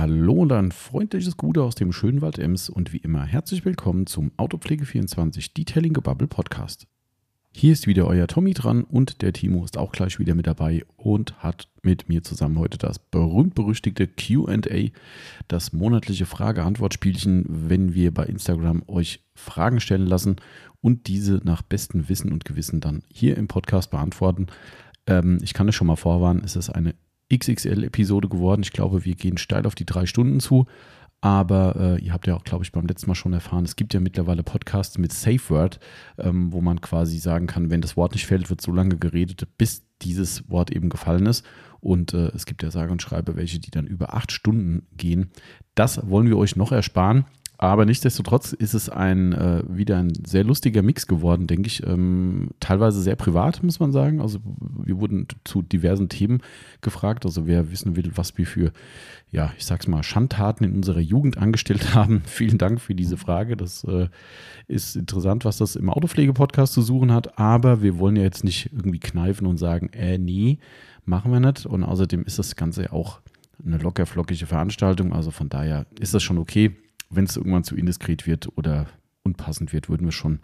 Hallo und ein freundliches Gute aus dem schönen Wald Ems und wie immer herzlich willkommen zum Autopflege24 Detailing Gebubble Podcast. Hier ist wieder euer Tommy dran und der Timo ist auch gleich wieder mit dabei und hat mit mir zusammen heute das berühmt-berüchtigte QA, das monatliche Frage-Antwort-Spielchen, wenn wir bei Instagram euch Fragen stellen lassen und diese nach bestem Wissen und Gewissen dann hier im Podcast beantworten. Ähm, ich kann es schon mal vorwarnen, es ist eine XXL-Episode geworden. Ich glaube, wir gehen steil auf die drei Stunden zu. Aber äh, ihr habt ja auch, glaube ich, beim letzten Mal schon erfahren, es gibt ja mittlerweile Podcasts mit Safe Word, ähm, wo man quasi sagen kann, wenn das Wort nicht fällt, wird so lange geredet, bis dieses Wort eben gefallen ist. Und äh, es gibt ja sage und schreibe welche, die dann über acht Stunden gehen. Das wollen wir euch noch ersparen. Aber nichtsdestotrotz ist es ein äh, wieder ein sehr lustiger Mix geworden, denke ich. Ähm, teilweise sehr privat, muss man sagen. Also wir wurden zu diversen Themen gefragt. Also wer wissen will, was wir für, ja, ich sag's mal, Schandtaten in unserer Jugend angestellt haben. Vielen Dank für diese Frage. Das äh, ist interessant, was das im Autopflege-Podcast zu suchen hat. Aber wir wollen ja jetzt nicht irgendwie kneifen und sagen, äh, nee, machen wir nicht. Und außerdem ist das Ganze auch eine lockerflockige Veranstaltung. Also von daher ist das schon okay wenn es irgendwann zu indiskret wird oder unpassend wird, würden wir schon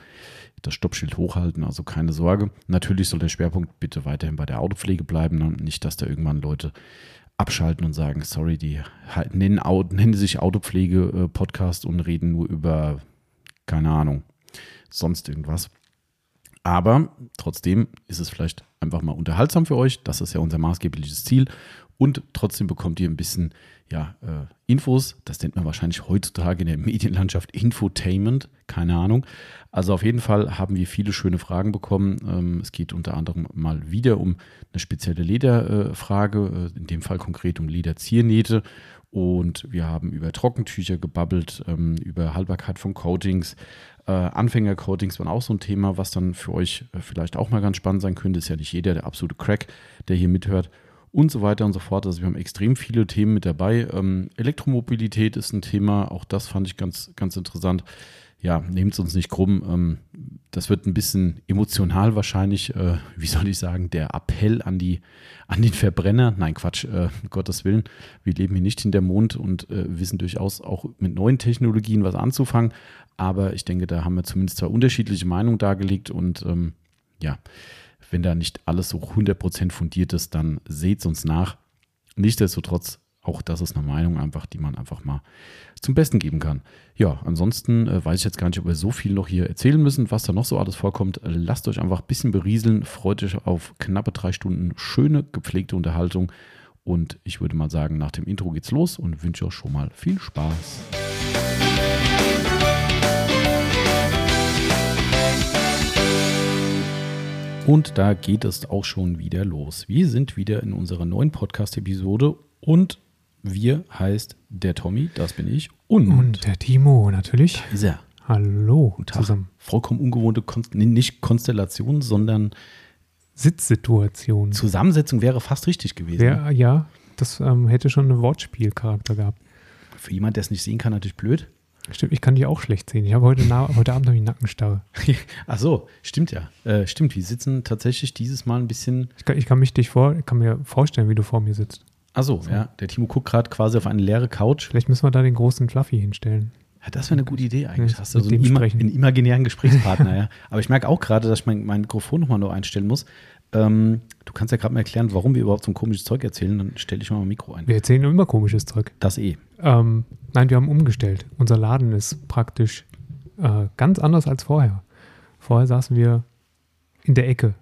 das Stoppschild hochhalten. Also keine Sorge. Natürlich soll der Schwerpunkt bitte weiterhin bei der Autopflege bleiben. Ne? Nicht, dass da irgendwann Leute abschalten und sagen, sorry, die nennen, nennen sich Autopflege-Podcast und reden nur über, keine Ahnung, sonst irgendwas. Aber trotzdem ist es vielleicht einfach mal unterhaltsam für euch. Das ist ja unser maßgebliches Ziel. Und trotzdem bekommt ihr ein bisschen ja, äh, Infos. Das nennt man wahrscheinlich heutzutage in der Medienlandschaft Infotainment. Keine Ahnung. Also auf jeden Fall haben wir viele schöne Fragen bekommen. Ähm, es geht unter anderem mal wieder um eine spezielle Lederfrage, äh, in dem Fall konkret um Lederziernähte. Und wir haben über Trockentücher gebabbelt, ähm, über Haltbarkeit von Coatings. Äh, Anfänger-Coatings waren auch so ein Thema, was dann für euch äh, vielleicht auch mal ganz spannend sein könnte. Ist ja nicht jeder der absolute Crack, der hier mithört und so weiter und so fort. Also wir haben extrem viele Themen mit dabei. Ähm, Elektromobilität ist ein Thema, auch das fand ich ganz, ganz interessant. Ja, nehmt es uns nicht krumm. Ähm, das wird ein bisschen emotional wahrscheinlich. Äh, wie soll ich sagen, der Appell an, die, an den Verbrenner. Nein, Quatsch, äh, Gottes Willen. Wir leben hier nicht in der Mond und äh, wissen durchaus auch mit neuen Technologien was anzufangen. Aber ich denke, da haben wir zumindest zwei unterschiedliche Meinungen dargelegt und ähm, ja, wenn da nicht alles so 100% fundiert ist, dann seht es uns nach. Nichtsdestotrotz, auch das ist eine Meinung einfach, die man einfach mal zum Besten geben kann. Ja, ansonsten äh, weiß ich jetzt gar nicht, ob wir so viel noch hier erzählen müssen, was da noch so alles vorkommt. Lasst euch einfach ein bisschen berieseln, freut euch auf knappe drei Stunden schöne, gepflegte Unterhaltung. Und ich würde mal sagen, nach dem Intro geht's los und wünsche euch schon mal viel Spaß. Und da geht es auch schon wieder los. Wir sind wieder in unserer neuen Podcast-Episode und wir heißt der Tommy, das bin ich. Und, und der Timo, natürlich. Da ist er. Hallo Guten Tag. zusammen. Vollkommen ungewohnte, Konst nicht Konstellation, sondern Sitzsituation. Zusammensetzung wäre fast richtig gewesen. Ja, ja das ähm, hätte schon einen Wortspielcharakter gehabt. Für jemanden, der es nicht sehen kann, natürlich blöd. Stimmt, ich kann die auch schlecht sehen. Ich habe heute, heute Abend noch die Nackenstarre. Ach so, stimmt ja. Äh, stimmt, wir sitzen tatsächlich dieses Mal ein bisschen. Ich kann, ich kann mich dich vor, kann mir vorstellen, wie du vor mir sitzt. Ach so, so. ja. Der Timo guckt gerade quasi auf eine leere Couch. Vielleicht müssen wir da den großen Fluffy hinstellen. Ja, das wäre eine gute Idee eigentlich. Ja, Hast du so einen, ima einen, imaginären Gesprächspartner, ja. Aber ich merke auch gerade, dass ich mein, mein Mikrofon nochmal nur einstellen muss. Ähm, du kannst ja gerade mal erklären, warum wir überhaupt so ein komisches Zeug erzählen. Dann stelle ich mal ein Mikro ein. Wir erzählen immer komisches Zeug. Das eh. Ähm, nein, wir haben umgestellt. Unser Laden ist praktisch äh, ganz anders als vorher. Vorher saßen wir in der Ecke.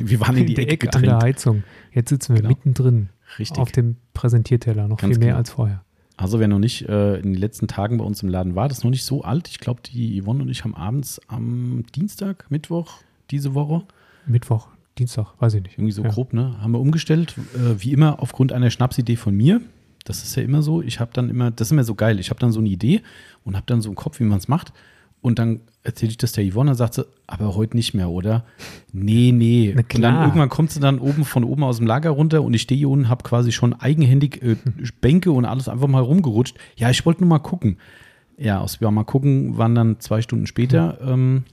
Wir waren in, die in der Ecke, Ecke an der Heizung. Jetzt sitzen wir genau. mittendrin. Richtig. Auf dem Präsentierteller, noch ganz viel mehr genau. als vorher. Also wer noch nicht äh, in den letzten Tagen bei uns im Laden war, das ist noch nicht so alt. Ich glaube, die Yvonne und ich haben abends am Dienstag, Mittwoch diese Woche. Mittwoch, Dienstag, weiß ich nicht. Irgendwie so ja. grob, ne? Haben wir umgestellt. Äh, wie immer aufgrund einer Schnapsidee von mir. Das ist ja immer so. Ich habe dann immer, das ist immer so geil. Ich habe dann so eine Idee und habe dann so einen Kopf, wie man es macht. Und dann erzähle ich das der Yvonne und sagt sie, aber heute nicht mehr, oder? Nee, nee. Und dann irgendwann kommt sie dann oben von oben aus dem Lager runter und ich stehe hier unten, habe quasi schon eigenhändig äh, Bänke und alles einfach mal rumgerutscht. Ja, ich wollte nur mal gucken. Ja, aus ja, mal gucken, waren dann zwei Stunden später. Mhm. Ähm,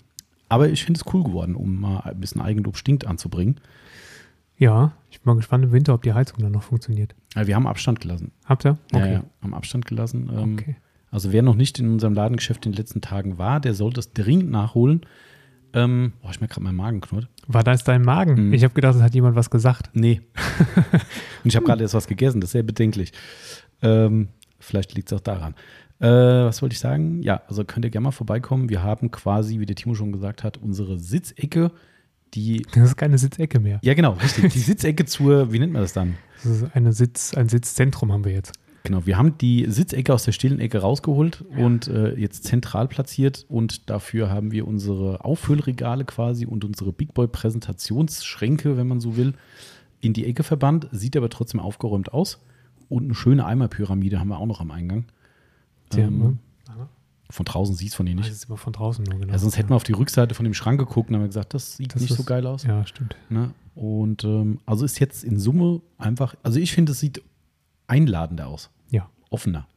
aber ich finde es cool geworden, um mal ein bisschen Eigenlob stinkt anzubringen. Ja, ich bin mal gespannt im Winter, ob die Heizung dann noch funktioniert. Ja, wir haben Abstand gelassen. Habt ihr? Ja, ja, haben Abstand gelassen. Ähm, Okay. Also wer noch nicht in unserem Ladengeschäft in den letzten Tagen war, der sollte es dringend nachholen. Ähm, boah, ich merke gerade meinen Magen knurrt. War da ist dein Magen? Mhm. Ich habe gedacht, es hat jemand was gesagt. Nee. Und ich habe gerade erst was gegessen, das ist sehr bedenklich. Ähm, vielleicht liegt es auch daran. Äh, was wollte ich sagen? Ja, also könnt ihr gerne mal vorbeikommen. Wir haben quasi, wie der Timo schon gesagt hat, unsere Sitzecke, die. Das ist keine Sitzecke mehr. Ja, genau, richtig. Die Sitzecke zur, wie nennt man das dann? Das ist eine Sitz, ein Sitzzentrum haben wir jetzt. Genau, wir haben die Sitzecke aus der stillen Ecke rausgeholt und äh, jetzt zentral platziert und dafür haben wir unsere Auffüllregale quasi und unsere Big Boy Präsentationsschränke, wenn man so will, in die Ecke verbannt. Sieht aber trotzdem aufgeräumt aus und eine schöne Eimerpyramide haben wir auch noch am Eingang. Sehr, Ähm, ne? Von draußen siehst du von denen Das nicht. ist immer von draußen nur, genau. Ja, sonst hätten wir auf die Rückseite von dem Schrank geguckt und haben gesagt, das sieht Das nicht ist- so geil aus. Ja, stimmt. Ne? Und ähm, also ist jetzt in Summe einfach, also ich finde, es sieht einladender aus, Ja. offener.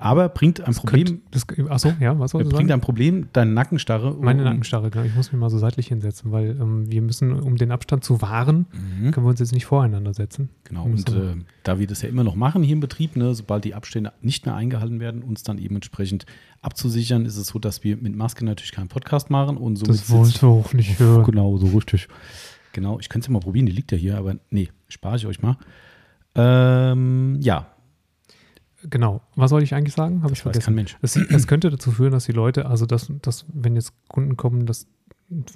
Aber bringt ein Problem, Könnte, das, achso, ja, was bringt sagen? ein Problem, deine Nackenstarre. Meine Nackenstarre, genau. Ich muss mich mal so seitlich hinsetzen, weil ähm, wir müssen, um den Abstand zu wahren, Mhm. können wir uns jetzt nicht voreinander setzen. Genau, und äh, da wir das ja immer noch machen hier im Betrieb, ne, sobald die Abstände nicht mehr eingehalten werden, uns dann eben entsprechend abzusichern, ist es so, dass wir mit Maske natürlich keinen Podcast machen und somit das wollt ihr auch nicht hören. Genau, so richtig. Genau, ich könnte es ja mal probieren, die liegt ja hier, aber nee, spare ich euch mal. Ähm, ja, Genau. Was wollte ich eigentlich sagen? Habe ich vergessen. kein Mensch. Das, das könnte dazu führen, dass die Leute, also dass, dass wenn jetzt Kunden kommen, dass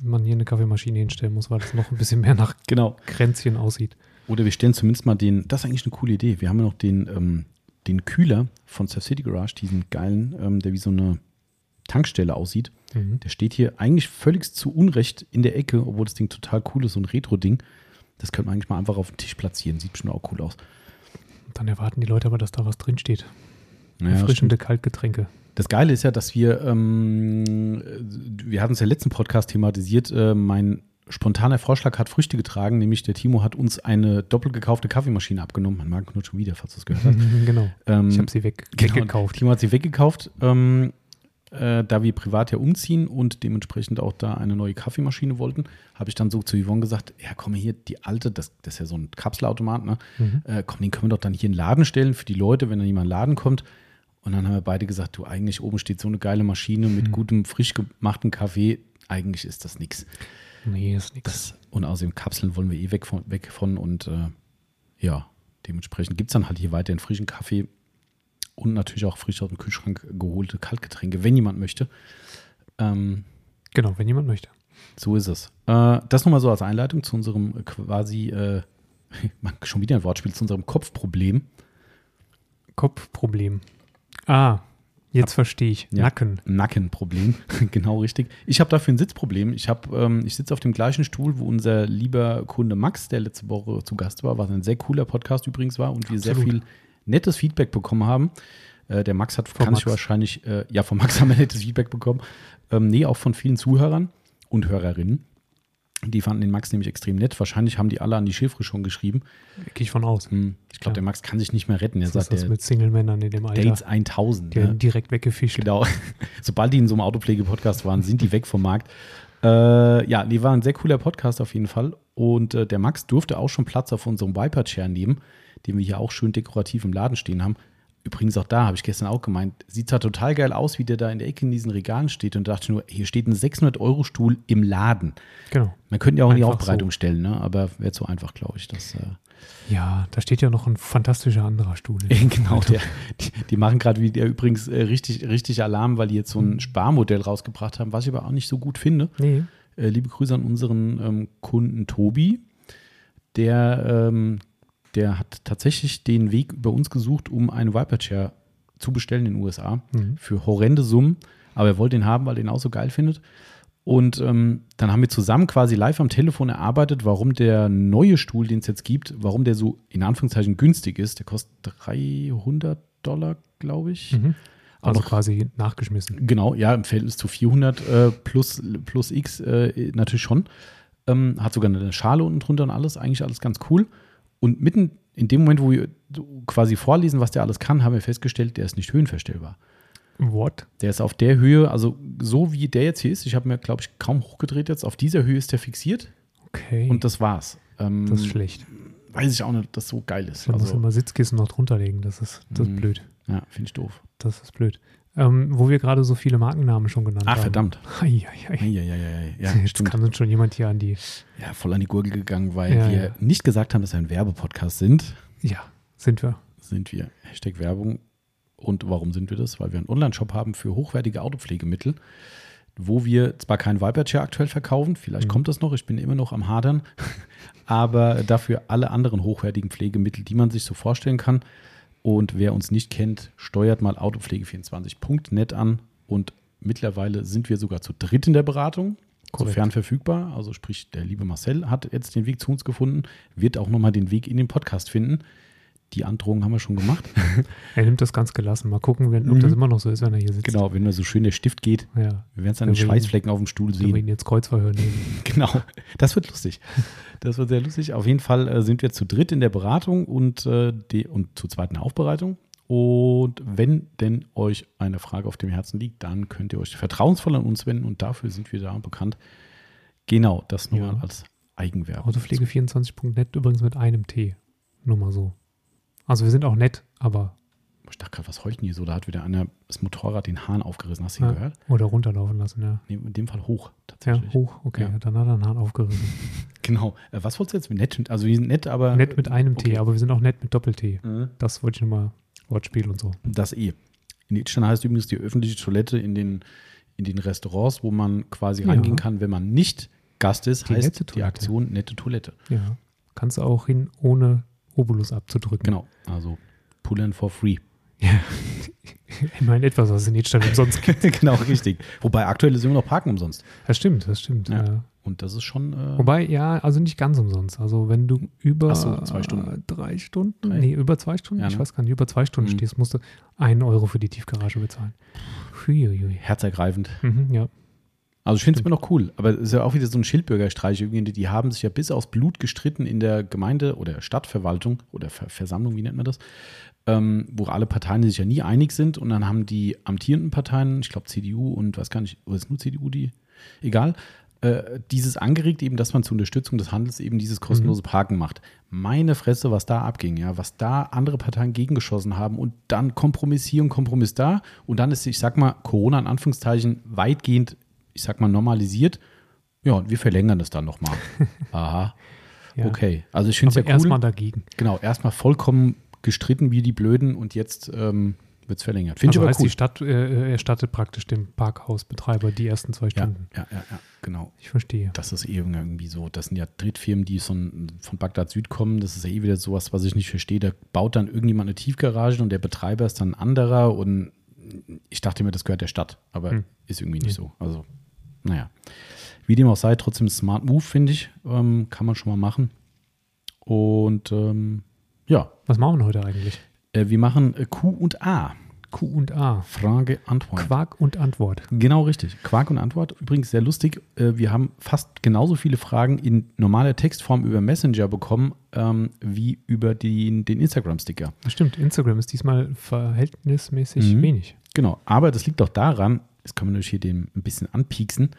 man hier eine Kaffeemaschine hinstellen muss, weil das noch ein bisschen mehr nach Genau. Kränzchen aussieht. Oder wir stellen zumindest mal den, das ist eigentlich eine coole Idee. Wir haben ja noch den, ähm, den Kühler von Surf City Garage, diesen geilen, ähm, der wie so eine Tankstelle aussieht. Mhm. Der steht hier eigentlich völlig zu Unrecht in der Ecke, obwohl das Ding total cool ist, so ein Retro-Ding. Das könnte man eigentlich mal einfach auf den Tisch platzieren. Sieht schon auch cool aus. Dann erwarten die Leute aber, dass da was drinsteht. Naja, Erfrischende Kaltgetränke. Das Geile ist ja, dass wir, ähm, wir hatten es ja letzten Podcast thematisiert, äh, mein spontaner Vorschlag hat Früchte getragen, nämlich der Timo hat uns eine doppelt gekaufte Kaffeemaschine abgenommen. Man mag nur schon wieder, falls du es gehört hast. genau. Ähm, Ich habe sie weg, genau, weggekauft. Timo hat sie weggekauft, ähm, äh, da wir privat ja umziehen und dementsprechend auch da eine neue Kaffeemaschine wollten, habe ich dann so zu Yvonne gesagt, ja komm hier, die alte, das, das ist ja so ein Kapselautomat, ne? Mhm. äh, komm, den können wir doch dann hier in den Laden stellen für die Leute, wenn dann jemand in den Laden kommt. Und dann haben wir beide gesagt, du, eigentlich oben steht so eine geile Maschine mit Mhm. gutem, frisch gemachten Kaffee. Eigentlich ist das nichts. Nee, ist nix. Das, und außerdem Kapseln wollen wir eh weg von, weg von und äh, ja, dementsprechend gibt es dann halt hier weiterhin frischen Kaffee und natürlich auch frisch aus dem Kühlschrank geholte Kaltgetränke, wenn jemand möchte. Ähm, Genau, wenn jemand möchte. so ist es. Äh, das nochmal so als Einleitung zu unserem quasi, äh, schon wieder ein Wortspiel, zu unserem Kopfproblem. Kopfproblem. Ah, jetzt verstehe ich. Ja. Nacken. Nackenproblem, genau richtig. Ich habe dafür ein Sitzproblem. Ich, hab, ähm, ich sitze auf dem gleichen Stuhl, wo unser lieber Kunde Max, der letzte Woche zu Gast war, was ein sehr cooler Podcast übrigens war und wir sehr Absolut. viel nettes Feedback bekommen haben. Äh, der Max hat, Von kann Max. wahrscheinlich, äh, ja, von Max haben wir nettes Feedback bekommen. Ähm, nee, auch von vielen Zuhörern und Hörerinnen. Die fanden den Max nämlich extrem nett. Wahrscheinlich haben die alle an die Schifre schon geschrieben. Gehe ich von aus. Hm, ich glaube, Ja. der Max kann sich nicht mehr retten. Er sagt, das mit Single-Männern in dem Alter. Dates 1000. Die ne? werden direkt weggefischt. Genau. Sobald die in so einem Autopflege-Podcast waren, sind die weg vom Markt. Äh, ja, die war ein sehr cooler Podcast auf jeden Fall. Und äh, der Max durfte auch schon Platz auf unserem Viper-Chair nehmen, den wir hier auch schön dekorativ im Laden stehen haben. Übrigens auch da, habe ich gestern auch gemeint, sieht zwar total geil aus, wie der da in der Ecke in diesen Regalen steht und dachte nur, hier steht ein 600-Euro-Stuhl im Laden. Genau. Man könnte ja auch in die Aufbereitung so. stellen, ne? aber wäre zu einfach, glaube ich. Das, äh, Ja, da steht ja noch ein fantastischer anderer Stuhl. genau, der, die, die machen gerade wie der übrigens äh, richtig, richtig Alarm, weil die jetzt so Mhm. ein Sparmodell rausgebracht haben, was ich aber auch nicht so gut finde. Nee. Äh, liebe Grüße an unseren ähm, Kunden Tobi. Der, ähm, der hat tatsächlich den Weg über uns gesucht, um eine Viper Chair zu bestellen in den USA Mhm. für horrende Summen. Aber er wollte den haben, weil er den auch so geil findet. Und ähm, dann haben wir zusammen quasi live am Telefon erarbeitet, warum der neue Stuhl, den es jetzt gibt, warum der so in Anführungszeichen günstig ist. Der kostet 300 Dollar, glaube ich. Mhm. Also Auch- quasi nachgeschmissen. Genau, ja, im Verhältnis zu 400 äh, plus, plus X äh, natürlich schon. Ähm, hat sogar eine Schale unten drunter und alles, eigentlich alles ganz cool. Und mitten in dem Moment, wo wir quasi vorlesen, was der alles kann, haben wir festgestellt, der ist nicht höhenverstellbar. What? Der ist auf der Höhe, also so wie der jetzt hier ist, ich habe mir, glaube ich, kaum hochgedreht jetzt, auf dieser Höhe ist der fixiert Okay. und das war's. Ähm, Das ist schlecht. Weiß ich auch nicht, ob das so geil ist. Man muss Also, immer Sitzkissen noch drunter legen. Das ist, das ist Mhm. blöd. ja, finde ich doof. Das ist blöd. Ähm, wo wir gerade so viele Markennamen schon genannt Ah, haben. verdammt. Ei, ei, ei. Ja, ja, ja, ja, ja Jetzt stimmt. kann uns schon jemand hier an die. Ja, voll an die Gurgel gegangen, weil Ja, wir ja. nicht gesagt haben, dass wir ein Werbepodcast sind. Ja, sind wir. Sind wir. Hashtag Werbung. Und warum sind wir das? Weil wir einen Online-Shop haben für hochwertige Autopflegemittel, wo wir zwar kein Viperchair aktuell verkaufen, vielleicht Mhm. kommt das noch, ich bin immer noch am Hadern, aber dafür alle anderen hochwertigen Pflegemittel, die man sich so vorstellen kann. Und wer uns nicht kennt, steuert mal autopflege24.net an und mittlerweile sind wir sogar zu dritt in der Beratung. Korrekt. Sofern verfügbar, also sprich, der liebe Marcel hat jetzt den Weg zu uns gefunden, wird auch nochmal den Weg in den Podcast finden. Die Androhung haben wir schon gemacht. Er nimmt das ganz gelassen. Mal gucken, wenn, ob Mhm. das immer noch so ist, wenn er hier sitzt. Genau, wenn mir so schön der Stift geht, Ja. wir werden es an den ihn- Schweißflecken auf dem Stuhl Wenn wir sehen. ihn jetzt Kreuzverhör nehmen. Genau, das wird lustig. Das wird sehr lustig. Auf jeden Fall äh, sind wir zu dritt in der Beratung und, äh, die, und zu zweit in der Aufbereitung. Und wenn denn euch eine Frage auf dem Herzen liegt, dann könnt ihr euch vertrauensvoll an uns wenden und dafür sind wir da bekannt. Genau, das nur Ja. als Eigenwerbung. Autopflege24.net übrigens mit einem T. Nur mal so. Also wir sind auch nett, aber Ich dachte gerade, was heult denn hier so? Da hat wieder einer das Motorrad den Hahn aufgerissen. Hast du ihn Ja. gehört? oder runterlaufen lassen, ja. Nee, in dem Fall hoch, Ja, tatsächlich. hoch, okay. Ja. Dann hat er einen Hahn aufgerissen. Genau. Äh, was wolltest du jetzt? Nett, also wir sind nett, aber. nett mit einem T, okay. aber wir sind auch nett mit Doppel-T. Mhm. Das wollte ich nochmal Wortspiel und so. Das eh. In Itstein heißt übrigens die öffentliche Toilette in den, in den Restaurants, wo man quasi Ja. reingehen kann, wenn man nicht Gast ist, Die heißt nette die. Aktion nette Toilette. Ja. Kannst du auch hin, ohne Obolus abzudrücken. Genau. Also Pullen for free. Ja. Immerhin etwas, was es in Edstein umsonst gibt. genau, richtig. Wobei aktuell ist immer noch Parken umsonst. Das stimmt, das stimmt. Ja. Ja. Und das ist schon. Äh, Wobei, ja, also nicht ganz umsonst. Also wenn du über so, zwei Stunden. drei Stunden, Drei? nee, über zwei Stunden, Ja, ich ne? weiß gar nicht, über zwei Stunden Mhm. stehst, musst du einen Euro für die Tiefgarage bezahlen. Huiuiui. herzergreifend. Mhm, ja. Also ich finde es immer noch cool, aber es ist ja auch wieder so ein Schildbürgerstreich irgendwie. Die haben sich ja bis aufs Blut gestritten in der Gemeinde oder Stadtverwaltung oder Ver Versammlung, wie nennt man das? Ähm, wo alle Parteien sich ja nie einig sind und dann haben die amtierenden Parteien, ich glaube CDU und weiß gar nicht, oder ist nur CDU die, egal, äh, dieses angeregt eben, dass man zur Unterstützung des Handels eben dieses kostenlose Parken macht. Meine Fresse, was da abging, ja, was da andere Parteien gegengeschossen haben und dann Kompromiss hier und Kompromiss da und dann ist, ich sag mal, Corona in Anführungszeichen weitgehend, ich sag mal, normalisiert. Ja, und wir verlängern das dann nochmal. Aha. ja. Okay. Also ich finde es ja cool. erstmal dagegen. Genau, erstmal vollkommen gestritten wie die Blöden und jetzt ähm, wird es verlängert. Finde Also ich aber heißt, cool. die Stadt äh, erstattet praktisch dem Parkhausbetreiber die ersten zwei Ja, Stunden. ja, ja, ja, genau. Ich verstehe. Das ist eh irgendwie so. Das sind ja Drittfirmen, die von, von Bagdad Süd kommen. Das ist ja eh wieder sowas, was ich nicht verstehe. Da baut dann irgendjemand eine Tiefgarage und der Betreiber ist dann ein anderer. Und ich dachte mir, das gehört der Stadt. Aber Hm. ist irgendwie nicht Nee. so. Also, naja. Wie dem auch sei, trotzdem Smart Move, finde ich. Ähm, kann man schon mal machen. Und ähm, ja, Was machen wir heute eigentlich? äh, wir machen äh, Q und A. Q und A. Frage, Antwort. Quark und Antwort. Genau richtig. Quark und Antwort. Übrigens sehr lustig. Äh, Wir haben fast genauso viele Fragen in normaler Textform über Messenger bekommen, ähm, wie über den, den Instagram-Sticker. Stimmt, Instagram ist diesmal verhältnismäßig Mhm. wenig. Genau. Aber das liegt auch daran, jetzt kann man natürlich hier dem ein bisschen anpieksen,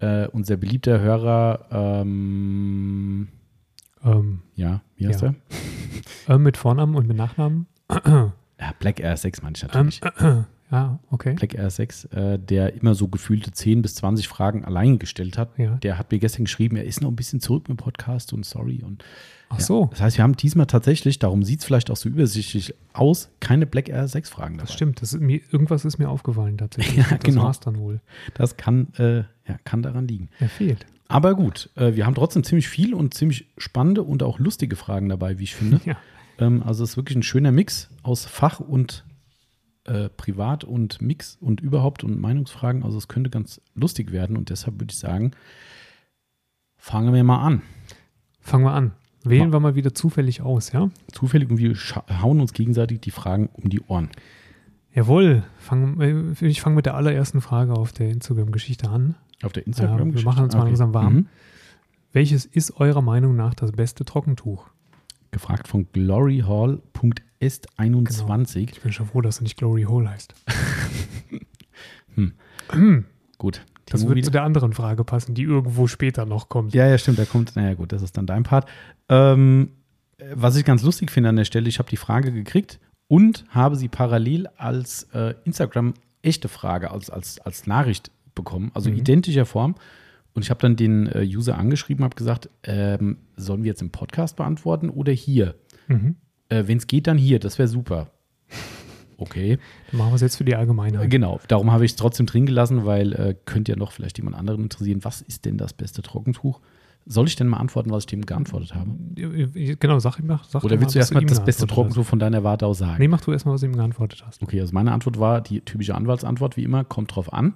äh, unser beliebter Hörer, ähm, Ähm, ja, wie heißt Ja. er? äh, mit Vornamen und mit Nachnamen. Ja, Black Air 6 meine ich Ähm, natürlich. äh, ja, okay. Black Air 6, äh, der immer so gefühlte 10 bis 20 Fragen allein gestellt hat. Ja. Der hat mir gestern geschrieben, er ist noch ein bisschen zurück im Podcast und sorry. Und Ach Ja. so, Das heißt, wir haben diesmal tatsächlich, darum sieht es vielleicht auch so übersichtlich aus, keine Black Air 6 Fragen dabei. das stimmt. Das ist mir, irgendwas ist mir aufgefallen tatsächlich. Ja, das genau. war's dann wohl. Das kann, äh, ja, kann daran liegen. Er fehlt. Aber gut, äh, wir haben trotzdem ziemlich viel und ziemlich spannende und auch lustige Fragen dabei, wie ich finde. Ja. ähm, also es ist wirklich ein schöner Mix aus Fach und äh, Privat und Mix und überhaupt und Meinungsfragen. Also es könnte ganz lustig werden und deshalb würde ich sagen, fangen wir mal an. Fangen wir an. Wählen Ma- wir mal wieder zufällig aus, ja? Zufällig und wir hauen uns gegenseitig die Fragen um die Ohren. Jawohl. Fang, äh, ich fange mit der allerersten Frage auf der Instagram-Geschichte an. Auf der instagram Ja, wir machen uns mal langsam warm. Mhm. Welches ist eurer Meinung nach das beste Trockentuch? Gefragt von gloryhall.est21. Ich bin schon froh, dass du nicht Glory Hole heißt. Gut, Das würde zu der anderen Frage passen, die irgendwo später noch kommt. Ja, ja, stimmt, da kommt, naja gut, das ist dann dein Part. Ähm, was ich ganz lustig finde an der Stelle, ich habe die Frage gekriegt und habe sie parallel als äh, Instagram echte Frage, als, als, als Nachricht bekommen, also Mhm. identischer Form. Und ich habe dann den äh, User angeschrieben, habe gesagt, ähm, sollen wir jetzt im Podcast beantworten oder hier? Mhm. Äh, Wenn es geht, dann hier, das wäre super. Okay. Dann machen wir es jetzt für die Allgemeinheit. Genau, darum habe ich es trotzdem drin gelassen, weil äh, könnte ja noch vielleicht jemand anderen interessieren. Was ist denn das beste Trockentuch? Soll ich denn mal antworten, was ich dem geantwortet habe? Genau, sag ihm sag Oder willst du was erstmal das beste Trockentuch von deiner Warte aus sagen? Nee, mach du erstmal, was du ihm geantwortet hast. Okay, also meine Antwort war die typische Anwaltsantwort, wie immer, kommt drauf an.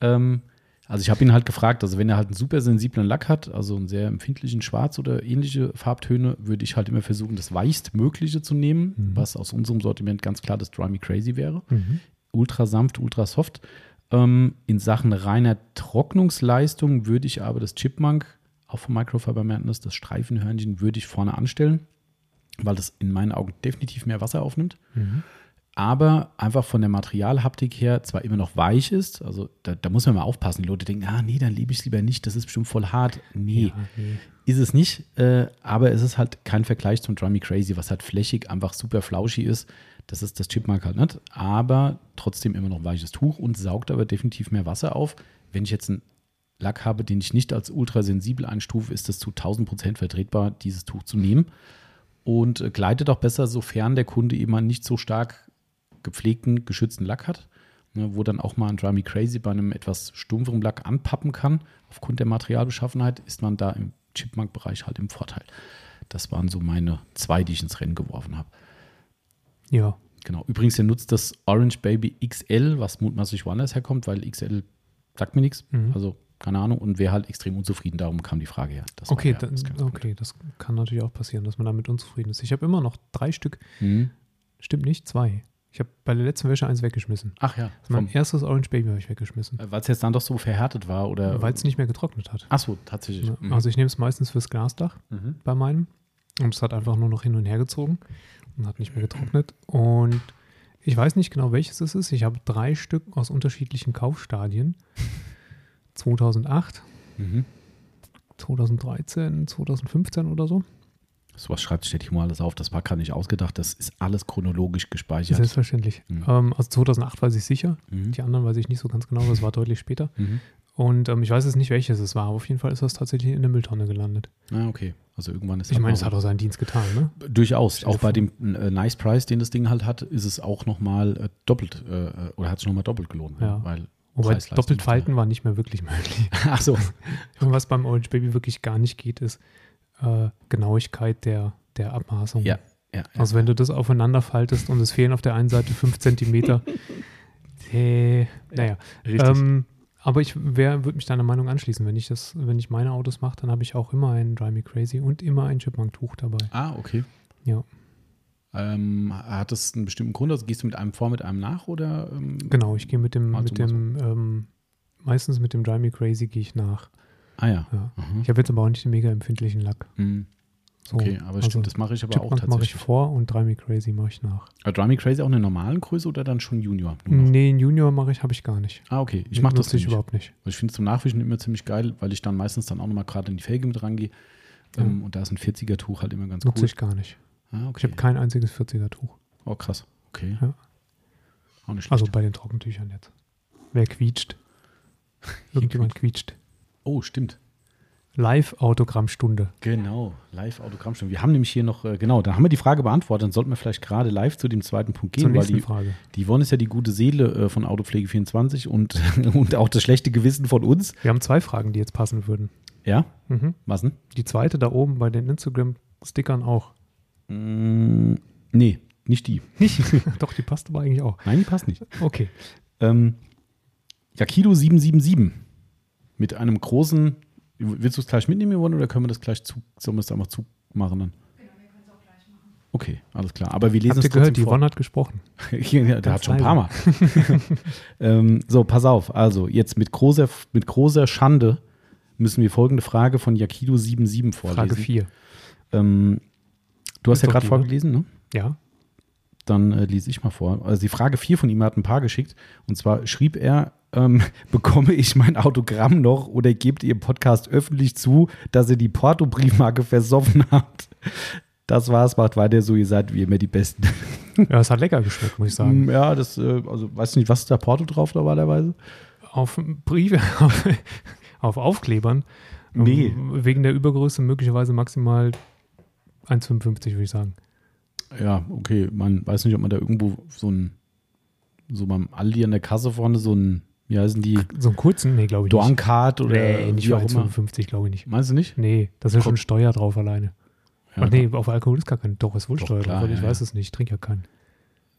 Ähm, also ich habe ihn halt gefragt, also wenn er halt einen super sensiblen Lack hat, also einen sehr empfindlichen Schwarz oder ähnliche Farbtöne, würde ich halt immer versuchen, das weichstmögliche zu nehmen, Mhm. was aus unserem Sortiment ganz klar das Dry Me Crazy wäre. Mhm. ultra sanft, ultra soft. Ähm, in Sachen reiner Trocknungsleistung würde ich aber das Chipmunk, auch von Microfiber Madness, das Streifenhörnchen, würde ich vorne anstellen, weil das in meinen Augen definitiv mehr Wasser aufnimmt. Mhm. Aber einfach von der Materialhaptik her zwar immer noch weich ist, also da, da muss man mal aufpassen. Die Leute denken, ah nee, dann liebe ich es lieber nicht, das ist bestimmt voll hart. Nee, Ja, nee. ist es nicht, äh, aber es ist halt kein Vergleich zum Drummy Crazy, was halt flächig einfach super flauschig ist. Das ist das Chipmark halt nicht, aber trotzdem immer noch weiches Tuch und saugt aber definitiv mehr Wasser auf. Wenn ich jetzt einen Lack habe, den ich nicht als ultrasensibel einstufe, ist es zu 1000 Prozent vertretbar, dieses Tuch zu nehmen und äh, gleitet auch besser, sofern der Kunde eben einen nicht so stark gepflegten, geschützten Lack hat, ne, wo dann auch mal ein Drummy Crazy bei einem etwas stumpferen Lack anpappen kann. Aufgrund der Materialbeschaffenheit ist man da im Chipmunk-Bereich halt im Vorteil. Das waren so meine zwei, die ich ins Rennen geworfen habe. Ja, Genau. Übrigens, der nutzt das Orange Baby XL, was mutmaßlich woanders herkommt, weil XL sagt mir nichts. Mhm. Also, keine Ahnung. Und wäre halt extrem unzufrieden. Darum kam die Frage her. Das okay, ja das okay, das kann natürlich auch passieren, dass man damit unzufrieden ist. Ich habe immer noch drei Stück, Mhm. stimmt nicht, zwei. Ich habe bei der letzten Wäsche eins weggeschmissen. Ach ja. Mein erstes Orange Baby habe ich weggeschmissen, Weil es jetzt dann doch so verhärtet war oder. weil es nicht mehr getrocknet hat. Ach so, tatsächlich. Ja, Mhm. Also ich nehme es meistens fürs Glasdach Mhm. bei meinem und es hat einfach nur noch hin und her gezogen und hat nicht mehr getrocknet. Und ich weiß nicht genau, welches es ist. Ich habe drei Stück aus unterschiedlichen Kaufstadien. 2008, Mhm. 2013, 2015 oder so. Sowas schreibt sich der Timo alles auf. Das war gerade nicht ausgedacht. Das ist alles chronologisch gespeichert. Selbstverständlich. Mhm. Ähm, also 2008 weiß ich sicher. Mhm. Die anderen weiß ich nicht so ganz genau, das war deutlich später. Mhm. Und ähm, ich weiß jetzt nicht, welches es war. aber Auf jeden Fall ist das tatsächlich in der Mülltonne gelandet. Ah, okay. Also irgendwann ist Ich meine, es hat auch seinen Dienst getan, ne? Durchaus. Auch bei dem äh, Nice Price, den das Ding halt hat, ist es auch nochmal äh, doppelt äh, oder hat es nochmal doppelt gelohnt. ne? Ja. Weil Wobei doppelt falten war nicht mehr wirklich möglich. Ach so. Und was beim Orange Baby wirklich gar nicht geht, ist äh, Genauigkeit der, der Abmaßung. Ja. Ja. Also wenn du das aufeinander faltest und es fehlen auf der einen Seite fünf Zentimeter. äh, naja. richtig. Ähm, aber ich würde mich deiner Meinung anschließen. Wenn ich das, wenn ich meine Autos mache, dann habe ich auch immer ein Dry Me Crazy und immer ein Chipmunk-Tuch dabei. ah, okay. Ja. Ähm, hat das einen bestimmten Grund? Also gehst du mit einem vor, mit einem nach oder? Ähm, Genau, ich gehe mit dem, mit dem, ähm, meistens mit dem Dry Me Crazy gehe ich nach. Ah ja. Ja. Mhm. Ich habe jetzt aber auch nicht den mega empfindlichen Lack. Mhm. So, Okay, aber also stimmt, das mache ich aber auch Chipmunk mache ich tatsächlich. vor und Dry Me Crazy mache ich nach. Aber Dry Me Crazy auch in der normalen Größe oder dann schon Junior? Nee, Junior mache ich, habe ich gar nicht. Ah, okay. Ich mache das Nutze ich nicht. überhaupt nicht. Also ich finde es zum Nachwischen immer ziemlich geil, weil ich dann meistens dann auch nochmal gerade in die Felge mit rangehe. Ähm, und da ist ein 40er-Tuch halt immer ganz Nutze cool. ich gar nicht. Ah, Ich okay. habe kein einziges 40er Tuch. Oh, krass. Okay. Ja. Auch nicht schlecht. Also bei den Trockentüchern jetzt. Wer quietscht? Irgendjemand quietscht. Oh, stimmt. Live-Autogrammstunde. Genau. Live-Autogrammstunde. Wir haben nämlich hier noch, äh, genau, dann haben wir die Frage beantwortet. Dann sollten wir vielleicht gerade live zu dem zweiten Punkt Zur gehen, weil nächsten die, Frage. die Yvonne ist ja die gute Seele äh, von Autopflege24 und, und auch das schlechte Gewissen von uns. Wir haben zwei Fragen, die jetzt passen würden. Ja? Mhm. Was denn? Die zweite da oben bei den Instagram-Stickern auch. Mm, nee, nicht die. Nicht? Doch, die passt aber eigentlich auch. Nein, die passt nicht. Okay. Ähm, Yakido 777 mit einem großen. Willst du es gleich mitnehmen, Yvonne, oder können wir das gleich zu, sollen wir es einfach zumachen dann? Okay, alles klar. Aber wir lesen Habt ihr es gehört, trotzdem die vor. Yvonne hat gesprochen. ja, der Ganz hat schon ein paar Mal. ähm, so, pass auf. Also, jetzt mit großer, mit großer Schande müssen wir folgende Frage von Yakido 77 vorlesen. Frage 4. Ähm, du hast Ist ja gerade die, vorgelesen, ne? Ja. Dann äh, lese ich mal vor. Also die Frage 4 von ihm hat ein paar geschickt. Und zwar schrieb er, ähm, bekomme ich mein Autogramm noch oder gebt ihr im Podcast öffentlich zu, dass ihr die Porto-Briefmarke versoffen habt? Das war's, macht weiter so, ihr seid wie immer die Besten. Ja, es hat lecker geschmeckt, muss ich sagen. Ja, das, äh, also weiß nicht, was ist da Porto drauf normalerweise? Auf Briefe, auf, auf Aufklebern. Nee. Ähm, Wegen der Übergröße möglicherweise maximal 1,55 würde ich sagen. Ja, okay, man weiß nicht, ob man da irgendwo so ein, so beim Aldi an der Kasse vorne so ein, wie heißen die, So einen kurzen? Nee, glaube ich nicht. Dorncard oder Nee, nicht wie auch immer. 1,55 glaube ich nicht. Meinst du nicht? Nee, da ist ja schon Steuer drauf alleine. Ja, Ach nee, auf Alkohol ist gar kein. Doch, ist wohl Doch, Steuer klar, drauf, aber ich ja, weiß ja. es nicht. Ich trinke ja keinen.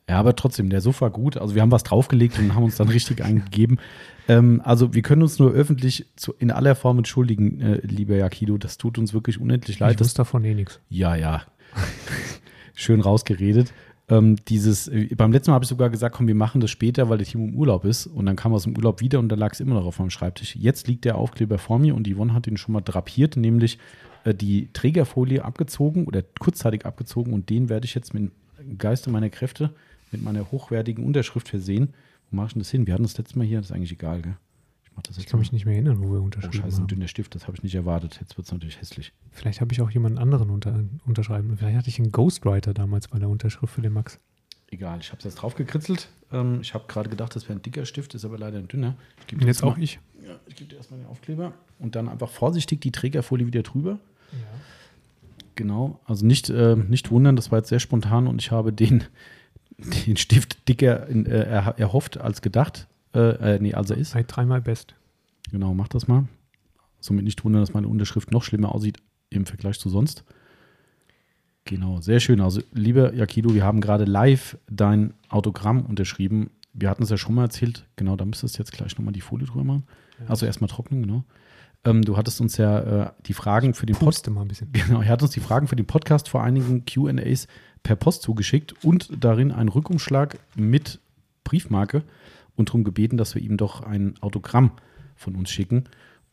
Ja, aber trotzdem, der Sofa gut. Also wir haben was draufgelegt und haben uns dann richtig eingegeben. Ähm, also wir können uns nur öffentlich zu, in aller Form entschuldigen, äh, lieber Yakido. Das tut uns wirklich unendlich leid. ich Das, wusste davon eh nichts. ja, ja. Schön rausgeredet. Ähm, dieses, äh, beim letzten Mal habe ich sogar gesagt, komm, wir machen das später, weil der Timo im Urlaub ist. Und dann kam er aus dem Urlaub wieder und dann lag es immer noch auf meinem Schreibtisch. Jetzt liegt der Aufkleber vor mir und Yvonne hat ihn schon mal drapiert, nämlich äh, die Trägerfolie abgezogen oder kurzzeitig abgezogen und den werde ich jetzt mit dem Geiste meiner Kräfte mit meiner hochwertigen Unterschrift versehen. Wo mache ich denn das hin? Wir hatten das letzte Mal hier, das ist eigentlich egal, gell? Ich mache das Ich kann mal. mich nicht mehr erinnern, wo wir Oh, unterschrieben scheiße, ein dünner Stift, das habe ich nicht erwartet. Jetzt wird es natürlich hässlich. Vielleicht habe ich auch jemand anderen unter, unterschreiben. Vielleicht hatte ich einen Ghostwriter damals bei der Unterschrift für den Max. Egal, ich habe es jetzt drauf gekritzelt. Ähm, ich habe gerade gedacht, das wäre ein dicker Stift, ist aber leider ein dünner. Ich gebe jetzt auch mal- ich. Ja, ich gebe dir erstmal den Aufkleber und dann einfach vorsichtig die Trägerfolie wieder drüber. Genau, also nicht, äh, nicht wundern, das war jetzt sehr spontan und ich habe den, den Stift dicker in, äh, er, erhofft als gedacht. Äh, äh, nee, als er ist. Bei dreimal best. Genau, mach das mal. Somit nicht wundern, dass meine Unterschrift noch schlimmer aussieht im Vergleich zu sonst. Genau, sehr schön. Also, lieber Yakido, wir haben gerade live dein Autogramm unterschrieben. Wir hatten es ja schon mal erzählt. Genau, da müsstest du jetzt gleich nochmal die Folie drüber machen. Also erstmal trocknen, genau. Ähm, du hattest uns ja äh, die Fragen für den Podcast. Mal ein bisschen. Genau, er hat uns die Fragen für den Podcast vor einigen QAs per Post zugeschickt und darin einen Rückumschlag mit Briefmarke und darum gebeten, dass wir ihm doch ein Autogramm von uns schicken.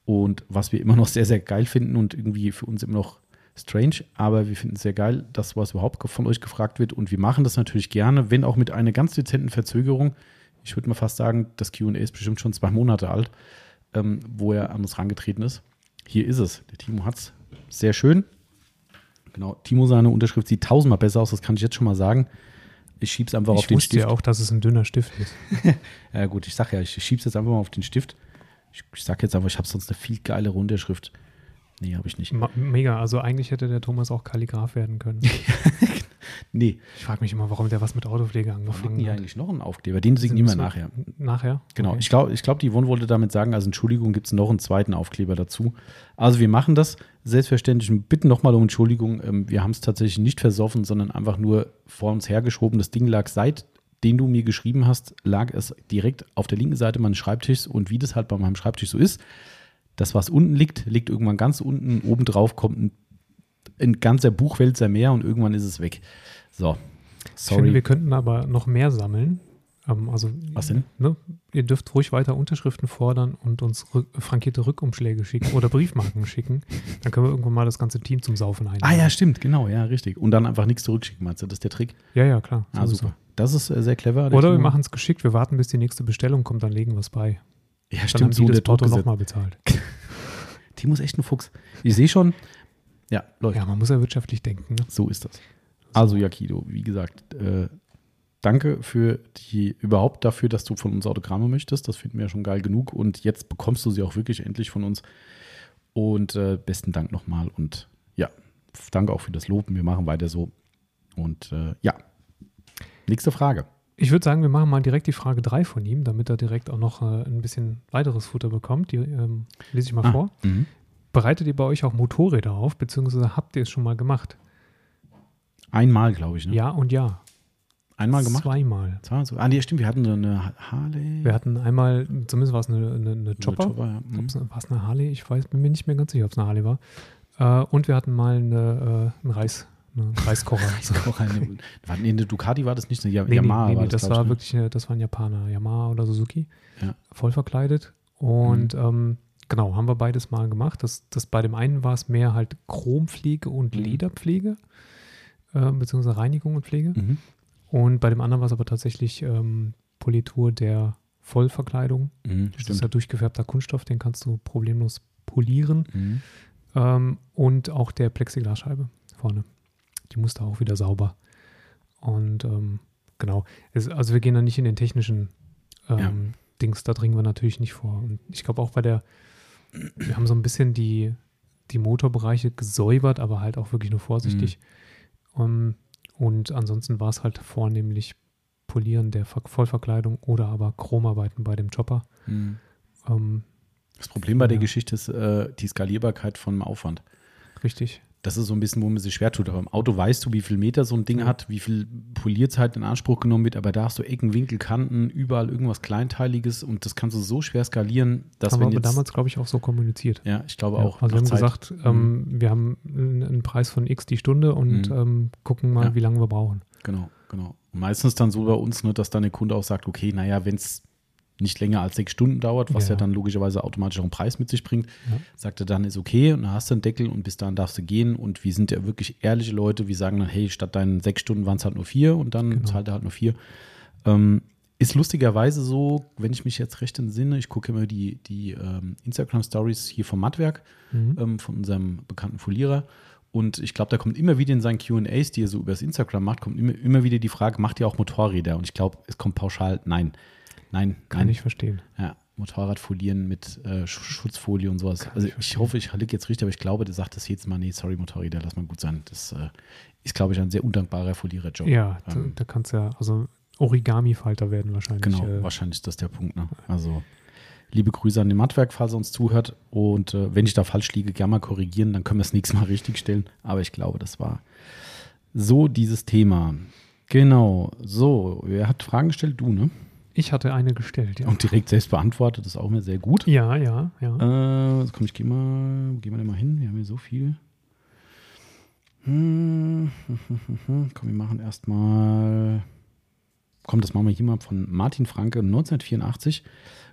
Und was wir immer noch sehr, sehr geil finden und irgendwie für uns immer noch strange, aber wir finden es sehr geil, dass was überhaupt von euch gefragt wird. Und wir machen das natürlich gerne, wenn auch mit einer ganz dezenten Verzögerung. Ich würde mal fast sagen, das QA ist bestimmt schon zwei Monate alt, ähm, wo er an uns rangetreten ist. Hier ist es. Der Timo hat es. Sehr schön. Genau. Timo, seine Unterschrift sieht tausendmal besser aus, das kann ich jetzt schon mal sagen. Ich schiebe es einfach auf Ich den wusste Stift. ja auch, dass es ein dünner Stift ist. Ja, gut, ich sag ja, ich schiebe es jetzt einfach mal auf den Stift. Ich, ich sag jetzt einfach, ich habe sonst eine viel geilere Unterschrift. Nee, habe ich nicht. Mega. Also eigentlich hätte der Thomas auch Kalligraph werden können. Nee, Ich frage mich immer, warum der was mit Autopflege angefangen hat. eigentlich noch einen Aufkleber. Den signieren wir nachher. Nachher? Genau. Okay. Ich glaube, ich glaub, die Yvonne wollte damit sagen, also Entschuldigung, gibt es noch einen zweiten Aufkleber dazu. Also wir machen das selbstverständlich und bitten nochmal um Entschuldigung. Ähm, wir haben es tatsächlich nicht versoffen, sondern einfach nur vor uns hergeschoben. Das Ding lag seit den du mir geschrieben hast, lag es direkt auf der linken Seite meines Schreibtischs und wie das halt bei meinem Schreibtisch so ist, das, was unten liegt, liegt irgendwann ganz unten, obendrauf kommt ein, ein ganzer Buchwälzer mehr und irgendwann ist es weg. So, Ich finde, sorry. wir könnten aber noch mehr sammeln. Ähm, also, Was denn? Ne, ihr dürft ruhig weiter Unterschriften fordern und uns rück, frankierte Rückumschläge schicken oder Briefmarken schicken. Dann können wir irgendwann mal das ganze Team zum Saufen einladen. Ah ja, stimmt, genau, ja, richtig. Und dann einfach nichts zurückschicken, meinst du? Das ist der Trick. Ja, ja, klar. Ah, sowieso. super. Das ist äh, sehr clever. der Oder wir machen es geschickt, wir warten, bis die nächste Bestellung kommt, dann legen wir es bei. Ja, Dann stimmt, haben so die das der Druck Porto nochmal bezahlt. Timo ist echt ein Fuchs. Ich sehe schon, ja, läuft. Ja, man muss ja wirtschaftlich denken. Ne? So ist das. Also, Yakido, wie gesagt, äh, danke für die, überhaupt dafür, dass du von uns Autogramme möchtest. Das finden wir ja schon geil genug. Und jetzt bekommst du sie auch wirklich endlich von uns. Und äh, besten Dank nochmal. Und ja, danke auch für das Loben. Wir machen weiter so. Und äh, ja, nächste Frage. Ich würde sagen, wir machen mal direkt die Frage 3 von ihm, damit er direkt auch noch äh, ein bisschen weiteres Futter bekommt. Die ähm, lese ich mal vor. Mhm. Bereitet ihr bei euch auch Motorräder auf, beziehungsweise habt ihr es schon mal gemacht? Einmal, glaube ich. Ne? Ja und ja. Einmal gemacht. Zweimal. Zweimal so. Ah, nee, stimmt. Wir hatten eine Harley. Wir hatten einmal, zumindest war es eine, eine, eine Chopper. Chopper ja. Mhm. War es eine Harley? Ich weiß, bin mir nicht mehr ganz sicher, ob es eine Harley war. Äh, und wir hatten mal eine, äh, einen Reis, einen Reiskocher. Eine, war, nee, eine Ducati war das nicht, eine Ja- Nee, Yamaha nee, nee, war das, das war ich, ne? wirklich, äh, das war ein Japaner, Yamaha oder Suzuki, Ja. voll verkleidet. Und ähm, genau, haben wir beides mal gemacht. Das, das bei dem einen war es mehr halt Chrompflege und Mhm. Lederpflege, äh, beziehungsweise Reinigung und Pflege. Mhm. Und bei dem anderen war es aber tatsächlich ähm, Politur der Vollverkleidung. Mhm, Das ist ja durchgefärbter Kunststoff, den kannst du problemlos polieren. Mhm. Ähm, und auch der Plexiglasscheibe vorne. Die musste auch wieder sauber. Und ähm, genau, es, also wir gehen da nicht in den technischen ähm, Ja. Dings, da dringen wir natürlich nicht vor. Und ich glaube auch bei der, wir haben so ein bisschen die, die Motorbereiche gesäubert, aber halt auch wirklich nur vorsichtig. Ähm, und ansonsten war es halt vornehmlich Polieren der Ver Vollverkleidung oder aber Chromarbeiten bei dem Chopper. Mhm. Ähm, Das Problem bei der Ja. Geschichte ist äh, die Skalierbarkeit von Aufwand. richtig. Das ist so ein bisschen, wo man sich schwer tut. Aber im Auto weißt du, wie viel Meter so ein Ding Ja. hat, wie viel Polierzeit in Anspruch genommen wird, aber da hast du Ecken, Winkel, Kanten, überall irgendwas Kleinteiliges und das kannst du so schwer skalieren, dass haben wir wenn jetzt, damals, glaube ich, auch so kommuniziert. ja, ich glaube Ja, auch. also wir haben Zeit- gesagt, ähm, wir haben einen einen Preis von X die Stunde und Mhm. ähm, gucken mal, Ja. wie lange wir brauchen. Genau, genau. Und meistens dann so bei uns, ne, dass dann der Kunde auch sagt, okay, naja, wenn es nicht länger als sechs Stunden dauert, was ja. Ja. dann logischerweise automatisch auch einen Preis mit sich bringt, Ja. sagt er dann, ist okay und dann hast du einen Deckel und bis dahin darfst du gehen und wir sind ja wirklich ehrliche Leute, wir sagen dann, hey, statt deinen sechs Stunden waren es halt nur vier und dann Genau. zahlt er halt nur vier. Ähm, ist lustigerweise so, wenn ich mich jetzt recht entsinne, ich gucke immer die, die ähm, Instagram-Stories hier vom Mattwerk, Mhm. ähm, von unserem bekannten Folierer. Und ich glaube, da kommt immer wieder in seinen QAs, die er so übers Instagram macht, kommt immer, immer wieder die Frage, macht ihr auch Motorräder? Und ich glaube, es kommt pauschal, nein. Nein, Kann nein. ich verstehen. Ja, Motorradfolieren mit äh, Sch- Schutzfolie und sowas. Kann also ich ich hoffe, ich liege jetzt richtig, aber ich glaube, der sagt das jetzt mal, nee, sorry, Motorräder, lass mal gut sein. Das äh, ist, glaube ich, ein sehr undankbarer Foliererjob. Ja, da, Ähm, da kannst du ja, also Origami-Falter werden wahrscheinlich. Genau, äh, wahrscheinlich ist das der Punkt. Ne? Also liebe Grüße an den Mattwerk, falls er uns zuhört. Und äh, wenn ich da falsch liege, gerne mal korrigieren, dann können wir es nächstes Mal richtig stellen. Aber ich glaube, das war so dieses Thema. Genau, so, wer hat Fragen gestellt? Du, ne? Ich hatte eine gestellt, ja. Und direkt selbst beantwortet, das ist auch mir sehr gut. Ja, ja, ja. Äh, komm, ich gehe mal, gehen wir da mal hin. Wir haben hier so viel. Hm, Komm, wir machen erstmal. Komm, das machen wir hier mal von Martin Franke 1984.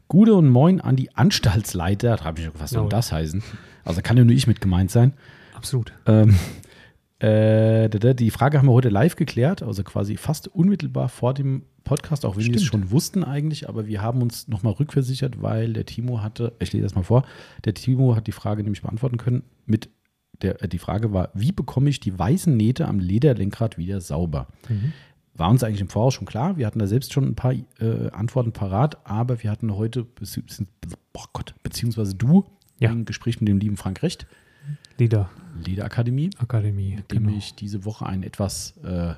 Gute und Moin an die Anstaltsleiter. Da habe ich was soll Ja. das heißen? Also kann ja nur ich mit gemeint sein. Absolut. Ähm, äh, die Frage haben wir heute live geklärt, also quasi fast unmittelbar vor dem Podcast, auch wenn wir es Stimmt. schon wussten eigentlich, aber wir haben uns nochmal rückversichert, weil der Timo hatte, ich lese das mal vor, der Timo hat die Frage nämlich beantworten können mit der, äh, die Frage war, wie bekomme ich die weißen Nähte am Lederlenkrad wieder sauber? Mhm. War uns eigentlich im Voraus schon klar, wir hatten da selbst schon ein paar äh, Antworten parat, aber wir hatten heute, boah Gott, beziehungsweise du, Ja. im Gespräch mit dem lieben Frank Recht, Lieder Lederakademie, Akademie, mit dem genau. ich diese Woche einen etwas, äh,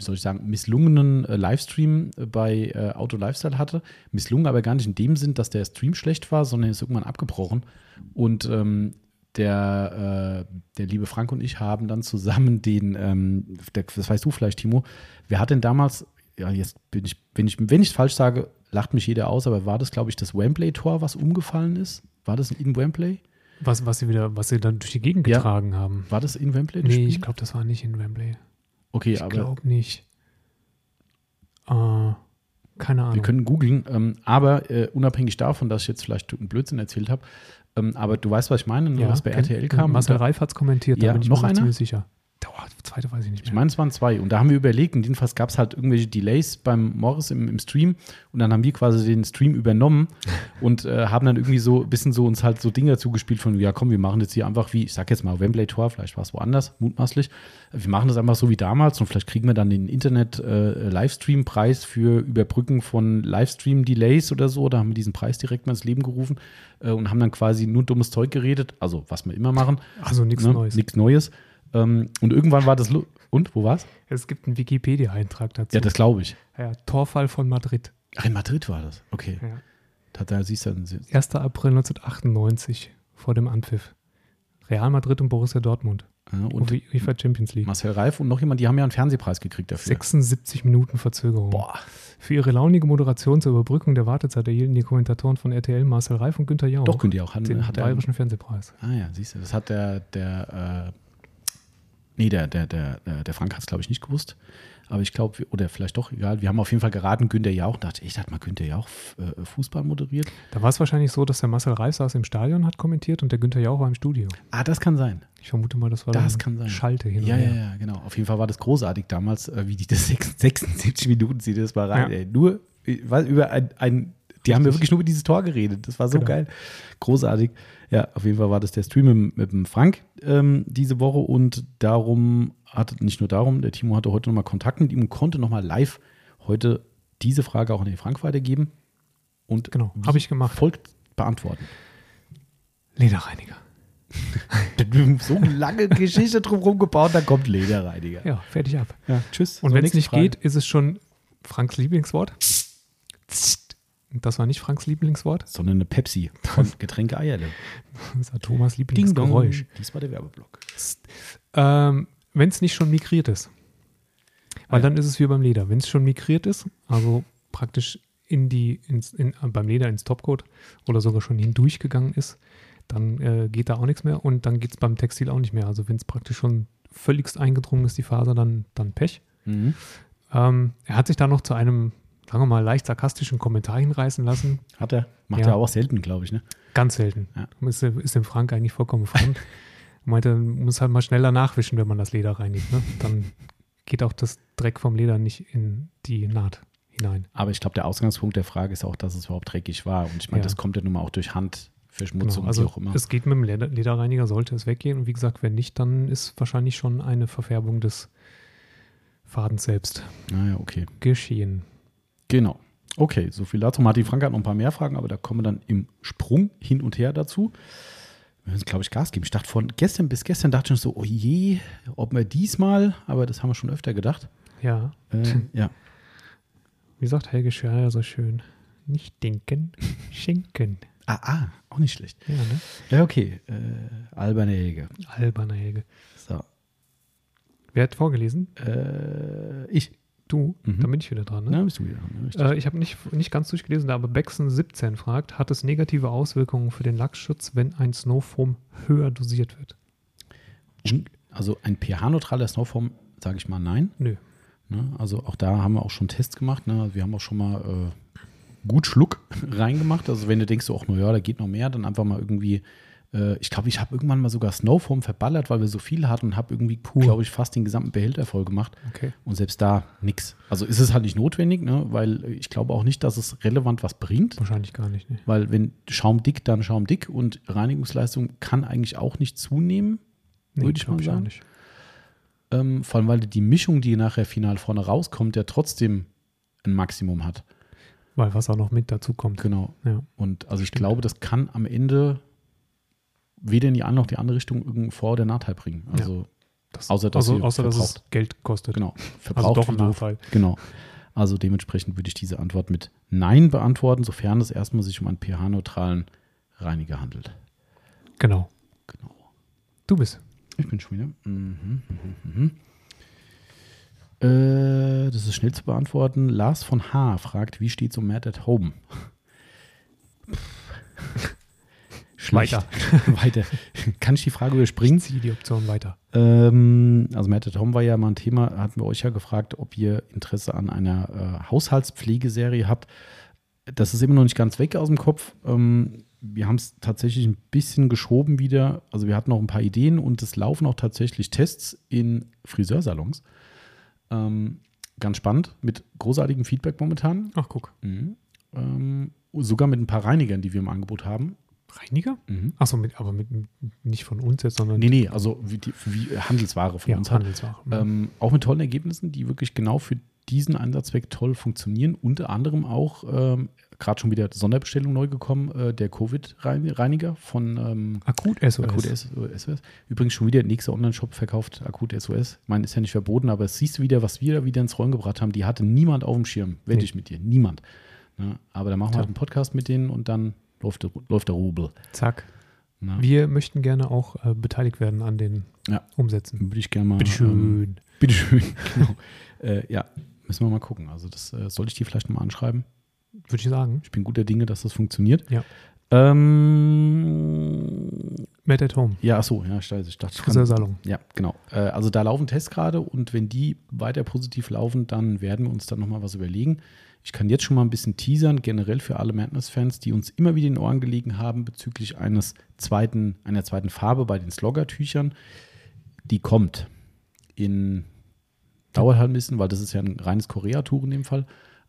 soll ich sagen, misslungenen äh, Livestream äh, bei äh, Auto Lifestyle hatte. Misslungen aber gar nicht in dem Sinn, dass der Stream schlecht war, sondern er ist irgendwann abgebrochen. Und ähm, der, äh, der liebe Frank und ich haben dann zusammen den, ähm, der, das weißt du vielleicht, Timo, wer hat denn damals, ja, jetzt bin ich, wenn ich, wenn ich falsch sage, lacht mich jeder aus, aber war das, glaube ich, das Wembley-Tor, was umgefallen ist? War das in Wembley? Was, was sie wieder, was sie dann durch die Gegend Ja. getragen haben. War das in Wembley? Nee, Spiel? ich glaube, das war nicht in Wembley. Okay, Ich aber glaube nicht. Äh, keine Ahnung. Wir können googeln, ähm, aber äh, unabhängig davon, dass ich jetzt vielleicht einen Blödsinn erzählt habe, ähm, aber du weißt, was ich meine, ne, was bei kenn- RTL kam. Marcel da- Reif hat es kommentiert, da Ja, bin ich noch mir einer? ziemlich sicher. Zweite weiß ich nicht ich mehr. meine, es waren zwei. Und da haben wir überlegt, und jedenfalls gab es halt irgendwelche Delays beim Morris im, im Stream. Und dann haben wir quasi den Stream übernommen und äh, haben dann irgendwie so ein bisschen so uns halt so Dinge zugespielt von, ja komm, wir machen jetzt hier einfach wie, ich sag jetzt mal Wembley Tor, vielleicht war es woanders, mutmaßlich. Wir machen das einfach so wie damals und vielleicht kriegen wir dann den Internet-Livestream-Preis für Überbrücken von Livestream-Delays oder so. Da haben wir diesen Preis direkt mal ins Leben gerufen äh, und haben dann quasi nur dummes Zeug geredet, also was wir immer machen. also nichts ne? Neues. Nichts Neues. Ähm, und irgendwann war das. lu- Und, wo war's? Es gibt einen Wikipedia-Eintrag dazu. Ja, das glaube ich. Ja, Torfall von Madrid. Ach, in Madrid war das. Okay. Ja. Da, da siehst du dann. 1. April 1998 vor dem Anpfiff. Real Madrid und Borussia Dortmund. Ja, Und und UEFA Champions League. Marcel Reif und noch jemand, die haben ja einen Fernsehpreis gekriegt dafür. 76 Minuten Verzögerung. Boah. Für ihre launige Moderation zur Überbrückung der Wartezeit erhielten die Kommentatoren von RTL Marcel Reif und Günther Jauch Doch, könnt ihr auch. Hat, den hat er, Bayerischen Fernsehpreis. ah ja, siehst du, das hat der, der, äh, nee, der, der, der, der, Frank hat es, glaube ich, nicht gewusst. Aber ich glaube, oder vielleicht doch, egal, wir haben auf jeden Fall geraten, Günther Jauch. Dachte ich, hat mal Günther Jauch äh, Fußball moderiert? Da war es wahrscheinlich so, dass der Marcel Reif saß im Stadion, hat kommentiert und der Günther Jauch war im Studio. Ah, das kann sein. Ich vermute mal, das war Das kann sein. Schalte hin Ja, und ja, her. ja, genau. Auf jeden Fall war das großartig damals, äh, wie die das 76 Minuten sie das mal rein. Ja. Ey. Nur äh, über ein, ein die haben ja wirklich nur über dieses Tor geredet. Das war so Genau. geil. Großartig. Ja, auf jeden Fall war das der Stream mit, mit dem Frank ähm, diese Woche und darum hatte, nicht nur darum, der Timo hatte heute nochmal Kontakt mit ihm und konnte nochmal live heute diese Frage auch an den Frank weitergeben und Genau, habe ich gemacht. folgt beantworten. Lederreiniger. so eine lange Geschichte drumherum gebaut, da kommt Lederreiniger. Ja, fertig ab. Ja, tschüss. Und wenn es nicht Frage. geht, ist es schon Franks Lieblingswort. Das war nicht Franks Lieblingswort, sondern eine Pepsi von Getränke Eierle. das war Thomas Lieblingsgeräusch. Dies war der Werbeblock. Ähm, wenn es nicht schon migriert ist. Weil Ah, ja. dann ist es wie beim Leder. Wenn es schon migriert ist, also praktisch in die, ins, in, äh, beim Leder ins Topcoat oder sogar schon hindurchgegangen ist, dann äh, geht da auch nichts mehr und dann geht es beim Textil auch nicht mehr. Also wenn es praktisch schon völligst eingedrungen ist, die Faser, dann, dann Pech. Mhm. Ähm, er hat sich da noch zu einem, sagen wir mal, leicht sarkastischen Kommentar hinreißen lassen. Hat er. Macht Ja. er auch selten, glaube ich. Ne? Ganz selten. Ja. Ist, ist dem Frank eigentlich vollkommen fremd. Meinte, man muss halt mal schneller nachwischen, wenn man das Leder reinigt. Ne? Dann geht auch das Dreck vom Leder nicht in die Naht hinein. Aber ich glaube, der Ausgangspunkt der Frage ist auch, dass es überhaupt dreckig war. Und ich meine, Ja. das kommt ja nun mal auch durch Handverschmutzung, Genau. Also wie auch immer. es geht mit dem Leder Lederreiniger, sollte es weggehen. Und wie gesagt, wenn nicht, dann ist wahrscheinlich schon eine Verfärbung des Fadens selbst Naja, okay. geschehen. Genau. Okay, so viel dazu. Martin Frank hat noch ein paar mehr Fragen, aber da kommen wir dann im Sprung hin und her dazu. Wir müssen, glaube ich, Gas geben. Ich dachte von gestern bis gestern, dachte ich schon so, oh je, ob wir diesmal, aber das haben wir schon öfter gedacht. Ja, Äh, ja. wie sagt Helge Schreier so schön, nicht denken, schenken. Ah, ah, auch nicht schlecht. Ja, ne? Ja, okay. Äh, alberne Helge. Alberner Helge. So. Wer hat vorgelesen? Äh, ich. Du, Mhm. dann bin ich wieder dran. Ne? Na, bist du wieder. dran. Äh, ich habe nicht, nicht ganz durchgelesen, aber Bexen17 fragt, hat es negative Auswirkungen für den Lachsschutz, wenn ein Snowfoam höher dosiert wird? Also ein pH-neutraler Snowform, sage ich mal, nein. Nö. Ne? Also auch da haben wir auch schon Tests gemacht. Ne? Wir haben auch schon mal äh, gut Schluck reingemacht. Also wenn du denkst, so, ach, na ja, da geht noch mehr, dann einfach mal irgendwie, äh, ich glaube, ich habe irgendwann mal sogar Snowform verballert, weil wir so viel hatten und habe irgendwie, glaube ich, fast den gesamten Behälter voll gemacht. Okay. Und selbst da nix. Also ist es halt nicht notwendig, ne? weil ich glaube auch nicht, dass es relevant was bringt. Wahrscheinlich gar nicht. Ne? Weil wenn Schaum dick, dann Schaum dick und Reinigungsleistung kann eigentlich auch nicht zunehmen. Nee, Würde ich mal sagen. auch nicht. Ähm, vor allem, weil die Mischung, die nachher final vorne rauskommt, ja trotzdem ein Maximum hat. Weil was auch noch mit dazu kommt. Genau. Ja. Und also ich Stimmt. glaube, das kann am Ende weder in die eine noch die andere Richtung irgendeinen Vor- oder Nachteil bringen. Also Das, Außer, dass also, außer dass es. Geld kostet. genau, Also verbraucht doch ein. Nachteil. Genau. Also dementsprechend würde ich diese Antwort mit Nein beantworten, sofern es erstmal sich um einen pH-neutralen Reiniger handelt. Genau. Genau. Du bist. Ich bin schon wieder. Mhm, mhm, mhm. Äh, das ist schnell zu beantworten. Lars von H. fragt, wie steht so Mad at Home? Schlecht. Weiter. Weiter. Kann ich die Frage überspringen? Zieh die Option weiter. Ähm, also at Home war ja mal ein Thema, hatten wir euch ja gefragt, ob ihr Interesse an einer äh, Haushaltspflegeserie habt. Das ist immer noch nicht ganz weg aus dem Kopf. Ähm, wir haben es tatsächlich ein bisschen geschoben wieder. Also wir hatten noch ein paar Ideen und es laufen auch tatsächlich Tests in Friseursalons. Ähm, ganz spannend, mit großartigem Feedback momentan. Ach, guck. Mhm. Ähm, sogar mit ein paar Reinigern, die wir im Angebot haben. Reiniger? Mhm. Achso, mit, aber mit, nicht von uns jetzt, sondern Nee, nee, also wie, die, wie Handelsware von ja, uns halt. Handelsware. Ähm, auch mit tollen Ergebnissen, die wirklich genau für diesen Einsatzzweck toll funktionieren. Unter anderem auch, ähm, gerade schon wieder Sonderbestellung neu gekommen, äh, der Covid-Reiniger von ähm, Akut SOS. Akut SOS. Übrigens schon wieder nächster Online-Shop verkauft Akut SOS. Ich meine, ist ja nicht verboten, aber es siehst du wieder, was wir da wieder ins Rollen gebracht haben. Die hatte niemand auf dem Schirm. Wette Nee. ich mit dir. Niemand. Ne? Aber dann machen wir halt einen Podcast mit denen und dann läuft der, läuft der Rubel. Zack. Ne? Wir möchten gerne auch äh, beteiligt werden an den Ja. Umsätzen. Würde ich gerne mal. Bitteschön. Ähm, bitteschön, genau. äh, ja, müssen wir mal gucken. Also, das äh, sollte ich dir vielleicht nochmal anschreiben. Würde ich sagen. Ich bin guter Dinge, dass das funktioniert. Ja. Ähm, Made at Home. ja, achso, ja, scheiße, ich dachte, ich kann, Friseursalon. Ja, genau. Äh, also da laufen Tests gerade und wenn die weiter positiv laufen, dann werden wir uns dann nochmal was überlegen. Ich kann jetzt schon mal ein bisschen teasern, generell für alle Madness-Fans, die uns immer wieder in den Ohren gelegen haben bezüglich eines zweiten, einer zweiten Farbe bei den Slogger-Tüchern. Die kommt in, dauert halt ein bisschen, weil das ist ja ein reines Korea-Tuch in dem Fall.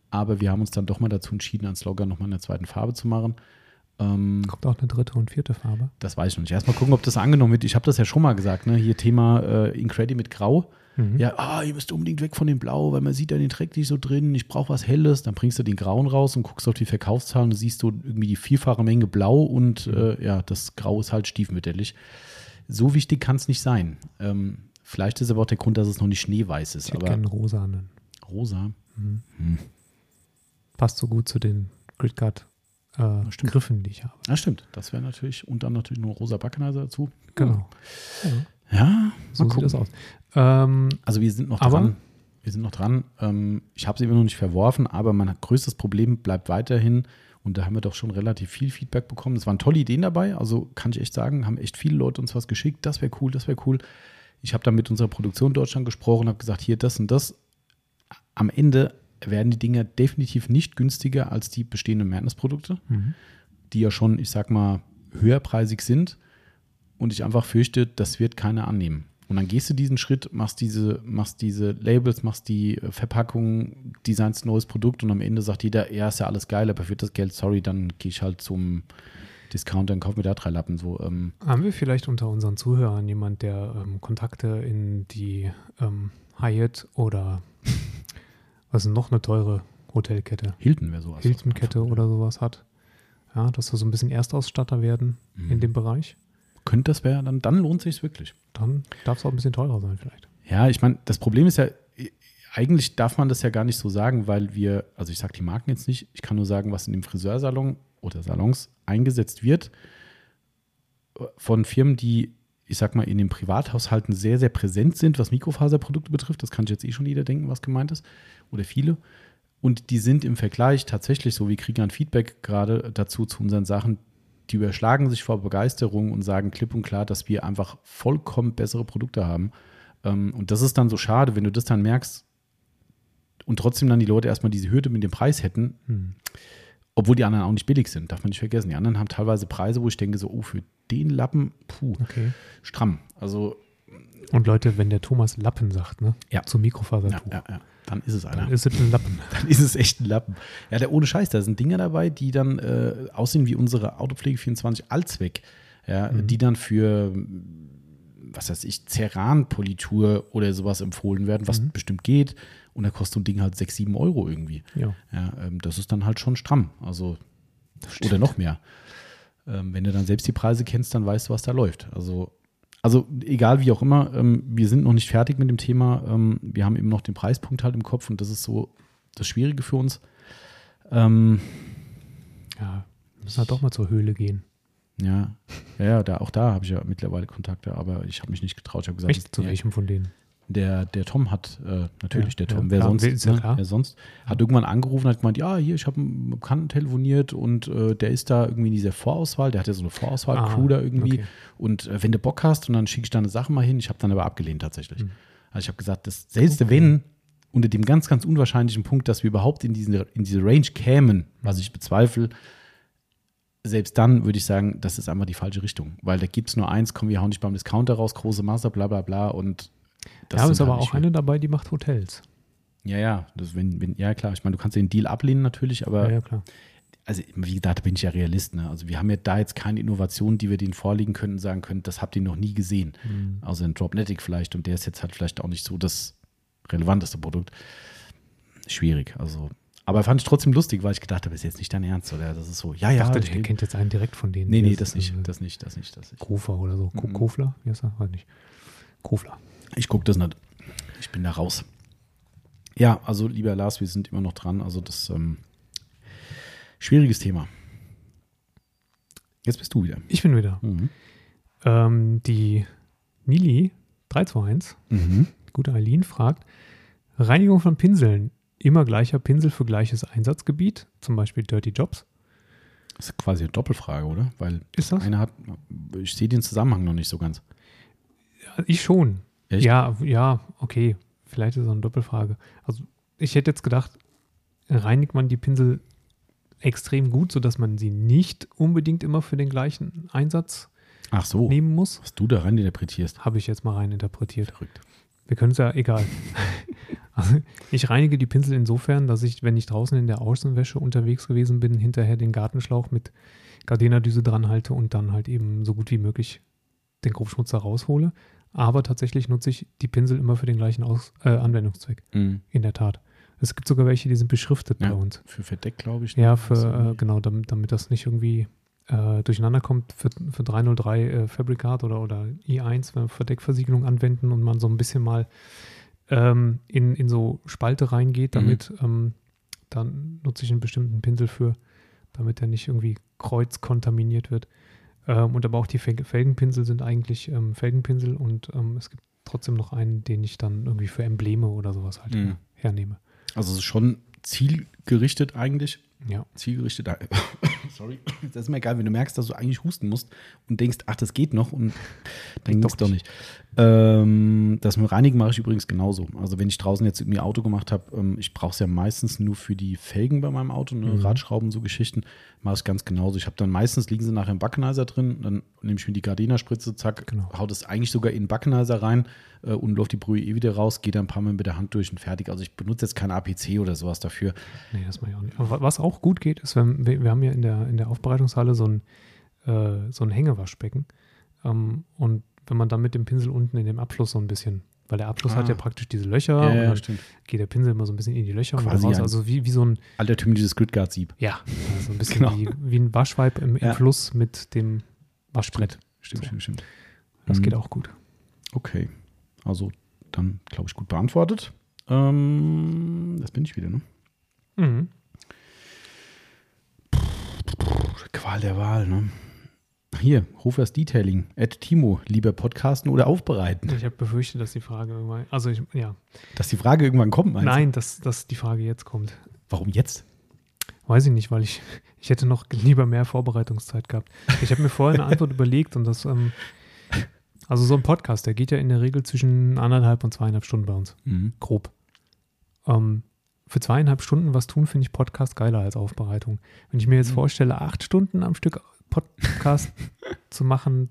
Aber wir haben uns dann doch mal dazu entschieden, an Slogger nochmal in der zweiten Farbe zu machen. Ähm, Kommt auch eine dritte und vierte Farbe. das weiß ich noch nicht. Erstmal gucken, ob das angenommen wird. Ich habe das ja schon mal gesagt, ne? Hier Thema äh, Incredi mit Grau. Mhm. Ja, ah, ihr müsst unbedingt weg von dem Blau, weil man sieht da den Dreck nicht so drin. Ich brauche was Helles. Dann bringst du den Grauen raus und guckst auf die Verkaufszahlen und siehst du irgendwie die vierfache Menge Blau und äh, ja, das Grau ist halt stiefmütterlich. So wichtig kann es nicht sein. Ähm, vielleicht ist aber auch der Grund, dass es noch nicht schneeweiß ist. Ich hätte gerne rosanen. rosa. Passt so gut zu den Gridguard äh, stimmt. Griffen, die ich habe. Ja, stimmt. Das wäre natürlich. Und dann natürlich nur rosa Backenizer dazu. Genau. Ja, Ja, so sieht das aus. Ähm, Also wir sind noch Aber- dran. Wir sind noch dran. Ähm, ich habe sie immer noch nicht verworfen, aber mein größtes Problem bleibt weiterhin, und da haben wir doch schon relativ viel Feedback bekommen. Es waren tolle Ideen dabei, also kann ich echt sagen, haben echt viele Leute uns was geschickt. Das wäre cool, das wäre cool. Ich habe dann mit unserer Produktion in Deutschland gesprochen, habe gesagt, hier das und das. Am Ende werden die Dinger definitiv nicht günstiger als die bestehenden Madness-Produkte, mhm. die ja schon, ich sag mal, höherpreisig sind. Und ich einfach fürchte, das wird keiner annehmen. Und dann gehst du diesen Schritt, machst diese, machst diese Labels, machst die äh, Verpackung, designst ein neues Produkt und am Ende sagt jeder, ja, ist ja alles geil, aber für das Geld, sorry, dann gehe ich halt zum Discounter und kaufe mir da drei Lappen. So, ähm, Haben wir vielleicht unter unseren Zuhörern jemand, der ähm, Kontakte in die ähm, Hyatt oder was ist noch eine teure Hotelkette? Hilton wäre sowas. Hilton-Kette oder sowas hat. Ja, dass wir so ein bisschen Erstausstatter werden Mhm. in dem Bereich. Könnte das wäre, dann, dann lohnt sich wirklich. Dann darf es auch ein bisschen teurer sein vielleicht. Ja, ich meine, das Problem ist ja, eigentlich darf man das ja gar nicht so sagen, weil wir, also ich sage die Marken jetzt nicht, ich kann nur sagen, was in dem Friseursalon oder Salons eingesetzt wird von Firmen, die, ich sag mal, in den Privathaushalten sehr, sehr präsent sind, was Mikrofaserprodukte betrifft. Das kann sich jetzt eh schon jeder denken, was gemeint ist. Oder viele. Und die sind im Vergleich tatsächlich so, wir kriegen ein Feedback gerade dazu zu unseren Sachen, die überschlagen sich vor Begeisterung und sagen klipp und klar, dass wir einfach vollkommen bessere Produkte haben. Ähm, Und das ist dann so schade, wenn du das dann merkst und trotzdem dann die Leute erstmal diese Hürde mit dem Preis hätten, Hm. obwohl die anderen auch nicht billig sind, darf man nicht vergessen. Die anderen haben teilweise Preise, wo ich denke, so, oh, für den Lappen, puh, Okay. stramm. Also, Und Leute, wenn der Thomas Lappen sagt, ne? Ja. Zum ja, Mikrofasertuch, ja, ja, dann ist es einer. dann ist es ein Lappen. dann ist es echt ein Lappen. Ja, der ohne Scheiß, da sind Dinge dabei, die dann äh, aussehen wie unsere Autopflege 24 Allzweck, ja, Mhm. die dann für, was weiß ich, Ceran-Politur oder sowas empfohlen werden, was Mhm. bestimmt geht. Und da kostet so ein Ding halt 6, 7 Euro irgendwie. Ja. Ja, ähm, das ist dann halt schon stramm. Also, oder noch mehr. Ähm, wenn du dann selbst die Preise kennst, dann weißt du, was da läuft. Also, also egal wie auch immer, ähm, wir sind noch nicht fertig mit dem Thema. Ähm, wir haben eben noch den Preispunkt halt im Kopf und das ist so das Schwierige für uns. Ähm, Ja, müssen halt doch mal zur Höhle gehen. ja, ja, da, auch da habe ich ja mittlerweile Kontakte, aber ich habe mich nicht getraut. Ich habe gesagt, Echt? Zu welchem von denen? Der, der Tom hat, äh, natürlich Ja, der Tom, ja, wer klar, sonst, ja ne? klar. wer sonst, hat irgendwann angerufen, hat gemeint, ja, hier, ich habe einen Bekannten telefoniert und äh, der ist da irgendwie in dieser Vorauswahl, der hat ja so eine Vorauswahl-Crew Ah, da irgendwie okay. und äh, wenn du Bock hast und dann schicke ich deine Sachen mal hin, ich habe dann aber abgelehnt tatsächlich. Hm. Also ich habe gesagt, das selbst Okay. wenn, unter dem ganz, ganz unwahrscheinlichen Punkt, dass wir überhaupt in, diesen, in diese Range kämen, was Hm. ich bezweifle, selbst dann würde ich sagen, das ist einfach die falsche Richtung. Weil da gibt es nur eins, komm, wir hauen nicht beim Discounter raus, große Masse, bla bla bla. Und das ja, ist aber auch eine dabei, die macht Hotels. ja, ja, das, wenn, wenn, ja klar. Ich meine, du kannst den Deal ablehnen natürlich, aber ja, ja, klar. also wie gesagt, da bin ich ja Realist. Ne? Also wir haben ja da jetzt keine Innovation, die wir denen vorlegen können und sagen können, das habt ihr noch nie gesehen. Mhm. Außer ein Dropnetic vielleicht und der ist jetzt halt vielleicht auch nicht so das relevanteste Produkt. Schwierig, also. Aber fand ich trotzdem lustig, weil ich gedacht habe, ist jetzt nicht dein Ernst, oder? Das ist so, ja, Ich ja. dachte, ich kennt jetzt einen direkt von denen. nee, nee, das nicht, äh, das nicht, das nicht, das nicht. Kofer oder so. Mhm. Kofler? Wie heißt er? Weiß nicht. Kofler. Ich gucke das nicht. Ich bin da raus. Ja, also lieber Lars, wir sind immer noch dran. Also das ähm, schwieriges Thema. Jetzt bist du wieder. Ich bin wieder. Mhm. Ähm, die Nili 321, Mhm. gute Eileen, fragt: Reinigung von Pinseln. Immer gleicher Pinsel für gleiches Einsatzgebiet, zum Beispiel Dirty Jobs. Das ist quasi eine Doppelfrage, oder? Weil Ist das? eine hat, ich sehe den Zusammenhang noch nicht so ganz. Ich schon. Echt? Ja, ja, okay. Vielleicht ist es eine Doppelfrage. Also ich hätte jetzt gedacht, reinigt man die Pinsel extrem gut, sodass man sie nicht unbedingt immer für den gleichen Einsatz Ach so, nehmen muss. was du da rein interpretierst. Habe ich jetzt mal rein interpretiert. Verrückt. Wir können es ja, egal. also ich reinige die Pinsel insofern, dass ich, wenn ich draußen in der Außenwäsche unterwegs gewesen bin, hinterher den Gartenschlauch mit Gardena-Düse dran halte und dann halt eben so gut wie möglich den Grobschmutz da raushole. Aber tatsächlich nutze ich die Pinsel immer für den gleichen Aus äh, Anwendungszweck, Mhm. in der Tat. Es gibt sogar welche, die sind beschriftet Ja. bei uns. Für Verdeck, glaube ich. Ja, ne? für, äh, genau, damit, damit das nicht irgendwie äh, durcheinander kommt. Für, für 303 äh, Fabricat oder, oder i1, wenn wir Verdeckversiegelung anwenden und man so ein bisschen mal ähm, in, in so Spalte reingeht, damit, ähm, dann nutze ich einen bestimmten Pinsel für, damit er nicht irgendwie kreuzkontaminiert wird. Ähm, und aber auch die Fel- Felgenpinsel sind eigentlich ähm, Felgenpinsel und ähm, es gibt trotzdem noch einen, den ich dann irgendwie für Embleme oder sowas halt Mhm. hernehme. Also es ist schon zielgerichtet eigentlich. Ja. Zielgerichtet. Sorry. Das ist mir egal, wenn du merkst, dass du eigentlich husten musst und denkst, ach, das geht noch und dann Geht geht's doch nicht. Ähm, das mit Reinigen mache ich übrigens genauso. Also wenn ich draußen jetzt irgendwie Auto gemacht habe, ähm, ich brauche es ja meistens nur für die Felgen bei meinem Auto, ne? Mhm. Radschrauben, so Geschichten, mache ich ganz genauso. Ich habe dann meistens liegen sie nachher im Backenizer drin, dann nehme ich mir die Gardena-Spritze, zack, Genau. haut es eigentlich sogar in den Backenizer rein äh, und läuft die Brühe eh wieder raus, geht dann ein paar Mal mit der Hand durch und fertig. Also ich benutze jetzt kein APC oder sowas dafür. Nee, das mache ich auch nicht. Aber wa- was auch gut geht, ist, wenn wir, wir haben ja in der, in der Aufbereitungshalle so ein, äh, so ein Hängewaschbecken. Ähm, und wenn man dann mit dem Pinsel unten in dem Abfluss so ein bisschen, weil der Abfluss Ah. hat ja praktisch diese Löcher und dann stimmt. geht der Pinsel immer so ein bisschen in die Löcher und Quasi raus. ein- Also wie, wie so ein, Altertümliches Gridguard-Sieb. ja, so ein bisschen Genau. wie, wie ein Waschweib im, im Ja. Fluss mit dem Waschbrett. Stimmt, So. stimmt, stimmt. Das Mhm. geht auch gut. Okay. Also dann, glaube ich, gut beantwortet. Ähm, das bin ich wieder, ne? Mhm. Qual der Wahl, ne? Hier, Hofers Detailing, at Timo, lieber podcasten oder aufbereiten. Ich habe befürchtet, dass die Frage irgendwann, also ich, ja, Dass die Frage irgendwann kommt, meinst du? nein, dass, dass die Frage jetzt kommt. Warum jetzt? Weiß ich nicht, weil ich, ich hätte noch lieber mehr Vorbereitungszeit gehabt. Ich habe mir vorher eine Antwort überlegt und das, ähm, also so ein Podcast, der geht ja in der Regel zwischen anderthalb und zweieinhalb Stunden bei uns, Mhm. grob. Ähm, für zweieinhalb Stunden was tun, finde ich Podcast geiler als Aufbereitung. Wenn ich mir jetzt Mhm. vorstelle, acht Stunden am Stück Podcast zu machen,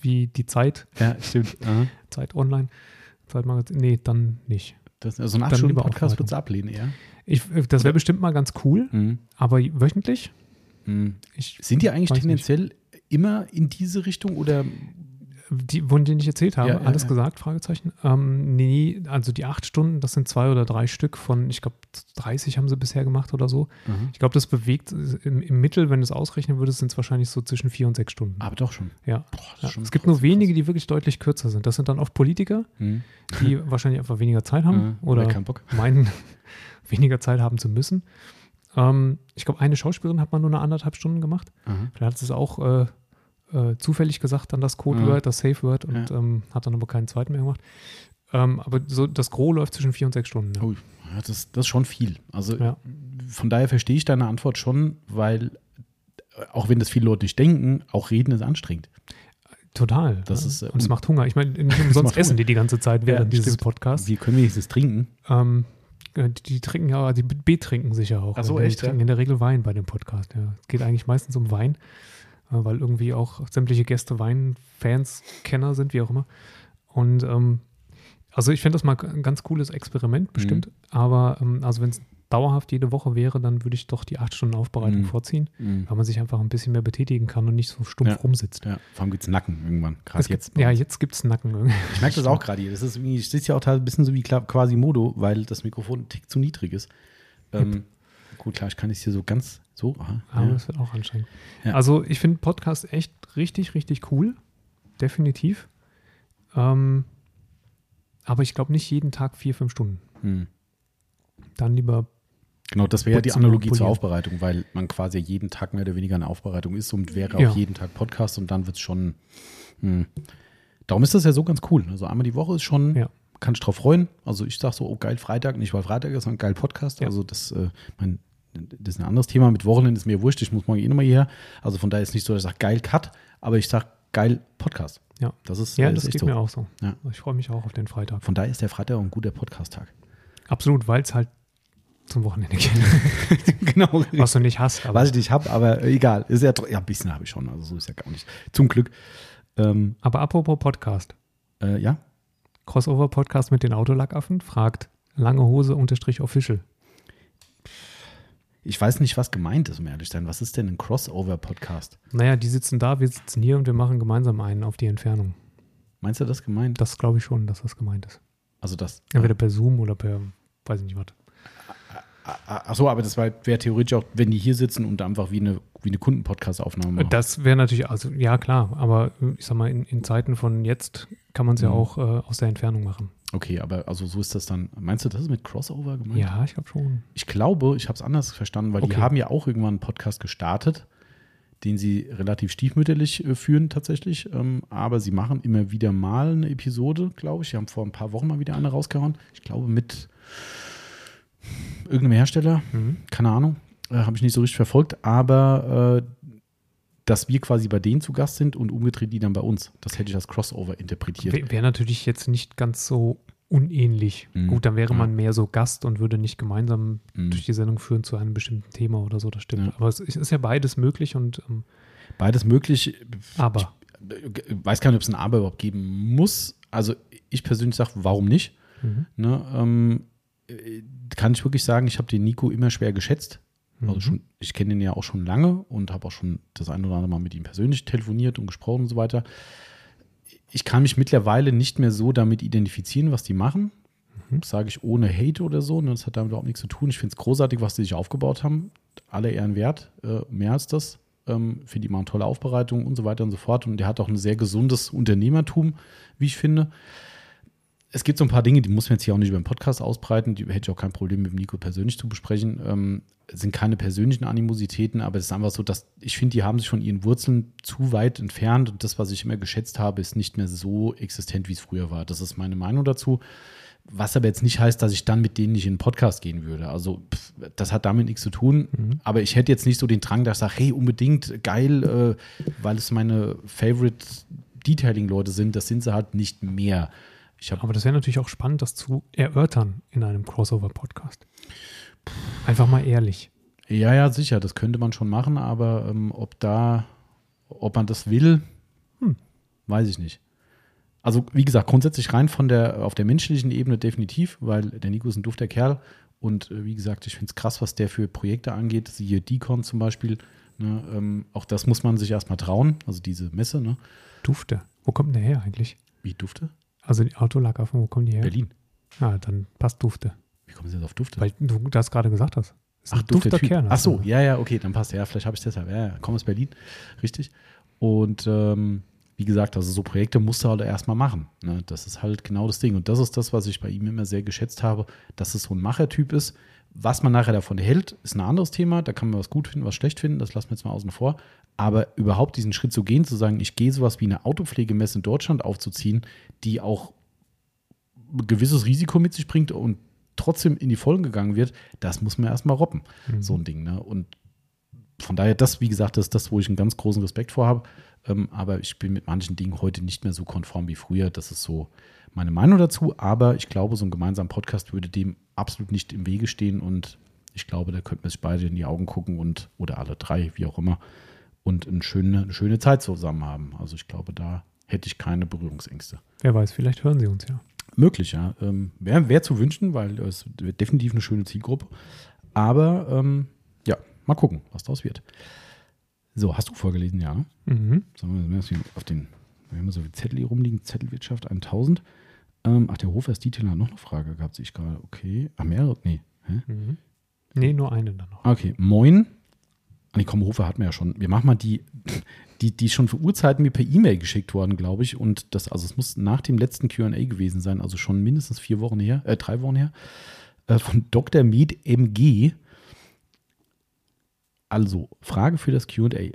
wie die Zeit, Ja, stimmt. Aha. Zeit online, Zeitmagazin, nee, dann nicht. Das, also ein Dann 8 Stunden lieber Podcast aufbereiten. würdest du ablehnen, eher? Ich, das wäre bestimmt mal ganz cool, Mhm. aber wöchentlich? Mhm. Ich Sind die eigentlich Weiß nicht. tendenziell immer in diese Richtung oder Die, von denen ich erzählt habe, Ja, ja, alles ja. gesagt, Fragezeichen. Ähm, nee, also die acht Stunden, das sind zwei oder drei Stück von, ich glaube, 30 haben sie bisher gemacht oder so. Ich glaube, das bewegt im, im Mittel, wenn du es ausrechnen würdest, sind es wahrscheinlich so zwischen vier und sechs Stunden. Aber doch schon. ja. Boah, schon Es gibt krass, nur wenige, die wirklich deutlich kürzer sind. Das sind dann oft Politiker, Mhm. die wahrscheinlich einfach weniger Zeit haben Mhm. oder keinen Bock. meinen, weniger Zeit haben zu müssen. Ähm, ich glaube, eine Schauspielerin hat man nur eine anderthalb Stunden gemacht. Vielleicht hat es auch äh, äh, zufällig gesagt, dann das Codeword, das Safe Word und ähm, hat dann aber keinen zweiten mehr gemacht. Ähm, aber so das Gros läuft zwischen vier und sechs Stunden. Ja. Oh, das, das ist schon viel. Also Ja. von daher verstehe ich deine Antwort schon, weil äh, auch wenn das viele Leute nicht denken, auch reden ist anstrengend. Total. Das ja. ist, und es un- macht Hunger. Ich meine, nicht umsonst macht essen Hunger. die die ganze Zeit während Ja, dieses stimmt. Podcasts. Wir können wenigstens trinken. Ähm, äh, die, die trinken ja, die betrinken sich ja auch. Ach so, die echt, ja? trinken in der Regel Wein bei dem Podcast. Ja. Es geht eigentlich meistens um Wein, weil irgendwie auch sämtliche Gäste Weinfans, Kenner sind, wie auch immer. Und ähm, also ich fände das mal ein ganz cooles Experiment bestimmt. Mhm. Aber ähm, also wenn es dauerhaft jede Woche wäre, dann würde ich doch die acht Stunden Aufbereitung Mhm. vorziehen, weil man sich einfach ein bisschen mehr betätigen kann und nicht so stumpf Ja. rumsitzt. Ja, vor allem gibt es Nacken irgendwann. Gerade gibt- jetzt. ja, jetzt gibt es Nacken. irgendwie. Ich merke das auch gerade hier. Das ist irgendwie, ich sitze ja auch ein bisschen so wie quasi Modo, weil das Mikrofon ein Tick zu niedrig ist. Ähm, gut, klar, ich kann es hier so ganz so. Aha, Aber ja. das wird auch anstrengend. Ja. Also ich finde Podcast echt richtig, richtig cool. Definitiv. Ähm, aber ich glaube nicht jeden Tag vier, fünf Stunden. Hm. Dann lieber, Genau, das wäre ja die Analogie zur. Aufbereitung, weil man quasi jeden Tag mehr oder weniger eine Aufbereitung ist und wäre Ja. auch jeden Tag Podcast und dann wird es schon. Hm. Darum ist das ja so ganz cool. Also einmal die Woche ist schon, Ja. kann ich drauf freuen. Also ich sage so, oh geil, Freitag, nicht weil Freitag ist, sondern geil Podcast. Ja. Also das, äh, mein, das ist ein anderes Thema. Mit Wochenende ist mir wurscht, ich muss morgen eh nochmal hierher. Also von daher ist nicht so, dass ich sage, geil Cut, aber ich sage, geil Podcast. Ja. Das ist, Ja, äh, das ist geht so. mir auch so. Ja. Ich freue mich auch auf den Freitag. Von daher ist der Freitag auch ein guter Podcast-Tag. Absolut, weil es halt zum Wochenende geht. genau. Was du nicht hast. Aber, Was ich nicht habe, aber egal. Ist ja, ja, ein bisschen habe ich schon, also so ist ja gar nicht. Zum Glück. Ähm, aber apropos Podcast. äh, ja, Crossover-Podcast mit den Autolackaffen fragt lange Hose unterstrich official. Ich weiß nicht, was gemeint ist, um ehrlich zu sein. Was ist denn ein Crossover-Podcast? Naja, die sitzen da, wir sitzen hier und wir machen gemeinsam einen auf die Entfernung. Meinst du das gemeint? Das glaube ich schon, dass das gemeint ist. Also das. Entweder per Zoom oder per, weiß ich nicht was. Achso, aber das wäre theoretisch auch, wenn die hier sitzen und einfach wie eine, wie eine Kunden-Podcast-Aufnahme machen. Das wäre natürlich, also ja klar, aber äh, ich sag mal, in, in Zeiten von jetzt kann man es ja Mhm. auch äh, aus der Entfernung machen. Okay, aber also so ist das dann. Meinst du, das ist mit Crossover gemeint? Ja, ich glaube schon. Ich glaube, ich habe es anders verstanden, weil die Okay. haben ja auch irgendwann einen Podcast gestartet, den sie relativ stiefmütterlich äh, führen tatsächlich. Ähm, aber sie machen immer wieder mal eine Episode, glaube ich. Sie haben vor ein paar Wochen mal wieder eine rausgehauen. Ich glaube mit irgendeinem Hersteller, Mhm. keine Ahnung, äh, habe ich nicht so richtig verfolgt. Aber äh, dass wir quasi bei denen zu Gast sind und umgedreht die dann bei uns. Das hätte ich als Crossover interpretiert. Wäre wär natürlich jetzt nicht ganz so unähnlich. Mhm. Gut, dann wäre man mehr so Gast und würde nicht gemeinsam Mhm. durch die Sendung führen zu einem bestimmten Thema oder so, das stimmt. Ja. Aber es ist ist ja beides möglich und ähm, Beides möglich. aber. Ich weiß gar nicht, ob es ein Aber überhaupt geben muss. Also ich persönlich sage, warum nicht? Mhm. Ne, ähm, äh, kann ich wirklich sagen, ich habe den Nico immer schwer geschätzt. Also Mhm. schon, ich kenne ihn ja auch schon lange und habe auch schon das ein oder andere Mal mit ihm persönlich telefoniert und gesprochen und so weiter. Ich kann mich mittlerweile nicht mehr so damit identifizieren, was die machen. Mhm. Sage ich ohne Hate oder so. Ne, das hat damit überhaupt nichts zu tun. Ich finde es großartig, was sie sich aufgebaut haben. Alle Ehren wert, äh, mehr als das. Ähm, finde die machen tolle Aufbereitung und so weiter und so fort. Und der hat auch ein sehr gesundes Unternehmertum, wie ich finde es gibt so ein paar Dinge, die muss man jetzt hier auch nicht über den Podcast ausbreiten, die hätte ich auch kein Problem mit Nico persönlich zu besprechen. Ähm, es sind keine persönlichen Animositäten, aber es ist einfach so, dass ich finde, die haben sich von ihren Wurzeln zu weit entfernt und das, was ich immer geschätzt habe, ist nicht mehr so existent, wie es früher war. Das ist meine Meinung dazu. Was aber jetzt nicht heißt, dass ich dann mit denen nicht in den Podcast gehen würde. Also, pff, das hat damit nichts zu tun. Aber ich hätte jetzt nicht so den Drang, dass ich sage, hey, unbedingt geil, äh, weil es meine Favorite Detailing-Leute sind. Das sind sie halt nicht mehr. Habe Aber das wäre natürlich auch spannend, das zu erörtern in einem Crossover-Podcast. Einfach mal ehrlich. Ja, ja, sicher, das könnte man schon machen, aber ähm, ob da, ob man das will, Hm. weiß ich nicht. Also, wie gesagt, grundsätzlich rein von der, auf der menschlichen Ebene definitiv, weil der Nico ist ein dufter Kerl und äh, wie gesagt, ich finde es krass, was der für Projekte angeht, siehe Decon zum Beispiel. Ne, ähm, auch das muss man sich erstmal trauen, also diese Messe, ne? Dufte. Wo kommt denn der her eigentlich? Wie Dufte? Also die Autolackaffen, wo kommen die her? Berlin. Ja, dann passt Dufte. Wie kommen Sie jetzt auf Dufte? Weil du das gerade gesagt hast. Ist Ach, Typ. Kern. Ach so, ja, ja, okay, dann passt. Ja, vielleicht habe ich es deshalb. Ja, ja, komm aus Berlin. Richtig. Und ähm, wie gesagt, also so Projekte musst du halt erstmal machen. Ne? Das ist halt genau das Ding. Und das ist das, was ich bei ihm immer sehr geschätzt habe, dass es so ein Machertyp ist. Was man nachher davon hält, ist ein anderes Thema. Da kann man was gut finden, was schlecht finden. Das lassen wir jetzt mal außen vor. Aber überhaupt diesen Schritt zu gehen, zu sagen, ich gehe sowas wie eine Autopflegemesse in Deutschland aufzuziehen, die auch ein gewisses Risiko mit sich bringt und trotzdem in die Vollen gegangen wird, das muss man erstmal robben, Mhm. so ein Ding. Ne? Und von daher, das, wie gesagt, das ist das, wo ich einen ganz großen Respekt vor habe. Ähm, aber ich bin mit manchen Dingen heute nicht mehr so konform wie früher. Das ist so meine Meinung dazu. Aber ich glaube, so ein gemeinsamer Podcast würde dem absolut nicht im Wege stehen. Und ich glaube, da könnten wir sich beide in die Augen gucken und, oder alle drei, wie auch immer, und eine schöne, eine schöne Zeit zusammen haben. Also ich glaube, da hätte ich keine Berührungsängste. Wer weiß, vielleicht hören sie uns ja. Möglich, ja. Ähm, Wäre wär zu wünschen, weil es wird definitiv eine schöne Zielgruppe. Aber ähm, ja, mal gucken, was daraus wird. So, hast du vorgelesen, ja? ne? Mhm. Sagen wir auf den, wir haben so viele Zettel hier rumliegen, Zettelwirtschaft 1000. Ähm, ach, der Hofers Detailer hat noch eine Frage gehabt, sehe ich gerade. Okay. Ah, mehrere? Nee. Hä? Mhm. Nee, nur einen dann noch. Okay, moin. Ah, nee, komm, Hofer hatten wir ja schon. Wir machen mal die, die, die schon für Urzeiten mir per E-Mail geschickt worden, glaube ich. Und das, also es muss nach dem letzten QA gewesen sein, also schon mindestens vier Wochen her, äh, drei Wochen her. Äh, von Dr. Med MG. Also, Frage für das QA.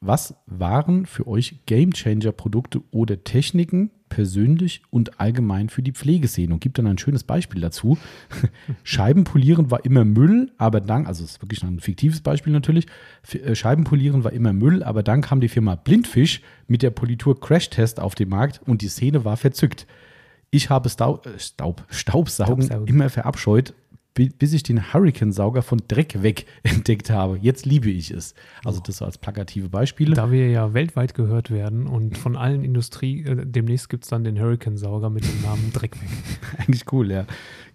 Was waren für euch Gamechanger-Produkte oder Techniken, persönlich und allgemein für die Pflegeszene und gibt dann ein schönes Beispiel dazu. Scheibenpolieren war immer Müll, aber dann, also es ist wirklich ein fiktives Beispiel natürlich, äh, Scheibenpolieren war immer Müll, aber dann kam die Firma Blindfisch mit der Politur Crash Test auf den Markt und die Szene war verzückt. Ich habe Stau äh, Staub, Staubsaugen, Staubsaugen. immer verabscheut, bis ich den Hurricane-Sauger von Dreck weg entdeckt habe. Jetzt liebe ich es. Also das so als plakative Beispiele. Da wir ja weltweit gehört werden und von allen Industrie, äh, demnächst gibt es dann den Hurricane-Sauger mit dem Namen Dreck weg. Eigentlich cool, ja.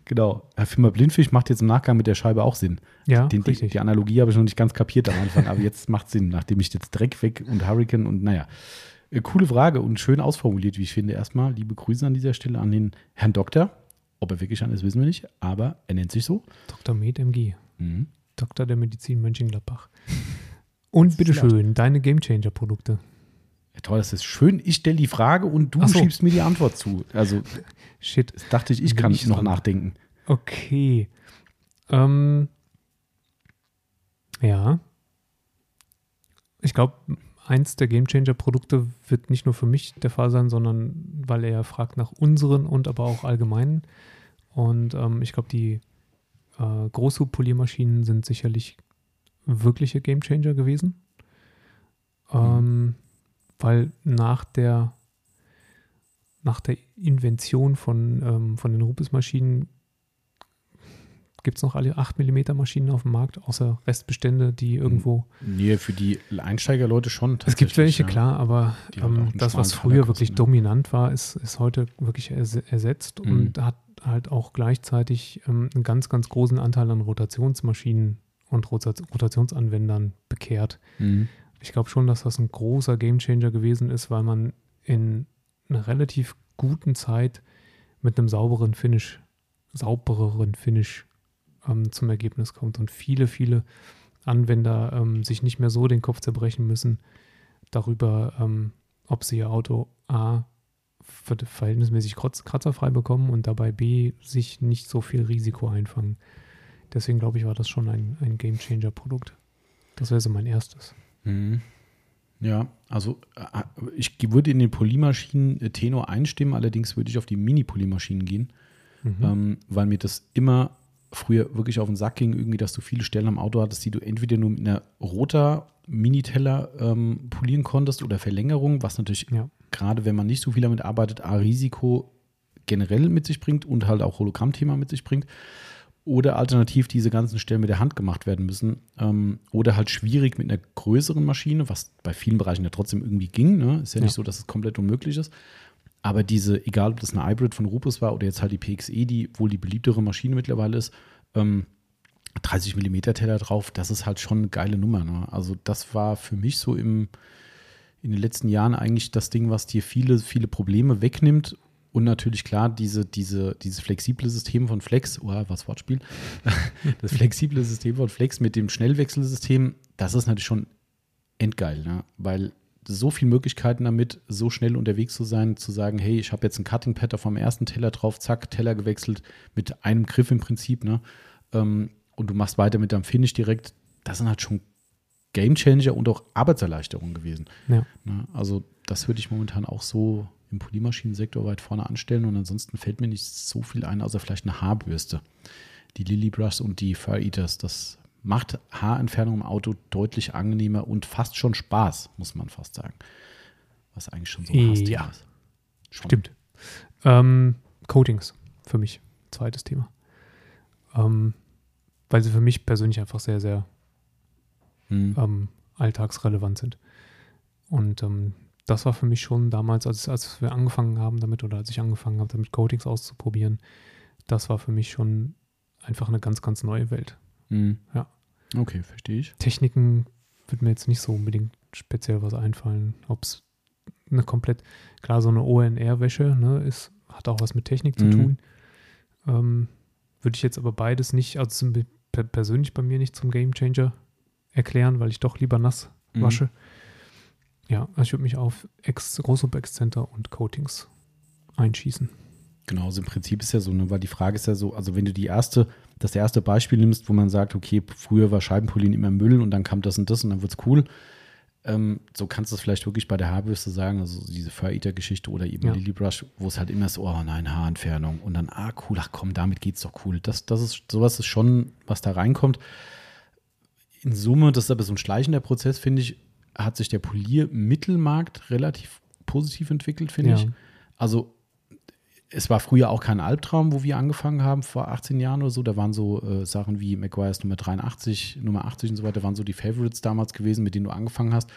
Genau. Herr Firma Blindfisch macht jetzt im Nachgang mit der Scheibe auch Sinn. Ja, Den, die, richtig. die Analogie habe ich noch nicht ganz kapiert am Anfang, aber jetzt macht Sinn, nachdem ich jetzt Dreck weg und Hurricane und naja. Äh, Coole Frage und schön ausformuliert, wie ich finde. Erstmal liebe Grüße an dieser Stelle an den Herrn Doktor. Ob er wirklich an ist, wissen wir nicht, aber er nennt sich so. Dr. Med MG, Mhm. Doktor der Medizin Mönchengladbach. Und bitteschön, deine Gamechanger-Produkte. Ja, toll, das ist schön. Ich stelle die Frage und du so. schiebst mir die Antwort zu. Also Shit. das dachte ich, ich kann ich noch dran. nachdenken. Okay. Ähm, ja. Ich glaube, eins der Gamechanger-Produkte wird nicht nur für mich der Fall sein, sondern weil er fragt nach unseren und aber auch allgemeinen. Und ähm, ich glaube, die äh, Großhub-Poliermaschinen sind sicherlich wirkliche Gamechanger gewesen. Ähm, weil nach der nach der Invention von, ähm, von den Rupes-Maschinen gibt es noch alle 8 mm Maschinen auf dem Markt, außer Restbestände, die irgendwo. Nee, für die Einsteigerleute schon. Es gibt welche, ja. klar, aber ähm, das, was früher wirklich ne? dominant war, ist, ist heute wirklich erse- ersetzt Mhm. und hat halt auch gleichzeitig ähm, einen ganz, ganz großen Anteil an Rotationsmaschinen und Rota Rotationsanwendern bekehrt. Mhm. Ich glaube schon, dass das ein großer Gamechanger gewesen ist, weil man in einer relativ guten Zeit mit einem sauberen Finish, saubereren Finish ähm, zum Ergebnis kommt und viele, viele Anwender ähm, sich nicht mehr so den Kopf zerbrechen müssen darüber, ähm, ob sie ihr Auto A ver verhältnismäßig kratzerfrei bekommen und dabei B sich nicht so viel Risiko einfangen. Deswegen glaube ich, war das schon ein, ein Gamechanger-Produkt. Das wäre so mein erstes. Mhm. Ja, also äh, ich würde in den Polymaschinen äh, Tenor einstimmen, allerdings würde ich auf die Mini-Polymaschinen gehen, Mhm. ähm, weil mir das immer früher wirklich auf den Sack ging, irgendwie, dass du viele Stellen am Auto hattest, die du entweder nur mit einer roter Miniteller ähm, polieren konntest oder Verlängerung, was natürlich Ja. gerade wenn man nicht so viel damit arbeitet, A, Risiko generell mit sich bringt und halt auch Hologrammthema mit sich bringt. Oder alternativ diese ganzen Stellen mit der Hand gemacht werden müssen. Ähm, oder halt schwierig mit einer größeren Maschine, was bei vielen Bereichen ja trotzdem irgendwie ging. Ne? Ist ja, nicht Ja. so, dass es komplett unmöglich ist. Aber diese, egal ob das eine Hybrid von Rupus war oder jetzt halt die PXE, die wohl die beliebtere Maschine mittlerweile ist, ähm, 30 mm Teller drauf, das ist halt schon eine geile Nummer. Ne? Also das war für mich so im, in den letzten Jahren eigentlich das Ding, was dir viele, viele Probleme wegnimmt. Und natürlich klar, diese, diese, dieses flexible System von Flex, oh, was Wortspiel, das flexible System von Flex mit dem Schnellwechselsystem, das ist natürlich schon endgeil, ne? weil so viele Möglichkeiten damit, so schnell unterwegs zu sein, zu sagen, hey, ich habe jetzt ein Cutting Pad auf meinem ersten Teller drauf, zack, Teller gewechselt, mit einem Griff im Prinzip, ne? Ähm, und du machst weiter mit deinem Finish direkt, das sind halt schon Game Changer und auch Arbeitserleichterung gewesen. Ja. Ne? Also das würde ich momentan auch so im Polymaschinensektor weit vorne anstellen und ansonsten fällt mir nicht so viel ein, außer vielleicht eine Haarbürste. Die Lily Brush und die Fur Eaters, das macht Haarentfernung im Auto deutlich angenehmer und fast schon Spaß, muss man fast sagen. Was eigentlich schon so ein Ja. Ist. Schon. Stimmt. Ähm, Coatings für mich, zweites Thema. Ähm, weil sie für mich persönlich einfach sehr, sehr Hm. ähm, alltagsrelevant sind. Und ähm, das war für mich schon damals, als, als wir angefangen haben damit oder als ich angefangen habe, damit Coatings auszuprobieren, das war für mich schon einfach eine ganz, ganz neue Welt. Hm. Ja. Okay, verstehe ich. Techniken wird mir jetzt nicht so unbedingt speziell was einfallen. Ob es eine komplett, klar, so eine ONR-Wäsche ne, ist, hat auch was mit Technik zu Mhm. tun. Ähm, würde ich jetzt aber beides nicht, also persönlich bei mir nicht zum Gamechanger erklären, weil ich doch lieber nass Mhm. wasche. Ja, also ich würde mich auf Ex Großhub Excenter und Coatings einschießen. Genau, also im Prinzip ist ja so, ne, weil die Frage ist ja so, also wenn du die erste, das erste Beispiel nimmst, wo man sagt, okay, früher war Scheibenpolieren immer Müll und dann kam das und das und dann wird's cool. Ähm, so kannst du es vielleicht wirklich bei der Haarbürste sagen, also diese Fur-Eater-Geschichte oder eben Ja. Lily Brush, wo es halt immer ist, oh nein, Haarentfernung und dann, ah cool, ach komm, damit geht's doch cool. Das, das ist, sowas ist schon, was da reinkommt. In Summe, das ist aber so ein schleichender Prozess, finde ich, hat sich der Poliermittelmarkt relativ positiv entwickelt, finde Ja. ich. Also es war früher auch kein Albtraum, wo wir angefangen haben, vor 18 Jahren oder so. Da waren so äh, Sachen wie McGuire's Nummer 83, Nummer 80 und so weiter, waren so die Favorites damals gewesen, mit denen du angefangen hast.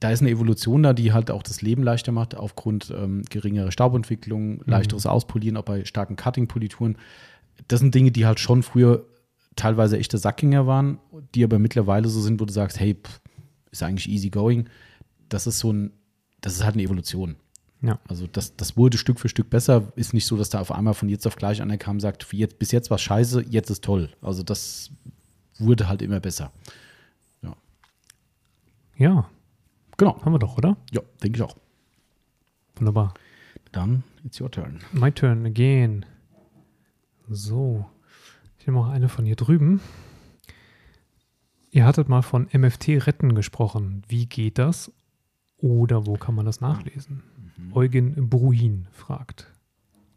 Da ist eine Evolution da, die halt auch das Leben leichter macht, aufgrund ähm, geringerer Staubentwicklung, leichteres Auspolieren, auch bei starken Cutting-Polituren. Das sind Dinge, die halt schon früher teilweise echte Sackgänger waren, die aber mittlerweile so sind, wo du sagst, hey, pff, ist eigentlich easy going. Das ist so ein, das ist halt eine Evolution. Ja. Also das, das wurde Stück für Stück besser. Ist nicht so, dass da auf einmal von jetzt auf gleich einer kam und sagt, jetzt, bis jetzt war scheiße, jetzt ist toll. Also das wurde halt immer besser. Ja, Genau. haben wir doch, oder? Ja, denke ich auch. Wunderbar. Dann, it's your turn. My turn again. So. Ich nehme auch eine von hier drüben. Ihr hattet mal von MFT retten gesprochen. Wie geht das? Oder wo kann man das nachlesen? Eugen Bruhin fragt.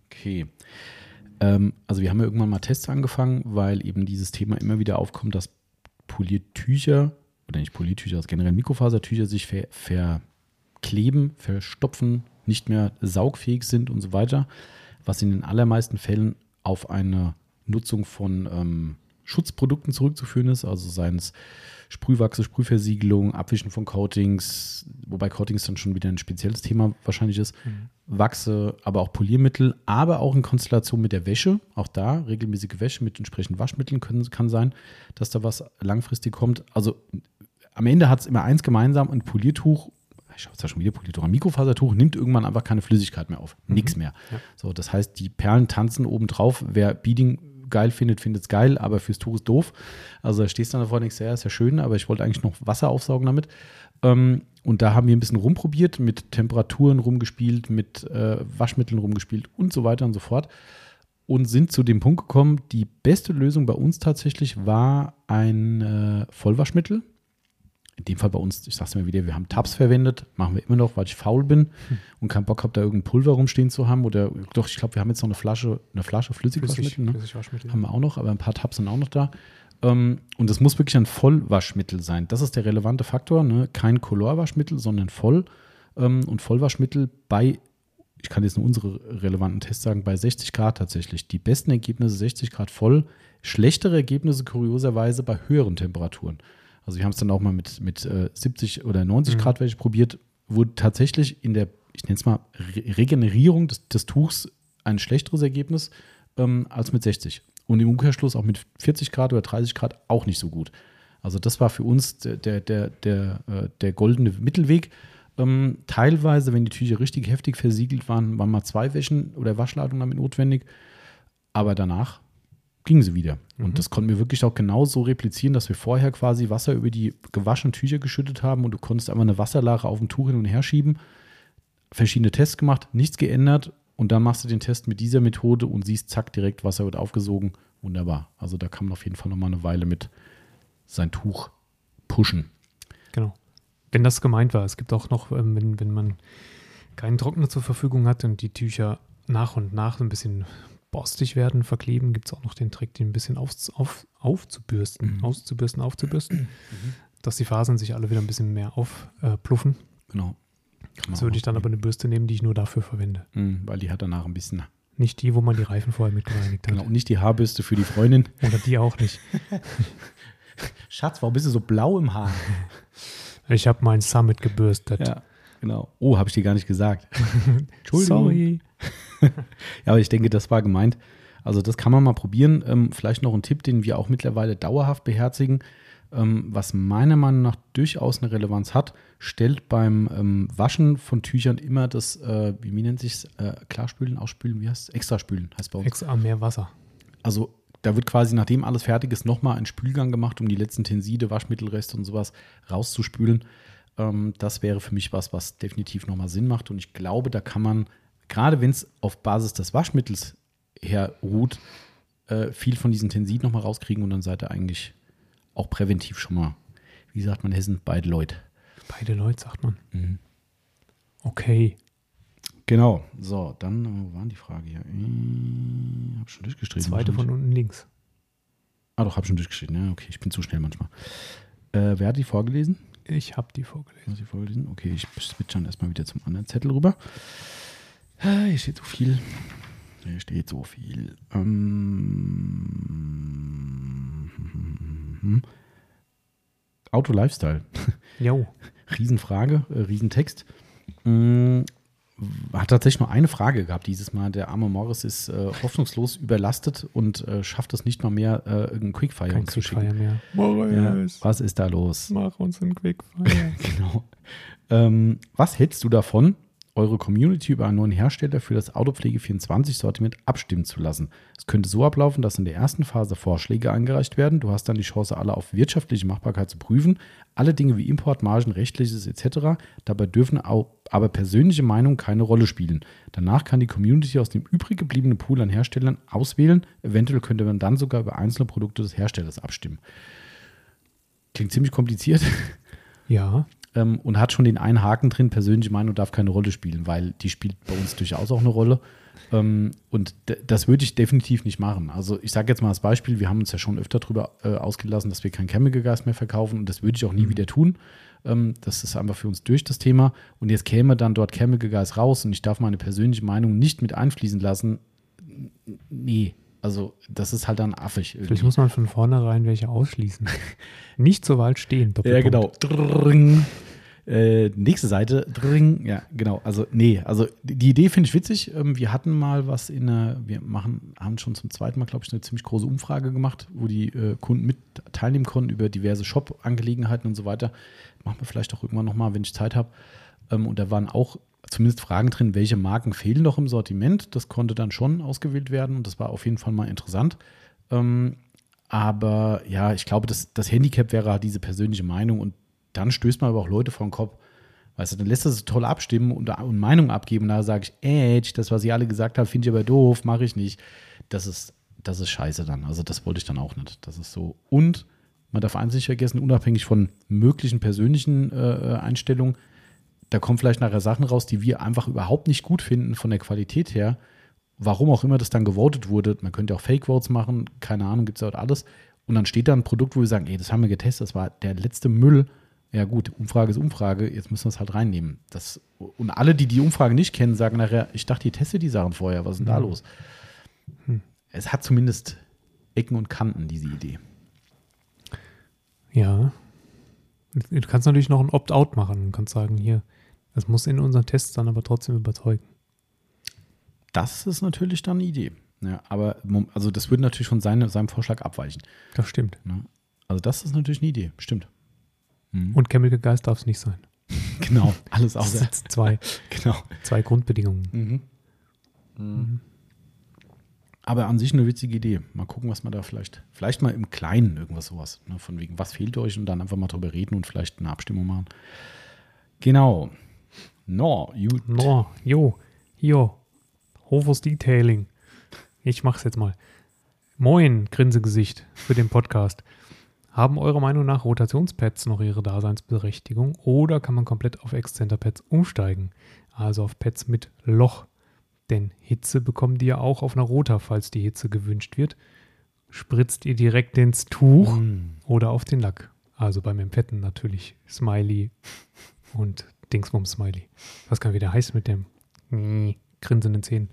Okay. Ähm, also wir haben ja irgendwann mal Tests angefangen, weil eben dieses Thema immer wieder aufkommt, dass Poliertücher, oder nicht Poliertücher, also generell Mikrofasertücher sich ver verkleben, verstopfen, nicht mehr saugfähig sind und so weiter, was in den allermeisten Fällen auf eine Nutzung von ähm, Schutzprodukten zurückzuführen ist, also seien es Sprühwachse, Sprühversiegelung, Abwischen von Coatings, wobei Coatings dann schon wieder ein spezielles Thema wahrscheinlich ist, Wachse, aber auch Poliermittel, aber auch in Konstellation mit der Wäsche, auch da regelmäßige Wäsche mit entsprechenden Waschmitteln können, kann sein, dass da was langfristig kommt. Also am Ende hat es immer eins gemeinsam, ein Poliertuch, ich habe zwar schon wieder Poliertuch, ein Mikrofasertuch nimmt irgendwann einfach keine Flüssigkeit mehr auf, nix mehr. Ja. So, das heißt, die Perlen tanzen oben drauf, wer Beading geil findet, findet es geil, aber fürs Tuch ist doof. Also da stehst du dann davor und denkst, ja, ist ja schön, aber ich wollte eigentlich noch Wasser aufsaugen damit. Ähm, und da haben wir ein bisschen rumprobiert, mit Temperaturen rumgespielt, mit äh, Waschmitteln rumgespielt und so weiter und so fort. Und sind zu dem Punkt gekommen, die beste Lösung bei uns tatsächlich war ein äh, Vollwaschmittel. In dem Fall bei uns, ich sag's mir wieder, wir haben Tabs verwendet, machen wir immer noch, weil ich faul bin und keinen Bock habe, da irgendein Pulver rumstehen zu haben. Oder doch, ich glaube, wir haben jetzt noch eine Flasche, eine Flasche Flüssigwaschmittel. Ne? Flüssigwaschmittel. Haben wir auch noch, aber ein paar Tabs sind auch noch da. Ähm, und es muss wirklich ein Vollwaschmittel sein. Das ist der relevante Faktor. Ne? Kein Colorwaschmittel, sondern voll. Ähm, und Vollwaschmittel bei, ich kann jetzt nur unsere relevanten Tests sagen, bei 60 Grad tatsächlich. Die besten Ergebnisse 60 Grad voll. Schlechtere Ergebnisse kurioserweise bei höheren Temperaturen. Also wir haben es dann auch mal mit, mit äh, 70 oder 90 Mhm. Grad Wäsche probiert, wurde tatsächlich in der, ich nenne es mal, Re Regenerierung des, des Tuchs ein schlechteres Ergebnis ähm, als mit 60. Und im Umkehrschluss auch mit 40 Grad oder 30 Grad auch nicht so gut. Also das war für uns der, der, der, der, äh, der goldene Mittelweg. Ähm, teilweise, wenn die Tücher richtig heftig versiegelt waren, waren mal zwei Wäschen oder Waschladungen damit notwendig. Aber danach gingen sie wieder. Mhm. Und das konnten wir wirklich auch genauso replizieren, dass wir vorher quasi Wasser über die gewaschenen Tücher geschüttet haben und du konntest einfach eine Wasserlache auf dem Tuch hin und her schieben. Verschiedene Tests gemacht, nichts geändert und dann machst du den Test mit dieser Methode und siehst, zack, direkt Wasser wird aufgesogen. Wunderbar. Also da kann man auf jeden Fall nochmal eine Weile mit sein Tuch pushen. Genau. Wenn das gemeint war. Es gibt auch noch, ähm, wenn, wenn man keinen Trockner zur Verfügung hat und die Tücher nach und nach ein bisschen borstig werden, verkleben, gibt es auch noch den Trick, die ein bisschen auf, auf, aufzubürsten, Mhm. auszubürsten, aufzubürsten, dass die Fasern sich alle wieder ein bisschen mehr aufpluffen. Genau. Kann Das würde ich dann aber eine Bürste nehmen, die ich nur dafür verwende. Mhm, weil die hat danach ein bisschen. Nicht die, wo man die Reifen vorher mit gereinigt hat. Genau. Und nicht die Haarbürste für die Freundin. Oder die auch nicht. Schatz, warum bist du so blau im Haar? Ich habe meinen Summit gebürstet. Ja, genau. Oh, habe ich dir gar nicht gesagt. Entschuldigung. Sorry. Ja, aber ich denke, das war gemeint. Also das kann man mal probieren. Ähm, vielleicht noch ein Tipp, den wir auch mittlerweile dauerhaft beherzigen, ähm, was meiner Meinung nach durchaus eine Relevanz hat, stellt beim ähm, Waschen von Tüchern immer das, äh, wie, nennt sich äh, Klarspülen, Ausspülen, wie heißt es? Extraspülen heißt bei uns. Extra mehr Wasser. Also da wird quasi, nachdem alles fertig ist, nochmal ein Spülgang gemacht, um die letzten Tenside, Waschmittelreste und sowas rauszuspülen. Ähm, das wäre für mich was, was definitiv nochmal Sinn macht. Und ich glaube, da kann man, gerade wenn es auf Basis des Waschmittels her ruht, äh, viel von diesen Tensid nochmal rauskriegen und dann seid ihr eigentlich auch präventiv schon mal, wie sagt man in Hessen, beide Leute. Beide Leute, sagt man. Mhm. Okay. Genau. So, dann, äh, wo waren die Frage hier? Äh, hab schon durchgestrichen. Zweite von unten links. Ah, doch, hab schon durchgeschrieben. Ja, okay, ich bin zu schnell manchmal. Äh, wer hat die vorgelesen? Ich habe die vorgelesen. Hast du die vorgelesen? Okay, ich switche dann erstmal wieder zum anderen Zettel rüber. Hier steht so viel. Hier steht so viel. Ähm, Auto Lifestyle. Jo. Riesenfrage, äh, Riesentext. Mm, Hat tatsächlich nur eine Frage gehabt dieses Mal. Der arme Morris ist äh, hoffnungslos überlastet und äh, schafft es nicht mal mehr, äh, irgendeinen Quickfire Kein zu Quickfire schicken. mehr. Ja, Morris, was ist da los? mach uns einen Quickfire. Genau. Ähm, was hältst du davon, eure Community über einen neuen Hersteller für das Autopflege24-Sortiment abstimmen zu lassen? Es könnte so ablaufen, dass in der ersten Phase Vorschläge eingereicht werden. Du hast dann die Chance, alle auf wirtschaftliche Machbarkeit zu prüfen. Alle Dinge wie Import, Margen, Rechtliches etc. Dabei dürfen aber persönliche Meinungen keine Rolle spielen. Danach kann die Community aus dem übrig gebliebenen Pool an Herstellern auswählen. Eventuell könnte man dann sogar über einzelne Produkte des Herstellers abstimmen. Klingt ziemlich kompliziert ja, ähm, und hat schon den einen Haken drin, persönliche Meinung darf keine Rolle spielen, weil die spielt bei uns durchaus auch eine Rolle. Ähm, und das würde ich definitiv nicht machen. Also ich sage jetzt mal als Beispiel, wir haben uns ja schon öfter darüber äh, ausgelassen, dass wir kein Chemical Gas mehr verkaufen und das würde ich auch nie wieder tun. Ähm, das ist einfach für uns durch das Thema. Und jetzt käme dann dort Chemical Gas raus und ich darf meine persönliche Meinung nicht mit einfließen lassen. Nee, also das ist halt dann affig. vielleicht irgendwie. muss man von vornherein welche ausschließen. Nicht so weit stehen. Ja, Doppelpunkt. genau. Drrrring. Äh, nächste Seite. Drrrring. Ja, genau. Also, nee, also die Idee finde ich witzig. Ähm, wir hatten mal was in einer, wir machen, haben schon zum zweiten Mal, glaube ich, eine ziemlich große Umfrage gemacht, wo die äh, Kunden mit teilnehmen konnten über diverse Shop-Angelegenheiten und so weiter. Machen wir vielleicht auch irgendwann nochmal, wenn ich Zeit habe. Ähm, und da waren auch zumindest Fragen drin, welche Marken fehlen noch im Sortiment. Das konnte dann schon ausgewählt werden und das war auf jeden Fall mal interessant. Ähm, aber ja, ich glaube, das, das Handicap wäre halt diese persönliche Meinung und dann stößt man aber auch Leute vor den Kopf. Weißt du, dann lässt er es toll abstimmen und, und Meinung abgeben. Da sage ich, Edge, das, was ihr alle gesagt habt, finde ich aber doof, mache ich nicht. Das ist, das ist scheiße dann. Also das wollte ich dann auch nicht. Das ist so. Und man darf eins nicht vergessen, unabhängig von möglichen persönlichen äh, Einstellungen, da kommen vielleicht nachher Sachen raus, die wir einfach überhaupt nicht gut finden von der Qualität her. Warum auch immer das dann gewotet wurde. Man könnte auch Fake-Votes machen, keine Ahnung, gibt es auch alles. Und dann steht da ein Produkt, wo wir sagen, ey, das haben wir getestet, das war der letzte Müll. Ja gut, Umfrage ist Umfrage, jetzt müssen wir es halt reinnehmen. Das, und alle, die die Umfrage nicht kennen, sagen nachher, ich dachte, ihr testet die Sachen vorher, was ist denn da los? Es hat zumindest Ecken und Kanten, diese Idee. Ja. Du kannst natürlich noch ein Opt-out machen und kannst sagen, hier, das muss in unseren Tests dann aber trotzdem überzeugen. Das ist natürlich dann eine Idee. Ja, aber also das würde natürlich von seine, seinem Vorschlag abweichen. Das stimmt. Ne? Also das ist natürlich eine Idee, stimmt. Mhm. Und Chemical Geist darf es nicht sein. Genau, alles Das außer. sind zwei, Genau. zwei Grundbedingungen. Mhm. Mhm. Aber an sich eine witzige Idee. Mal gucken, was man da vielleicht, vielleicht mal im Kleinen irgendwas sowas. Ne? Von wegen, was fehlt euch und dann einfach mal drüber reden und vielleicht eine Abstimmung machen. Genau. No, gut. No, jo, jo, Hofus Detailing. Ich mach's jetzt mal. Moin, Grinsegesicht für den Podcast. Haben eurer Meinung nach Rotationspads noch ihre Daseinsberechtigung oder kann man komplett auf Excenter-Pads umsteigen? Also auf Pads mit Loch. Denn Hitze bekommen die ja auch auf einer Rota, falls die Hitze gewünscht wird. Spritzt ihr direkt ins Tuch Mm. oder auf den Lack. Also beim Empetten natürlich Smiley und Dingsbums-Smiley. Was kann wieder heißt mit dem grinsenden Zähnen?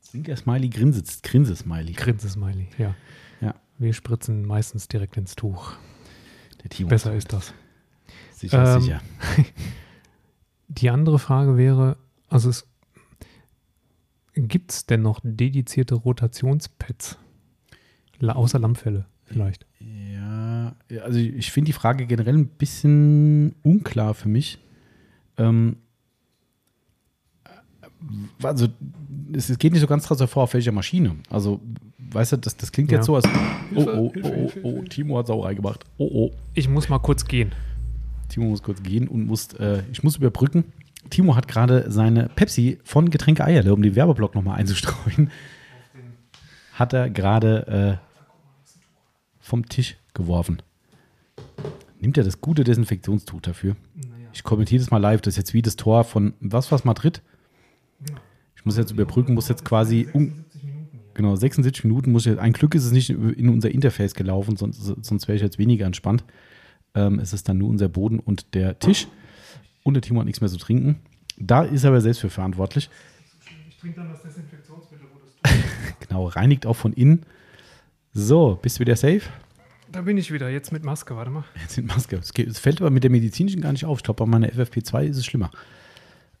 Zwinker Smiley, Grinse, Grinse Smiley. Grinse-Smiley, ja. Ja. Wir spritzen meistens direkt ins Tuch. Besser ist das. Sicher, Ähm, sicher. Die andere Frage wäre, also es gibt es denn noch dedizierte Rotationspads? Außer Lammfälle vielleicht. Ja, also ich finde die Frage generell ein bisschen unklar für mich. Ähm, also es, geht nicht so ganz draus hervor, auf welcher Maschine. Also, weißt du, das, das klingt Ja. jetzt so, als oh, oh, oh, oh, oh, Timo hat Sauerei gemacht. Oh, oh. Ich muss mal kurz gehen. Timo muss kurz gehen und muss, äh, ich muss überbrücken. Timo hat gerade seine Pepsi von Getränke Eierle, um den Werbeblock nochmal einzustreuen, hat er gerade äh, vom Tisch geworfen. Nimmt er das gute Desinfektionstuch dafür? Ich kommentiere das mal live. Das ist jetzt wie das Tor von, was war's, Madrid? Ich muss jetzt überbrücken, muss jetzt quasi, um, genau, 76 Minuten muss ich, ein Glück ist es nicht in unser Interface gelaufen, sonst, sonst wäre ich jetzt weniger entspannt. Ähm, es ist dann nur unser Boden und der Tisch. Und der Timo hat nichts mehr zu trinken. Da ist er aber selbst für verantwortlich. Ich trinke dann das Desinfektionsmittel, wo das. Genau, reinigt auch von innen. So, bist du wieder safe? Da bin ich wieder, jetzt mit Maske, warte mal. Jetzt sind Maske. Es, fällt aber mit der medizinischen gar nicht auf. Ich glaube, bei meiner FFP2 ist es schlimmer.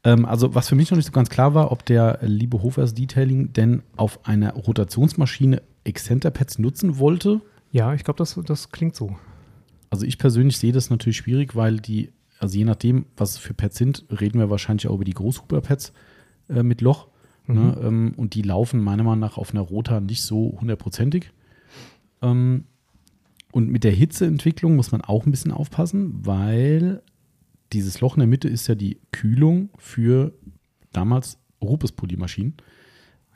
Ähm, also, was für mich noch nicht so ganz klar war, ob der liebe Hofers Detailing denn auf einer Rotationsmaschine Excenter-Pads nutzen wollte. Ja, ich glaube, das, das klingt so. Also, ich persönlich sehe das natürlich schwierig, weil die, also je nachdem, was es für Pads sind, reden wir wahrscheinlich auch über die Großhuber-Pads äh, mit Loch. Ne? Ähm, und die laufen meiner Meinung nach auf einer Rota nicht so hundertprozentig. Ähm, und mit der Hitzeentwicklung muss man auch ein bisschen aufpassen, weil dieses Loch in der Mitte ist ja die Kühlung für damals Rupes-Polymaschinen,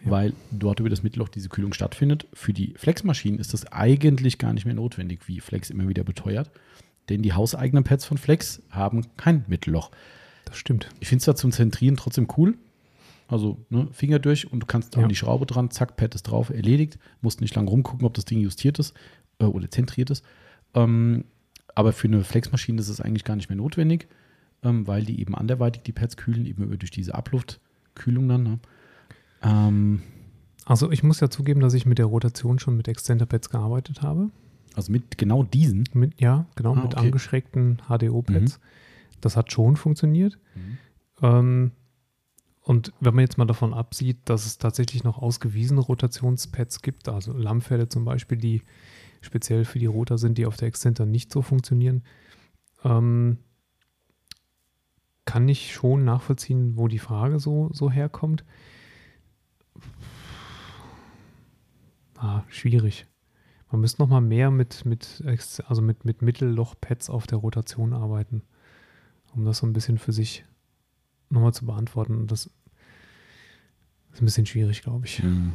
Ja. weil dort über das Mittelloch diese Kühlung stattfindet. Für die Flex-Maschinen ist das eigentlich gar nicht mehr notwendig, wie Flex immer wieder beteuert. Denn die hauseigenen Pads von Flex haben kein Mittelloch. Das stimmt. Ich finde es zwar zum Zentrieren trotzdem cool. Also ne, Finger durch und du kannst auch Ja. die Schraube dran, zack, Pad ist drauf, erledigt. Musst nicht lang rumgucken, ob das Ding justiert ist äh, oder zentriert ist. Ähm, aber für eine Flexmaschine ist es eigentlich gar nicht mehr notwendig, ähm, weil die eben anderweitig die Pads kühlen, eben über durch diese Abluftkühlung dann. Ne? Ähm, Also ich muss ja zugeben, dass ich mit der Rotation schon mit Extender-Pads gearbeitet habe. also mit genau diesen. Mit, ja, genau, Ah, mit okay. angeschrägten HDO-Pads. Das hat schon funktioniert. Ähm, und wenn man jetzt mal davon absieht, dass es tatsächlich noch ausgewiesene Rotationspads gibt, also Lammfälle zum Beispiel, die speziell für die Rotor sind, die auf der Exzenter nicht so funktionieren, ähm, kann ich schon nachvollziehen, wo die Frage so, so herkommt. Ah, schwierig. Man müsste noch mal mehr mit, mit, also mit, mit Mittelloch-Pads auf der Rotation arbeiten, um das so ein bisschen für sich nochmal zu beantworten. Das ist ein bisschen schwierig, glaube ich. Mhm.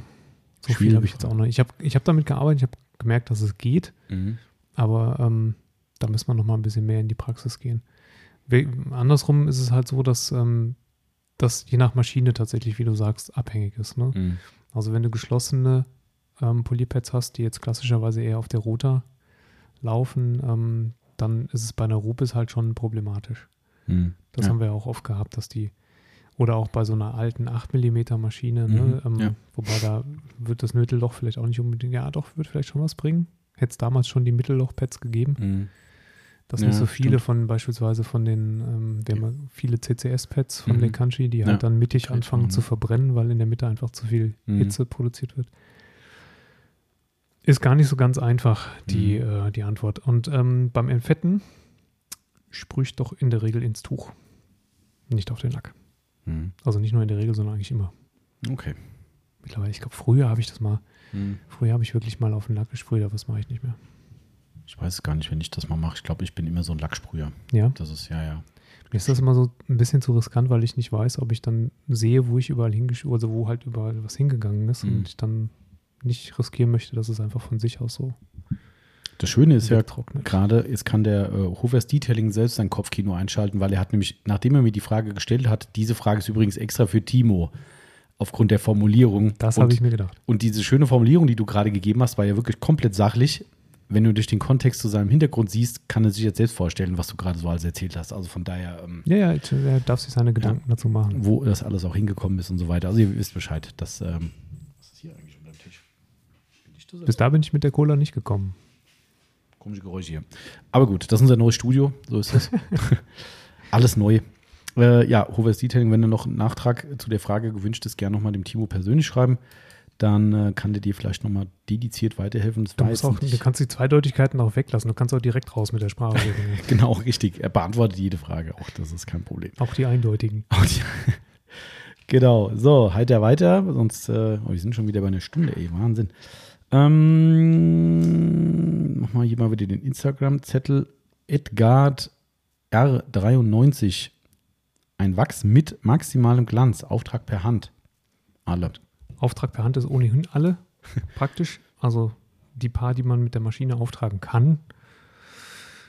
So viel Schwierige habe ich jetzt auch noch. Ich habe ich hab damit gearbeitet, ich habe gemerkt, dass es geht, Mhm. aber ähm, da müssen wir noch mal ein bisschen mehr in die Praxis gehen. We andersrum ist es halt so, dass ähm, das je nach Maschine tatsächlich, wie du sagst, abhängig ist. Ne? Mhm. Also wenn du geschlossene ähm, Polypads hast, die jetzt klassischerweise eher auf der Rota laufen, ähm, dann ist es bei einer Rupes halt schon problematisch. Mhm. Das ja. haben wir ja auch oft gehabt, dass die, oder auch bei so einer alten 8 mm Maschine, ne, Mhm, ähm, ja. wobei da wird das Mittelloch vielleicht auch nicht unbedingt, ja doch, wird vielleicht schon was bringen. Hätte es damals schon die Mittelloch-Pads gegeben, Mhm. dass Ja, nicht so viele stimmt. von beispielsweise von den, ähm, wir haben ja viele CCS-Pads von Mhm. Lekanchi, die Ja, halt dann mittig ich anfangen zu ne? verbrennen, weil in der Mitte einfach zu viel Mhm. Hitze produziert wird. Ist gar nicht so ganz einfach, die, Mhm. äh, die Antwort. Und ähm, beim Entfetten sprühe ich doch in der Regel ins Tuch, nicht auf den Lack. Mhm. Also nicht nur in der Regel, sondern eigentlich immer. Okay. Mittlerweile, ich glaube, früher habe ich das mal, Mhm. früher habe ich wirklich mal auf den Lack gesprüht, aber das mache ich nicht mehr. Ich weiß es gar nicht, wenn ich das mal mache. Ich glaube, ich bin immer so ein Lacksprüher. Ja, Das ist, ja, ja. mir ist das immer so ein bisschen zu riskant, weil ich nicht weiß, ob ich dann sehe, wo ich überall hingeschrieben, also wo halt überall was hingegangen ist Mhm. und ich dann nicht riskieren möchte, dass es einfach von sich aus so Das Schöne ist ja gerade, jetzt kann der äh, Hofers Detailing selbst sein Kopfkino einschalten, weil er hat nämlich, nachdem er mir die Frage gestellt hat, diese Frage ist übrigens extra für Timo, aufgrund der Formulierung. Das habe ich mir gedacht. Und diese schöne Formulierung, die du gerade gegeben hast, war ja wirklich komplett sachlich. Wenn du durch den Kontext zu seinem Hintergrund siehst, kann er sich jetzt selbst vorstellen, was du gerade so alles erzählt hast. Also von daher, ähm, Ja, ja, ich- er darf sich seine Gedanken dazu machen. wo das alles auch hingekommen ist und so weiter. Also ihr wisst Bescheid. Das, ähm, was ist hier eigentlich unter dem Tisch? Bin ich das Bis da bin ich mit der Cola nicht gekommen. Komische Geräusche hier. Aber gut, das ist unser neues Studio. So ist es. Alles neu. Äh, ja, Hovers Detailing, wenn du noch einen Nachtrag zu der Frage gewünscht ist, gerne nochmal dem Timo persönlich schreiben. Dann äh, kann der dir vielleicht nochmal dediziert weiterhelfen. Das Du, musst auch, du nicht- kannst die Zweideutigkeiten auch weglassen. Du kannst auch direkt raus mit der Sprache. reden. genau, richtig. Er beantwortet jede Frage auch. Das ist kein Problem. auch die eindeutigen. Und ja, genau. So, heiter weiter. Sonst, äh, oh, wir sind schon wieder bei einer Stunde, ey. Wahnsinn. Ähm, mach mal hier mal wieder den Instagram-Zettel. Edgard R93. Ein Wachs mit maximalem Glanz. Auftrag per Hand. Alle. Auftrag per Hand ist ohnehin alle praktisch. Also die paar, die man mit der Maschine auftragen kann.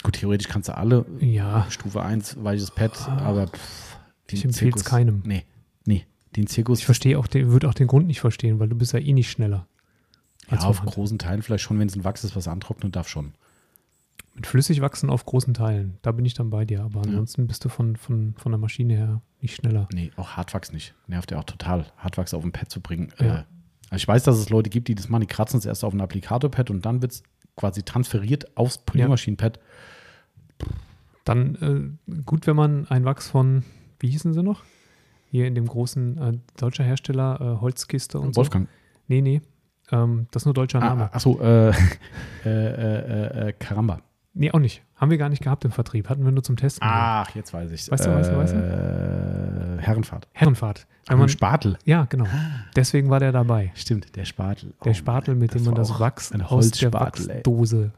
Gut, theoretisch kannst du alle Ja, Stufe 1 weiches Pad, aber pff, ich empfehle es keinem. Nee, nee, den Zirkus. Ich verstehe auch den, würde auch den Grund nicht verstehen, weil du bist ja eh nicht schneller. Ja, auf Vorhand. großen Teilen vielleicht schon, wenn es ein Wachs ist, was antrocknet, darf schon. Mit flüssig wachsen auf großen Teilen, da bin ich dann bei dir. Aber ansonsten bist du von, von, von der Maschine her nicht schneller. Nee, auch Hartwachs nicht. Nervt ja auch total, Hartwachs auf dem Pad zu bringen. Ja. Äh, also ich weiß, dass es Leute gibt, die das machen, die kratzen es erst auf ein Applikator-Pad und dann wird es quasi transferiert aufs Poliermaschinen-Pad. Dann äh, gut, wenn man ein Wachs von, wie hießen sie noch? Hier in dem großen äh, deutscher Hersteller äh, Holzkiste und Wolfgang. so. Nee, nee. Ähm, das ist nur deutscher Ah, Name. achso, äh, äh, äh, äh, Karamba. Nee, auch nicht. Haben wir gar nicht gehabt im Vertrieb. Hatten wir nur zum Testen. Ach, jetzt weiß ich Weißt du, weißt du, weißt du? Herrenfahrt. Herrenfahrt. Wenn Ach, man, Spatel. ja, genau. Deswegen war der dabei. Stimmt, der Spatel. Der Oh Spatel, mit dem man das Wachs aus der. Wachsdose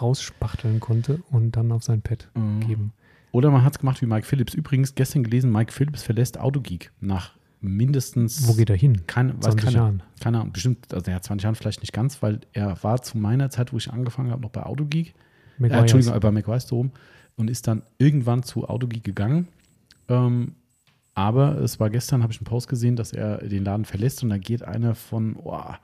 rausspachteln konnte und dann auf sein Pad Mhm. geben. Oder man hat es gemacht wie Mike Phillips. Übrigens, gestern gelesen, Mike Phillips verlässt Autogeek nach mindestens Wo geht er hin? Keine, weiß 20 keine, Jahren. keine Ahnung, bestimmt, also ja, 20 Jahren vielleicht nicht ganz, weil er war zu meiner Zeit, wo ich angefangen habe, noch bei Autogeek. Äh. Entschuldigung, äh, bei McWise rum und ist dann irgendwann zu Autogeek gegangen. Ähm, aber es war gestern, habe ich einen Post gesehen, dass er den Laden verlässt und da geht einer von, oh,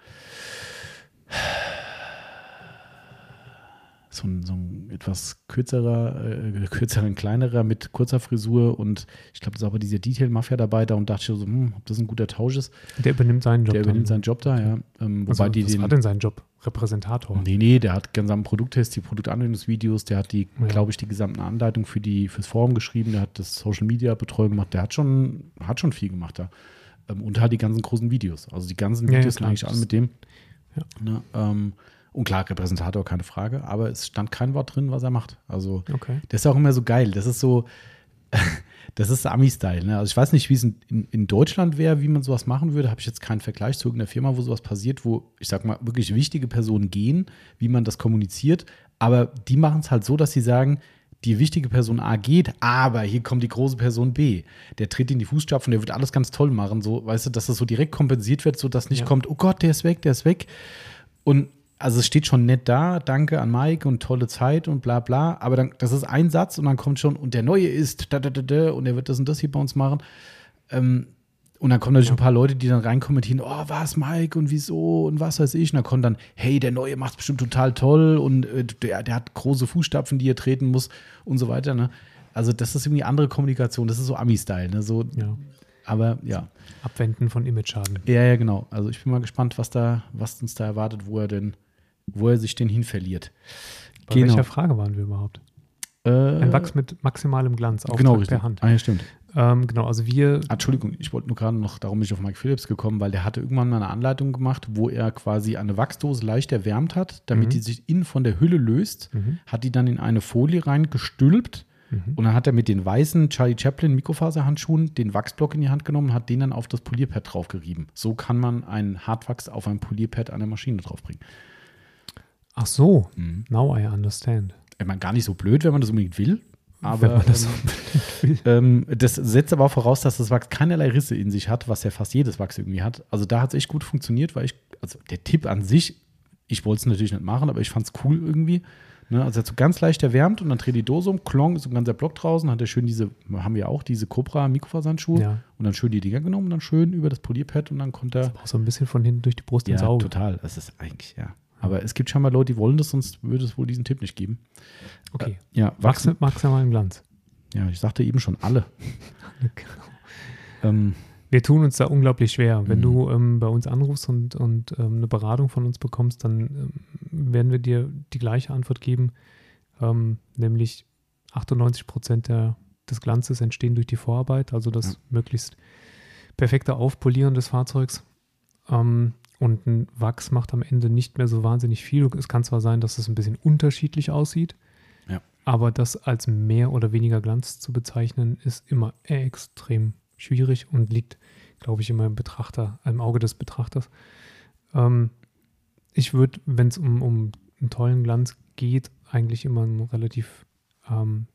so ein, so ein etwas kürzerer, äh, kürzeren, kleinerer mit kurzer Frisur und ich glaube, da ist aber diese Detail-Mafia dabei, da und dachte ich so, hm, ob das ein guter Tausch ist. Der übernimmt seinen Job. Der dann. übernimmt seinen Job da, ja. Ähm, wobei also, die was den. war denn sein Job? Repräsentator. Nee, nee, der hat gesamten Produkttest, die Produktanwendungsvideos, der hat die, Ja. glaube ich, die gesamten Anleitungen für die, fürs Forum geschrieben, der hat das Social Media Betreuung gemacht, der hat schon, hat schon viel gemacht da. Ähm, und halt die ganzen großen Videos. Also die ganzen Ja, ja, Videos sind klar. eigentlich alle mit dem. Ja. Ne, ähm, und klar, Repräsentator, keine Frage, aber es stand kein Wort drin, was er macht. Also Okay. das ist auch immer so geil. Das ist so, das ist Ami-Style. Ne? Also ich weiß nicht, wie es in, in, Deutschland wäre, wie man sowas machen würde. Habe ich jetzt keinen Vergleich zu irgendeiner Firma, wo sowas passiert, wo, ich sag mal, wirklich wichtige Personen gehen, wie man das kommuniziert. Aber die machen es halt so, dass sie sagen, die wichtige Person A geht, aber hier kommt die große Person B. Der tritt in die Fußstapfen, der wird alles ganz toll machen, so, weißt du, dass das so direkt kompensiert wird, so dass nicht Ja. kommt, oh Gott, der ist weg, der ist weg. Und also es steht schon nett da, danke an Mike und tolle Zeit und bla bla, aber dann, das ist ein Satz und dann kommt schon, und der neue ist, da, da, da, da, und der wird das und das hier bei uns machen. Ähm, und dann kommen natürlich ein paar Leute, die dann reinkommentieren, oh, was, Mike, und wieso, und was weiß ich. Und dann kommt dann, hey, der Neue macht bestimmt total toll und äh, der, der hat große Fußstapfen, die er treten muss und so weiter. Ne? Also das ist irgendwie andere Kommunikation, das ist so Ami-Style. Ne? So, Ja. aber ja. Abwenden von Image-Schaden. Ja, ja, genau. Also ich bin mal gespannt, was da, was uns da erwartet, wo er denn, wo er sich denn hin verliert. Bei welcher Frage waren wir überhaupt? Äh, Ein Wachs mit maximalem Glanz, Auftrag genau, richtig. per Hand. Ah, ja, stimmt. Ähm, genau, also wir, Ah, Entschuldigung, ich wollte nur gerade noch, darum bin ich auf Mike Phillips gekommen, weil der hatte irgendwann mal eine Anleitung gemacht, wo er quasi eine Wachsdose leicht erwärmt hat, damit Mhm. die sich innen von der Hülle löst, Mhm. hat die dann in eine Folie reingestülpt Mhm. und dann hat er mit den weißen Charlie Chaplin Mikrofaserhandschuhen den Wachsblock in die Hand genommen und hat den dann auf das Polierpad draufgerieben. So kann man einen Hartwachs auf ein Polierpad an der Maschine draufbringen. Ach so, Mhm. now I understand. Ich meine, gar nicht so blöd, wenn man das unbedingt will. Aber Wenn man das ähm, ähm, das setzt aber auch voraus, dass das Wachs keinerlei Risse in sich hat, was ja fast jedes Wachs irgendwie hat. Also da hat es echt gut funktioniert, weil ich, also der Tipp an sich, ich wollte es natürlich nicht machen, aber ich fand es cool irgendwie. Ne? Also er hat so ganz leicht erwärmt und dann dreht die Dose um, klong, ist so ein ganzer Block draußen, hat er schön diese, haben wir auch, diese Cobra Mikrofaserhandschuhe Ja. und dann schön die Dinger genommen und dann schön über das Polierpad und dann kommt er. Auch so ein bisschen von hinten durch die Brust ins Ja, Auge. total. Das ist eigentlich, ja. Aber es gibt scheinbar Leute, die wollen das, sonst würde es wohl diesen Tipp nicht geben. Okay. Ja, Wachs mit maximalem Glanz. Ja, ich sagte eben schon alle. Ähm, Wir tun uns da unglaublich schwer. Wenn Mhm. du ähm, bei uns anrufst und, und ähm, eine Beratung von uns bekommst, dann ähm, werden wir dir die gleiche Antwort geben, ähm, nämlich 98 Prozent der, des Glanzes entstehen durch die Vorarbeit, also das Ja. möglichst perfekte Aufpolieren des Fahrzeugs. Ähm, und ein Wachs macht am Ende nicht mehr so wahnsinnig viel. Es kann zwar sein, dass es ein bisschen unterschiedlich aussieht, Ja. aber das als mehr oder weniger Glanz zu bezeichnen, ist immer extrem schwierig und liegt, glaube ich, immer im Betrachter, im Auge des Betrachters. Ähm, ich würde, wenn es um, um einen tollen Glanz geht, eigentlich immer ein relativ, ähm,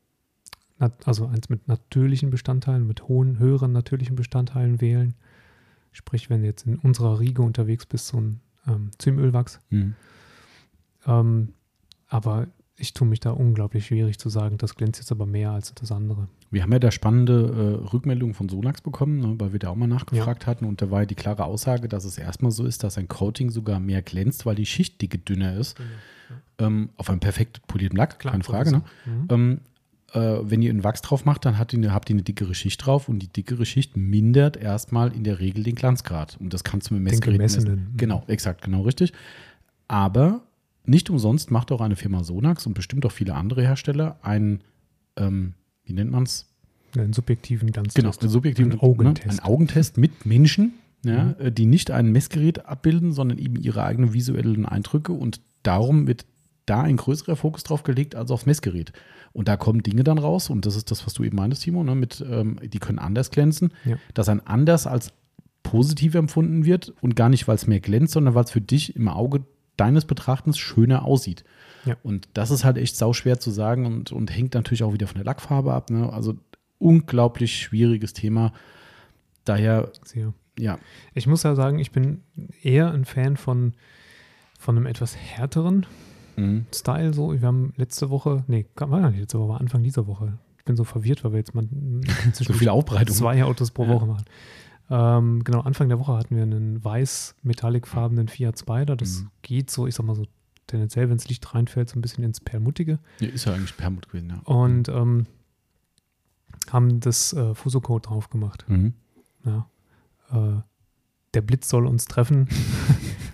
also eins mit natürlichen Bestandteilen, mit hohen, höheren natürlichen Bestandteilen wählen. Sprich, wenn du jetzt in unserer Riege unterwegs bist, so ein ähm, Zymölwachs. mhm. Ähm, aber ich tue mich da unglaublich schwierig zu sagen, das glänzt jetzt aber mehr als das andere. Wir haben ja da spannende äh, Rückmeldungen von Sonax bekommen, ne, weil wir da auch mal nachgefragt hatten und da war ja die klare Aussage, dass es erstmal so ist, dass ein Coating sogar mehr glänzt, weil die Schichtdicke dünner ist. Ähm, auf einem perfekt polierten Lack, Klar, keine Frage. Ne? Mhm. Ähm, äh, wenn ihr einen Wachs drauf macht, dann habt ihr, eine, habt ihr eine dickere Schicht drauf und die dickere Schicht mindert erstmal in der Regel den Glanzgrad. Und das kannst du mit Den Messgeräten messen. gemessenen. Genau, exakt, genau richtig. Aber nicht umsonst macht auch eine Firma Sonax und bestimmt auch viele andere Hersteller einen, ähm, wie nennt man es? Einen subjektiven ganz Genau, einen subjektiven Ein Augentest. Ne, einen Augentest mit Menschen, ja, äh, die nicht ein Messgerät abbilden, sondern eben ihre eigenen visuellen Eindrücke und darum wird da ein größerer Fokus drauf gelegt als aufs Messgerät. Und da kommen Dinge dann raus und das ist das, was du eben meintest, Timo, ne, mit, ähm, die können anders glänzen, Ja. dass ein anders als positiv empfunden wird und gar nicht, weil es mehr glänzt, sondern weil es für dich im Auge deines Betrachtens schöner aussieht. Ja. Und das ist halt echt sauschwer zu sagen und, und hängt natürlich auch wieder von der Lackfarbe ab. Ne? Also unglaublich schwieriges Thema. Daher, Sehr. ja, Ich muss ja sagen, ich bin eher ein Fan von, von einem etwas härteren mhm. Style. So, wir haben letzte Woche, nee, war gar nicht letzte Woche, war Anfang dieser Woche. Ich bin so verwirrt, weil wir jetzt mal so viel Aufbereitung. zwei Autos pro Ja. Woche machen. Ähm, genau, Anfang der Woche hatten wir einen weiß-metallicfarbenen Fiat Spider. Das Mhm. geht so, ich sag mal so, tendenziell, wenn das Licht reinfällt, so ein bisschen ins Perlmuttige. Ja, ist ja eigentlich Permut gewesen, ja. Und ähm, haben das äh, Fuso-Code drauf gemacht. Mhm. Ja. Äh, der Blitz soll uns treffen.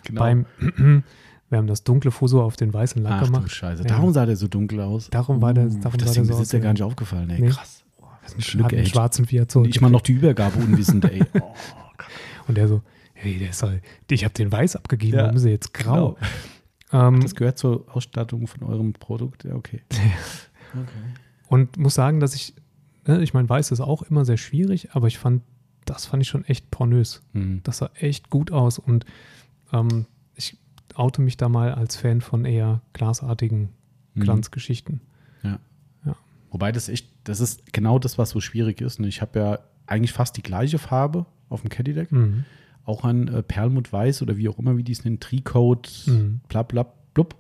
Genau. Beim, wir haben das dunkle Fuso auf den weißen Lack Ach du gemacht. Scheiße, Ja. darum sah der so dunkel aus. Darum war der- Uh, darum das sah der so ist aus, gar nicht aufgefallen, ey. Nee. Krass. Oh, was ein Glück, ey. schwarzen Fiat Und ich mal noch die Übergabe unwissend, ey. Oh, Und der so, hey, der soll, ich habe den weiß abgegeben, Ja, warum ist er jetzt grau? genau. Ähm, Das gehört zur Ausstattung von eurem Produkt, ja, okay. okay. und muss sagen, dass ich, ne, ich meine, weiß ist auch immer sehr schwierig, aber ich fand, das fand ich schon echt pornös. Mhm. Das sah echt gut aus und ähm, oute mich da mal als Fan von eher glasartigen Mhm. Glanzgeschichten. Wobei das echt, das ist genau das, was so schwierig ist. ne? Ich habe ja eigentlich fast die gleiche Farbe auf dem Cadillac. Mhm. Auch ein äh, Perlmutt Weiß oder wie auch immer, wie die es nennen, Tricode, Mhm. bla bla blub.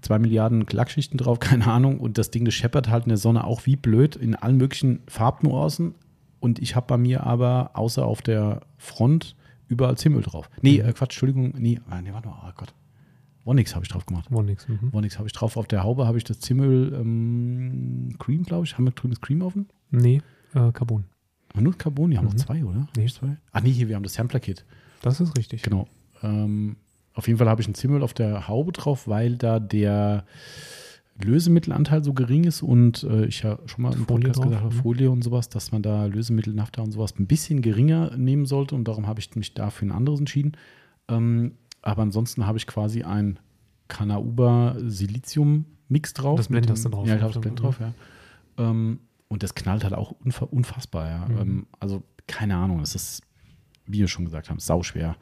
Zwei Milliarden Lackschichten drauf, keine Ahnung. Und das Ding, das scheppert halt in der Sonne auch wie blöd in allen möglichen Farbnuancen. Und ich habe bei mir aber außer auf der Front überall Zimmel drauf. Nee, Mhm. äh, Quatsch, Entschuldigung. Nee, ah, nee, warte mal, oh Gott. Wonix habe ich drauf gemacht. War nix. Mhm. Wonix habe ich drauf. Auf der Haube habe ich das Zimmel ähm, Cream, glaube ich. Haben wir drüben das Cream offen? Nee, äh, Carbon. Haben wir nur Carbon? Die haben Mhm. noch zwei, oder? Nee. Zwei? Ach nee, hier, wir haben das Sampler-Kit. Das ist richtig. Genau. Ähm, auf jeden Fall habe ich ein Zimmel auf der Haube drauf, weil da der Lösemittelanteil so gering ist und äh, ich ja schon mal im Folie Podcast drauf, gesagt habe, mhm. Folie und sowas, dass man da Lösemittel, Nafta und sowas ein bisschen geringer nehmen sollte und darum habe ich mich da für ein anderes entschieden. Ähm, aber ansonsten habe ich quasi ein Kanauba Silizium Mix drauf. Das Blend hast du dem- drauf, Ja, ich habe das Blend drauf, ja. Ähm, und das knallt halt auch unfa unfassbar, ja. Mhm. Ähm, also keine Ahnung, es ist, wie wir schon gesagt haben, sauschwer.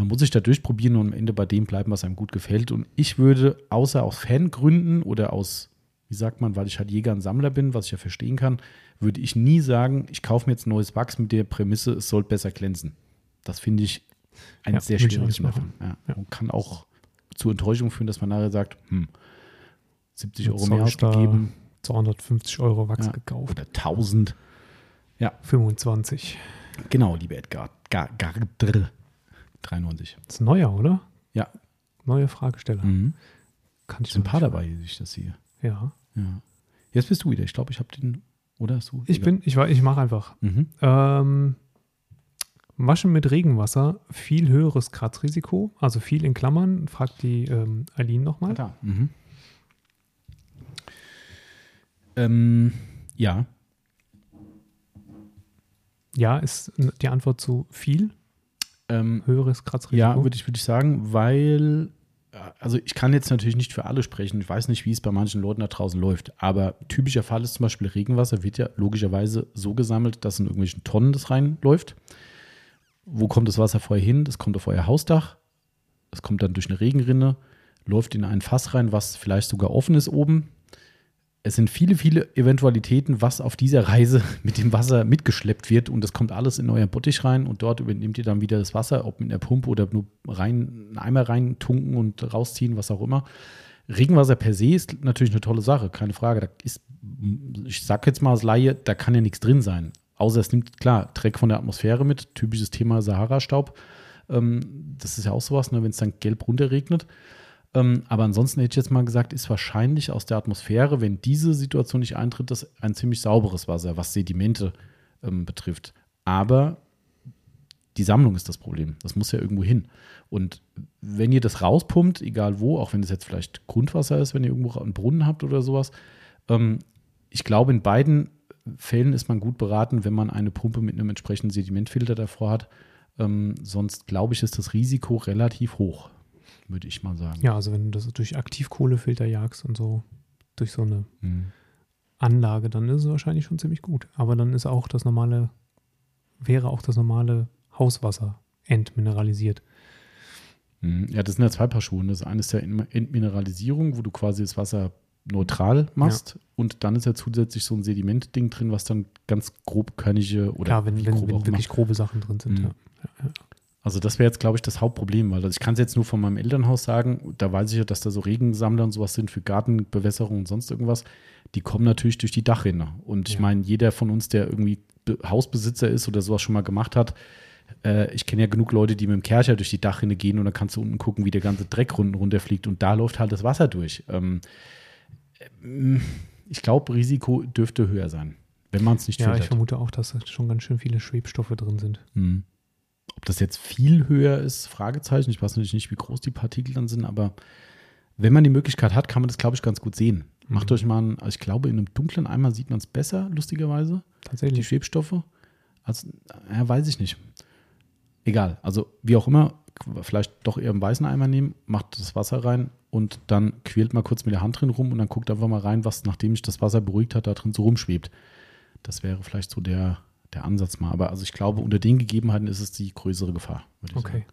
Man muss sich da durchprobieren und am Ende bei dem bleiben, was einem gut gefällt. Und ich würde, außer aus Fangründen oder aus, wie sagt man, weil ich halt Jäger und Sammler bin, was ich ja verstehen kann, würde ich nie sagen, ich kaufe mir jetzt ein neues Wachs mit der Prämisse, es soll besser glänzen. Das finde ich ein Ja, sehr schwieriges machen. Ja. Ja. Und kann auch zu Enttäuschung führen, dass man nachher sagt, hm, 70 Jetzt Euro mehr ausgegeben 250 Euro Wachs Ja. gekauft. oder 1000. 25. Genau, liebe Edgar. Gar, gar, drr. 93. Das ist neuer, oder? Ja. Neue Fragesteller. Mhm. Kann ich Sind ein paar dabei, wie ich das sehe. Ja. Ja. Jetzt bist du wieder. Ich glaube, ich habe den. Oder hast du? Ich bin, ich, war- ich mache einfach. Mhm. Ähm, Waschen mit Regenwasser, viel höheres Kratzrisiko, also viel in Klammern, fragt die ähm, Aline nochmal. Mhm. Ähm, ja. Ja, ist die Antwort zu viel, Ähm, höheres Kratzrisiko. ja, würde ich, würd ich sagen, weil. äh, Also ich kann jetzt natürlich nicht für alle sprechen. Ich weiß nicht, wie es bei manchen Leuten da draußen läuft. Aber typischer Fall ist zum Beispiel Regenwasser wird ja logischerweise so gesammelt, dass in irgendwelchen Tonnen das reinläuft. Wo kommt das Wasser vorher hin? Das kommt auf euer Hausdach. Das kommt dann durch eine Regenrinne, läuft in ein Fass rein, was vielleicht sogar offen ist oben. Es sind viele, viele Eventualitäten, was auf dieser Reise mit dem Wasser mitgeschleppt wird und das kommt alles in euren Bottich rein und dort übernehmt ihr dann wieder das Wasser, ob mit einer Pumpe oder nur rein, einen Eimer reintunken und rausziehen, was auch immer. Regenwasser per se ist natürlich eine tolle Sache, keine Frage. Da ist, ich sag jetzt mal als Laie, da kann ja nichts drin sein. Außer es nimmt, klar, Dreck von der Atmosphäre mit, typisches Thema Sahara-Staub. Ähm, das ist ja auch sowas, ne, wenn es dann gelb runterregnet. Ähm, aber ansonsten hätte ich jetzt mal gesagt, ist wahrscheinlich aus der Atmosphäre, wenn diese Situation nicht eintritt, das ein ziemlich sauberes Wasser, was Sedimente ähm, betrifft. Aber die Sammlung ist das Problem. Das muss ja irgendwo hin. Und wenn ihr das rauspumpt, egal wo, auch wenn es jetzt vielleicht Grundwasser ist, wenn ihr irgendwo einen Brunnen habt oder sowas, ähm, ich glaube, in beiden Fällen ist man gut beraten, wenn man eine Pumpe mit einem entsprechenden Sedimentfilter davor hat. Ähm, sonst glaube ich, ist das Risiko relativ hoch, würde ich mal sagen. Ja, also wenn du das durch Aktivkohlefilter jagst und so, durch so eine mhm. Anlage, dann ist es wahrscheinlich schon ziemlich gut. Aber dann ist auch das normale, wäre auch das normale Hauswasser entmineralisiert. Mhm. Ja, das sind ja zwei Paar Schuhe. Das eine ist ja Entmineralisierung, wo du quasi das Wasser neutral machst ja. und dann ist ja zusätzlich so ein Sedimentding drin, was dann ganz grobkörnige oder Klar, wenn, wenn, wenn wirklich macht. grobe Sachen drin sind. Mhm. Ja. Ja, also das wäre jetzt, glaube ich, das Hauptproblem, weil also ich kann es jetzt nur von meinem Elternhaus sagen, da weiß ich ja, dass da so Regensammler und sowas sind für Gartenbewässerung und sonst irgendwas. Die kommen natürlich durch die Dachrinne. Und ich meine, jeder von uns, der irgendwie Hausbesitzer ist oder sowas schon mal gemacht hat, äh, ich kenne ja genug Leute, die mit dem Kercher durch die Dachrinne gehen und dann kannst du unten gucken, wie der ganze Dreck runter runterfliegt und da läuft halt das Wasser durch. Ähm, äh, ich glaube, Risiko dürfte höher sein, wenn man es nicht Ja, filtert. ich vermute auch, dass da schon ganz schön viele Schwebstoffe drin sind. Mhm. Ob das jetzt viel höher ist, Fragezeichen. Ich weiß natürlich nicht, wie groß die Partikel dann sind, aber wenn man die Möglichkeit hat, kann man das, glaube ich, ganz gut sehen. Mhm. Macht euch mal, einen, ich glaube, in einem dunklen Eimer sieht man es besser, lustigerweise. Tatsächlich. Die Schwebstoffe. Also, ja, weiß ich nicht egal. Also wie auch immer, vielleicht doch eher einen weißen Eimer nehmen, macht das Wasser rein und dann quält mal kurz mit der Hand drin rum und dann guckt einfach mal rein, was, nachdem sich das Wasser beruhigt hat, da drin so rumschwebt. Das wäre vielleicht so der, der Ansatz mal. Aber also ich glaube, unter den Gegebenheiten ist es die größere Gefahr. okay. Sagen.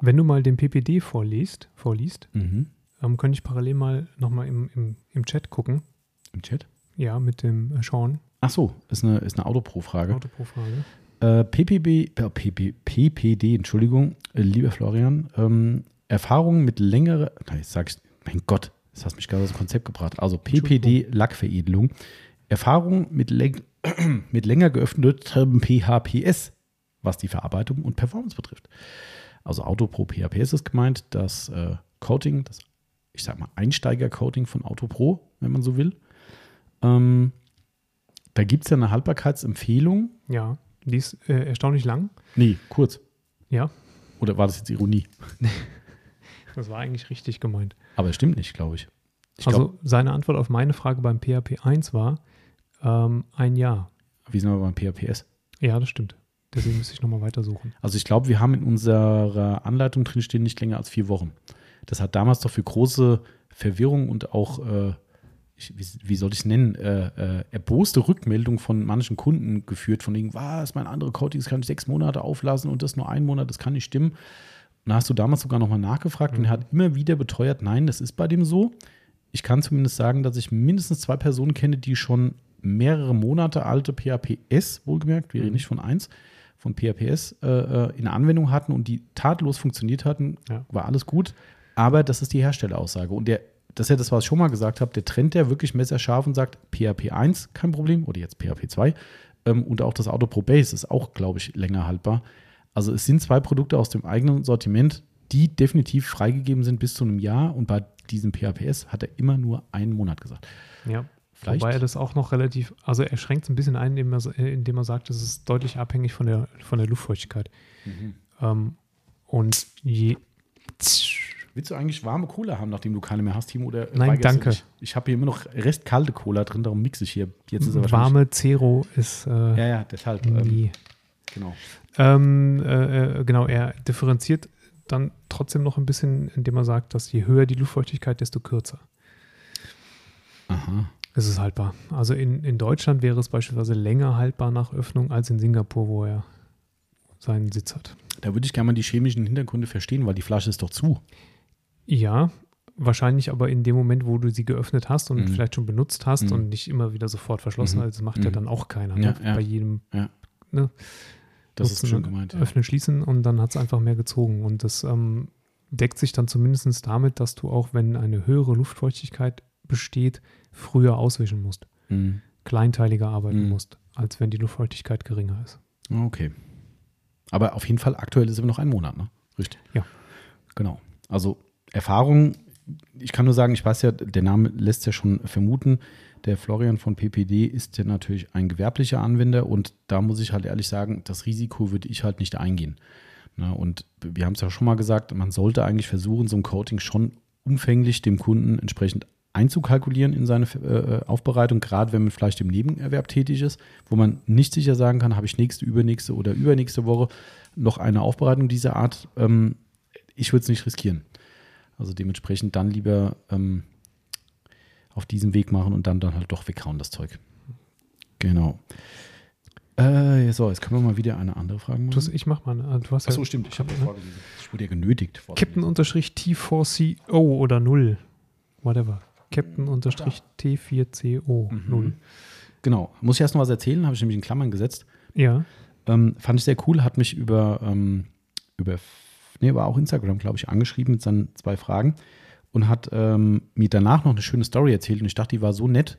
Wenn du mal den PPD vorliest, vorliest mhm. ähm, könnte ich parallel mal nochmal im, im, im Chat gucken. Im Chat? Ja, mit dem äh, Sean. Ach so, ist eine, ist eine Autopro-Frage. Autopro-Frage. Äh, PPB, äh, PP, PPD, Entschuldigung, äh, lieber Florian, ähm, Erfahrungen mit längerer, nein, jetzt sag ich, mein Gott, das hast mich gerade aus dem Konzept gebracht. Also PPD Lackveredelung. Erfahrung mit, mit länger geöffnetem PHPS, was die Verarbeitung und Performance betrifft. Also Autopro PHPS ist gemeint, das äh, Coating, das, ich sag mal, Einsteiger-Coating von Autopro, wenn man so will. Ähm, da gibt es ja eine Haltbarkeitsempfehlung. Ja. Die ist äh, erstaunlich lang. Nee, kurz. Ja. Oder war das jetzt Ironie? das war eigentlich richtig gemeint. Aber es stimmt nicht, glaube ich. ich. also glaub, seine Antwort auf meine Frage beim PHP 1 war ähm, ein Jahr. Wie sind wir beim PHPS? Ja, das stimmt. Deswegen müsste ich nochmal weitersuchen. Also ich glaube, wir haben in unserer Anleitung drinstehen nicht länger als vier Wochen. Das hat damals doch für große Verwirrung und auch äh, ich, wie, wie, soll ich es nennen, äh, äh, erboste Rückmeldung von manchen Kunden geführt, von wegen, was, mein andere Coatings kann ich sechs Monate auflassen und das nur ein Monat, das kann nicht stimmen. Und da hast du damals sogar nochmal nachgefragt mhm. und er hat immer wieder beteuert, nein, das ist bei dem so. Ich kann zumindest sagen, dass ich mindestens zwei Personen kenne, die schon mehrere Monate alte PHPS, wohlgemerkt, wir reden mhm. nicht von eins, von PHPS äh, äh, in Anwendung hatten und die tadellos funktioniert hatten, ja. war alles gut. Aber das ist die Herstelleraussage. Und der das ist ja das, was ich schon mal gesagt habe, der Trend, der wirklich messerscharf und sagt, PHP 1 kein Problem oder jetzt PHP 2 ähm, und auch das Auto Pro Base ist auch, glaube ich, länger haltbar. Also es sind zwei Produkte aus dem eigenen Sortiment, die definitiv freigegeben sind bis zu einem Jahr und bei diesem PHPS hat er immer nur einen Monat gesagt. Ja. Vielleicht. Wobei er das auch noch relativ, also er schränkt es ein bisschen ein, indem er, indem er sagt, es ist deutlich abhängig von der, von der Luftfeuchtigkeit. Mhm. Ähm, und je Willst du eigentlich warme Cola haben, nachdem du keine mehr hast, Timo? Oder Nein, danke. Ich, ich habe hier immer noch restkalte Cola drin, darum mixe ich hier. Jetzt ist Warme Zero ist. Äh, ja, ja, deshalb. Ähm, genau. Ähm, äh, äh, genau, er differenziert dann trotzdem noch ein bisschen, indem er sagt, dass je höher die Luftfeuchtigkeit, desto kürzer. Aha. Es ist haltbar. Also in, in Deutschland wäre es beispielsweise länger haltbar nach Öffnung als in Singapur, wo er seinen Sitz hat. Da würde ich gerne mal die chemischen Hintergründe verstehen, weil die Flasche ist doch zu. Ja, wahrscheinlich aber in dem Moment, wo du sie geöffnet hast und mhm. vielleicht schon benutzt hast mhm. und nicht immer wieder sofort verschlossen, mhm. also macht ja mhm. dann auch keiner. Ne? Ja, Bei jedem. Ja. Ne? Das ist schon gemeint. Öffnen, schließen und dann hat es einfach mehr gezogen. Und das, ähm, deckt sich dann zumindest damit, dass du auch, wenn eine höhere Luftfeuchtigkeit besteht, früher auswischen musst. Mhm. Kleinteiliger arbeiten Mhm. musst, als wenn die Luftfeuchtigkeit geringer ist. Okay. Aber auf jeden Fall aktuell ist immer noch ein Monat, ne? Richtig. Ja. Genau. Also Erfahrung, ich kann nur sagen, ich weiß ja, der Name lässt ja schon vermuten, der Florian von PPD ist ja natürlich ein gewerblicher Anwender und da muss ich halt ehrlich sagen, das Risiko würde ich halt nicht eingehen. Ne? Und wir haben es ja schon mal gesagt, man sollte eigentlich versuchen, so ein Coating schon umfänglich dem Kunden entsprechend einzukalkulieren in seine äh, Aufbereitung, gerade wenn man vielleicht im Nebenerwerb tätig ist, wo man nicht sicher sagen kann, habe ich nächste, übernächste oder übernächste Woche noch eine Aufbereitung dieser Art. Ähm, ich würde es nicht riskieren. Also dementsprechend dann lieber ähm, auf diesem Weg machen und dann, dann halt doch weghauen, das Zeug. Genau. Äh, so, jetzt können wir mal wieder eine andere Frage Du, hast- machen. ich mach mal. eine- Du hast Achso, ja stimmt, ich habe ja ne? vorgelesen. Ich wurde ja genötigt. Captain unterstrich T4CO oder 0. Whatever. Captain unterstrich T4CO Mhm. 0. Genau. Muss ich erst noch was erzählen? Habe ich nämlich in Klammern gesetzt. Ja. Ähm, fand ich sehr cool, hat mich über, ähm, über nee, war auch Instagram, glaube ich, angeschrieben mit seinen zwei Fragen und hat ähm, mir danach noch eine schöne Story erzählt und ich dachte, die war so nett,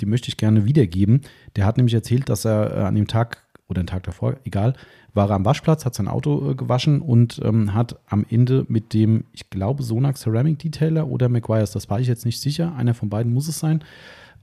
die möchte ich gerne wiedergeben. Der hat nämlich erzählt, dass er äh, an dem Tag oder den Tag davor, egal, war er am Waschplatz, hat sein Auto äh, gewaschen und ähm, hat am Ende mit dem, ich glaube, Sonax Ceramic Detailer oder McGuire's, das war ich jetzt nicht sicher, einer von beiden muss es sein,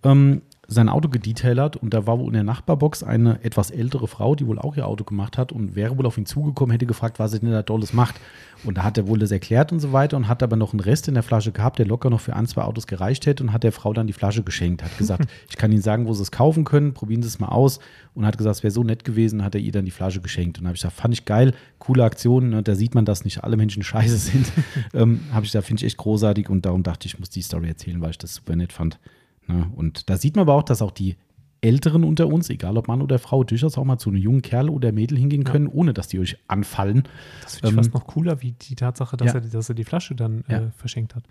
ähm, sein Auto gedetailert und da war wohl in der Nachbarbox eine etwas ältere Frau, die wohl auch ihr Auto gemacht hat und wäre wohl auf ihn zugekommen, hätte gefragt, was er denn da Dolles macht. Und da hat er wohl das erklärt und so weiter und hat aber noch einen Rest in der Flasche gehabt, der locker noch für ein, zwei Autos gereicht hätte und hat der Frau dann die Flasche geschenkt. Hat gesagt, ich kann Ihnen sagen, wo Sie es kaufen können, probieren Sie es mal aus. Und hat gesagt, es wäre so nett gewesen, hat er ihr dann die Flasche geschenkt. Und habe ich gesagt, fand ich geil, coole Aktion, ne? da sieht man, dass nicht alle Menschen scheiße sind. ähm, habe ich gesagt, finde ich echt großartig und darum dachte ich, ich muss die Story erzählen, weil ich das super nett fand. Ne? Und da sieht man aber auch, dass auch die Älteren unter uns, egal ob Mann oder Frau, durchaus auch mal zu einem jungen Kerl oder Mädel hingehen können, ohne dass die euch anfallen. Das finde ich Ähm, fast noch cooler, wie die Tatsache, dass, ja. er, dass er die Flasche dann Ja. äh, verschenkt hat.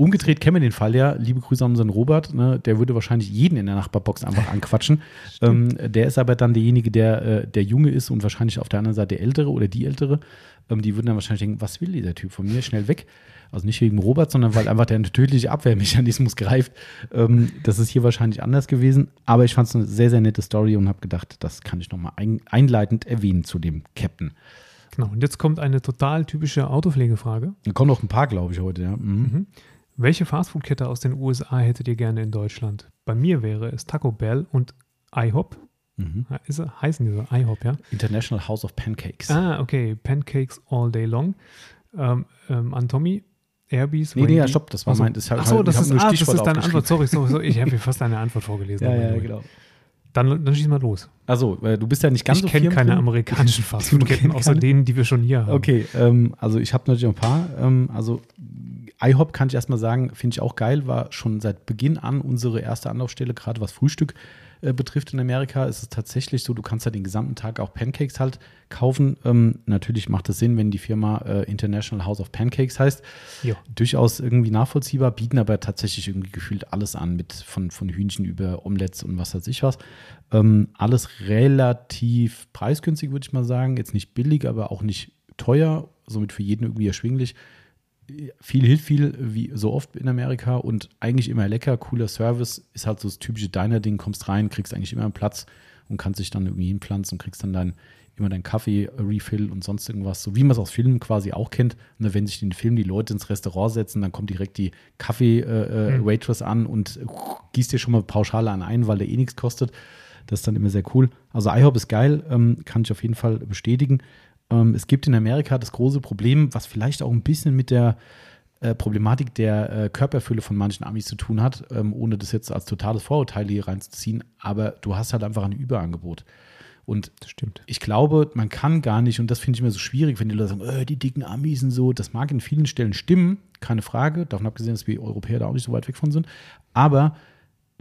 Umgedreht kennen wir den Fall ja. Liebe Grüße an unseren Robert. Ne? Der würde wahrscheinlich jeden in der Nachbarbox einfach anquatschen. ähm, der ist aber dann derjenige, der äh, der Junge ist und wahrscheinlich auf der anderen Seite der Ältere oder die Ältere. Ähm, die würden dann wahrscheinlich denken, was will dieser Typ von mir? Schnell weg. Also nicht wegen Robert, sondern weil einfach der tödliche Abwehrmechanismus greift. Ähm, das ist hier wahrscheinlich anders gewesen. Aber ich fand es eine sehr, sehr nette Story und habe gedacht, das kann ich nochmal ein, einleitend erwähnen zu dem Captain. Genau. Und jetzt kommt eine total typische Autopflegefrage. Da kommen noch ein paar, glaube ich, heute. Ja. Mhm. Mhm. Welche Fastfood-Kette aus den USA hättet ihr gerne in Deutschland? Bei mir wäre es Taco Bell und IHOP. Mhm. Ja, Ist, heißen die so? IHOP, ja? International House of Pancakes. Ah, okay. Pancakes all day long. Ähm, ähm, an Tommy, Airbees, Nee, nee, ja, stopp, das war Ach so. mein. Das Ach so, das ich ist, ah, das ist deine. Antwort. Sorry, sorry, sorry. Ich habe hier fast deine Antwort vorgelesen. Ja, ja, genau. Dann, dann schieß mal los. Also, äh, du bist ja nicht ganz ich so kenne keine amerikanischen Fastfood-Ketten, außer kennst denen, die wir schon hier haben. Okay, ähm, also ich habe natürlich ein paar. Ähm, also IHOP kann ich erstmal sagen, finde ich auch geil, war schon seit Beginn an unsere erste Anlaufstelle, gerade was Frühstück äh, betrifft in Amerika. Ist es tatsächlich so, du kannst ja den gesamten Tag auch Pancakes halt kaufen. Ähm, natürlich macht es Sinn, wenn die Firma äh, International House of Pancakes heißt. Ja. Durchaus irgendwie nachvollziehbar, bieten aber tatsächlich irgendwie gefühlt alles an, mit von, von Hühnchen über Omelettes und was weiß ich was. Ähm, alles relativ preisgünstig, würde ich mal sagen. Jetzt nicht billig, aber auch nicht teuer, somit für jeden irgendwie erschwinglich. Viel hilft viel, wie so oft in Amerika und eigentlich immer lecker, cooler Service. Ist halt so das typische Diner-Ding, kommst rein, kriegst eigentlich immer einen Platz und kannst dich dann irgendwie hinpflanzen und kriegst dann dein, immer deinen Kaffee-Refill und sonst irgendwas, so wie man es aus Filmen quasi auch kennt. Und wenn sich in den Filmen die Leute ins Restaurant setzen, dann kommt direkt die Kaffee-Waitress an und äh, gießt dir schon mal Pauschale an ein, weil der eh nichts kostet. Das ist dann immer sehr cool. Also IHOP ist geil, ähm, kann ich auf jeden Fall bestätigen. Ähm, es gibt in Amerika das große Problem, was vielleicht auch ein bisschen mit der äh, Problematik der äh, Körperfülle von manchen Amis zu tun hat, ähm, ohne das jetzt als totales Vorurteil hier reinzuziehen. Aber du hast halt einfach ein Überangebot. Und Das stimmt. ich glaube, man kann gar nicht, und das finde ich immer so schwierig, wenn die Leute sagen, äh, die dicken Amis und so, das mag in vielen Stellen stimmen, keine Frage, davon abgesehen, dass wir Europäer da auch nicht so weit weg von sind, aber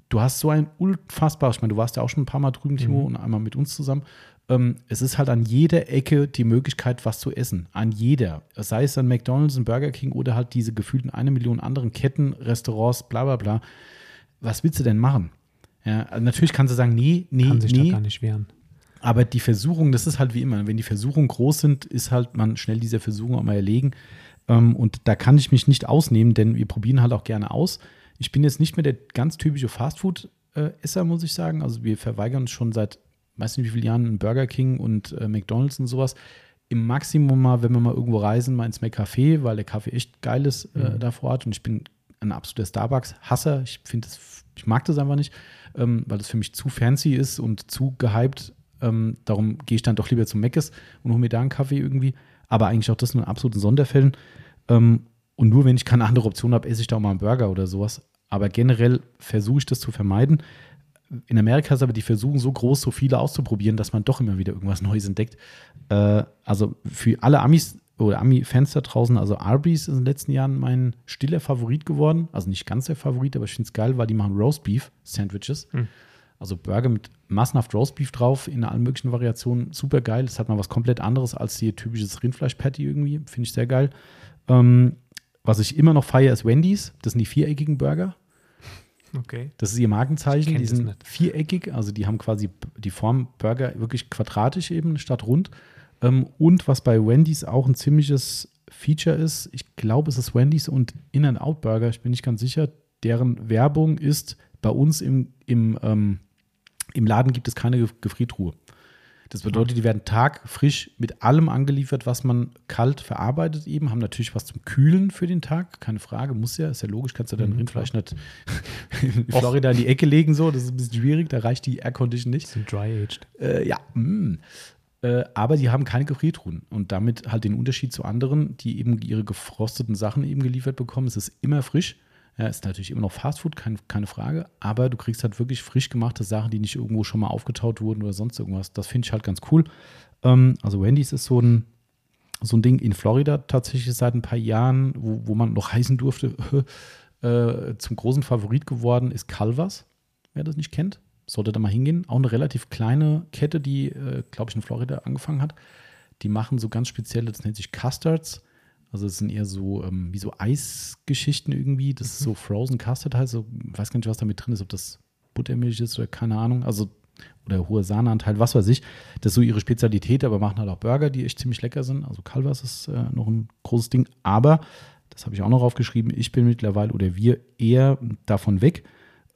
du hast so ein unfassbar, ich meine, du warst ja auch schon ein paar Mal drüben, Timo, und einmal mit uns zusammen, ähm, es ist halt an jeder Ecke die Möglichkeit, was zu essen, an jeder, sei es dann McDonald's, ein Burger King oder halt diese gefühlten eine Million anderen Ketten, Restaurants, bla bla bla, was willst du denn machen? Ja, also natürlich kannst du sagen, nee, nee, Kann sich nee. gar nicht wehren. Aber die Versuchung, das ist halt wie immer, wenn die Versuchungen groß sind, ist halt man schnell dieser Versuchung auch mal erlegen. Ähm, und da kann ich mich nicht ausnehmen, denn wir probieren halt auch gerne aus. Ich bin jetzt nicht mehr der ganz typische Fastfood-Esser, muss ich sagen. Also wir verweigern uns schon seit, weiß nicht wie vielen Jahren, Burger King und äh, McDonalds und sowas. Im Maximum mal, wenn wir mal irgendwo reisen, mal ins McCafé, weil der Kaffee echt geil ist äh, Mhm. da vor Ort. Und ich bin ein absoluter Starbucks-Hasser. Ich finde das, ich mag das einfach nicht, ähm, weil das für mich zu fancy ist und zu gehypt. Ähm, darum gehe ich dann doch lieber zum Meckes und hole mir da einen Kaffee irgendwie. Aber eigentlich auch das nur in absoluten Sonderfällen. Ähm, und nur wenn ich keine andere Option habe, esse ich da auch mal einen Burger oder sowas. Aber generell versuche ich das zu vermeiden. In Amerika ist aber die Versuchung so groß, so viele auszuprobieren, dass man doch immer wieder irgendwas Neues entdeckt. Äh, also für alle Amis oder Ami-Fans da draußen, also Arby's ist in den letzten Jahren mein stiller Favorit geworden. Also nicht ganz der Favorit, aber ich finde es geil, weil die machen Roastbeef-Sandwiches. Hm. Also Burger mit massenhaft Roastbeef drauf in allen möglichen Variationen. Super geil. Das hat mal was komplett anderes als die typisches Rindfleisch-Patty irgendwie. Finde ich sehr geil. Ähm, was ich immer noch feiere, ist Wendy's. Das sind die viereckigen Burger. Okay. Das ist ihr Ich Markenzeichen. Die sind viereckig, also die haben quasi die Form Burger wirklich quadratisch eben statt rund. Ähm, und was bei Wendy's auch ein ziemliches Feature ist, ich glaube, es ist Wendy's und In-N-Out Burger, ich bin nicht ganz sicher, deren Werbung ist, bei uns im, im, ähm, im Laden gibt es keine Ge- Gefriertruhe. Das bedeutet, die werden tagfrisch mit allem angeliefert, was man kalt verarbeitet eben, haben natürlich was zum Kühlen für den Tag, keine Frage, muss ja, ist ja logisch, kannst du dein Mhm, Rindfleisch nicht in Florida in die Ecke legen, so, das ist ein bisschen schwierig, da reicht die Air Condition nicht. Sind dry-aged. Äh, ja, mm. äh, aber die haben keine Gefriertruhen und damit halt den Unterschied zu anderen, die eben ihre gefrosteten Sachen eben geliefert bekommen. Es ist immer frisch. Ja, ist natürlich immer noch Fastfood, kein, keine Frage, aber du kriegst halt wirklich frisch gemachte Sachen, die nicht irgendwo schon mal aufgetaut wurden oder sonst irgendwas. Das finde ich halt ganz cool. Ähm, also Wendy's ist so ein, so ein Ding in Florida tatsächlich seit ein paar Jahren, wo, wo man noch heißen durfte, äh, zum großen Favorit geworden ist Calvas. Wer das nicht kennt, sollte da mal hingehen. Auch eine relativ kleine Kette, die, äh, glaube ich, in Florida angefangen hat. Die machen so ganz spezielle, das nennt sich Custards. Also es sind eher so ähm, wie so Eisgeschichten irgendwie. Das ist so Frozen Custard heißt. So, ich weiß gar nicht, was damit drin ist, ob das Buttermilch ist oder keine Ahnung. Also oder hoher Sahneanteil, was weiß ich. Das ist so ihre Spezialität, aber machen halt auch Burger, die echt ziemlich lecker sind. Also Calvas ist äh, noch ein großes Ding. Aber, das habe ich auch noch aufgeschrieben, ich bin mittlerweile oder wir eher davon weg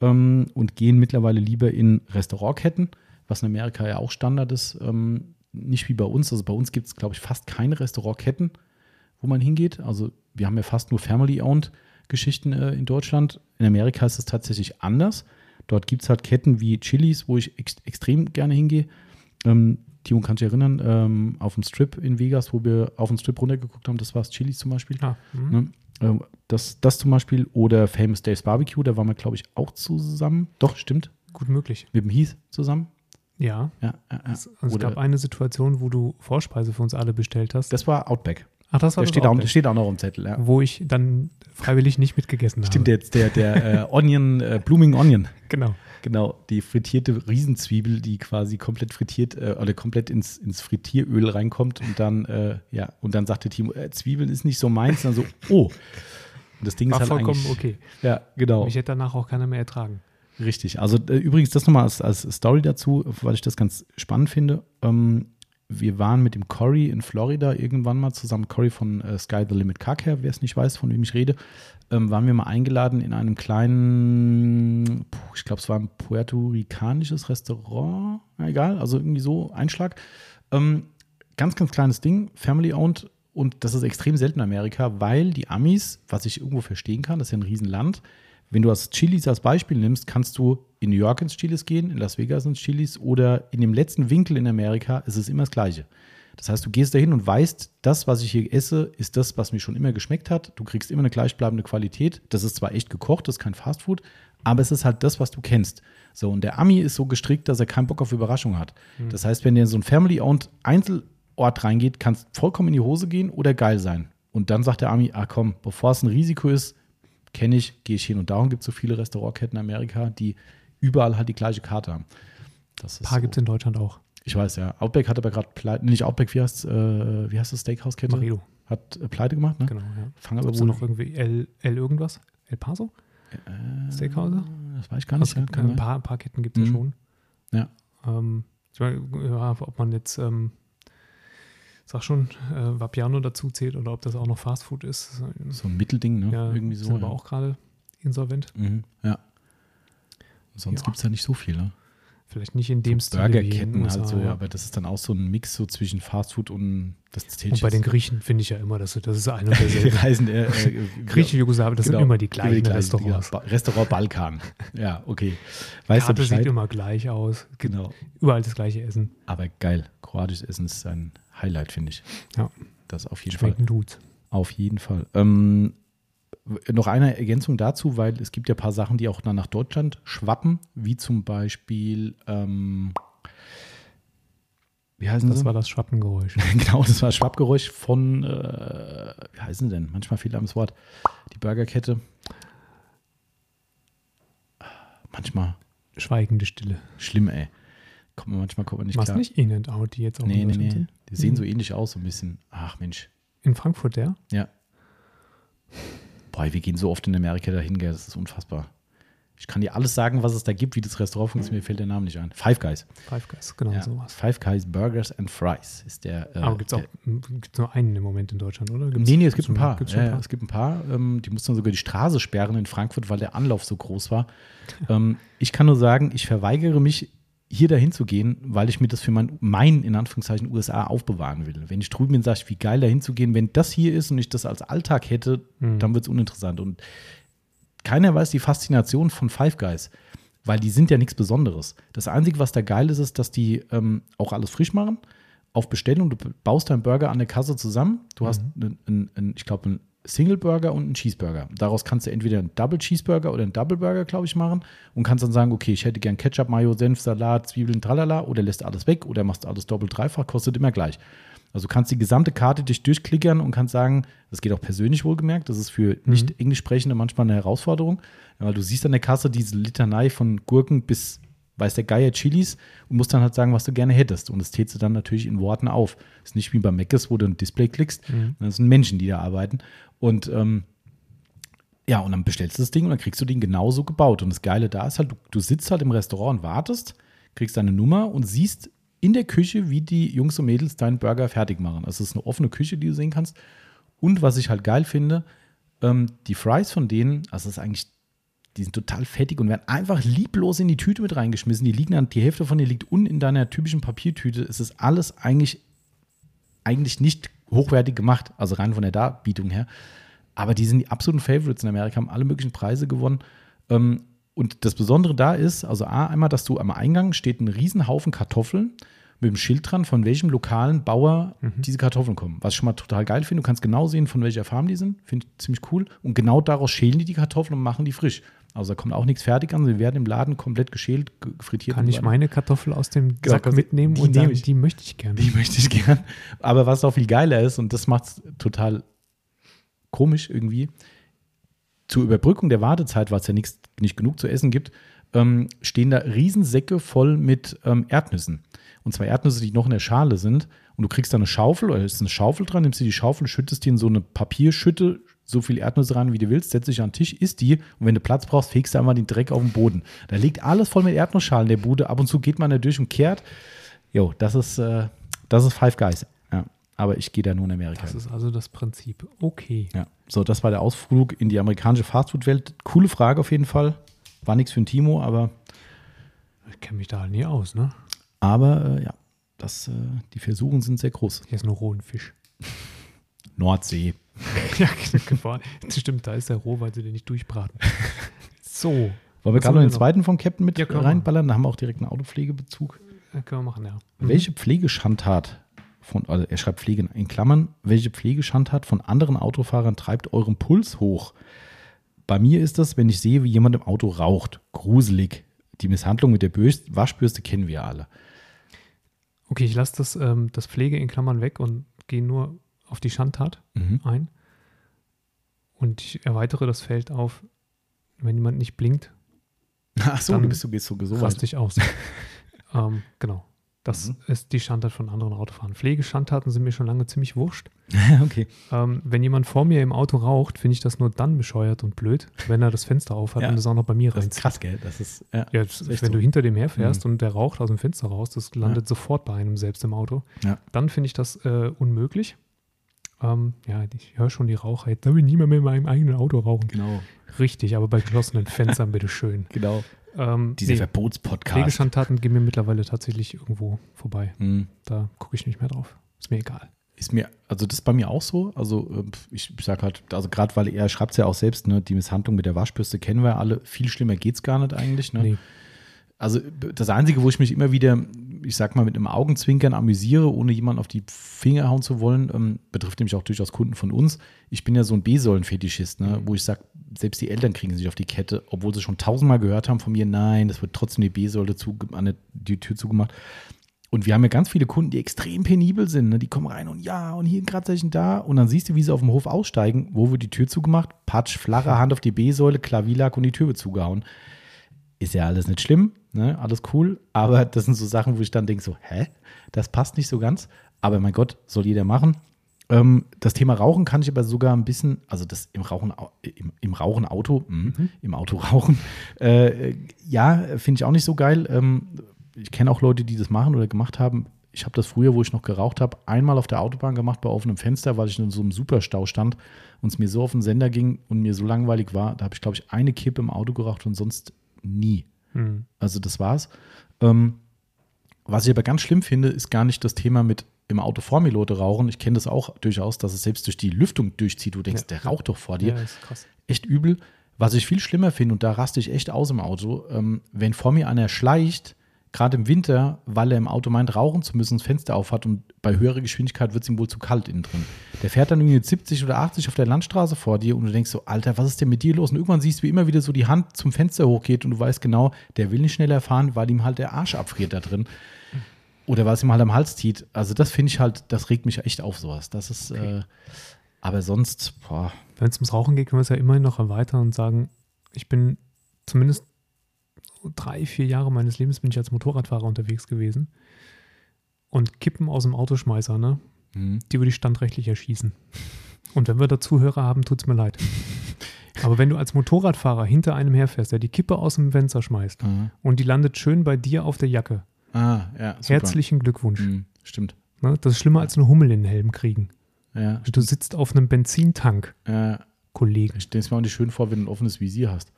ähm, und gehen mittlerweile lieber in Restaurantketten, was in Amerika ja auch Standard ist. Ähm, nicht wie bei uns. Also bei uns gibt es, glaube ich, fast keine Restaurantketten, wo man hingeht. Also wir haben ja fast nur Family-Owned Geschichten äh, in Deutschland. In Amerika ist es tatsächlich anders. Dort gibt es halt Ketten wie Chili's, wo ich ex extrem gerne hingehe. Ähm, Timo, kannst du dich erinnern, ähm, auf dem Strip in Vegas, wo wir auf den Strip runtergeguckt haben, das war es Chili's zum Beispiel. Ah, mhm. Ne? Ähm, Das, das zum Beispiel oder Famous Dave's Barbecue, da waren wir, glaube ich, auch zusammen. Doch, stimmt. Gut möglich. Mit dem Heath zusammen. Ja. Ja, ja, ja. Es, also es gab eine Situation, wo du Vorspeise für uns alle bestellt hast. Das war Outback. Ach, das war Der das steht auch, Outback, steht auch noch im Zettel. Ja. wo ich dann freiwillig nicht mitgegessen Stimmt, habe. jetzt der, der äh, Onion, äh, Blooming Onion. Genau. Genau, die frittierte Riesenzwiebel, die quasi komplett frittiert äh, oder komplett ins, ins Frittieröl reinkommt und dann, äh, ja, und dann sagte Timo, äh, Zwiebeln ist nicht so meins. Und dann so, oh. Und das Ding War ist halt vollkommen okay. Ja, genau. Mich hätte danach auch keiner mehr ertragen. Richtig. Also äh, übrigens das nochmal als, als Story dazu, weil ich das ganz spannend finde. Ähm, wir waren mit dem Cory in Florida irgendwann mal zusammen, Cory von äh, Sky the Limit Car Care, wer es nicht weiß, von wem ich rede, ähm, waren wir mal eingeladen in einem kleinen, ich glaube, es war ein puerto-ricanisches Restaurant, egal, also irgendwie so Einschlag. Ähm, ganz, ganz kleines Ding, family-owned und das ist extrem selten in Amerika, weil die Amis, was ich irgendwo verstehen kann, das ist ja ein Riesenland, wenn du das Chilis als Beispiel nimmst, kannst du in New York ins Chilis gehen, in Las Vegas ins Chilis oder in dem letzten Winkel in Amerika ist es immer das Gleiche. Das heißt, du gehst dahin und weißt, das, was ich hier esse, ist das, was mir schon immer geschmeckt hat. Du kriegst immer eine gleichbleibende Qualität. Das ist zwar echt gekocht, das ist kein Fastfood, aber es ist halt das, was du kennst. So, und der Ami ist so gestrickt, dass er keinen Bock auf Überraschung hat. Das heißt, wenn der in so ein Family-owned Einzelort reingeht, kann es vollkommen in die Hose gehen oder geil sein. Und dann sagt der Ami, ah komm, bevor es ein Risiko ist, kenne ich, gehe ich hin. Und darum gibt es so viele Restaurantketten in Amerika, die überall halt die gleiche Karte haben. Das paar so. gibt es in Deutschland auch. Ich weiß, ja. Outback hat aber gerade pleite, nicht Outback, wie heißt, äh, wie heißt das Steakhouse-Kette? Marido. Hat äh, pleite gemacht, ne? Genau, ja. Fangen aber wohl noch irgendwie El, El irgendwas? El Paso? Steakhouse? Das weiß ich gar Also nicht. gibt, ja, ein, paar, ein paar Ketten gibt es Mhm. ja schon. Ja. Ähm, ich meine, ob man jetzt ähm, sag schon, äh, Vapiano dazu zählt oder ob das auch noch Fastfood ist. So ein Mittelding, ne? Ja, Irgendwie so. sind aber ja. auch gerade insolvent. Mhm, ja. Sonst Ja. gibt es ja nicht so viel, ne? Vielleicht nicht in dem Stil in den Burgerketten halt so, ja. aber das ist dann auch so ein Mix so zwischen Fastfood und das zählt Und bei den Griechen finde ich ja immer, dass das ist eine und die. Reisen äh, äh, Grieche, Jugoslawien, das genau, sind immer die gleichen Restaurants. Ba Restaurant Balkan. Ja, okay. Weißt Karte du sieht Bescheid? immer gleich aus. Genau. Überall das gleiche Essen. Aber geil. Kroatisches Essen ist ein Highlight, finde ich. Ja. Das auf jeden Fall. Schmecken tut's. Auf jeden Fall. Ähm, noch eine Ergänzung dazu, weil es gibt ja ein paar Sachen, die auch dann nach Deutschland schwappen, wie zum Beispiel, ähm, wie heißen Das sie? war das Schwappengeräusch. genau, das war das Schwappgeräusch von, äh, wie heißen sie denn? Manchmal fehlt einem das Wort. Die Burgerkette. Manchmal Schweigende Stille. schlimm, ey. Kommt man, manchmal kommt man nicht Was klar. nicht In and Out, die jetzt auch Nee, nee, nee. sind? Die sehen so ähnlich aus, so ein bisschen. Ach Mensch. In Frankfurt der? Ja. Boah, wir gehen so oft in Amerika dahin, gell, das ist unfassbar. Ich kann dir alles sagen, was es da gibt, wie das Restaurant funktioniert, mir fällt der Name nicht ein. Five Guys. Five Guys, genau Ja. sowas. Five Guys Burgers and Fries ist der. Äh, Aber gibt es auch gibt's nur einen im Moment in Deutschland, oder? Gibt's, nee, nee, es gibt ein paar. Gibt's ja, ein ja, paar? es gibt ein paar. Ähm, die mussten sogar die Straße sperren in Frankfurt, weil der Anlauf so groß war. ähm, ich kann nur sagen, ich verweigere mich, hier dahin zu gehen, weil ich mir das für mein, mein in Anführungszeichen, USA aufbewahren will. Wenn ich drüben bin, sage ich, wie geil dahin zu gehen. Wenn das hier ist und ich das als Alltag hätte, Hm. dann wird es uninteressant. Und keiner weiß die Faszination von Five Guys, weil die sind ja nichts Besonderes. Das Einzige, was da geil ist, ist, dass die ähm, auch alles frisch machen. Auf Bestellung, du baust deinen Burger an der Kasse zusammen. Du hast, einen, einen, einen, ich glaube, einen Single Burger und einen Cheeseburger. Daraus kannst du entweder einen Double Cheeseburger oder einen Double Burger, glaube ich, machen und kannst dann sagen, okay, ich hätte gern Ketchup, Mayo, Senf, Salat, Zwiebeln, tralala oder lässt alles weg oder machst alles doppelt, dreifach, kostet immer gleich. Also du kannst die gesamte Karte dich durchklickern und kannst sagen, das geht auch persönlich wohlgemerkt, das ist für nicht englisch sprechende manchmal eine Herausforderung, weil du siehst an der Kasse diese Litanei von Gurken bis weiß der Geier Chilis und musst dann halt sagen, was du gerne hättest. Und das tätst du dann natürlich in Worten auf. ist nicht wie bei Mc's, wo du ein Display klickst. Das sind Menschen, die da arbeiten. Und ähm, ja, und dann bestellst du das Ding und dann kriegst du den genauso gebaut. Und das Geile da ist halt, du, du sitzt halt im Restaurant und wartest, kriegst deine Nummer und siehst in der Küche, wie die Jungs und Mädels deinen Burger fertig machen. Also es ist eine offene Küche, die du sehen kannst. Und was ich halt geil finde, ähm, die Fries von denen, also das ist eigentlich, die sind total fettig und werden einfach lieblos in die Tüte mit reingeschmissen. Die liegen dann, die Hälfte von denen liegt unten in deiner typischen Papiertüte. Es ist alles eigentlich, eigentlich nicht hochwertig gemacht, also rein von der Darbietung her. Aber die sind die absoluten Favorites in Amerika, haben alle möglichen Preise gewonnen. Ähm, und das Besondere da ist, also A, einmal, dass du am Eingang steht ein Riesenhaufen Kartoffeln mit dem Schild dran, von welchem lokalen Bauer diese Kartoffeln kommen. Was ich schon mal total geil finde. Du kannst genau sehen, von welcher Farm die sind. Finde ich ziemlich cool. Und genau daraus schälen die die Kartoffeln und machen die frisch. Also da kommt auch nichts fertig an. Sie werden im Laden komplett geschält, ge- frittiert. Kann und ich meine Kartoffel aus dem Genau, Sack mitnehmen die und sagen, ich. die möchte ich gerne. Die möchte ich gern. Aber was auch viel geiler ist, und das macht es total komisch irgendwie, zur Überbrückung der Wartezeit, weil es ja nichts, nicht genug zu essen gibt, ähm, stehen da Riesensäcke voll mit ähm, Erdnüssen. Und zwar Erdnüsse, die noch in der Schale sind. Und du kriegst da eine Schaufel, oder es ist eine Schaufel dran, nimmst du die Schaufel, schüttest die in so eine Papierschütte, so viel Erdnüsse rein, wie du willst, setzt dich an den Tisch, isst die und wenn du Platz brauchst, fegst du einmal den Dreck auf den Boden. Da liegt alles voll mit Erdnussschalen in der Bude. Ab und zu geht man da durch und kehrt. Jo, das ist, äh, das ist Five Guys. Ja. Aber ich gehe da nur in Amerika. Das ist also das Prinzip. Okay. Ja, so, das war der Ausflug in die amerikanische Fastfood-Welt. Coole Frage auf jeden Fall. War nichts für ein Timo, aber, Ich kenne mich da halt nie aus, ne? aber äh, ja, das, äh, die Versuchen sind sehr groß. Hier ist nur rohen Fisch. Nordsee. ja, Gefahr. Stimmt, da ist der roh, weil sie den nicht durchbraten. So. Wollen wir gerade noch den noch? zweiten vom Captain mit Ja, reinballern? Da haben wir auch direkt einen Autopflegebezug. Ja, können wir machen, ja. Welche Pflegeschandtat von, also er schreibt Pflege in Klammern, welche Pflegeschandtat von anderen Autofahrern treibt euren Puls hoch? Bei mir ist das, wenn ich sehe, wie jemand im Auto raucht. Gruselig. Die Misshandlung mit der Waschbürste kennen wir alle. Okay, ich lasse das, ähm, das Pflege in Klammern weg und gehe nur auf die Schandtat Mhm. ein. Und ich erweitere das Feld auf, wenn jemand nicht blinkt, Ach so, Dann du bist so, gehst so, weit. raste ich aus. ähm, genau. Das Mhm. ist die Standard von anderen Autofahrern. Pflegeschandtaten sind mir schon lange ziemlich wurscht. okay. Ähm, wenn jemand vor mir im Auto raucht, finde ich das nur dann bescheuert und blöd, wenn er das Fenster aufhat Ja. und es auch noch bei mir Das ist reinzieht. krass, gell? Das ist, ja. Ja, das, ist wenn so. du hinter dem herfährst und der raucht aus dem Fenster raus, das landet Ja. sofort bei einem selbst im Auto. Dann finde ich das äh, unmöglich. Ähm, ja, ich höre schon die Raucher. Jetzt darf ich nie mehr in meinem eigenen Auto rauchen. Genau, Richtig, aber bei geschlossenen Fenstern bitte schön. genau. Ähm, Dieser nee, Verbotspodcast. Pflegeschandtaten gehen mir mittlerweile tatsächlich irgendwo vorbei. Mhm. Da gucke ich nicht mehr drauf. Ist mir egal. Ist mir, also das ist bei mir auch so. Also äh, ich sag halt, also gerade weil er schreibt es ja auch selbst, ne, die Misshandlung mit der Waschbürste kennen wir alle. Viel schlimmer geht's gar nicht eigentlich. Ne? Nee. Also das Einzige, wo ich mich immer wieder, ich sag mal, mit einem Augenzwinkern amüsiere, ohne jemanden auf die Finger hauen zu wollen, ähm, betrifft nämlich auch durchaus Kunden von uns. Ich bin ja so ein B-Säulen-Fetischist, ne, wo ich sage, selbst die Eltern kriegen sich auf die Kette, obwohl sie schon tausendmal gehört haben von mir, nein, das wird trotzdem die B-Säule an die Tür zugemacht. Und wir haben ja ganz viele Kunden, die extrem penibel sind. Ne? Die kommen rein und ja, und hier ein Kratzerchen da. Und dann siehst du, wie sie auf dem Hof aussteigen. Wo wird die Tür zugemacht? Patsch, flache Hand auf die B-Säule, Klavierlack und die Tür wird zugehauen. Ist ja alles nicht schlimm, ne? alles cool. Aber das sind so Sachen, wo ich dann denke so, hä? Das passt nicht so ganz. Aber mein Gott, soll jeder machen. Ähm, das Thema Rauchen kann ich aber sogar ein bisschen, also das im Rauchen, au- im, im Rauchen Auto, mh, im Auto rauchen, äh, ja, finde ich auch nicht so geil. Ähm, ich kenne auch Leute, die das machen oder gemacht haben. Ich habe das früher, wo ich noch geraucht habe, einmal auf der Autobahn gemacht bei offenem Fenster, weil ich in so einem Superstau stand und es mir so auf den Sender ging und mir so langweilig war. Da habe ich, glaube ich, eine Kippe im Auto geraucht und sonst nie. Hm. Also das war's. Ähm, was ich aber ganz schlimm finde, ist gar nicht das Thema mit im Auto vor mir Leute rauchen. Ich kenne das auch durchaus, dass es selbst durch die Lüftung durchzieht. Du denkst, Ja, der raucht doch vor dir Ja, ist krass. echt übel. Was ich viel schlimmer finde, und da raste ich echt aus im Auto, ähm, wenn vor mir einer schleicht, gerade im Winter, weil er im Auto meint, rauchen zu müssen, das Fenster auf hat und bei höherer Geschwindigkeit wird es ihm wohl zu kalt innen drin. Der fährt dann irgendwie mit 70 oder 80 auf der Landstraße vor dir und du denkst so, Alter, was ist denn mit dir los? Und irgendwann siehst du, wie immer wieder so die Hand zum Fenster hochgeht und du weißt genau, der will nicht schneller fahren, weil ihm halt der Arsch abfriert da drin. Oder weil es ihm halt am Hals zieht. Also das finde ich halt, das regt mich echt auf sowas. Das ist, äh, aber sonst, boah, Wenn es ums Rauchen geht, können wir es ja immerhin noch erweitern und sagen, ich bin zumindest drei, vier Jahre meines Lebens bin ich als Motorradfahrer unterwegs gewesen. Und Kippen aus dem Autoschmeißer, ne? hm. Die würde ich standrechtlich erschießen. Und wenn wir da Zuhörer haben, tut es mir leid. Aber wenn du als Motorradfahrer hinter einem herfährst, der die Kippe aus dem Fenster schmeißt Mhm. und die landet schön bei dir auf der Jacke, Ah, ja, super. herzlichen Glückwunsch. Mhm, stimmt. Ne? Das ist schlimmer als eine Hummel in den Helm kriegen. Ja, Du sitzt auf einem Benzintank, ja. Kollegen. Ich stelle es mir auch nicht schön vor, wenn du ein offenes Visier hast.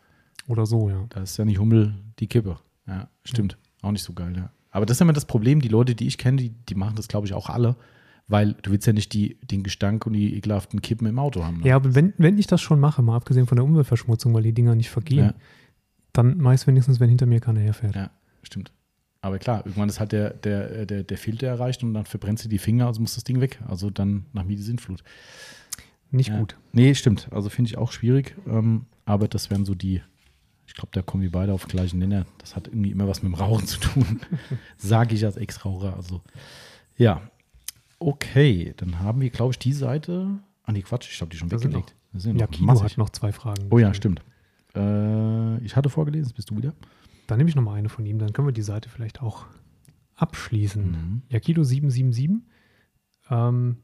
Oder so, ja. Da ist ja nicht Hummel die Kippe. Ja, stimmt. Auch nicht so geil, ja. Aber das ist immer das Problem, die Leute, die ich kenne, die, die machen das, glaube ich, auch alle, weil du willst ja nicht die, den Gestank und die ekelhaften Kippen im Auto haben. Ne? Ja, aber wenn, wenn ich das schon mache, mal abgesehen von der Umweltverschmutzung, weil die Dinger nicht vergehen, Ja. dann meist wenigstens, wenn hinter mir keiner herfährt. Ja, stimmt. Aber klar, irgendwann ist halt der, der, der, der Filter erreicht und dann verbrennst du die Finger, also muss das Ding weg. Also dann nach mir die Sintflut. Nicht Ja. gut. Nee, stimmt. Also finde ich auch schwierig. Ähm, aber das wären so die, ich glaube, da kommen wir beide auf den gleichen Nenner. Das hat irgendwie immer was mit dem Rauchen zu tun. Sage ich als Ex-Raucher. Also, ja. Okay, dann haben wir, glaube ich, die Seite. Ah, nee, Quatsch, ich habe die schon Da sind weggelegt. Das sind Ja, noch Kino massig. hat noch zwei Fragen. Oh ja, stimmt. Äh, ich hatte vorgelesen, bist du wieder. Dann nehme ich noch mal eine von ihm, dann können wir die Seite vielleicht auch abschließen. Mhm. Yakido 777. Ähm,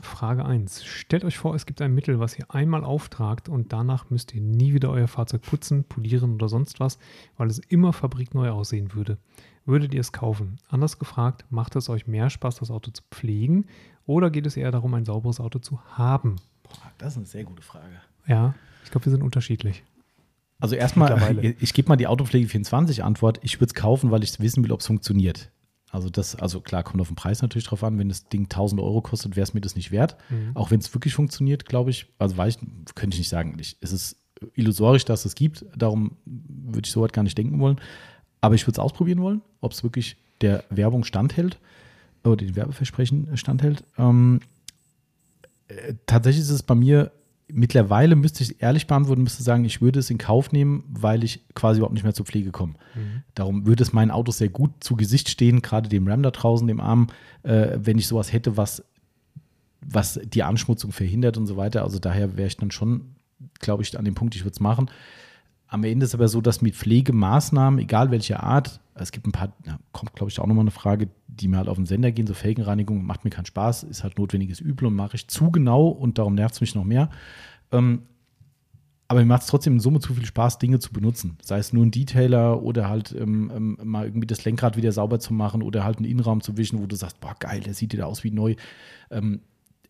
Frage 1. Stellt euch vor, es gibt ein Mittel, was ihr einmal auftragt und danach müsst ihr nie wieder euer Fahrzeug putzen, polieren oder sonst was, weil es immer fabrikneu aussehen würde. Würdet ihr es kaufen? Anders gefragt, macht es euch mehr Spaß, das Auto zu pflegen oder geht es eher darum, ein sauberes Auto zu haben? Boah, das ist eine sehr gute Frage. Ja, ich glaube, wir sind unterschiedlich. Also erstmal, ich, ich gebe mal die Autopflege 24 Antwort. Ich würde es kaufen, weil ich wissen will, ob es funktioniert. Also das, also klar, kommt auf den Preis natürlich drauf an. Wenn das Ding 1000 Euro kostet, wäre es mir das nicht wert. Mhm. Auch wenn es wirklich funktioniert, glaube ich. Also weiß ich, könnte ich nicht sagen. Ich, es ist illusorisch, dass es gibt. Darum würde ich so weit gar nicht denken wollen. Aber ich würde es ausprobieren wollen, ob es wirklich der Werbung standhält oder den Werbeversprechen standhält. Ähm, äh, tatsächlich ist es bei mir mittlerweile, müsste ich ehrlich beantworten, müsste sagen, ich würde es in Kauf nehmen, weil ich quasi überhaupt nicht mehr zur Pflege komme. Mhm. Darum würde es meinen Autos sehr gut zu Gesicht stehen, gerade dem Ram da draußen, dem Arm, äh, wenn ich sowas hätte, was, was die Anschmutzung verhindert und so weiter. Also daher wäre ich dann schon, glaube ich, an dem Punkt, ich würde es machen. am Ende ist aber so, dass mit Pflegemaßnahmen, egal welche Art, es gibt ein paar, ja, kommt glaube ich auch nochmal eine Frage, die mir halt auf den Sender gehen, so Felgenreinigung macht mir keinen Spaß, ist halt notwendiges Übel und mache ich zu genau und darum nervt es mich noch mehr. Ähm, aber mir macht es trotzdem in Summe zu viel Spaß, Dinge zu benutzen. Sei es nur ein Detailer oder halt ähm, ähm, mal irgendwie das Lenkrad wieder sauber zu machen oder halt einen Innenraum zu wischen, wo du sagst, boah, geil, der sieht wieder aus wie neu. Ähm,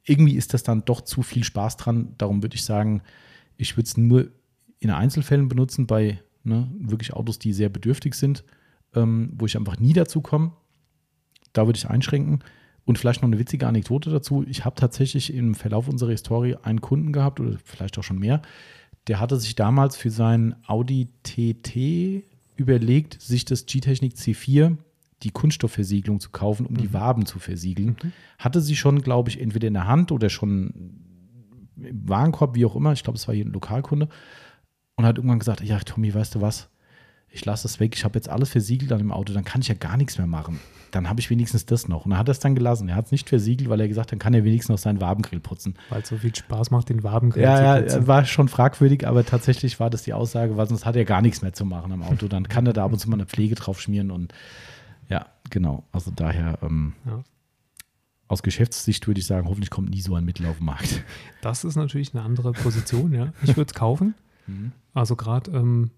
irgendwie ist das dann doch zu viel Spaß dran. Darum würde ich sagen, ich würde es nur in Einzelfällen benutzen, bei ne, wirklich Autos, die sehr bedürftig sind, ähm, wo ich einfach nie dazu komme. Da würde ich einschränken. Und vielleicht noch eine witzige Anekdote dazu. Ich habe tatsächlich im Verlauf unserer Historie einen Kunden gehabt, oder vielleicht auch schon mehr, der hatte sich damals für sein Audi TT überlegt, sich das G-Technik C4 die Kunststoffversiegelung zu kaufen, um mhm. die Waben zu versiegeln. Mhm. Hatte sie schon, glaube ich, entweder in der Hand oder schon im Warenkorb, wie auch immer. Ich glaube, es war hier ein Lokalkunde und hat irgendwann gesagt, ja, Tommy, weißt du was? Ich lasse das weg, ich habe jetzt alles versiegelt an dem Auto, dann kann ich ja gar nichts mehr machen. Dann habe ich wenigstens das noch. Und dann hat er es dann gelassen. Er hat es nicht versiegelt, weil er gesagt hat, dann kann er wenigstens noch seinen Wabengrill putzen. Weil es so viel Spaß macht, den Wabengrill ja, zu putzen. Ja, war schon fragwürdig, aber tatsächlich war das die Aussage, weil sonst hat er gar nichts mehr zu machen am Auto. Dann kann er da ab und zu mal eine Pflege drauf schmieren und ja, genau. Also daher ähm, ja. aus Geschäftssicht würde ich sagen, hoffentlich kommt nie so ein Mittel auf den Markt. Das ist natürlich eine andere Position, ja. Ich würde es kaufen. Mhm. Also gerade ähm,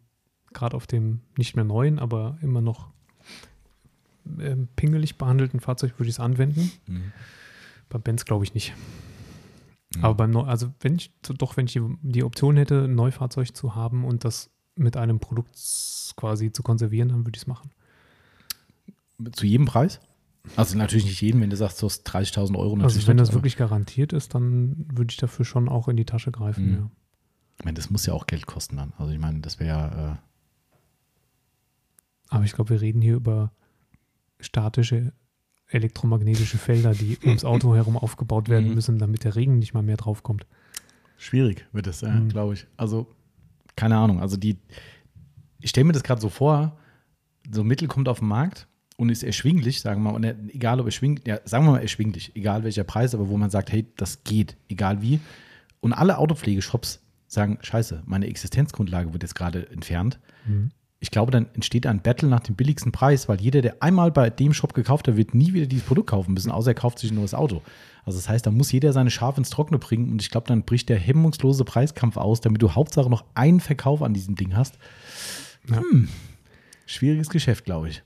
auf dem nicht mehr neuen, aber immer noch ähm, pingelig behandelten Fahrzeug würde ich es anwenden. Mhm. Bei Benz glaube ich nicht. Mhm. Aber beim Neu also wenn ich doch, wenn ich die, die Option hätte, ein Neufahrzeug zu haben und das mit einem Produkt quasi zu konservieren, dann würde ich es machen. Zu jedem Preis? Also natürlich nicht jedem, wenn du sagst, du hast 30.000 Euro. Also wenn das wirklich garantiert ist, dann würde ich dafür schon auch in die Tasche greifen, mhm. ja. Ich meine, das muss ja auch Geld kosten dann. Also ich meine, das wäre ja. Aber ich glaube, wir reden hier über statische elektromagnetische Felder, die ums Auto herum aufgebaut werden mhm. müssen, damit der Regen nicht mal mehr draufkommt. Schwierig wird es, ja, mhm. glaube ich. Also, keine Ahnung. Also die, ich stelle mir das gerade so vor, so ein Mittel kommt auf den Markt und ist erschwinglich, sagen wir mal, und egal ob erschwinglich, ja, sagen wir mal erschwinglich, egal welcher Preis, aber wo man sagt, hey, das geht, egal wie. Und alle Autopflegeshops sagen, scheiße, meine Existenzgrundlage wird jetzt gerade entfernt. Mhm. Ich glaube, dann entsteht ein Battle nach dem billigsten Preis, weil jeder, der einmal bei dem Shop gekauft hat, wird nie wieder dieses Produkt kaufen müssen, außer er kauft sich ein neues Auto. Also das heißt, da muss jeder seine Schafe ins Trockene bringen und ich glaube, dann bricht der hemmungslose Preiskampf aus, damit du Hauptsache noch einen Verkauf an diesem Ding hast. Ja. Hm. Schwieriges Geschäft, glaube ich.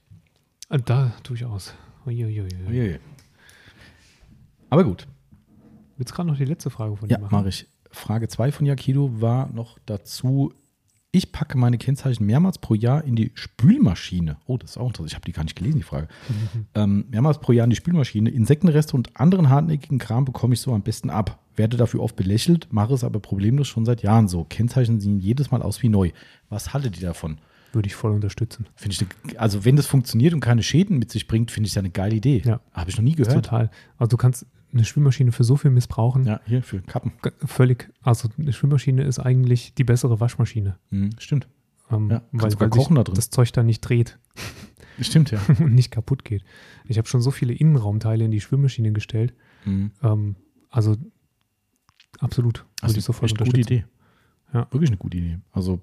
Äh, da durchaus. Uiuiui. Uiui. Aber gut. Willst du gerade noch die letzte Frage von dir ja, machen? Ja, mache ich. Frage 2 von Yakido war noch dazu, ich packe meine Kennzeichen mehrmals pro Jahr in die Spülmaschine. Oh, das ist auch interessant. Ich habe die gar nicht gelesen, die Frage. Mhm. Ähm, mehrmals pro Jahr in die Spülmaschine. Insektenreste und anderen hartnäckigen Kram bekomme ich so am besten ab. Werde dafür oft belächelt, mache es aber problemlos schon seit Jahren so. Kennzeichen sehen jedes Mal aus wie neu. Was haltet ihr davon? Würde ich voll unterstützen. Finde ich, also wenn das funktioniert und keine Schäden mit sich bringt, finde ich das eine geile Idee. Ja. Habe ich noch nie gehört. Total. Also du kannst eine Schwimmmaschine für so viel missbrauchen. Ja, hier für Kappen. Völlig. Also eine Schwimmmaschine ist eigentlich die bessere Waschmaschine. Mhm, stimmt. Ähm, ja, weil, weil kochen da drin. das Zeug da nicht dreht. Stimmt, ja. und nicht kaputt geht. Ich habe schon so viele Innenraumteile in die Schwimmmaschine gestellt. Mhm. Ähm, also absolut. Also ich sofort echt gute Idee. Ja. Wirklich eine gute Idee. Also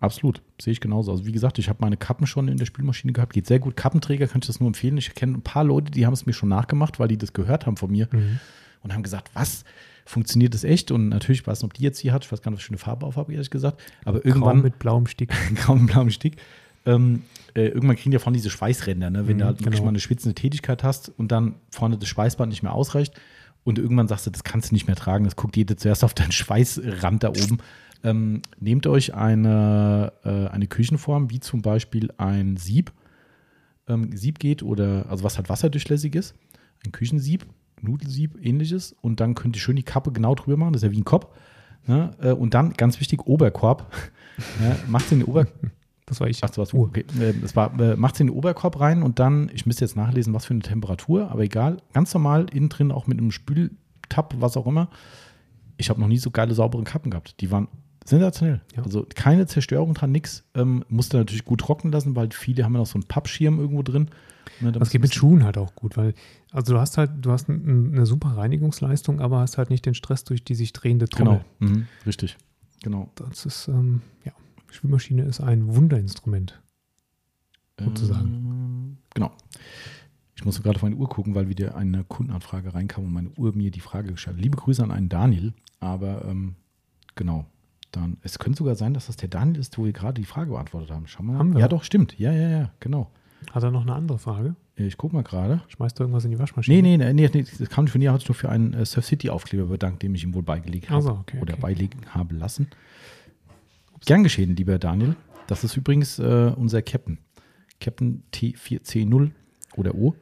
absolut. Sehe ich genauso. Also wie gesagt, ich habe meine Kappen schon in der Spülmaschine gehabt. Geht sehr gut. Kappenträger kann ich das nur empfehlen. Ich kenne ein paar Leute, die haben es mir schon nachgemacht, weil die das gehört haben von mir mhm. und haben gesagt, was? Funktioniert das echt? Und natürlich, ich weiß nicht, ob die jetzt hier hat. Ich weiß gar nicht, was für eine Farbe auf habe, ehrlich gesagt. Aber irgendwann. Grau mit blauem Stick. Grau mit blauem Stick. Ähm, äh, irgendwann kriegen die von diese Schweißränder, ne? wenn mhm, du halt genau. wirklich mal eine schwitzende Tätigkeit hast und dann vorne das Schweißband nicht mehr ausreicht. Und irgendwann sagst du, das kannst du nicht mehr tragen. Das guckt jeder zuerst auf deinen Schweißrand da oben. Ähm, nehmt euch eine, äh, eine Küchenform, wie zum Beispiel ein Sieb. Ähm, Sieb geht oder, also was halt wasserdurchlässig ist. Ein Küchensieb, Nudelsieb, ähnliches. Und dann könnt ihr schön die Kappe genau drüber machen. Das ist ja wie ein Kopf. Ne? Äh, und dann, ganz wichtig, Oberkorb. ja, macht den Ober. Das war ich. Ach, das warst du. Okay. Äh, das war, äh, macht in den Oberkorb rein und dann, ich müsste jetzt nachlesen, was für eine Temperatur, aber egal, ganz normal, innen drin auch mit einem Spültab, was auch immer. Ich habe noch nie so geile, saubere Kappen gehabt. Die waren Sensationell. Ja. Also keine Zerstörung dran, nix. Ähm, musste natürlich gut trocknen lassen, weil viele haben ja noch so einen Pappschirm irgendwo drin. Ne, das geht mit Schuhen halt auch gut, weil, also du hast halt, du hast eine super Reinigungsleistung, aber hast halt nicht den Stress durch die sich drehende Trommel. Genau, mhm. richtig. Genau. Das ist, ähm, ja. Spülmaschine ist ein Wunderinstrument. Sozusagen. Ähm, genau. Ich muss gerade auf meine Uhr gucken, weil wieder eine Kundenanfrage reinkam und meine Uhr mir die Frage gestellt hat. Liebe Grüße an einen Daniel, aber ähm, genau. Dann, es könnte sogar sein, dass das der Daniel ist, wo wir gerade die Frage beantwortet haben. Schau mal. Haben wir. Ja, doch, stimmt. Ja, ja, ja, genau. Hat er noch eine andere Frage? Ich gucke mal gerade. Schmeißt du irgendwas in die Waschmaschine? Nee, nee, nee, nee, das kam nicht von dir, hat sich nur für einen äh, Surf City Aufkleber bedankt, dem ich ihm wohl beigelegt habe Ach so, okay, oder okay. beilegen habe lassen. Gern geschehen, lieber Daniel. Das ist übrigens äh, unser Captain. Captain T4C0 oder O.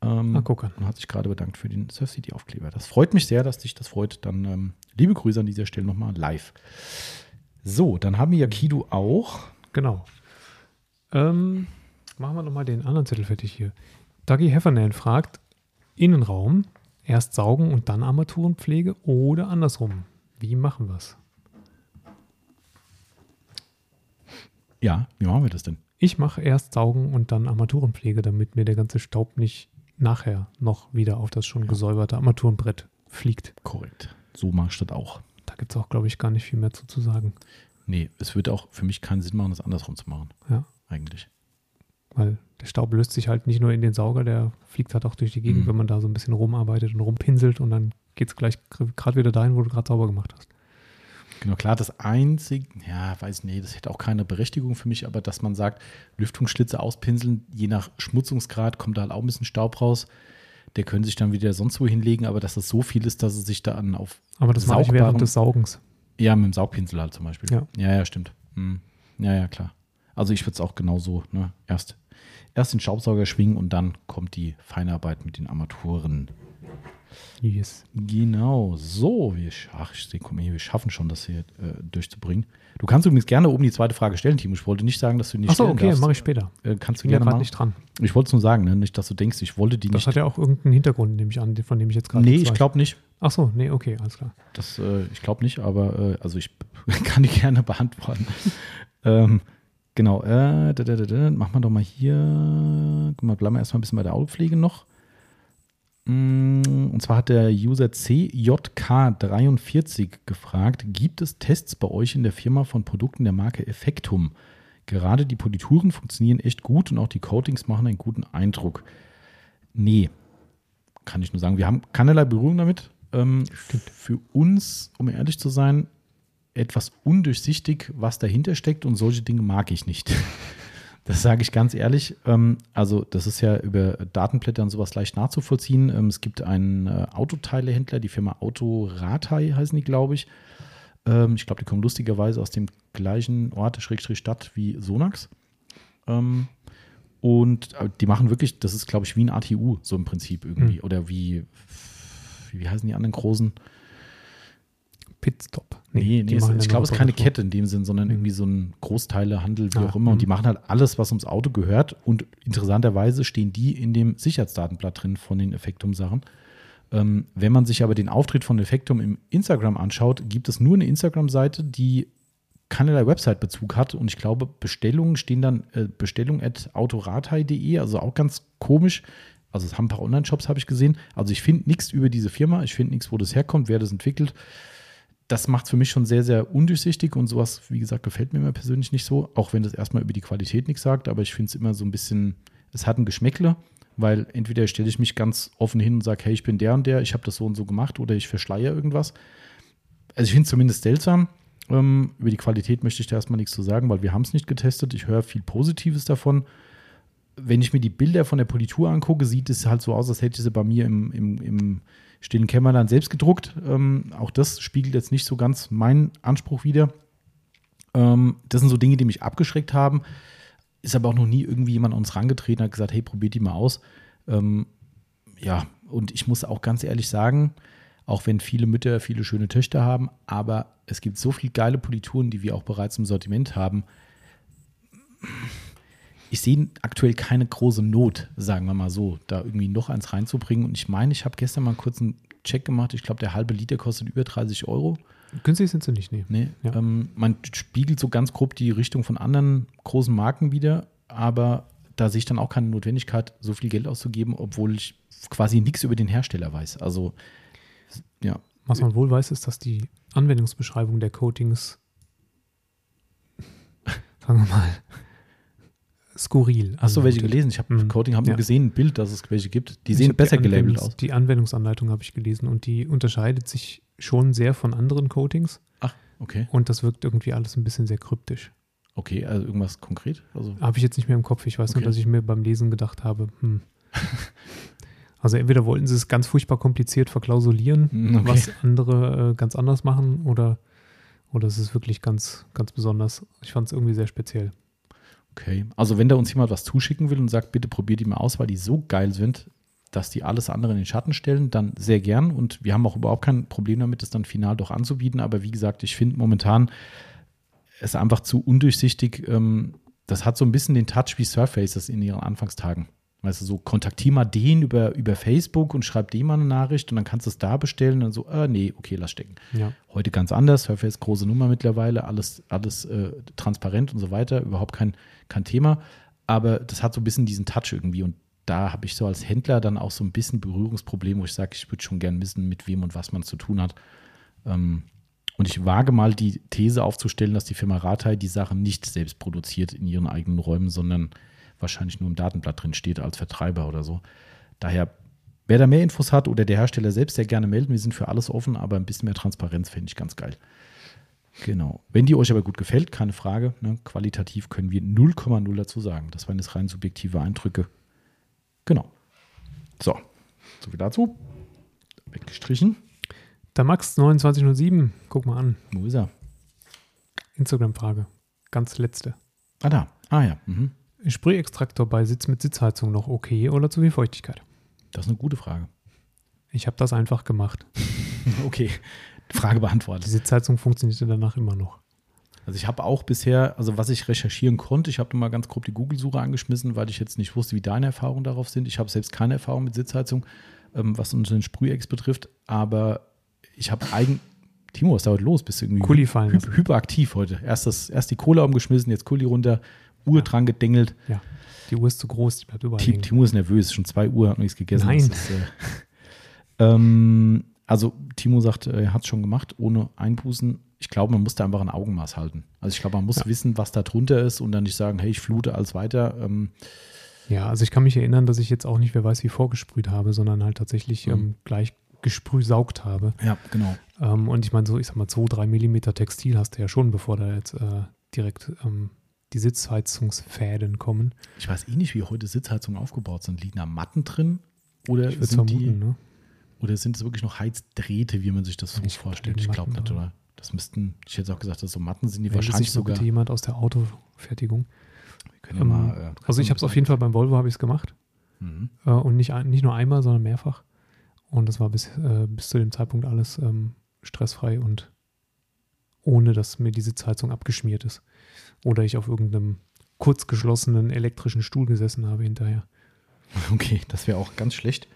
Ähm, Ah, guck an. und hat sich gerade bedankt für den Surf City Aufkleber. Das freut mich sehr, dass dich das freut. Dann ähm, liebe Grüße an dieser Stelle nochmal live. So, dann haben wir ja Kido auch. Genau. Ähm, machen wir nochmal den anderen Zettel fertig hier. Dougie Heffernan fragt: Innenraum, erst saugen und dann Armaturenpflege oder andersrum? Wie machen wir es? Ja, wie machen wir das denn? Ich mache erst saugen und dann Armaturenpflege, damit mir der ganze Staub nicht nachher noch wieder auf das schon gesäuberte Armaturenbrett fliegt. Korrekt. So mache ich das auch. Da gibt es auch, glaube ich, gar nicht viel mehr zu, zu sagen. Nee, es würde auch für mich keinen Sinn machen, das andersrum zu machen. Ja. Eigentlich. Weil der Staub löst sich halt nicht nur in den Sauger, der fliegt halt auch durch die Gegend, Mhm. wenn man da so ein bisschen rumarbeitet und rumpinselt und dann geht es gleich gerade wieder dahin, wo du gerade sauber gemacht hast. Genau, klar, das einzige, ja, weiß nee, das hätte auch keine Berechtigung für mich, aber dass man sagt, Lüftungsschlitze auspinseln, je nach Schmutzungsgrad kommt da halt auch ein bisschen Staub raus. Der können sich dann wieder sonst wo hinlegen, aber dass das so viel ist, dass es sich da an auf, Aber das mache ich während des Saugens. ja, mit dem Saugpinsel halt zum Beispiel. Ja. ja, ja stimmt. Hm. Ja, ja, klar. Also ich würde es auch genauso, ne, erst, erst den Staubsauger schwingen und dann kommt die Feinarbeit mit den Armaturen. Yes. Genau, so. Wir, ach, ich guck mal hier, wir schaffen schon, das hier äh, durchzubringen. Du kannst übrigens gerne oben die zweite Frage stellen, Timo. Ich wollte nicht sagen, dass du die nicht Achso, okay, mache ich später. Äh, kannst Ich du bin ja gerne gerade machen. nicht dran. Ich wollte es nur sagen, ne? nicht, dass du denkst, ich wollte die Das nicht. hat ja auch irgendeinen Hintergrund, nehme ich an, von dem ich jetzt gerade nee, ich glaube nicht. Achso, nee, okay, alles klar. Das, äh, ich glaube nicht, aber äh, also ich kann die gerne beantworten. ähm, genau, äh, da, da, da, da, machen wir doch mal hier. Guck mal, bleiben wir erstmal ein bisschen bei der Autopflege noch. Mm, Und zwar hat der User CJK43 gefragt: Gibt es Tests bei euch in der Firma von Produkten der Marke Effektum? Gerade die Polituren funktionieren echt gut und auch die Coatings machen einen guten Eindruck. Nee, kann ich nur sagen. Wir haben keinerlei Berührung damit. Ähm, für uns, um ehrlich zu sein, etwas undurchsichtig, was dahinter steckt und solche Dinge mag ich nicht. Das sage ich ganz ehrlich. Ähm, also, das ist ja über Datenblätter und sowas leicht nachzuvollziehen. Ähm, es gibt einen äh, Autoteilehändler, die Firma Autoratei heißen die, glaube ich. Ähm, ich glaube, die kommen lustigerweise aus dem gleichen Ort, Schrägstrich Stadt wie Sonax. Und äh, die machen wirklich, das ist, glaube ich, wie ein ATU, so im Prinzip irgendwie. Hm. Oder wie, wie heißen die anderen großen? Pitstop. Nee, nee, die es, ich glaube, es ist keine. Kette in dem Sinn, sondern irgendwie so ein Großteilehandel, wie Ah, auch immer. Und die mhm. machen halt alles, was ums Auto gehört. Und interessanterweise stehen die in dem Sicherheitsdatenblatt drin von den Effektum-Sachen. Ähm, wenn man sich aber den Auftritt von Effektum im Instagram anschaut, gibt es nur eine Instagram-Seite, die keinerlei Website-Bezug hat. Und ich glaube, Bestellungen stehen dann äh, bestellung at autoratei.de, also auch ganz komisch. Also es haben ein paar Online-Shops, habe ich gesehen. Also ich finde nichts über diese Firma, ich finde nichts, wo das herkommt, wer das entwickelt das macht es für mich schon sehr, sehr undurchsichtig und sowas, wie gesagt, gefällt mir persönlich nicht so, auch wenn das erstmal über die Qualität nichts sagt, aber ich finde es immer so ein bisschen, es hat ein Geschmäckle, weil entweder stelle ich mich ganz offen hin und sage, hey, ich bin der und der, ich habe das so und so gemacht oder ich verschleiere irgendwas. Also ich finde es zumindest seltsam. Ähm, über die Qualität möchte ich da erstmal nichts zu sagen, weil wir haben es nicht getestet. Ich höre viel Positives davon. Wenn ich mir die Bilder von der Politur angucke, sieht es halt so aus, als hätte ich sie bei mir im, im, im stillen Kämmerlein selbst gedruckt. Ähm, auch das spiegelt jetzt nicht so ganz meinen Anspruch wider. Ähm, das sind so Dinge, die mich abgeschreckt haben. Ist aber auch noch nie irgendwie jemand an uns rangetreten hat gesagt, hey, probiert die mal aus. Ähm, ja, und ich muss auch ganz ehrlich sagen, auch wenn viele Mütter viele schöne Töchter haben, aber es gibt so viele geile Polituren, die wir auch bereits im Sortiment haben. Ich sehe aktuell keine große Not, sagen wir mal so, da irgendwie noch eins reinzubringen. Und ich meine, ich habe gestern mal kurz einen Check gemacht. Ich glaube, der halbe Liter kostet über 30 Euro. Günstig sind sie nicht, nee. Nee, Ja. ähm, man spiegelt so ganz grob die Richtung von anderen großen Marken wieder, aber da sehe ich dann auch keine Notwendigkeit, so viel Geld auszugeben, obwohl ich quasi nichts über den Hersteller weiß. Also, ja, Was man wohl weiß, ist, dass die Anwendungsbeschreibung der Coatings sagen wir mal, skurril. Hast du welche gelesen? Ich habe Mhm. Coding, habe Ja. nur gesehen, ein Bild, dass es welche gibt. Die sehen besser die gelabelt aus. Die Anwendungsanleitung habe ich gelesen und die unterscheidet sich schon sehr von anderen Coatings Ach, okay. und das wirkt irgendwie alles ein bisschen sehr kryptisch. Okay, also irgendwas konkret? Also, Habe ich jetzt nicht mehr im Kopf. Ich weiß Okay. nur, dass ich mir beim Lesen gedacht habe, hm. Also entweder wollten sie es ganz furchtbar kompliziert verklausulieren, Hm, okay. was andere äh, ganz anders machen, oder, oder es ist wirklich ganz, ganz besonders. Ich fand es irgendwie sehr speziell. Okay. Also wenn da uns jemand was zuschicken will und sagt, bitte probiert die mal aus, weil die so geil sind, dass die alles andere in den Schatten stellen, dann sehr gern. Und wir haben auch überhaupt kein Problem damit, das dann final doch anzubieten. Aber wie gesagt, ich finde momentan es einfach zu undurchsichtig. Ähm, das hat so ein bisschen den Touch wie Surfaces in ihren Anfangstagen. Weißt du, so kontaktier mal den über, über Facebook und schreib dem mal eine Nachricht und dann kannst du es da bestellen und dann so, äh, nee, okay, lass stecken. Ja. Heute ganz anders, Surface große Nummer mittlerweile, alles, alles äh, transparent und so weiter, überhaupt kein, kein Thema. Aber das hat so ein bisschen diesen Touch irgendwie und da habe ich so als Händler dann auch so ein bisschen Berührungsproblem, wo ich sage, ich würde schon gern wissen, mit wem und was man zu tun hat. Ähm, und ich wage mal die These aufzustellen, dass die Firma Ratei die Sachen nicht selbst produziert in ihren eigenen Räumen, sondern wahrscheinlich nur im Datenblatt drin steht als Vertreiber oder so. Daher, wer da mehr Infos hat oder der Hersteller selbst, der gerne melden, wir sind für alles offen, aber ein bisschen mehr Transparenz fände ich ganz geil. Genau. Wenn die euch aber gut gefällt, keine Frage, ne, qualitativ können wir 0,0 dazu sagen. Das waren jetzt rein subjektive Eindrücke. Genau. So, soviel dazu. Weggestrichen. Der Max 2907, guck mal an. Wo ist er? Instagram-Frage. Ganz letzte. Ah, da. Ah ja. Mhm. Sprühextraktor bei Sitz mit Sitzheizung noch okay oder zu viel Feuchtigkeit? Das ist eine gute Frage. Ich habe das einfach gemacht. Okay. Frage Die beantwortet. Sitzheizung funktionierte danach immer noch. Also ich habe auch bisher, also was ich recherchieren konnte, ich habe mal ganz grob die Google-Suche angeschmissen, weil ich jetzt nicht wusste, wie deine Erfahrungen darauf sind. Ich habe selbst keine Erfahrung mit Sitzheizung, ähm, was unseren Sprühex betrifft, aber ich habe eigen... Timo, was dauert los? Bist du irgendwie Kuli fallen hy hyperaktiv heute? Erst, das, erst die Cola umgeschmissen, jetzt Kuli runter, Uhr dran gedengelt. Ja. Die Uhr ist zu groß, die bleibt überall Ti- hängen. Timo ist nervös, schon zwei Uhr, hat nichts gegessen. Nein. Ist, äh, ähm, also Timo sagt, äh, er hat es schon gemacht, ohne Einbußen. Ich glaube, man muss da einfach ein Augenmaß halten. Also ich glaube, man muss Ja. wissen, was da drunter ist und dann nicht sagen, hey, ich flute alles weiter. Ähm, Ja, also ich kann mich erinnern, dass ich jetzt auch nicht, wer weiß, wie vorgesprüht habe, sondern halt tatsächlich Mhm. ähm, gleich gesprühsaugt habe. ja, genau. Ähm, und ich meine, so, ich sag mal, 2, 3 Millimeter Textil hast du ja schon, bevor da jetzt äh, direkt ähm, die Sitzheizungsfäden kommen. Ich weiß eh nicht, wie heute Sitzheizungen aufgebaut sind. Liegen da Matten drin? Oder sind, die, vermuten, ne? oder sind es wirklich noch Heizdrähte, wie man sich das so Ich vorstellt? Ich glaube nicht, oder? Das müssten, ich hätte auch gesagt, dass so Matten sind, die Meldet wahrscheinlich sogar. bitte jemand aus der Autofertigung. Wir können ja Ähm, mal, äh, also ich habe es auf jeden Fall beim Volvo habe ich es gemacht. Mhm. Äh, und nicht, nicht nur einmal, sondern mehrfach. Und das war bis, äh, bis zu dem Zeitpunkt alles ähm, stressfrei und ohne, dass mir die Sitzheizung abgeschmiert ist. Oder ich auf irgendeinem kurz geschlossenen elektrischen Stuhl gesessen habe hinterher. Okay, das wäre auch ganz schlecht.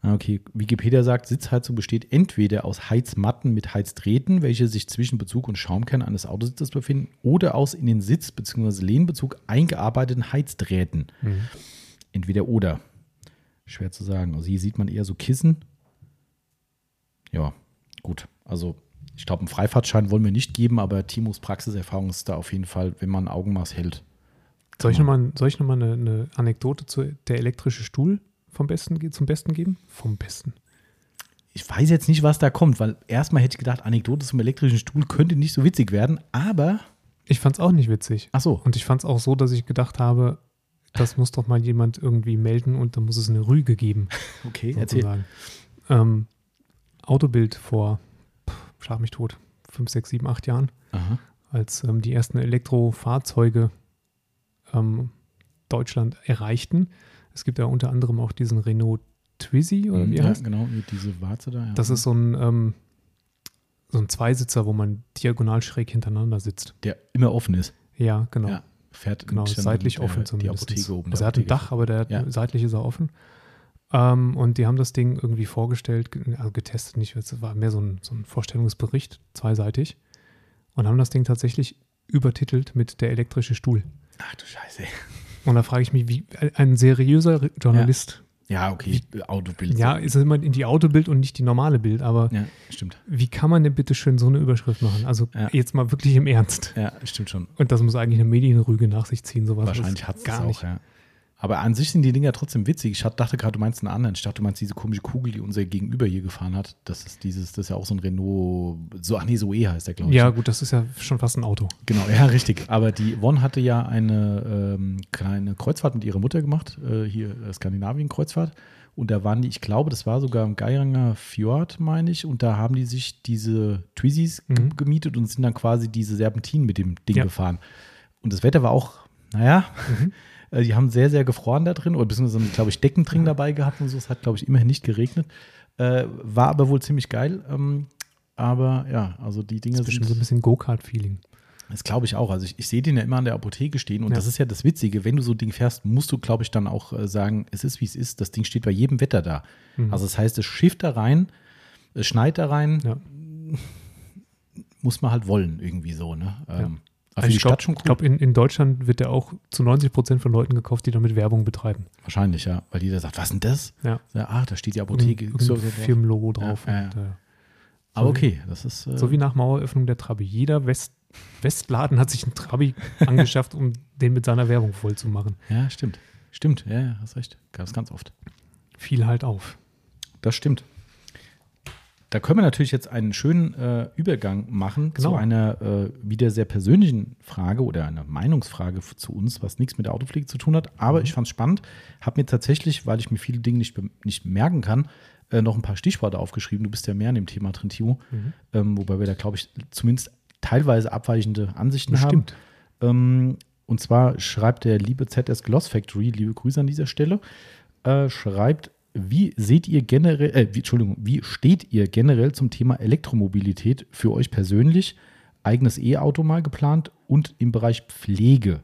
Ah, Okay, Wikipedia sagt, Sitzheizung besteht entweder aus Heizmatten mit Heizdrähten, welche sich zwischen Bezug und Schaumkern eines Autositzes befinden, oder aus in den Sitz- bzw. Lehnbezug eingearbeiteten Heizdrähten. Entweder oder. Schwer zu sagen. Also hier sieht man eher so Kissen. Ja, gut. Also ich glaube, einen Freifahrtschein wollen wir nicht geben, aber Timos Praxiserfahrung ist da auf jeden Fall, wenn man Augenmaß hält. Soll ich nochmal noch mal eine, eine Anekdote zu der elektrische Stuhl vom besten, zum Besten geben? Vom Besten. Ich weiß jetzt nicht, was da kommt, weil erstmal hätte ich gedacht, Anekdote zum elektrischen Stuhl könnte nicht so witzig werden, aber. Ich fand es auch nicht witzig. Ach so. Und ich fand es auch so, dass ich gedacht habe, das muss doch mal jemand irgendwie melden und dann muss es eine Rüge geben. Okay, erzähl. sozusagen. Ähm, Autobild vor, schlag mich tot, fünf, sechs, sieben, acht Jahren, Aha. als ähm, die ersten Elektrofahrzeuge ähm, Deutschland erreichten. Es gibt ja unter anderem auch diesen Renault Twizy oder wie ja, heißt genau, diese Warze da. Ja. Das ist so ein, ähm, so ein Zweisitzer, wo man diagonal schräg hintereinander sitzt. der immer offen ist. Ja, genau. Ja, fährt Genau, seitlich offen Die zumindest. Apotheke oben. Also der er hat ein. Dach, aber der Ja. seitlich ist er offen. Ähm, und die haben das Ding irgendwie vorgestellt, ge- also getestet nicht, es war mehr so ein, so ein Vorstellungsbericht, zweiseitig. Und haben das Ding tatsächlich übertitelt mit der elektrische Stuhl. Ach du Scheiße. Und da frage ich mich, wie ein seriöser Journalist Ja, okay, Autobild. Ja, ist immer in die Autobild und nicht die normale Bild, aber ja, stimmt. wie kann man denn bitte schön so eine Überschrift machen? Also Ja. jetzt mal wirklich im Ernst. Ja, stimmt schon. Und das muss eigentlich eine Medienrüge nach sich ziehen, sowas. Wahrscheinlich hat es gar auch, nicht. ja. Aber an sich sind die Dinger trotzdem witzig. Ich dachte gerade, du meinst einen anderen. Ich dachte, du meinst diese komische Kugel, die unser Gegenüber hier gefahren hat. Das ist dieses, das ist ja auch so ein Renault, so, ach nee, Zoe heißt der, glaube ich. Ja, gut, das ist ja schon fast ein Auto. Genau, ja, richtig. Aber die Yvonne hatte ja eine ähm, kleine Kreuzfahrt mit ihrer Mutter gemacht, äh, hier äh, Skandinavien-Kreuzfahrt. Und da waren die, ich glaube, das war sogar im Geiranger Fjord, meine ich. Und da haben die sich diese Twizzys ge- Mhm. gemietet und sind dann quasi diese Serpentinen mit dem Ding Ja. gefahren. Und das Wetter war auch, naja, Mhm. Äh, die haben sehr, sehr gefroren da drin. Oder beziehungsweise, glaube ich, Decken drin dabei gehabt und so. Es hat, glaube ich, immerhin nicht geregnet. Äh, war aber wohl ziemlich geil. Ähm, aber ja, also die Dinge Das ist bestimmt so ein bisschen Go-Kart-Feeling. Das glaube ich auch. Also ich, ich sehe den ja immer an der Apotheke stehen und Ja. das ist ja das Witzige. Wenn du so ein Ding fährst, musst du, glaube ich, dann auch äh, sagen, es ist wie es ist. Das Ding steht bei jedem Wetter da. Mhm. Also das heißt, es schifft da rein, es schneit da rein, Ja. muss man halt wollen irgendwie so. Ne? Ähm, Also ich glaube, cool. glaub, in, in Deutschland wird der auch zu 90 Prozent von Leuten gekauft, die damit Werbung betreiben. Wahrscheinlich, ja. Weil jeder sagt, was denn das? Ja. Ja, ach, da steht die Apotheke. Irgendein So, so. Firmenlogo drauf. Ja, ja, und, äh, aber okay, das ist. Äh, So wie nach Maueröffnung der Trabi. Jeder West Westladen hat sich einen Trabi angeschafft, um den mit seiner Werbung voll zu machen. ja, stimmt. Stimmt, ja, ja, hast recht. Gab es ganz oft. Fiel halt auf. Das stimmt. Da können wir natürlich jetzt einen schönen äh, Übergang machen zu Genau. einer äh, wieder sehr persönlichen Frage oder einer Meinungsfrage zu uns, was nichts mit der Autopflege zu tun hat. Aber Mhm. ich fand es spannend, habe mir tatsächlich, weil ich mir viele Dinge nicht, nicht merken kann, äh, noch ein paar Stichworte aufgeschrieben. Du bist ja mehr an dem Thema drin, Timo. Mhm. Ähm, wobei wir da, glaube ich, zumindest teilweise abweichende Ansichten haben. Bestimmt. Ähm, und zwar schreibt der liebe ZS Gloss Factory, liebe Grüße an dieser Stelle, äh, schreibt, wie seht ihr generell, äh, wie, Entschuldigung, wie steht ihr generell zum Thema Elektromobilität für euch persönlich? Eigenes E-Auto mal geplant und im Bereich Pflege.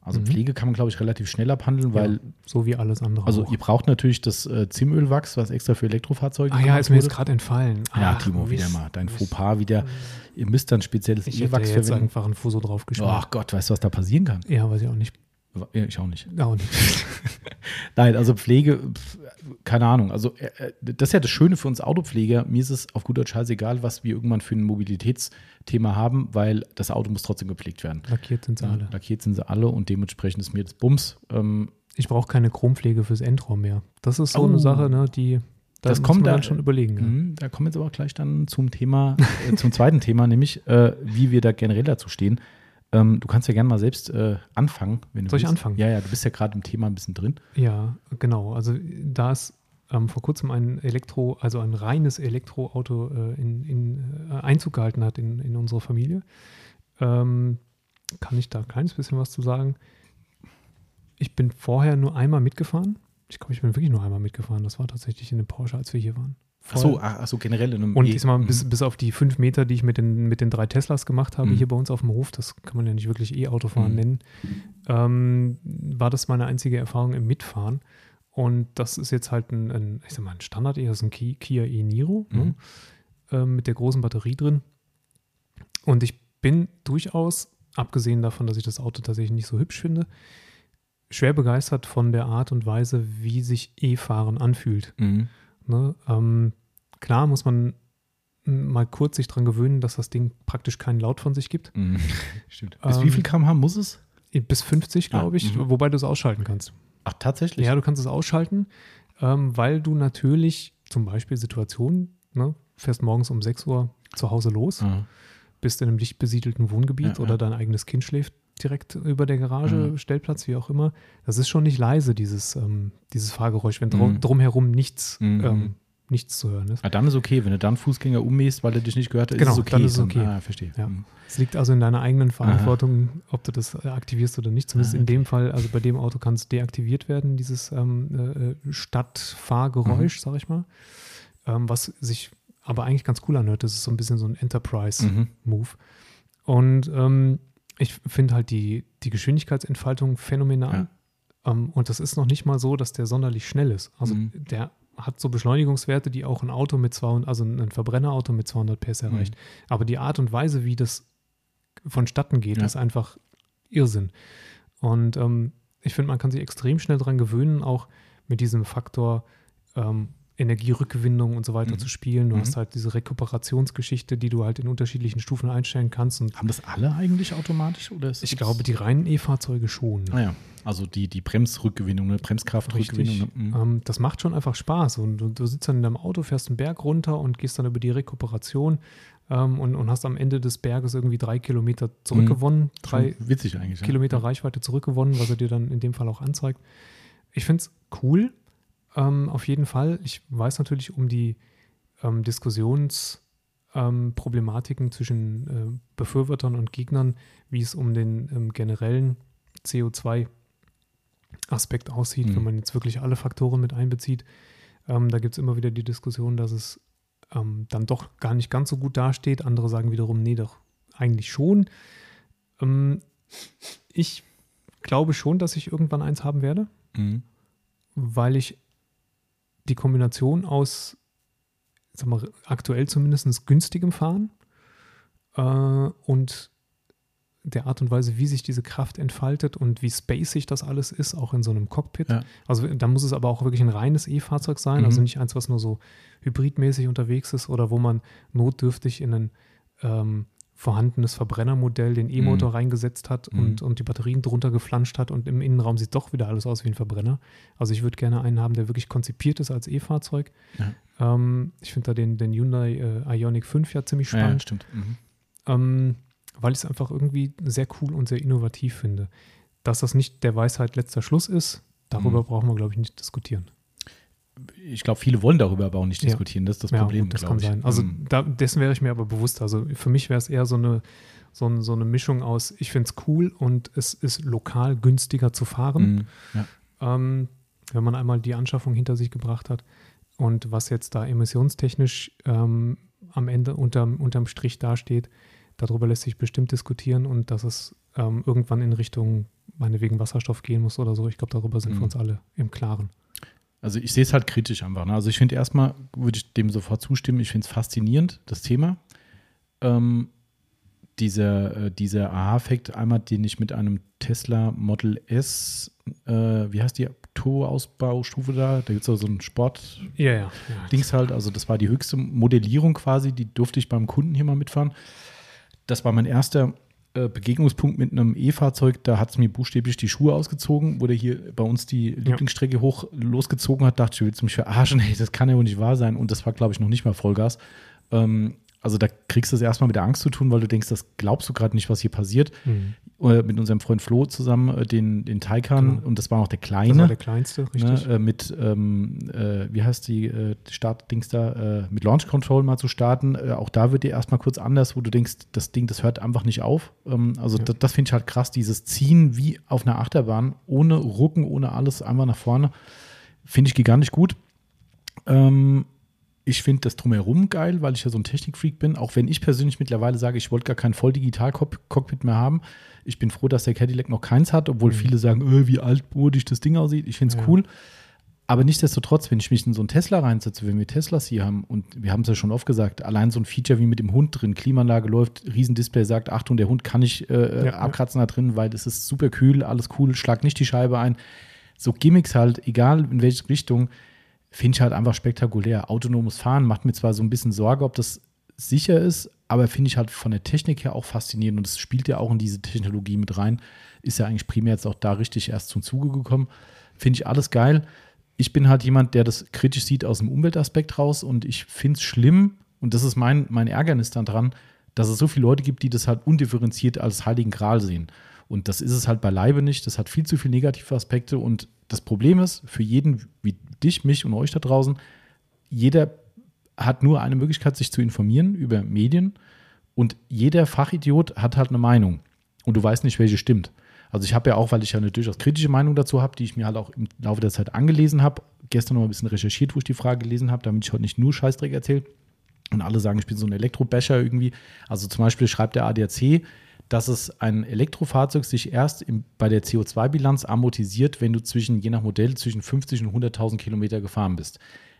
Also Mhm. Pflege kann man, glaube ich, relativ schnell abhandeln, weil, ja, so wie alles andere. also auch. ihr braucht natürlich das äh, Zimölwachs, was extra für Elektrofahrzeuge ah ja, ist mir jetzt gerade entfallen. Ja, Ach, Timo, wieder mal, dein. Fauxpas wieder. Ihr müsst dann spezielles Ich E-Wachs jetzt verwenden. einfach einen Fuso draufgeschmissen. Ach Gott, weißt du, was da passieren kann? Ja, weiß ich auch nicht. Ja, Ich auch nicht. Auch nicht. Nein, also Pflege, pf, keine Ahnung. Also äh, äh, das ist ja das Schöne für uns Autopfleger. Mir ist es auf gut Deutsch scheißegal, was wir irgendwann für ein Mobilitätsthema haben, weil das Auto muss trotzdem gepflegt werden. Lackiert sind sie alle. Lackiert sind sie alle und dementsprechend ist mir das Bums. Ähm, Ich brauche keine Chrompflege fürs Endrohr mehr. Das ist so Oh. eine Sache, ne, die da Das muss kommt man da- dann schon überlegen. Ja. mh, da kommen wir jetzt aber auch gleich dann zum Thema, äh, zum zweiten Thema, nämlich äh, wie wir da generell dazu stehen. Ähm, du kannst ja gerne mal selbst äh, anfangen, wenn du Soll ich willst. anfangen? Ja, ja, du bist ja gerade im Thema ein bisschen drin. Ja, genau. Also da ist ähm, vor kurzem ein Elektro, also ein reines Elektroauto äh, in, in, äh, Einzug gehalten hat in, in unsere Familie, ähm, kann ich da ein kleines bisschen was zu sagen. Ich bin vorher nur einmal mitgefahren. Ich glaube, ich bin wirklich nur einmal mitgefahren. Das war tatsächlich in dem Porsche, als wir hier waren. Ach so, Vorher- ach, so generell in einem Und E- ich sag mal, Mhm. bis, bis auf die fünf Meter, die ich mit den, mit den drei Teslas gemacht habe, Mhm. hier bei uns auf dem Hof, das kann man ja nicht wirklich E-Autofahren Mhm. nennen, ähm, war das meine einzige Erfahrung im Mitfahren. Und das ist jetzt halt ein, ein ich sag mal, ein Standard, eher so ein Ki- Kia e-Niro Mhm. ne? ähm, mit der großen Batterie drin. Und ich bin durchaus, abgesehen davon, dass ich das Auto tatsächlich nicht so hübsch finde, schwer begeistert von der Art und Weise, wie sich E-Fahren anfühlt. Mhm. Ne? Ähm, klar muss man mal kurz sich dran gewöhnen, dass das Ding praktisch keinen Laut von sich gibt. Mhm. Stimmt. Bis Ähm, wie viel kmh muss es? Bis 50, Ah, glaube ich, mhm. wobei du es ausschalten kannst. Ach, tatsächlich? Ja, du kannst es ausschalten, ähm, weil du natürlich zum Beispiel Situationen, ne, fährst morgens um 6 Uhr zu Hause los, Ah. bist in einem dicht besiedelten Wohngebiet Ja, oder ja. dein eigenes Kind schläft direkt über der Garage, Mhm. Stellplatz, wie auch immer. Das ist schon nicht leise, dieses, ähm, dieses Fahrgeräusch, wenn drum, Mhm. drumherum nichts, Mhm. ähm, nichts zu hören ist. Ah, dann ist okay. Wenn du dann Fußgänger ummähst, weil er dich nicht gehört hat, Genau, ist es okay. dann ist es okay. Ah, verstehe. Ja. Mhm. Es liegt also in deiner eigenen Verantwortung, ob du das äh, aktivierst oder nicht. Zumindest Ah, in dem Fall, also bei dem Auto kann es deaktiviert werden, dieses ähm, äh, äh, Stadtfahrgeräusch, Mhm. sag ich mal. Ähm, was sich aber eigentlich ganz cool anhört. Das ist so ein bisschen so ein Enterprise-Move. Mhm. Und ähm, ich finde halt die, die Geschwindigkeitsentfaltung phänomenal. Ähm, und das ist noch nicht mal so, dass der sonderlich schnell ist. Also Mhm. der hat so Beschleunigungswerte, die auch ein Auto mit 200, also ein Verbrennerauto mit 200 PS Mhm. erreicht. Aber die Art und Weise, wie das vonstatten geht, Ja. ist einfach Irrsinn. Und ähm, ich finde, man kann sich extrem schnell daran gewöhnen, auch mit diesem Faktor ähm, Energierückgewinnung und so weiter Mhm. zu spielen. Du Mhm. hast halt diese Rekuperationsgeschichte, die du halt in unterschiedlichen Stufen einstellen kannst. Und Haben das alle eigentlich automatisch? Oder ich das- glaube, die reinen E-Fahrzeuge schon. Naja, also die, die Bremsrückgewinnung, ne? Bremskraftrückgewinnung. Ne? Mhm. Ähm, das macht schon einfach Spaß. Und du, du sitzt dann in deinem Auto, fährst einen Berg runter und gehst dann über die Rekuperation ähm, und, und hast am Ende des Berges irgendwie drei Kilometer zurückgewonnen, drei Schon witzig eigentlich. Kilometer Ja. Reichweite zurückgewonnen, was er dir dann in dem Fall auch anzeigt. Ich finde es cool, ähm, auf jeden Fall. Ich weiß natürlich um die ähm, Diskussionsproblematiken ähm, zwischen äh, Befürwortern und Gegnern, wie es um den ähm, generellen CO2-Aspekt aussieht, Mhm. wenn man jetzt wirklich alle Faktoren mit einbezieht. Ähm, da gibt es immer wieder die Diskussion, dass es ähm, dann doch gar nicht ganz so gut dasteht. Andere sagen wiederum, nee, doch eigentlich schon. Ich glaube schon, dass ich irgendwann eins haben werde, Mhm. weil ich die Kombination aus, sag mal, aktuell zumindest günstigem Fahren äh, und der Art und Weise, wie sich diese Kraft entfaltet und wie spacig das alles ist, auch in so einem Cockpit. Ja. Also da muss es aber auch wirklich ein reines E-Fahrzeug sein, Mhm. also nicht eins, was nur so hybridmäßig unterwegs ist oder wo man notdürftig in ein ähm, vorhandenes Verbrennermodell den E-Motor Mhm. reingesetzt hat Mhm. und, und die Batterien drunter geflanscht hat und im Innenraum sieht doch wieder alles aus wie ein Verbrenner. Also ich würde gerne einen haben, der wirklich konzipiert ist als E-Fahrzeug. Ja. Ähm, ich finde da den, den Hyundai äh, Ioniq 5 ja ziemlich Ja, spannend stimmt. Mhm. ähm, weil ich es einfach irgendwie sehr cool und sehr innovativ finde. Dass das nicht der Weisheit letzter Schluss ist, darüber Mhm. brauchen wir, glaube ich, nicht diskutieren. Ich glaube, viele wollen darüber aber auch nicht Ja. diskutieren. Das ist das Ja, Problem, gut, das kann ich. sein. Also Ähm, da, dessen wäre ich mir aber bewusst. Also für mich wäre es eher so eine, so, ein, so eine Mischung aus, ich finde es cool und es ist lokal günstiger zu fahren, mhm. ja. ähm, wenn man einmal die Anschaffung hinter sich gebracht hat. Und was jetzt da emissionstechnisch ähm, am Ende unterm, unterm Strich dasteht, darüber lässt sich bestimmt diskutieren und dass es ähm, irgendwann in Richtung meinetwegen Wasserstoff gehen muss oder so. Ich glaube, darüber sind Mhm. wir uns alle im Klaren. Also ich sehe es halt kritisch einfach. Ne? Also ich finde erstmal, würde ich dem sofort zustimmen, ich finde es faszinierend, das Thema. Ähm, dieser, äh, dieser Aha-Effekt, einmal den ich mit einem Tesla Model S, äh, wie heißt die Turboausbaustufe da? Da gibt es so einen Sport, Ja, ja. Dings halt, also das war die höchste Modellierung quasi, die durfte ich beim Kunden hier mal mitfahren. Das war mein erster äh, Begegnungspunkt mit einem E-Fahrzeug, da hat es mir buchstäblich die Schuhe ausgezogen, wo der hier bei uns die Lieblingsstrecke hoch losgezogen hat, dachte ich, willst du mich verarschen? Hey, das kann ja wohl nicht wahr sein. Und das war, glaube ich, noch nicht mal Vollgas. Ähm, also da kriegst du es erstmal mit der Angst zu tun, weil du denkst, das glaubst du gerade nicht, was hier passiert. Mhm. Äh, mit unserem Freund Flo zusammen äh, den, den Taycan Genau. und das war noch der Das kleine. war der kleinste, richtig. Ne, äh, mit, ähm, äh, wie heißt die äh, Startdings da, äh, mit Launch Control mal zu starten. Äh, auch da wird dir erstmal kurz anders, wo du denkst, das Ding, das hört einfach nicht auf. Ähm, also Ja. das, das finde ich halt krass, dieses Ziehen wie auf einer Achterbahn, ohne Rucken, ohne alles, einfach nach vorne. Finde ich gigantisch gut. Ähm, ich finde das drumherum geil, weil ich ja so ein Technikfreak bin. Auch wenn ich persönlich mittlerweile sage, ich wollte gar kein Volldigital-Cockpit mehr haben. Ich bin froh, dass der Cadillac noch keins hat, obwohl Mhm. viele sagen, äh, wie altmodisch das Ding aussieht. Ich finde es Ja. cool. Aber nichtsdestotrotz, wenn ich mich in so einen Tesla reinsetze, wenn wir Teslas hier haben, und wir haben es ja schon oft gesagt, allein so ein Feature wie mit dem Hund drin, Klimaanlage läuft, Riesendisplay sagt, Achtung, der Hund kann nicht äh, Ja, ja. abkratzen da drin, weil es ist super kühl, alles cool, schlag nicht die Scheibe ein. So Gimmicks halt, egal in welche Richtung, finde ich halt einfach spektakulär. Autonomes Fahren macht mir zwar so ein bisschen Sorge, ob das sicher ist, aber finde ich halt von der Technik her auch faszinierend und es spielt ja auch in diese Technologie mit rein. Ist ja eigentlich primär jetzt auch da richtig erst zum Zuge gekommen. Finde ich alles geil. Ich bin halt jemand, der das kritisch sieht aus dem Umweltaspekt raus und ich finde es schlimm und das ist mein, mein Ärgernis dann dran, dass es so viele Leute gibt, die das halt undifferenziert als heiligen Gral sehen. Und das ist es halt beileibe nicht. Das hat viel zu viele negative Aspekte. Und das Problem ist, für jeden wie dich, mich und euch da draußen, jeder hat nur eine Möglichkeit, sich zu informieren über Medien. Und jeder Fachidiot hat halt eine Meinung. Und du weißt nicht, welche stimmt. Also ich habe ja auch, weil ich ja eine durchaus kritische Meinung dazu habe, die ich mir halt auch im Laufe der Zeit angelesen habe, gestern noch ein bisschen recherchiert, wo ich die Frage gelesen habe, damit ich heute nicht nur Scheißdreck erzähle. Und alle sagen, ich bin so ein Elektrobäscher irgendwie. Also zum Beispiel schreibt der ADAC, dass es ein Elektrofahrzeug sich erst im, bei der CO2-Bilanz amortisiert, wenn du zwischen, je nach Modell, zwischen 50 und 100.000 Kilometer gefahren bist.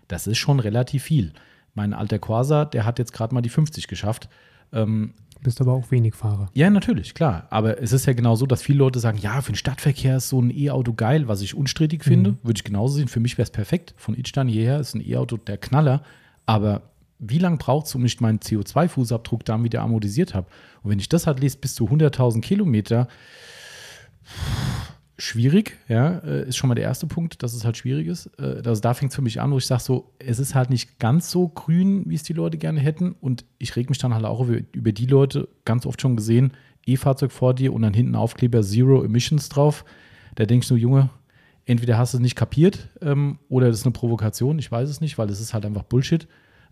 Das ist schon relativ viel. Mein alter Corsa, der hat jetzt gerade mal die 50 geschafft. Ähm, bist aber auch wenig Fahrer. Ja, natürlich, klar. Aber es ist ja genau so, dass viele Leute sagen, ja, für den Stadtverkehr ist so ein E-Auto geil, was ich unstrittig finde. Mhm. Würde ich genauso sehen. Für mich wäre es perfekt. Von Idstein hierher ist ein E-Auto der Knaller. Aber wie lange braucht es, um ich meinen CO2-Fußabdruck dann wieder amortisiert habe? Und wenn ich das halt lese, bis zu 100.000 Kilometer, schwierig, ja, äh, ist schon mal der erste Punkt, dass es halt schwierig ist. Äh, Also da fängt es für mich an, wo ich sage so, es ist halt nicht ganz so grün, wie es die Leute gerne hätten. Und ich reg mich dann halt auch über, über die Leute, ganz oft schon gesehen, E-Fahrzeug vor dir und dann hinten Aufkleber Zero Emissions drauf. Da denkst du, Junge, entweder hast du es nicht kapiert ähm, oder das ist eine Provokation, ich weiß es nicht, weil es ist halt einfach Bullshit.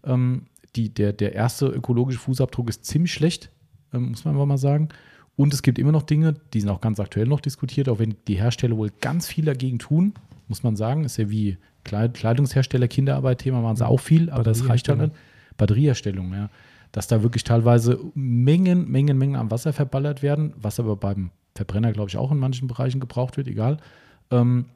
Ähm, die, der, der erste ökologische Fußabdruck ist ziemlich schlecht, ähm, muss man einfach mal sagen. Und es gibt immer noch Dinge, die sind auch ganz aktuell noch diskutiert, auch wenn die Hersteller wohl ganz viel dagegen tun, muss man sagen. Ist ja wie Kleid- Kleidungshersteller, Kinderarbeit-Thema machen sie auch viel, aber das reicht halt nicht. Batterieherstellung, ja. Dass da wirklich teilweise Mengen, Mengen, Mengen am Wasser verballert werden, was aber beim Verbrenner, glaube ich, auch in manchen Bereichen gebraucht wird, egal. Ähm,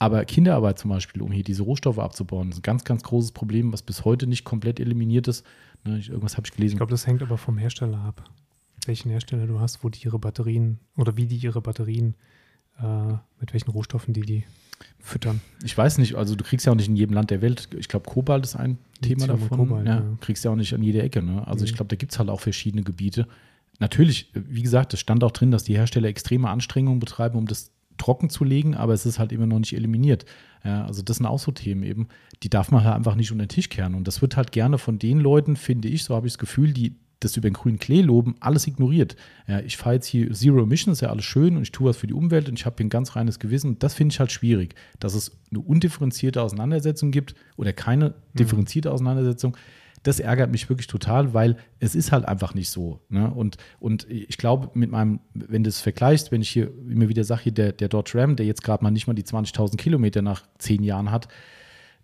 aber Kinderarbeit zum Beispiel, um hier diese Rohstoffe abzubauen, ist ein ganz, ganz großes Problem, was bis heute nicht komplett eliminiert ist. Ne, ich, irgendwas habe ich gelesen. Ich glaube, das hängt aber vom Hersteller ab. Welchen Hersteller du hast, wo die ihre Batterien oder wie die ihre Batterien, äh, mit welchen Rohstoffen die die füttern. Ich weiß nicht, also du kriegst ja auch nicht in jedem Land der Welt, ich glaube, Kobalt ist ein Thema Lithium davon. Kobalt, ja, ja. Kriegst ja auch nicht an jeder Ecke. Ne? Also ich Nee. glaube, da gibt es halt auch verschiedene Gebiete. Natürlich, wie gesagt, es stand auch drin, dass die Hersteller extreme Anstrengungen betreiben, um das trocken zu legen, aber es ist halt immer noch nicht eliminiert. Ja, also das sind auch so Themen eben, die darf man halt einfach nicht unter den Tisch kehren. Und das wird halt gerne von den Leuten, finde ich, so habe ich das Gefühl, die das über den grünen Klee loben, alles ignoriert. Ja, ich fahre jetzt hier Zero Emissions, ist ja alles schön und ich tue was für die Umwelt und ich habe hier ein ganz reines Gewissen. Das finde ich halt schwierig, dass es eine undifferenzierte Auseinandersetzung gibt oder keine differenzierte Auseinandersetzung. Das ärgert mich wirklich total, weil es ist halt einfach nicht so. Ne? Und, und ich glaube, mit meinem, wenn du es vergleichst, wenn ich hier immer wieder sage, hier der, der Dodge Ram, der jetzt gerade mal nicht mal die 20.000 Kilometer nach zehn Jahren hat,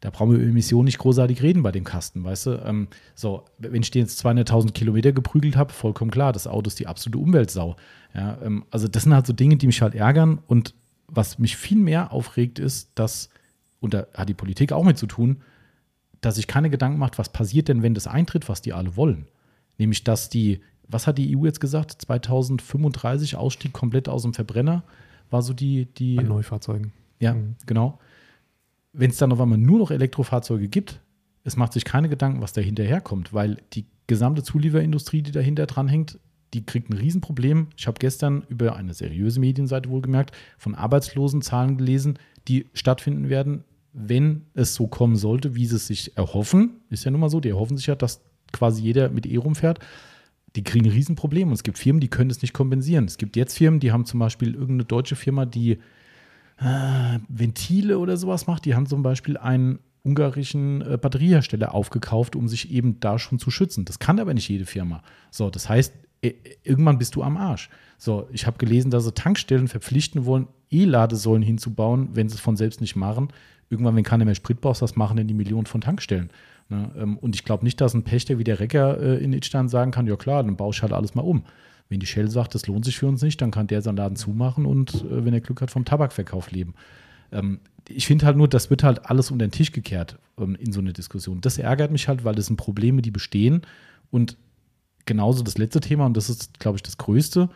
da brauchen wir über Emissionen nicht großartig reden bei dem Kasten, weißt du? Ähm, so, wenn ich den jetzt 200.000 Kilometer geprügelt habe, vollkommen klar, das Auto ist die absolute Umweltsau. Ja, ähm, also das sind halt so Dinge, die mich halt ärgern und was mich viel mehr aufregt ist, dass, und da hat die Politik auch mit zu tun, dass sich keine Gedanken macht, was passiert denn, wenn das eintritt, was die alle wollen. Nämlich, dass die, was hat die EU jetzt gesagt, 2035 Ausstieg komplett aus dem Verbrenner, war so die, die Bei Neufahrzeugen. ja, Mhm. genau. Wenn es dann auf einmal nur noch Elektrofahrzeuge gibt, es macht sich keine Gedanken, was da hinterherkommt, weil die gesamte Zulieferindustrie, die dahinter dranhängt, die kriegt ein Riesenproblem. Ich habe gestern über eine seriöse Medienseite wohlgemerkt von Arbeitslosenzahlen gelesen, die stattfinden werden, wenn es so kommen sollte, wie sie es sich erhoffen. Ist ja nun mal so, die erhoffen sich ja, dass quasi jeder mit E rumfährt. Die kriegen ein Riesenproblem und es gibt Firmen, die können das nicht kompensieren. Es gibt jetzt Firmen, die haben zum Beispiel irgendeine deutsche Firma, die äh, Ventile oder sowas macht. Die haben zum Beispiel einen ungarischen äh, Batteriehersteller aufgekauft, um sich eben da schon zu schützen. Das kann aber nicht jede Firma. So, das heißt, irgendwann bist du am Arsch. So, ich habe gelesen, dass sie Tankstellen verpflichten wollen, E-Ladesäulen hinzubauen, wenn sie es von selbst nicht machen. Irgendwann, wenn keiner mehr Sprit braucht, das machen dann die Millionen von Tankstellen. Ne? Ähm, und ich glaube nicht, dass ein Pächter wie der Recker äh, in Itstein sagen kann, ja klar, dann baue ich halt alles mal um. Wenn die Shell sagt, das lohnt sich für uns nicht, dann kann der seinen Laden zumachen und äh, wenn er Glück hat, vom Tabakverkauf leben. Ähm, ich finde halt nur, das wird halt alles unter den Tisch gekehrt ähm, in so einer Diskussion. Das ärgert mich halt, weil das sind Probleme, die bestehen. Und genauso das letzte Thema, und das ist, glaube ich, das Größte,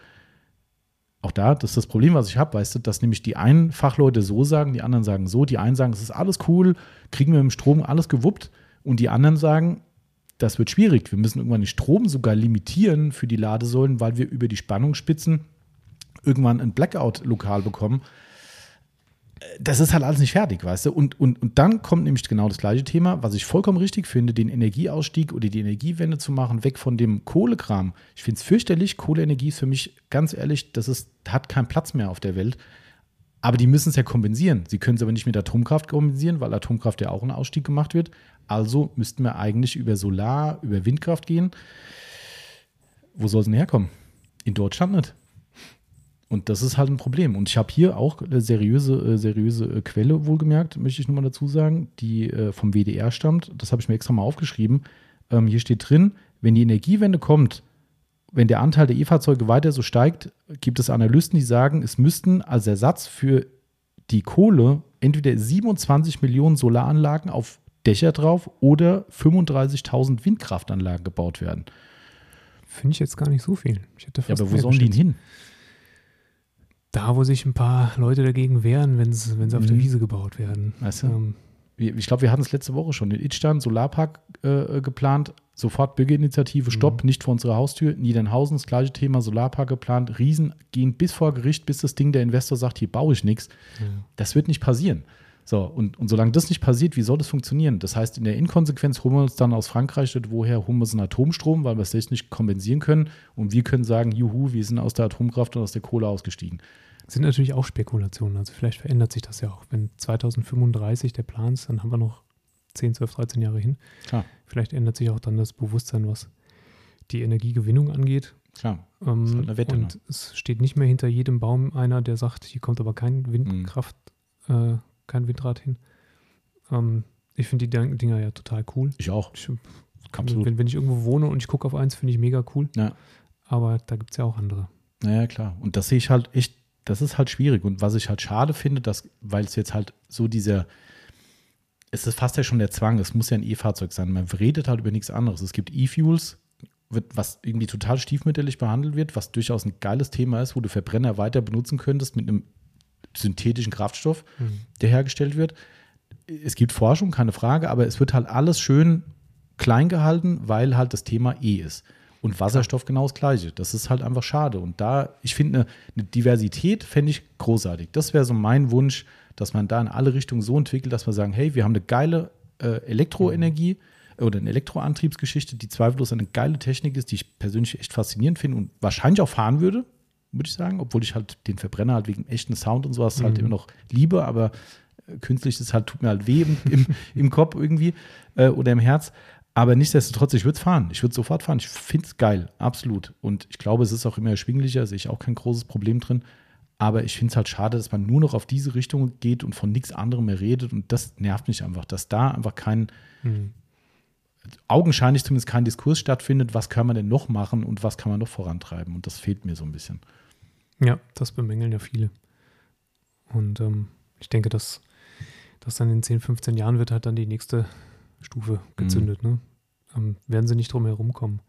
auch da, das ist das Problem, was ich habe, weißt du, dass nämlich die einen Fachleute so sagen, die anderen sagen so, die einen sagen, es ist alles cool, kriegen wir dem Strom alles gewuppt, und die anderen sagen, das wird schwierig. Wir müssen irgendwann den Strom sogar limitieren für die Ladesäulen, weil wir über die Spannungsspitzen irgendwann ein Blackout-Lokal bekommen. Das ist halt alles nicht fertig, weißt du? Und, und, und dann kommt nämlich genau das gleiche Thema, was ich vollkommen richtig finde, den Energieausstieg oder die Energiewende zu machen, weg von dem Kohlekram. Ich finde es fürchterlich. Kohleenergie ist für mich, ganz ehrlich, das ist, hat keinen Platz mehr auf der Welt. Aber die müssen es ja kompensieren. Sie können es aber nicht mit Atomkraft kompensieren, weil Atomkraft ja auch ein Ausstieg gemacht wird. Also müssten wir eigentlich über Solar, über Windkraft gehen. Wo soll es denn herkommen? In Deutschland nicht. Und das ist halt ein Problem. Und ich habe hier auch eine seriöse, äh, seriöse äh, Quelle wohlgemerkt, möchte ich nochmal dazu sagen, die äh, vom WDR stammt. Das habe ich mir extra mal aufgeschrieben. Ähm, hier steht drin, wenn die Energiewende kommt, wenn der Anteil der E-Fahrzeuge weiter so steigt, gibt es Analysten, die sagen, es müssten als Ersatz für die Kohle entweder 27 Millionen Solaranlagen auf Dächer drauf oder 35.000 Windkraftanlagen gebaut werden. Finde ich jetzt gar nicht so viel. Ich hätte Ja, fast aber wo sollen die hin? Da, wo sich ein paar Leute dagegen wehren, wenn sie sie auf der Mhm. Wiese gebaut werden. Weißt du? Ähm, Ich glaube, wir hatten es letzte Woche schon. In Idstein, Solarpark äh, geplant, sofort Bürgerinitiative, Stopp, Mhm. nicht vor unserer Haustür. Niedernhausen, das gleiche Thema, Solarpark geplant. Riesen gehen bis vor Gericht, bis das Ding der Investor sagt, hier baue ich nichts. ja. Das wird nicht passieren. So, und, und solange das nicht passiert, wie soll das funktionieren? Das heißt, in der Inkonsequenz holen wir uns dann aus Frankreich, woher holen wir uns einen Atomstrom, weil wir es selbst nicht kompensieren können. Und wir können sagen, juhu, wir sind aus der Atomkraft und aus der Kohle ausgestiegen. Sind natürlich auch Spekulationen. Also vielleicht verändert sich das ja auch. Wenn 2035 der Plan ist, dann haben wir noch 10, 12, 13 Jahre hin. Klar, Vielleicht ändert sich auch dann das Bewusstsein, was die Energiegewinnung angeht. klar. Ähm, Ist halt eine Wette, und es steht nicht mehr hinter jedem Baum einer, der sagt, hier kommt aber kein Windkraft, äh, kein Windrad hin. Ähm, ich finde die Ding- Dinger ja total cool. Ich auch. Ich, Absolut. wenn, wenn ich irgendwo wohne und ich gucke auf eins, finde ich mega cool. Ja. Aber da gibt es ja auch andere. Naja, klar. Und das sehe ich halt echt, das ist halt schwierig. Und was ich halt schade finde, dass, weil es jetzt halt so dieser, es ist fast ja schon der Zwang, es muss ja ein E-Fahrzeug sein. Man redet halt über nichts anderes. Es gibt E-Fuels, was irgendwie total stiefmütterlich behandelt wird, was durchaus ein geiles Thema ist, wo du Verbrenner weiter benutzen könntest mit einem synthetischen Kraftstoff, der hergestellt wird. Es gibt Forschung, keine Frage, aber es wird halt alles schön klein gehalten, weil halt das Thema E ist. Und Wasserstoff genau das Gleiche. Das ist halt einfach schade. Und da, ich finde, eine, eine Diversität fände ich großartig. Das wäre so mein Wunsch, dass man da in alle Richtungen so entwickelt, dass wir sagen, hey, wir haben eine geile äh, Elektroenergie oder eine Elektroantriebsgeschichte, die zweifellos eine geile Technik ist, die ich persönlich echt faszinierend finde und wahrscheinlich auch fahren würde, würde ich sagen, obwohl ich halt den Verbrenner halt wegen echten Sound und sowas halt Mhm. immer noch liebe, aber äh, künstlich ist halt, tut mir halt weh im, im, im Kopf irgendwie äh, oder im Herz. Aber nichtsdestotrotz, ich würde es fahren. Ich würde sofort fahren. Ich finde es geil, absolut. Und ich glaube, es ist auch immer erschwinglicher, sehe ich auch kein großes Problem drin. Aber ich finde es halt schade, dass man nur noch auf diese Richtung geht und von nichts anderem mehr redet. Und das nervt mich einfach, dass da einfach kein, Mhm. augenscheinlich zumindest kein Diskurs stattfindet, was kann man denn noch machen und was kann man noch vorantreiben. Und das fehlt mir so ein bisschen. Ja, das bemängeln ja viele. Und ähm, ich denke, dass, dass dann in 10, 15 Jahren wird halt dann die nächste Stufe gezündet. Ne? Ähm, werden sie nicht drum herum kommen.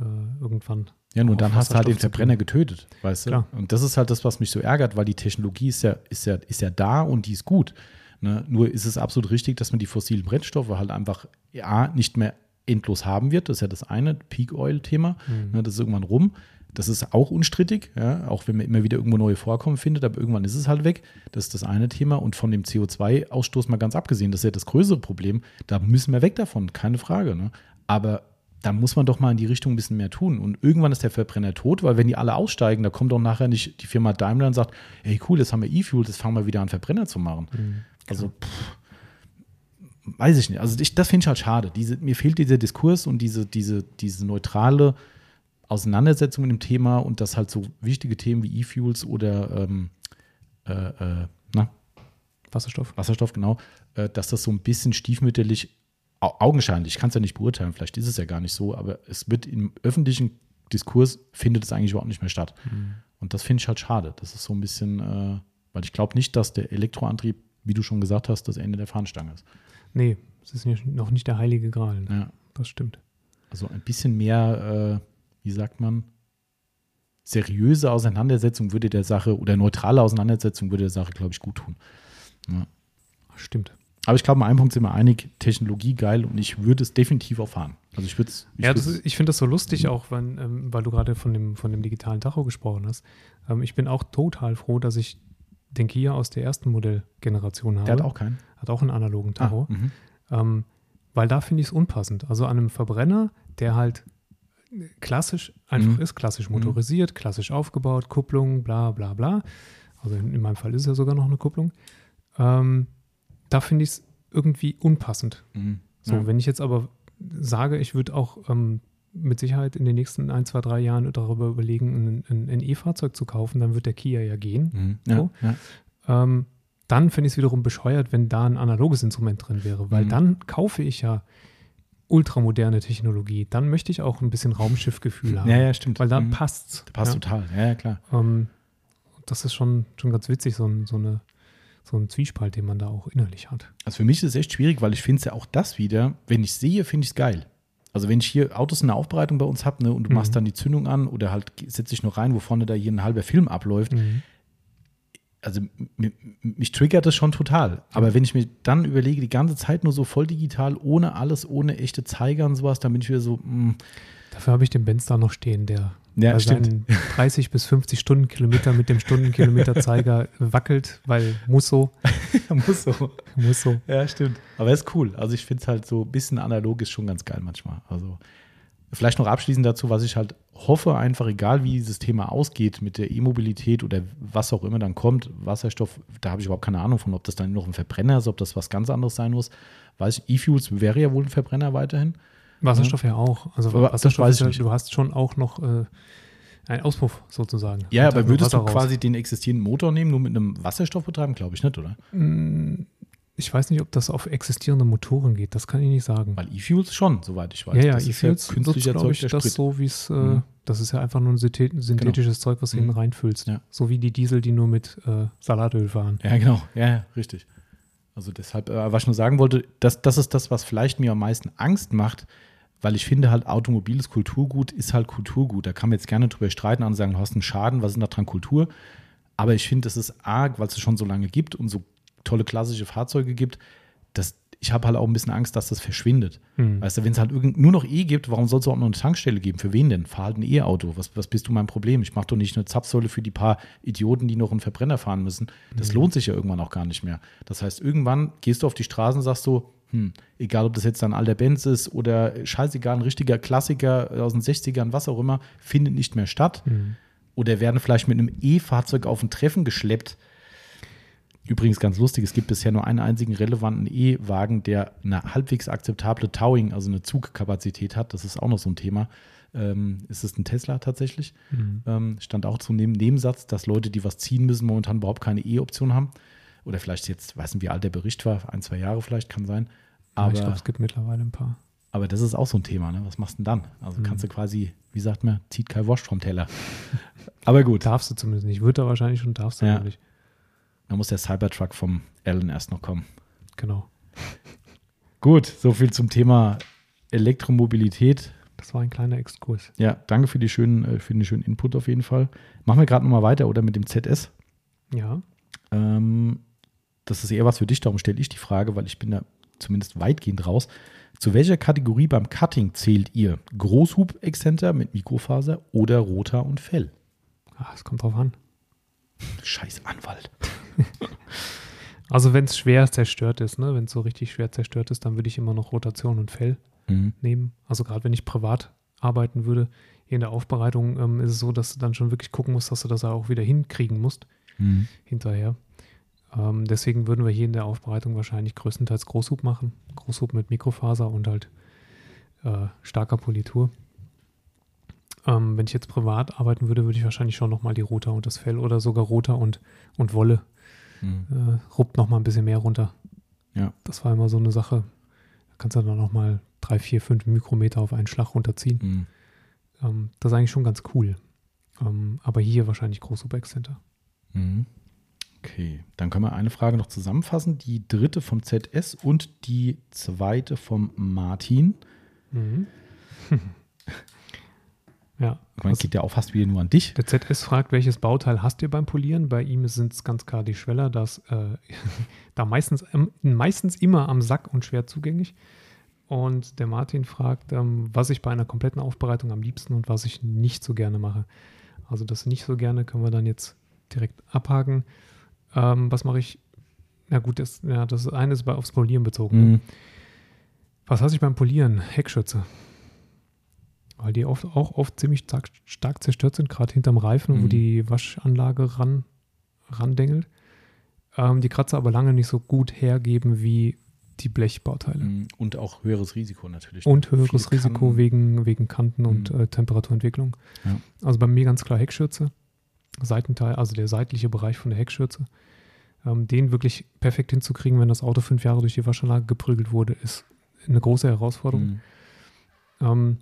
Äh, irgendwann. Ja, nur dann hast du halt den Verbrenner getötet, weißt du? Klar. Und das ist halt das, was mich so ärgert, weil die Technologie ist ja, ist ja, ist ja da und die ist gut. Ne? Nur ist es absolut richtig, dass man die fossilen Brennstoffe halt einfach A, nicht mehr endlos haben wird. Das ist ja das eine Peak Oil-Thema. Mhm. Ne? Das ist irgendwann rum. Das ist auch unstrittig, ja? auch wenn man immer wieder irgendwo neue Vorkommen findet, aber irgendwann ist es halt weg. Das ist das eine Thema. Und von dem CO2-Ausstoß mal ganz abgesehen, das ist ja das größere Problem. Da müssen wir weg davon, keine Frage. Ne? Aber da muss man doch mal in die Richtung ein bisschen mehr tun. Und irgendwann ist der Verbrenner tot, weil wenn die alle aussteigen, da kommt doch nachher nicht die Firma Daimler und sagt, hey cool, jetzt haben wir E-Fuel, jetzt fangen wir wieder an, Verbrenner zu machen. Mhm. Also, pff, weiß ich nicht. Also ich, das finde ich halt schade. Diese, mir fehlt dieser Diskurs und diese, diese, diese neutrale Auseinandersetzung mit dem Thema und dass halt so wichtige Themen wie E-Fuels oder ähm, äh, äh, na, Wasserstoff. Wasserstoff, genau, äh, dass das so ein bisschen stiefmütterlich, au augenscheinlich, ich kann es ja nicht beurteilen, vielleicht ist es ja gar nicht so, aber es wird im öffentlichen Diskurs findet es eigentlich überhaupt nicht mehr statt. Und das finde ich halt schade. Das ist so ein bisschen, äh, weil ich glaube nicht, dass der Elektroantrieb, wie du schon gesagt hast, das Ende der Fahnenstange ist. Nee, es ist noch nicht der heilige Gral. Ne? Ja. Das stimmt. Also ein bisschen mehr, äh, wie sagt man, seriöse Auseinandersetzung würde der Sache oder neutrale Auseinandersetzung würde der Sache, glaube ich, gut tun. Stimmt. Aber ich glaube, an einem Punkt sind wir einig, Technologie geil und ich würde es definitiv auch fahren. Also ich würde es. Ja, das ich finde das so lustig auch, wenn, ähm, weil du gerade von dem, von dem digitalen Tacho gesprochen hast. Ähm, ich bin auch total froh, dass ich den Kia aus der ersten Modellgeneration habe. der hat auch keinen. hat auch einen analogen Tacho. Ah, mhm. Ähm, weil da finde ich es unpassend. Also an einem Verbrenner, der halt klassisch einfach Mhm. ist, klassisch motorisiert, klassisch aufgebaut, Kupplung, bla bla bla. Also in, in meinem Fall ist es ja sogar noch eine Kupplung. Ähm, da finde ich es irgendwie unpassend. Mhm. So, Ja. wenn ich jetzt aber sage, ich würde auch ähm, mit Sicherheit in den nächsten ein, zwei, drei Jahren darüber überlegen, ein, ein, ein E-Fahrzeug zu kaufen, dann wird der Kia ja gehen. Mhm. Ja, So. ja. Ähm, dann finde ich es wiederum bescheuert, wenn da ein analoges Instrument drin wäre, weil Mhm. dann kaufe ich ja ultramoderne Technologie. Dann möchte ich auch ein bisschen Raumschiffgefühl haben. ja, ja, stimmt. Weil da Mhm. passt's. Passt ja. total. Ja, ja, klar. Ähm, das ist schon, schon ganz witzig, so ein, so, eine, so ein Zwiespalt, den man da auch innerlich hat. Also für mich ist es echt schwierig, weil ich finde es ja auch das wieder, wenn ich sehe, finde ich es geil. Also wenn ich hier Autos in der Aufbereitung bei uns habe ne, und du Mhm. machst dann die Zündung an oder halt setzt dich noch rein, wo vorne da hier ein halber Film abläuft, Mhm. Also mich, mich triggert das schon total. Aber wenn ich mir dann überlege, die ganze Zeit nur so voll digital, ohne alles, ohne echte Zeiger und sowas, dann bin ich wieder so, mm, Dafür habe ich den Benz da noch stehen, der Ja, bei stimmt. seinen 30 bis 50 Stundenkilometer mit dem Stundenkilometerzeiger wackelt, weil muss so, muss so. muss so. Ja, stimmt. Aber ist cool. Also ich finde es halt so ein bisschen analog ist schon ganz geil manchmal. Also vielleicht noch abschließend dazu, was ich halt hoffe, einfach egal wie dieses Thema ausgeht mit der E-Mobilität oder was auch immer dann kommt, Wasserstoff, da habe ich überhaupt keine Ahnung von, ob das dann noch ein Verbrenner ist, ob das was ganz anderes sein muss. Weiß ich, E-Fuels wäre ja wohl ein Verbrenner weiterhin. Wasserstoff ja auch. Also Aber Wasserstoff weiß ist ich ja, du hast schon auch noch äh, einen Auspuff sozusagen. Ja, aber würdest du raus. quasi den existierenden Motor nehmen, nur mit einem Wasserstoff betreiben? Glaube ich nicht, oder? Mm, Ich weiß nicht, ob das auf existierende Motoren geht. Das kann ich nicht sagen. Weil E-Fuels schon, soweit ich weiß. ja, ja, das ist E-Fuels ja künstlich nutzt, glaube ich, das so, wie es, äh, Mhm. das ist ja einfach nur ein synthet- synthetisches Zeug, was du Mhm. hinten reinfüllst. Ja. So wie die Diesel, die nur mit äh, Salatöl fahren. Ja, genau. Ja, ja, richtig. Also deshalb, äh, was ich nur sagen wollte, das, das ist das, was vielleicht mir am meisten Angst macht, weil ich finde halt, automobiles Kulturgut ist halt Kulturgut. Da kann man jetzt gerne drüber streiten und sagen, du hast einen Schaden, was ist da dran Kultur? Aber ich finde, das ist arg, weil es schon so lange gibt und so tolle klassische Fahrzeuge gibt, dass ich habe halt auch ein bisschen Angst, dass das verschwindet. Hm. Weißt du, wenn es halt irgend, nur noch E gibt, warum soll es auch noch eine Tankstelle geben? Für wen denn? Fahr halt ein E-Auto. Was, was bist du mein Problem? Ich mache doch nicht eine Zapfsäule für die paar Idioten, die noch einen Verbrenner fahren müssen. Das lohnt sich ja irgendwann auch gar nicht mehr. Das heißt, irgendwann gehst du auf die Straße und sagst so, hm, egal ob das jetzt ein alter Benz ist oder scheißegal, ein richtiger Klassiker aus den 60ern, was auch immer, findet nicht mehr statt. Hm. Oder werden vielleicht mit einem E-Fahrzeug auf ein Treffen geschleppt. Übrigens ganz lustig, es gibt bisher nur einen einzigen relevanten E-Wagen, der eine halbwegs akzeptable Towing, also eine Zugkapazität hat. Das ist auch noch so ein Thema. Ähm, ist es ein Tesla tatsächlich? Mhm. Ähm, stand auch zum Neben Nebensatz, dass Leute, die was ziehen müssen, momentan überhaupt keine E-Option haben. Oder vielleicht jetzt, weiß nicht, wie alt der Bericht war, ein, zwei Jahre vielleicht, kann sein. Aber ich glaube, es gibt mittlerweile ein paar. aber das ist auch so ein Thema, ne? Was machst du denn dann? Also Mhm. kannst du quasi, wie sagt man, zieht kein Wurst vom Teller. aber gut, Darfst du zumindest nicht. Wird er wahrscheinlich schon, darfst du Ja. nicht. Da muss der Cybertruck vom Allen erst noch kommen. Genau. Gut, so viel zum Thema Elektromobilität. Das war ein kleiner Exkurs. Ja, danke für, die schönen, äh, für den schönen Input auf jeden Fall. Machen wir gerade nochmal weiter, oder mit dem ZS? Ja. Ähm, das ist eher was für dich, darum stelle ich die Frage, weil ich bin da zumindest weitgehend raus. Zu welcher Kategorie beim Cutting zählt ihr? Großhub-Exzenter mit Mikrofaser oder Rotor und Fell? Ah, es kommt drauf an. Scheiß Anwalt. Also wenn es schwer zerstört ist, ne, wenn es so richtig schwer zerstört ist, dann würde ich immer noch Rotation und Fell Mhm. nehmen. Also gerade wenn ich privat arbeiten würde, hier in der Aufbereitung ähm, ist es so, dass du dann schon wirklich gucken musst, dass du das auch wieder hinkriegen musst Mhm. hinterher. Ähm, deswegen würden wir hier in der Aufbereitung wahrscheinlich größtenteils Großhub machen. Großhub mit Mikrofaser und halt äh, starker Politur. Ähm, wenn ich jetzt privat arbeiten würde, würde ich wahrscheinlich schon nochmal die Rotor und das Fell oder sogar Rotor und, und Wolle Mhm. äh, ruppt noch mal ein bisschen mehr runter. Ja. Das war immer so eine Sache. Da kannst du dann noch mal drei, vier, fünf Mikrometer auf einen Schlag runterziehen. Mhm. Ähm, das ist eigentlich schon ganz cool. Ähm, aber hier wahrscheinlich Großhubeck Center. Mhm. Okay, dann können wir eine Frage noch zusammenfassen. Die dritte vom ZS und die zweite vom Martin. Mhm. ja. Ich meine, geht ja auch fast wieder nur an dich. der ZS fragt, welches Bauteil hast ihr beim Polieren? Bei ihm sind es ganz klar die Schweller, das äh, da meistens, ähm, meistens immer am Sack und schwer zugänglich. Und der Martin fragt, ähm, was ich bei einer kompletten Aufbereitung am liebsten und was ich nicht so gerne mache. Also das nicht so gerne können wir dann jetzt direkt abhaken. Ähm, was mache ich? Na gut, das, ja, das eine ist bei aufs Polieren bezogen. Mhm. Was hasse ich beim Polieren? Heckschütze. Weil die oft, auch oft ziemlich stark, stark zerstört sind, gerade hinterm Reifen, wo Mhm. die Waschanlage ran, randengelt. Ähm, die Kratzer aber lange nicht so gut hergeben wie die Blechbauteile. Mhm. Und auch höheres Risiko natürlich. Und höheres Viele Risiko Kanten. wegen, wegen Kanten und Mhm. äh, Temperaturentwicklung. Ja. Also bei mir ganz klar Heckschürze. Seitenteil, also der seitliche Bereich von der Heckschürze. Ähm, den wirklich perfekt hinzukriegen, wenn das Auto fünf Jahre durch die Waschanlage geprügelt wurde, ist eine große Herausforderung. Mhm. Ähm,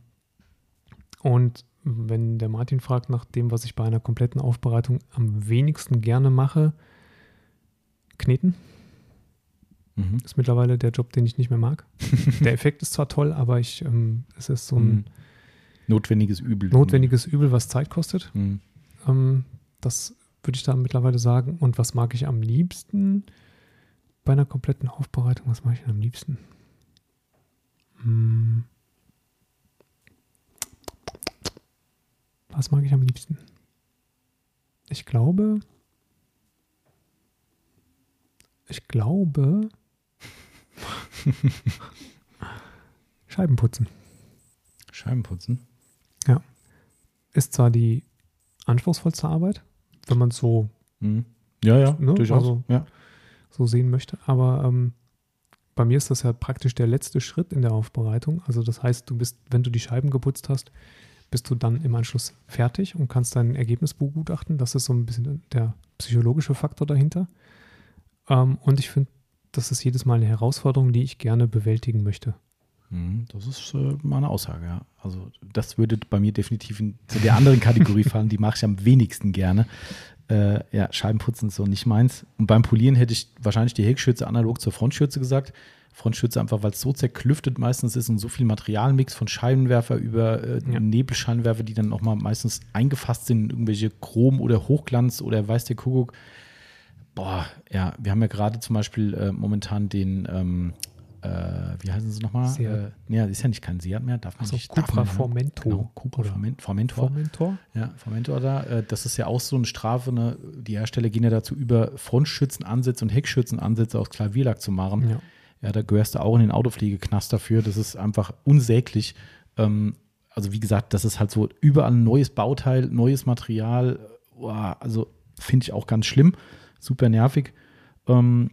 und wenn der Martin fragt nach dem, was ich bei einer kompletten Aufbereitung am wenigsten gerne mache, kneten. Mhm. Ist mittlerweile der Job, den ich nicht mehr mag. der Effekt ist zwar toll, aber ich, ähm, es ist so ein Mhm. Notwendiges Übel. notwendiges Übel, was Zeit kostet. Mhm. Ähm, das würde ich da mittlerweile sagen. Und was mag ich am liebsten bei einer kompletten Aufbereitung? Was mag ich denn am liebsten? Hm. Was mag ich am liebsten? Ich glaube, ich glaube, Scheiben putzen. Scheiben putzen. Ist zwar die anspruchsvollste Arbeit, wenn man es so Mhm. Ja, ja, Ne, durchaus. also- ja. so sehen möchte. Aber ähm, bei mir ist das ja praktisch der letzte Schritt in der Aufbereitung. Also das heißt, du bist, wenn du die Scheiben geputzt hast, bist du dann im Anschluss fertig und kannst dein Ergebnis begutachten. Das ist so ein bisschen der psychologische Faktor dahinter. Ähm, und ich finde, das ist jedes Mal eine Herausforderung, die ich gerne bewältigen möchte. Mhm, Das ist äh, mal eine Aussage, ja. Also das würde bei mir definitiv in, zu der anderen Kategorie fallen, die mache ich am wenigsten gerne. Äh, ja, Scheibenputzen ist so nicht meins. Und beim Polieren hätte ich wahrscheinlich die Heckschürze analog zur Frontschürze gesagt. Frontschürze einfach, weil es so zerklüftet meistens ist und so viel Materialmix von Scheibenwerfer über äh, Ja. Nebelscheinwerfer, die dann nochmal meistens eingefasst sind in irgendwelche Chrom- oder Hochglanz oder weiß der Kuckuck. Boah, ja, wir haben ja gerade zum Beispiel äh, momentan den, ähm, äh, wie heißen sie nochmal? Seat. Äh, das ist ja nicht kein Seat mehr, darf man Achso, nicht. Cupra ne? Formento. Genau, Cupra Formentor. Formentor? Ja, Formentor da. Äh, das ist ja auch so eine Strafe. Ne? Die Hersteller gehen ja dazu über, Frontschützenansätze und Heckschützenansätze aus Klavierlack zu machen. Ja. Ja, da gehörst du auch in den Autopflegeknast dafür. Das ist einfach unsäglich. Ähm, also wie gesagt, das ist halt so überall ein neues Bauteil, neues Material. Uah, also finde ich auch ganz schlimm. Super nervig. Ähm,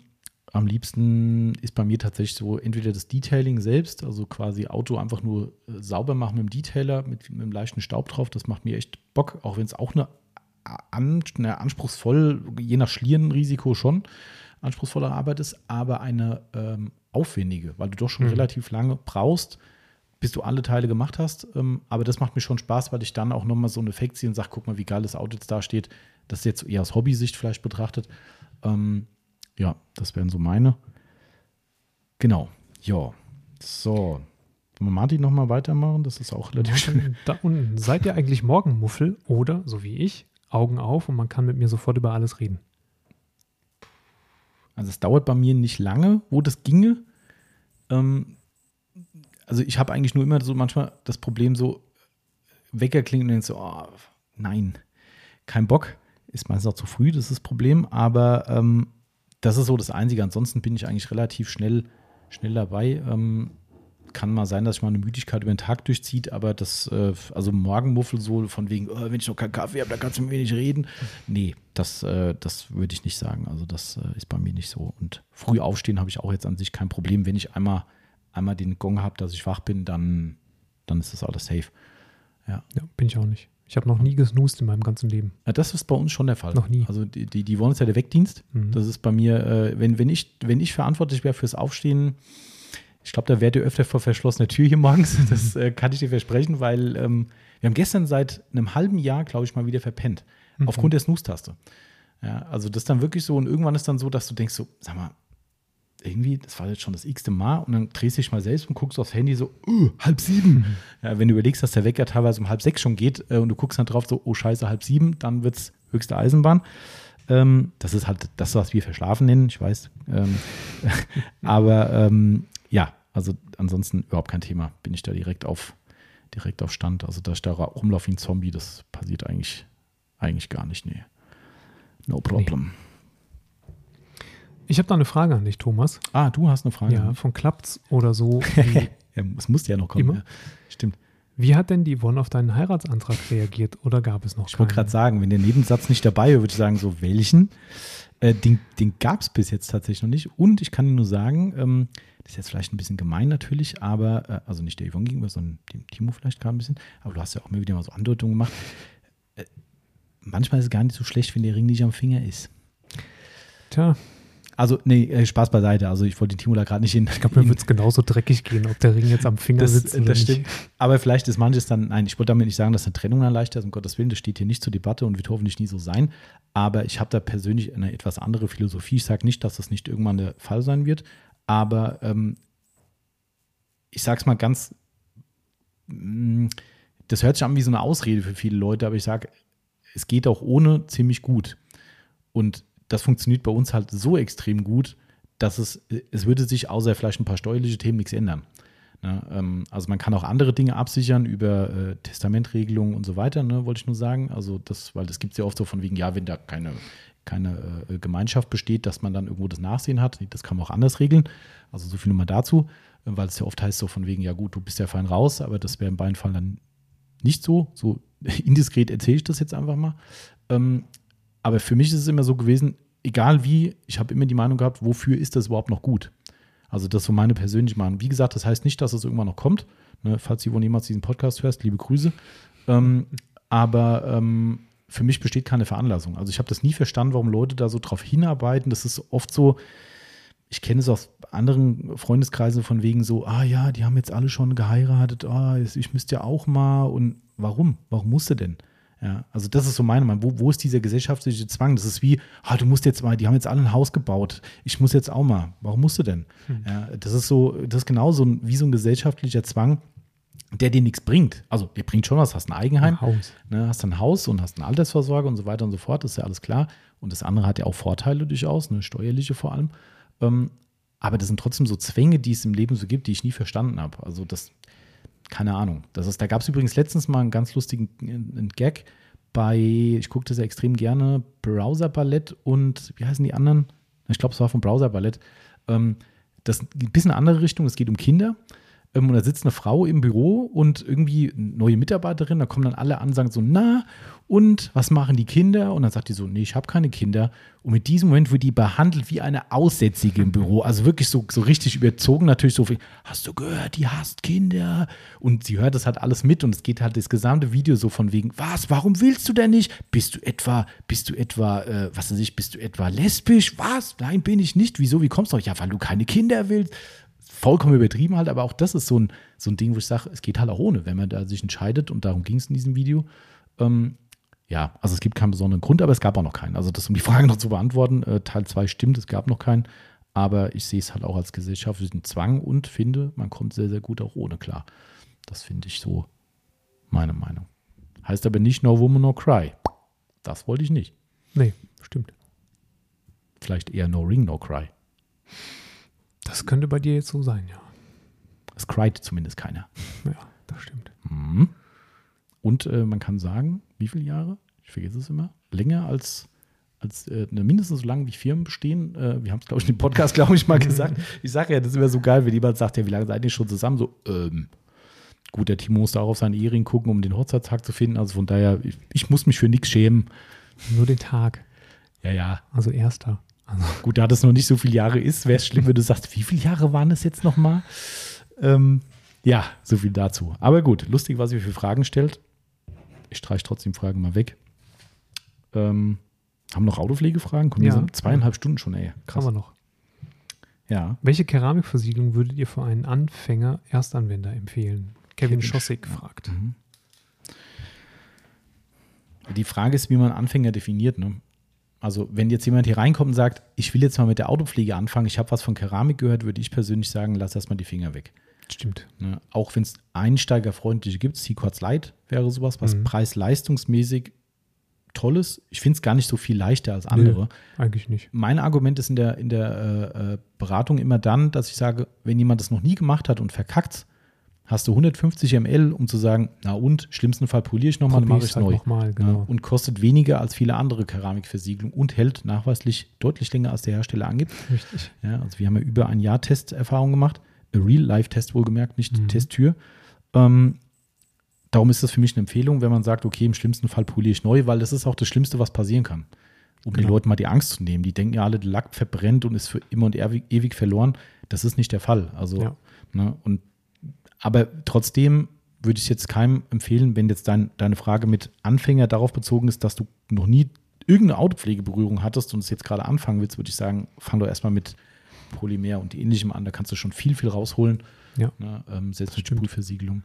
am liebsten ist bei mir tatsächlich so entweder das Detailing selbst, also quasi Auto einfach nur äh, sauber machen mit dem Detailer, mit, mit einem leichten Staub drauf. Das macht mir echt Bock, auch wenn es auch eine, an, eine anspruchsvoll, je nach Schlierenrisiko schon, anspruchsvolle Arbeit ist, aber eine ähm, aufwendige, weil du doch schon Mhm. relativ lange brauchst, bis du alle Teile gemacht hast. Ähm, aber das macht mir schon Spaß, weil ich dann auch nochmal so einen Effekt ziehe und sage, guck mal, wie geil das Auto jetzt da steht. Das ist jetzt eher aus Hobbysicht vielleicht betrachtet. Ähm, ja, das wären so meine. Genau. Ja. So. Wollen wir Martin nochmal weitermachen? Das ist auch relativ schön. Da unten. Seid ihr eigentlich Morgenmuffel oder, so wie ich, Augen auf und man kann mit mir sofort über alles reden? Also es dauert bei mir nicht lange, wo das ginge. Ähm, also ich habe eigentlich nur immer so manchmal das Problem so, Wecker klingen und denkst so, oh, nein, kein Bock. Ist meistens auch zu früh, das ist das Problem. Aber ähm, das ist so das Einzige. Ansonsten bin ich eigentlich relativ schnell, schnell dabei. Ähm, kann mal sein, dass ich mal eine Müdigkeit über den Tag durchzieht, aber das, äh, also Morgenmuffel so von wegen, oh, wenn ich noch keinen Kaffee habe, dann kannst du mit mir nicht reden. Nee, das, äh, das würde ich nicht sagen. Also das äh, ist bei mir nicht so. Und früh aufstehen habe ich auch jetzt an sich kein Problem. Wenn ich einmal, einmal den Gong habe, dass ich wach bin, dann, dann ist das alles safe. Ja. Ja, bin ich auch nicht. Ich habe noch nie gesnoost in meinem ganzen Leben. Ja, Das ist bei uns schon der Fall. Noch nie. Also die, die, die wollen uns ja der Wegdienst. Mhm. Das ist bei mir, äh, wenn, wenn, ich, wenn ich verantwortlich wäre fürs Aufstehen, ich glaube, da wärt ihr öfter vor verschlossener Tür hier morgens. Das äh, kann ich dir versprechen, weil ähm, wir haben gestern seit einem halben Jahr, glaube ich, mal wieder verpennt. Mhm. Aufgrund der Snooze-Taste. Ja, also das ist dann wirklich so und irgendwann ist dann so, dass du denkst so, sag mal, irgendwie, das war jetzt schon das x-te Mal und dann drehst du dich mal selbst und guckst aufs Handy so, uh, halb sieben. Ja, wenn du überlegst, dass der Wecker teilweise um halb sechs schon geht äh, und du guckst dann drauf so, oh scheiße, halb sieben, dann wird es höchste Eisenbahn. Ähm, das ist halt das, was wir verschlafen nennen, ich weiß. Ähm, aber ähm, ja, also ansonsten überhaupt kein Thema. Bin ich da direkt auf, direkt auf Stand. Also, dass ich da rumlaufe wie ein Zombie, das passiert eigentlich, eigentlich gar nicht. Nee. No problem. Ich habe da eine Frage an dich, Thomas. Ah, du hast eine Frage. Ja, von Klappt's oder so. Es musste ja noch kommen. Ja. Stimmt. wie hat denn die Yvonne auf deinen Heiratsantrag reagiert oder gab es noch Ich wollte gerade sagen, wenn der Nebensatz nicht dabei wäre, würde ich sagen, so welchen? Äh, den den gab es bis jetzt tatsächlich noch nicht. Und ich kann dir nur sagen, ähm, das ist jetzt vielleicht ein bisschen gemein natürlich, aber, äh, also nicht der Yvonne gegenüber, sondern dem Timo vielleicht gerade ein bisschen, aber du hast ja auch immer wieder mal so Andeutungen gemacht. Äh, manchmal ist es gar nicht so schlecht, wenn der Ring nicht am Finger ist. Tja, Also, nee, äh, Spaß beiseite. Also, ich wollte den Timo da gerade nicht in. ich glaube, mir wird es genauso dreckig gehen, ob der Ring jetzt am Finger das, sitzt oder das nicht. stimmt. Aber vielleicht ist manches dann, nein, ich wollte damit nicht sagen, dass eine Trennung dann leichter ist, um Gottes Willen, das steht hier nicht zur Debatte und wird hoffentlich nie so sein. Aber ich habe da persönlich eine etwas andere Philosophie. Ich sage nicht, dass das nicht irgendwann der Fall sein wird, Aber ähm, ich sage es mal ganz, mm, das hört sich an wie so eine Ausrede für viele Leute, aber ich sage, es geht auch ohne ziemlich gut. Und das funktioniert bei uns halt so extrem gut, dass es, es würde sich außer vielleicht ein paar steuerliche Themen nichts ändern. Ne, ähm, also man kann auch andere Dinge absichern über äh, Testamentregelungen und so weiter, ne, wollte ich nur sagen. Also das, weil das gibt es ja oft so von wegen, ja, wenn da keine, keine äh, Gemeinschaft besteht, dass man dann irgendwo das Nachsehen hat. Das kann man auch anders regeln. Also so viel nur mal dazu, weil es ja oft heißt so von wegen, ja gut, du bist ja fein raus, aber das wäre im beiden Fall dann nicht so. So indiskret erzähle ich das jetzt einfach mal. Ähm, aber für mich ist es immer so gewesen, egal wie, ich habe immer die Meinung gehabt, wofür ist das überhaupt noch gut? Also das so meine persönliche Meinung. Wie gesagt, das heißt nicht, dass es irgendwann noch kommt. Ne, falls du jemals diesen Podcast hörst, liebe Grüße. Ähm, aber ähm, für mich besteht keine Veranlassung. Also ich habe das nie verstanden, warum Leute da so drauf hinarbeiten. Das ist oft so, ich kenne es aus anderen Freundeskreisen von wegen so, ah ja, die haben jetzt alle schon geheiratet, ah, ich müsste ja auch mal. Und warum? Warum musste denn? Ja, also das ist so meine Meinung. Wo, wo ist dieser gesellschaftliche Zwang? Das ist wie, ah, du musst jetzt mal, die haben jetzt alle ein Haus gebaut. Ich muss jetzt auch mal. Warum musst du denn? Hm. Ja, das ist so, das ist genau so ein, wie so ein gesellschaftlicher Zwang, der dir nichts bringt. Also, der bringt schon was, hast ein Eigenheim, ein Haus. Ne, hast ein Haus und hast eine Altersvorsorge und so weiter und so fort, das ist ja alles klar. Und das andere hat ja auch Vorteile durchaus, ne, steuerliche vor allem. Ähm, aber das sind trotzdem so Zwänge, die es im Leben so gibt, die ich nie verstanden habe. Also, das, keine Ahnung. Das ist, da gab es übrigens letztens mal einen ganz lustigen einen Gag bei, ich gucke das ja extrem gerne, Browser Ballett und wie heißen die anderen? Ich glaube, es war von Browser Ballett. Ähm, das ist ein bisschen eine andere Richtung, es geht um Kinder. Ähm, und da sitzt eine Frau im Büro und irgendwie neue Mitarbeiterin, da kommen dann alle an und sagen so, na, und was machen die Kinder? Und dann sagt die so, nee, ich habe keine Kinder. Und mit diesem Moment wird die behandelt wie eine Aussätzige im Büro. Also wirklich so, so richtig überzogen, natürlich so viel, hast du gehört, die hasst Kinder. Und sie hört das halt alles mit und es geht halt das gesamte Video so von wegen, was, warum willst du denn nicht? Bist du etwa, bist du etwa, äh, was weiß ich, bist du etwa lesbisch? Was? Nein, bin ich nicht. Wieso, wie kommst du? Ja, weil du keine Kinder willst vollkommen übertrieben halt, aber auch das ist so ein, so ein Ding, wo ich sage, es geht halt auch ohne, wenn man da sich entscheidet und darum ging es in diesem Video. Ähm, ja, also es gibt keinen besonderen Grund, aber es gab auch noch keinen. Also das, um die Frage noch zu beantworten, äh, Teil 2 stimmt, es gab noch keinen, aber ich sehe es halt auch als gesellschaftlichen Zwang und finde, man kommt sehr, sehr gut auch ohne klar. Das finde ich so meine Meinung. Heißt aber nicht No Woman No Cry. Das wollte ich nicht. Nee, stimmt. Vielleicht eher No Ring No Cry. Das könnte bei dir jetzt so sein, ja. Es cried zumindest keiner. Ja, das stimmt. Mhm. Und äh, man kann sagen, wie viele Jahre? Ich vergesse es immer. Länger als, als äh, ne, mindestens so lange wie Firmen bestehen. Äh, wir haben es, glaube ich, im Podcast, glaube ich, mal gesagt. Ich sage ja, das ist immer so geil, wenn jemand sagt, ja, wie lange seid ihr schon zusammen? So, ähm, gut, der Timo muss da auch auf seinen Ehering gucken, um den Hochzeitstag zu finden. Also von daher, ich, ich muss mich für nichts schämen. Nur den Tag. Ja, ja. Also erster. Also. Gut, da das noch nicht so viele Jahre ist, wäre es schlimm, wenn du sagst, wie viele Jahre waren es jetzt nochmal? Ähm, ja, so viel dazu. Aber gut, lustig, was ihr für Fragen stellt. Ich streiche trotzdem Fragen mal weg. Ähm, haben noch Autopflegefragen? Kommen ja. zweieinhalb Stunden schon, ey. Krass. Haben wir noch. Ja. Welche Keramikversiegelung würdet ihr für einen Anfänger, Erstanwender empfehlen? Kevin, Kevin Schossig fragt. Mhm. Die Frage ist, wie man Anfänger definiert. Ne? Also, wenn jetzt jemand hier reinkommt und sagt, ich will jetzt mal mit der Autopflege anfangen, ich habe was von Keramik gehört, würde ich persönlich sagen, lass erstmal die Finger weg. Stimmt. Ne? Auch wenn es einsteigerfreundliche gibt, Sequartz Light wäre sowas, was mhm. preis-leistungsmäßig toll ist. Ich finde es gar nicht so viel leichter als andere. Nee, eigentlich nicht. Mein Argument ist in der, in der äh, äh Beratung immer dann, dass ich sage, wenn jemand das noch nie gemacht hat und verkackt, hast du 150 ml, um zu sagen, na und, schlimmsten Fall poliere ich nochmal, mache ich es halt neu. Mal, genau. ja, und kostet weniger als viele andere Keramikversiegelungen und hält nachweislich deutlich länger, als der Hersteller angibt. Richtig. Ja, also wir haben ja über ein Jahr Testerfahrung gemacht. Real-Life-Test wohlgemerkt, nicht mhm. Testtür. Ähm, darum ist das für mich eine Empfehlung, wenn man sagt, okay, im schlimmsten Fall poliere ich neu, weil das ist auch das Schlimmste, was passieren kann. Um genau. den Leuten mal die Angst zu nehmen. Die denken ja alle, der Lack verbrennt und ist für immer und ewig, ewig verloren. Das ist nicht der Fall. Also, ja. ne, und aber trotzdem würde ich jetzt keinem empfehlen, wenn jetzt dein, deine Frage mit Anfänger darauf bezogen ist, dass du noch nie irgendeine Autopflegeberührung hattest und es jetzt gerade anfangen willst, würde ich sagen, fang doch erstmal mit Polymer und ähnlichem an. Da kannst du schon viel, viel rausholen. Ja. Ne, ähm, selbst mit Sprühversiegelung.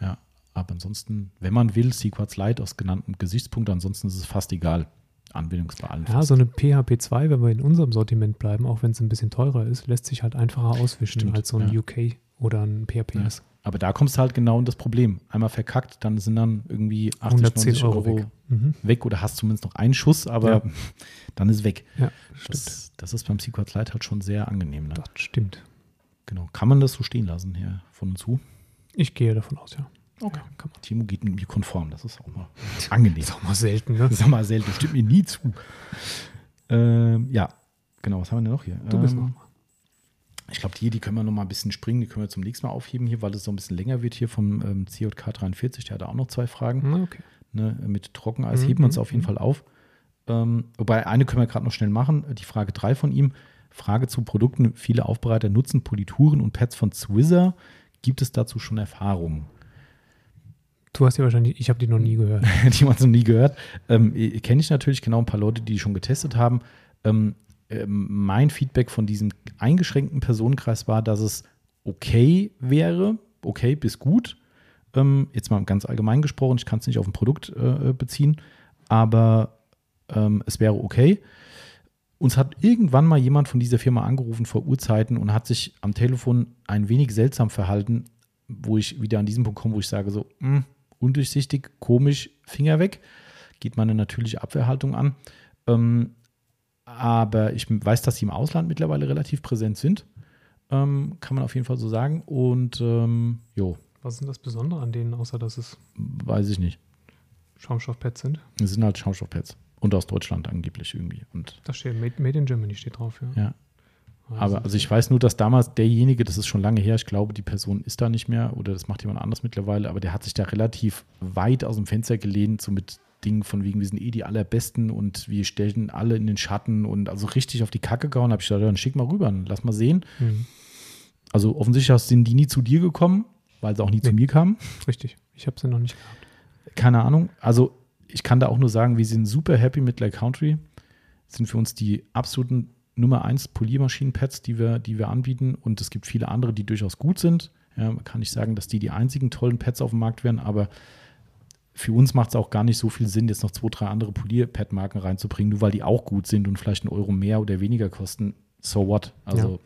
Ja. Aber ansonsten, wenn man will, Sequats Light aus genannten Gesichtspunkten, ansonsten ist es fast egal. Anwendungsbar allen. Ja, so eine PHP 2, wenn wir in unserem Sortiment bleiben, auch wenn es ein bisschen teurer ist, lässt sich halt einfacher auswischen Stimmt, als so ein ja. UK oder ein PHPS. Aber da kommst du halt genau in das Problem. Einmal verkackt, dann sind dann irgendwie 80, 110 90 Euro, Euro, weg. Mhm. weg oder hast zumindest noch einen Schuss, aber Ja. dann ist weg. Ja. Das, das ist beim Sequence Lite halt schon sehr angenehm. Ne? Das stimmt. Genau. Kann man das so stehen lassen, Herr von und zu? Ich gehe davon aus, ja. Okay. Ja, kann man. Timo geht mit mir konform, das ist auch mal angenehm. Ist auch mal selten, ne? Das ist auch mal selten, stimmt mir nie zu. Ähm, ja, genau, was haben wir denn noch hier? Du bist ähm, noch. Ich glaube, die, die können wir noch mal ein bisschen springen, die können wir zum nächsten Mal aufheben hier, weil es so ein bisschen länger wird hier vom ähm, CJK 43. Der hatte auch noch zwei Fragen. Okay. Ne, mit Trockeneis Mhm, heben wir uns auf jeden mhm. Fall auf. Ähm, wobei eine können wir gerade noch schnell machen. Die Frage 3 von ihm. Frage zu Produkten. Viele Aufbereiter nutzen Polituren und Pads von Swizzer. Gibt es dazu schon Erfahrungen? Du hast die wahrscheinlich, ich habe die noch nie gehört. die man so nie gehört. Ähm, Kenne ich natürlich genau ein paar Leute, die schon getestet haben. Ähm, ähm, mein Feedback von diesem eingeschränkten Personenkreis war, dass es okay wäre, okay bis gut. Ähm, jetzt mal ganz allgemein gesprochen, ich kann es nicht auf ein Produkt äh, beziehen, aber ähm, es wäre okay. Uns hat irgendwann mal jemand von dieser Firma angerufen vor Urzeiten und hat sich am Telefon ein wenig seltsam verhalten, wo ich wieder an diesen Punkt komme, wo ich sage so, mh, undurchsichtig, komisch, Finger weg. Geht meine natürliche Abwehrhaltung an. Ähm, aber ich weiß, dass sie im Ausland mittlerweile relativ präsent sind. Ähm, kann man auf jeden Fall so sagen. Und ähm, jo, Was ist denn das Besondere an denen, außer dass es weiß ich nicht. Schaumstoffpads sind? Es sind halt Schaumstoffpads. Und aus Deutschland angeblich irgendwie. Und Da steht Made, Made in Germany steht drauf, ja. ja. Aber also ich weiß nur, dass damals derjenige, das ist schon lange her, ich glaube, die Person ist da nicht mehr oder das macht jemand anders mittlerweile, aber der hat sich da relativ weit aus dem Fenster gelehnt, so mit Dingen von wegen, wir sind eh die allerbesten und wir stellen alle in den Schatten und also richtig auf die Kacke gehauen, habe ich gesagt, dann schick mal rüber, lass mal sehen. Mhm. Also offensichtlich sind die nie zu dir gekommen, weil sie auch nie zu Nee. mir kamen. Richtig. Ich habe sie noch nicht gehabt. Keine Ahnung. Also ich kann da auch nur sagen, wir sind super happy mit Lake Country. Sind für uns die absoluten Nummer 1 Poliermaschinenpads, die wir, die wir anbieten. Und es gibt viele andere, die durchaus gut sind. Ja, man kann nicht sagen, dass die die einzigen tollen Pads auf dem Markt wären, aber für uns macht es auch gar nicht so viel Sinn, jetzt noch zwei, drei andere Polier-Pad-Marken reinzubringen, nur weil die auch gut sind und vielleicht einen Euro mehr oder weniger kosten. So what? Also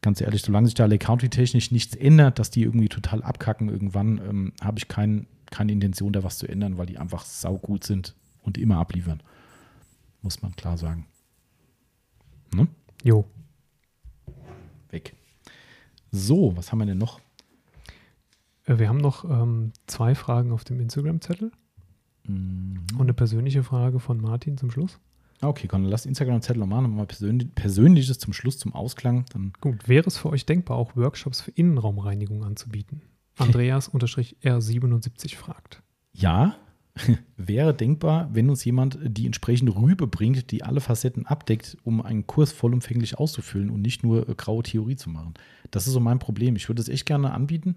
ganz ehrlich, solange sich da Lake Country technisch nichts ändert, dass die irgendwie total abkacken irgendwann, ähm, habe ich kein, keine Intention, da was zu ändern, weil die einfach saugut sind und immer abliefern. Muss man klar sagen. Ne? Jo. Weg. So, was haben wir denn noch? Äh, Wir haben noch ähm, zwei Fragen auf dem Instagram-Zettel Mhm. und eine persönliche Frage von Martin zum Schluss. Okay, komm, lass Instagram-Zettel noch machen, nochmal persönlich, Persönliches zum Schluss, zum Ausklang. Dann Gut, wäre es für euch denkbar, auch Workshops für Innenraumreinigung anzubieten? Andreas-R77 fragt. Ja, wäre denkbar, wenn uns jemand die entsprechende Rübe bringt, die alle Facetten abdeckt, um einen Kurs vollumfänglich auszufüllen und nicht nur äh, graue Theorie zu machen. Das ist so mein Problem. Ich würde es echt gerne anbieten,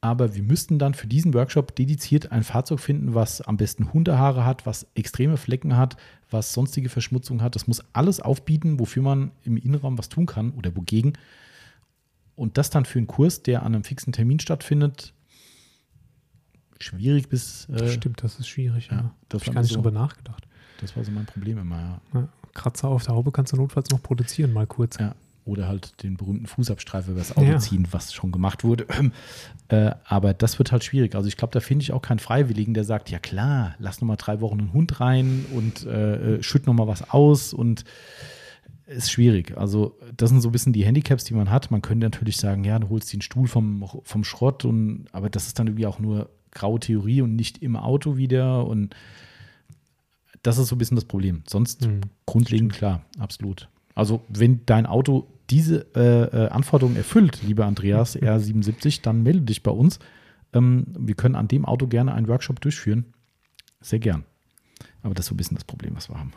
aber wir müssten dann für diesen Workshop dediziert ein Fahrzeug finden, was am besten Hundehaare hat, was extreme Flecken hat, was sonstige Verschmutzung hat. Das muss alles aufbieten, wofür man im Innenraum was tun kann oder wogegen. Und das dann für einen Kurs, der an einem fixen Termin stattfindet, schwierig bis. Das Äh, stimmt, das ist schwierig. ja, Ja, das das habe ich gar nicht so- drüber nachgedacht. das war so mein Problem immer, ja. Ja, Kratzer auf der Haube kannst du notfalls noch produzieren, mal kurz. ja. Oder halt den berühmten Fußabstreifer über das Auto Ja. ziehen, was schon gemacht wurde. äh, aber das wird halt schwierig. Also ich glaube, da finde ich auch keinen Freiwilligen, der sagt, ja klar, lass noch mal drei Wochen einen Hund rein und äh, äh, schütt noch mal was aus und ist schwierig. Also das sind so ein bisschen die Handicaps, die man hat. Man könnte natürlich sagen, ja, du holst den Stuhl vom, vom Schrott und aber das ist dann irgendwie auch nur graue Theorie und nicht im Auto wieder und das ist so ein bisschen das Problem. Sonst Hm. grundlegend klar, absolut. Also wenn dein Auto diese äh, äh, Anforderungen erfüllt, lieber Andreas R77, dann melde dich bei uns. Ähm, wir können an dem Auto gerne einen Workshop durchführen. Sehr gern. Aber das ist so ein bisschen das Problem, was wir haben.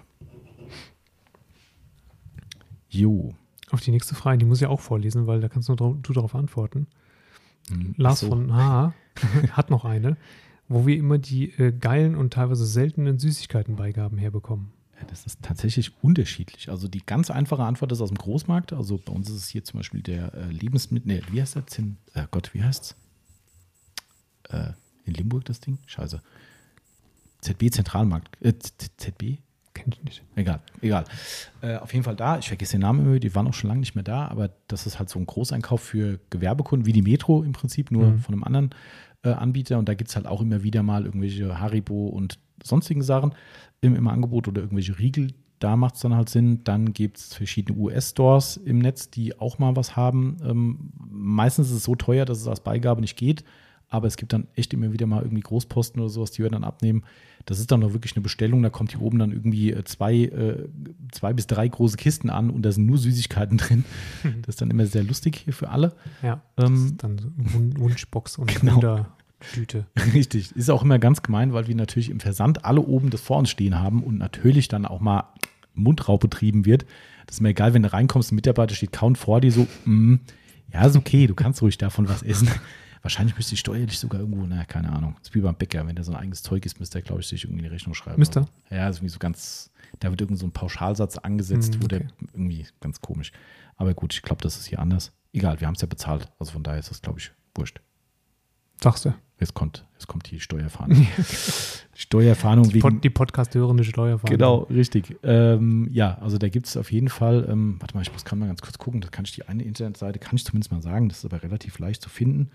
Jo. Auf die nächste Frage, die muss ich auch vorlesen, weil da kannst nur drau- du darauf antworten. Hm, Lars so. von H. hat noch eine, wo wir immer die äh, geilen und teilweise seltenen Süßigkeitenbeigaben herbekommen. Ja, Das ist tatsächlich unterschiedlich. Also die ganz einfache Antwort ist aus dem Großmarkt. Also bei uns ist es hier zum Beispiel der äh, Lebensmittel, nee, wie heißt der? Zin, äh, Gott, wie heißt's? Äh, in Limburg das Ding? Scheiße. ZB Zentralmarkt. Äh, ZB? Kenn ich nicht. Egal, egal. Äh, auf jeden Fall da. Ich vergesse den Namen immer, die waren auch schon lange nicht mehr da, aber das ist halt so ein Großeinkauf für Gewerbekunden, wie die Metro im Prinzip, nur Mhm. von einem anderen äh, Anbieter. Und da gibt es halt auch immer wieder mal irgendwelche Haribo und sonstigen Sachen im, im Angebot oder irgendwelche Riegel. Da macht es dann halt Sinn. Dann gibt es verschiedene US-Stores im Netz, die auch mal was haben. Ähm, meistens ist es so teuer, dass es als Beigabe nicht geht. Aber es gibt dann echt immer wieder mal irgendwie Großposten oder sowas, die wir dann abnehmen. Das ist dann noch wirklich eine Bestellung. Da kommt hier oben dann irgendwie äh, zwei, äh, zwei bis drei große Kisten an und da sind nur Süßigkeiten drin. Das ist dann immer sehr lustig hier für alle. Ja, das Ähm, ist dann so Wun- Wunschbox und Genau. Wundertüte. Richtig. Ist auch immer ganz gemein, weil wir natürlich im Versand alle oben das vor uns stehen haben und natürlich dann auch mal Mundraub betrieben wird. Das ist mir egal, wenn du reinkommst, ein Mitarbeiter steht kaum vor dir so, mm, ja, ist okay, du kannst ruhig davon was essen. Wahrscheinlich müsste ich steuerlich sogar irgendwo, naja, keine Ahnung. Das ist wie beim Bäcker, wenn der so ein eigenes Zeug ist, müsste er, glaube ich, sich irgendwie eine Rechnung schreiben. Müsste? Ja, ist irgendwie so ganz, da wird irgend so ein Pauschalsatz angesetzt, Hm, wo der okay. irgendwie ganz komisch. Aber gut, ich glaube, das ist hier anders. Egal, wir haben es ja bezahlt. Also von daher ist das, glaube ich, wurscht. Sagst du. Jetzt kommt, jetzt kommt die Steuerfahndung. Steuerfahndung Die, Pod, die Podcast-hörende Steuerfahndung. Genau, richtig. Ähm, ja, also da gibt es auf jeden Fall, ähm, warte mal, ich muss kann mal ganz kurz gucken, das kann ich die eine Internetseite, kann ich zumindest mal sagen, das ist aber relativ leicht zu finden.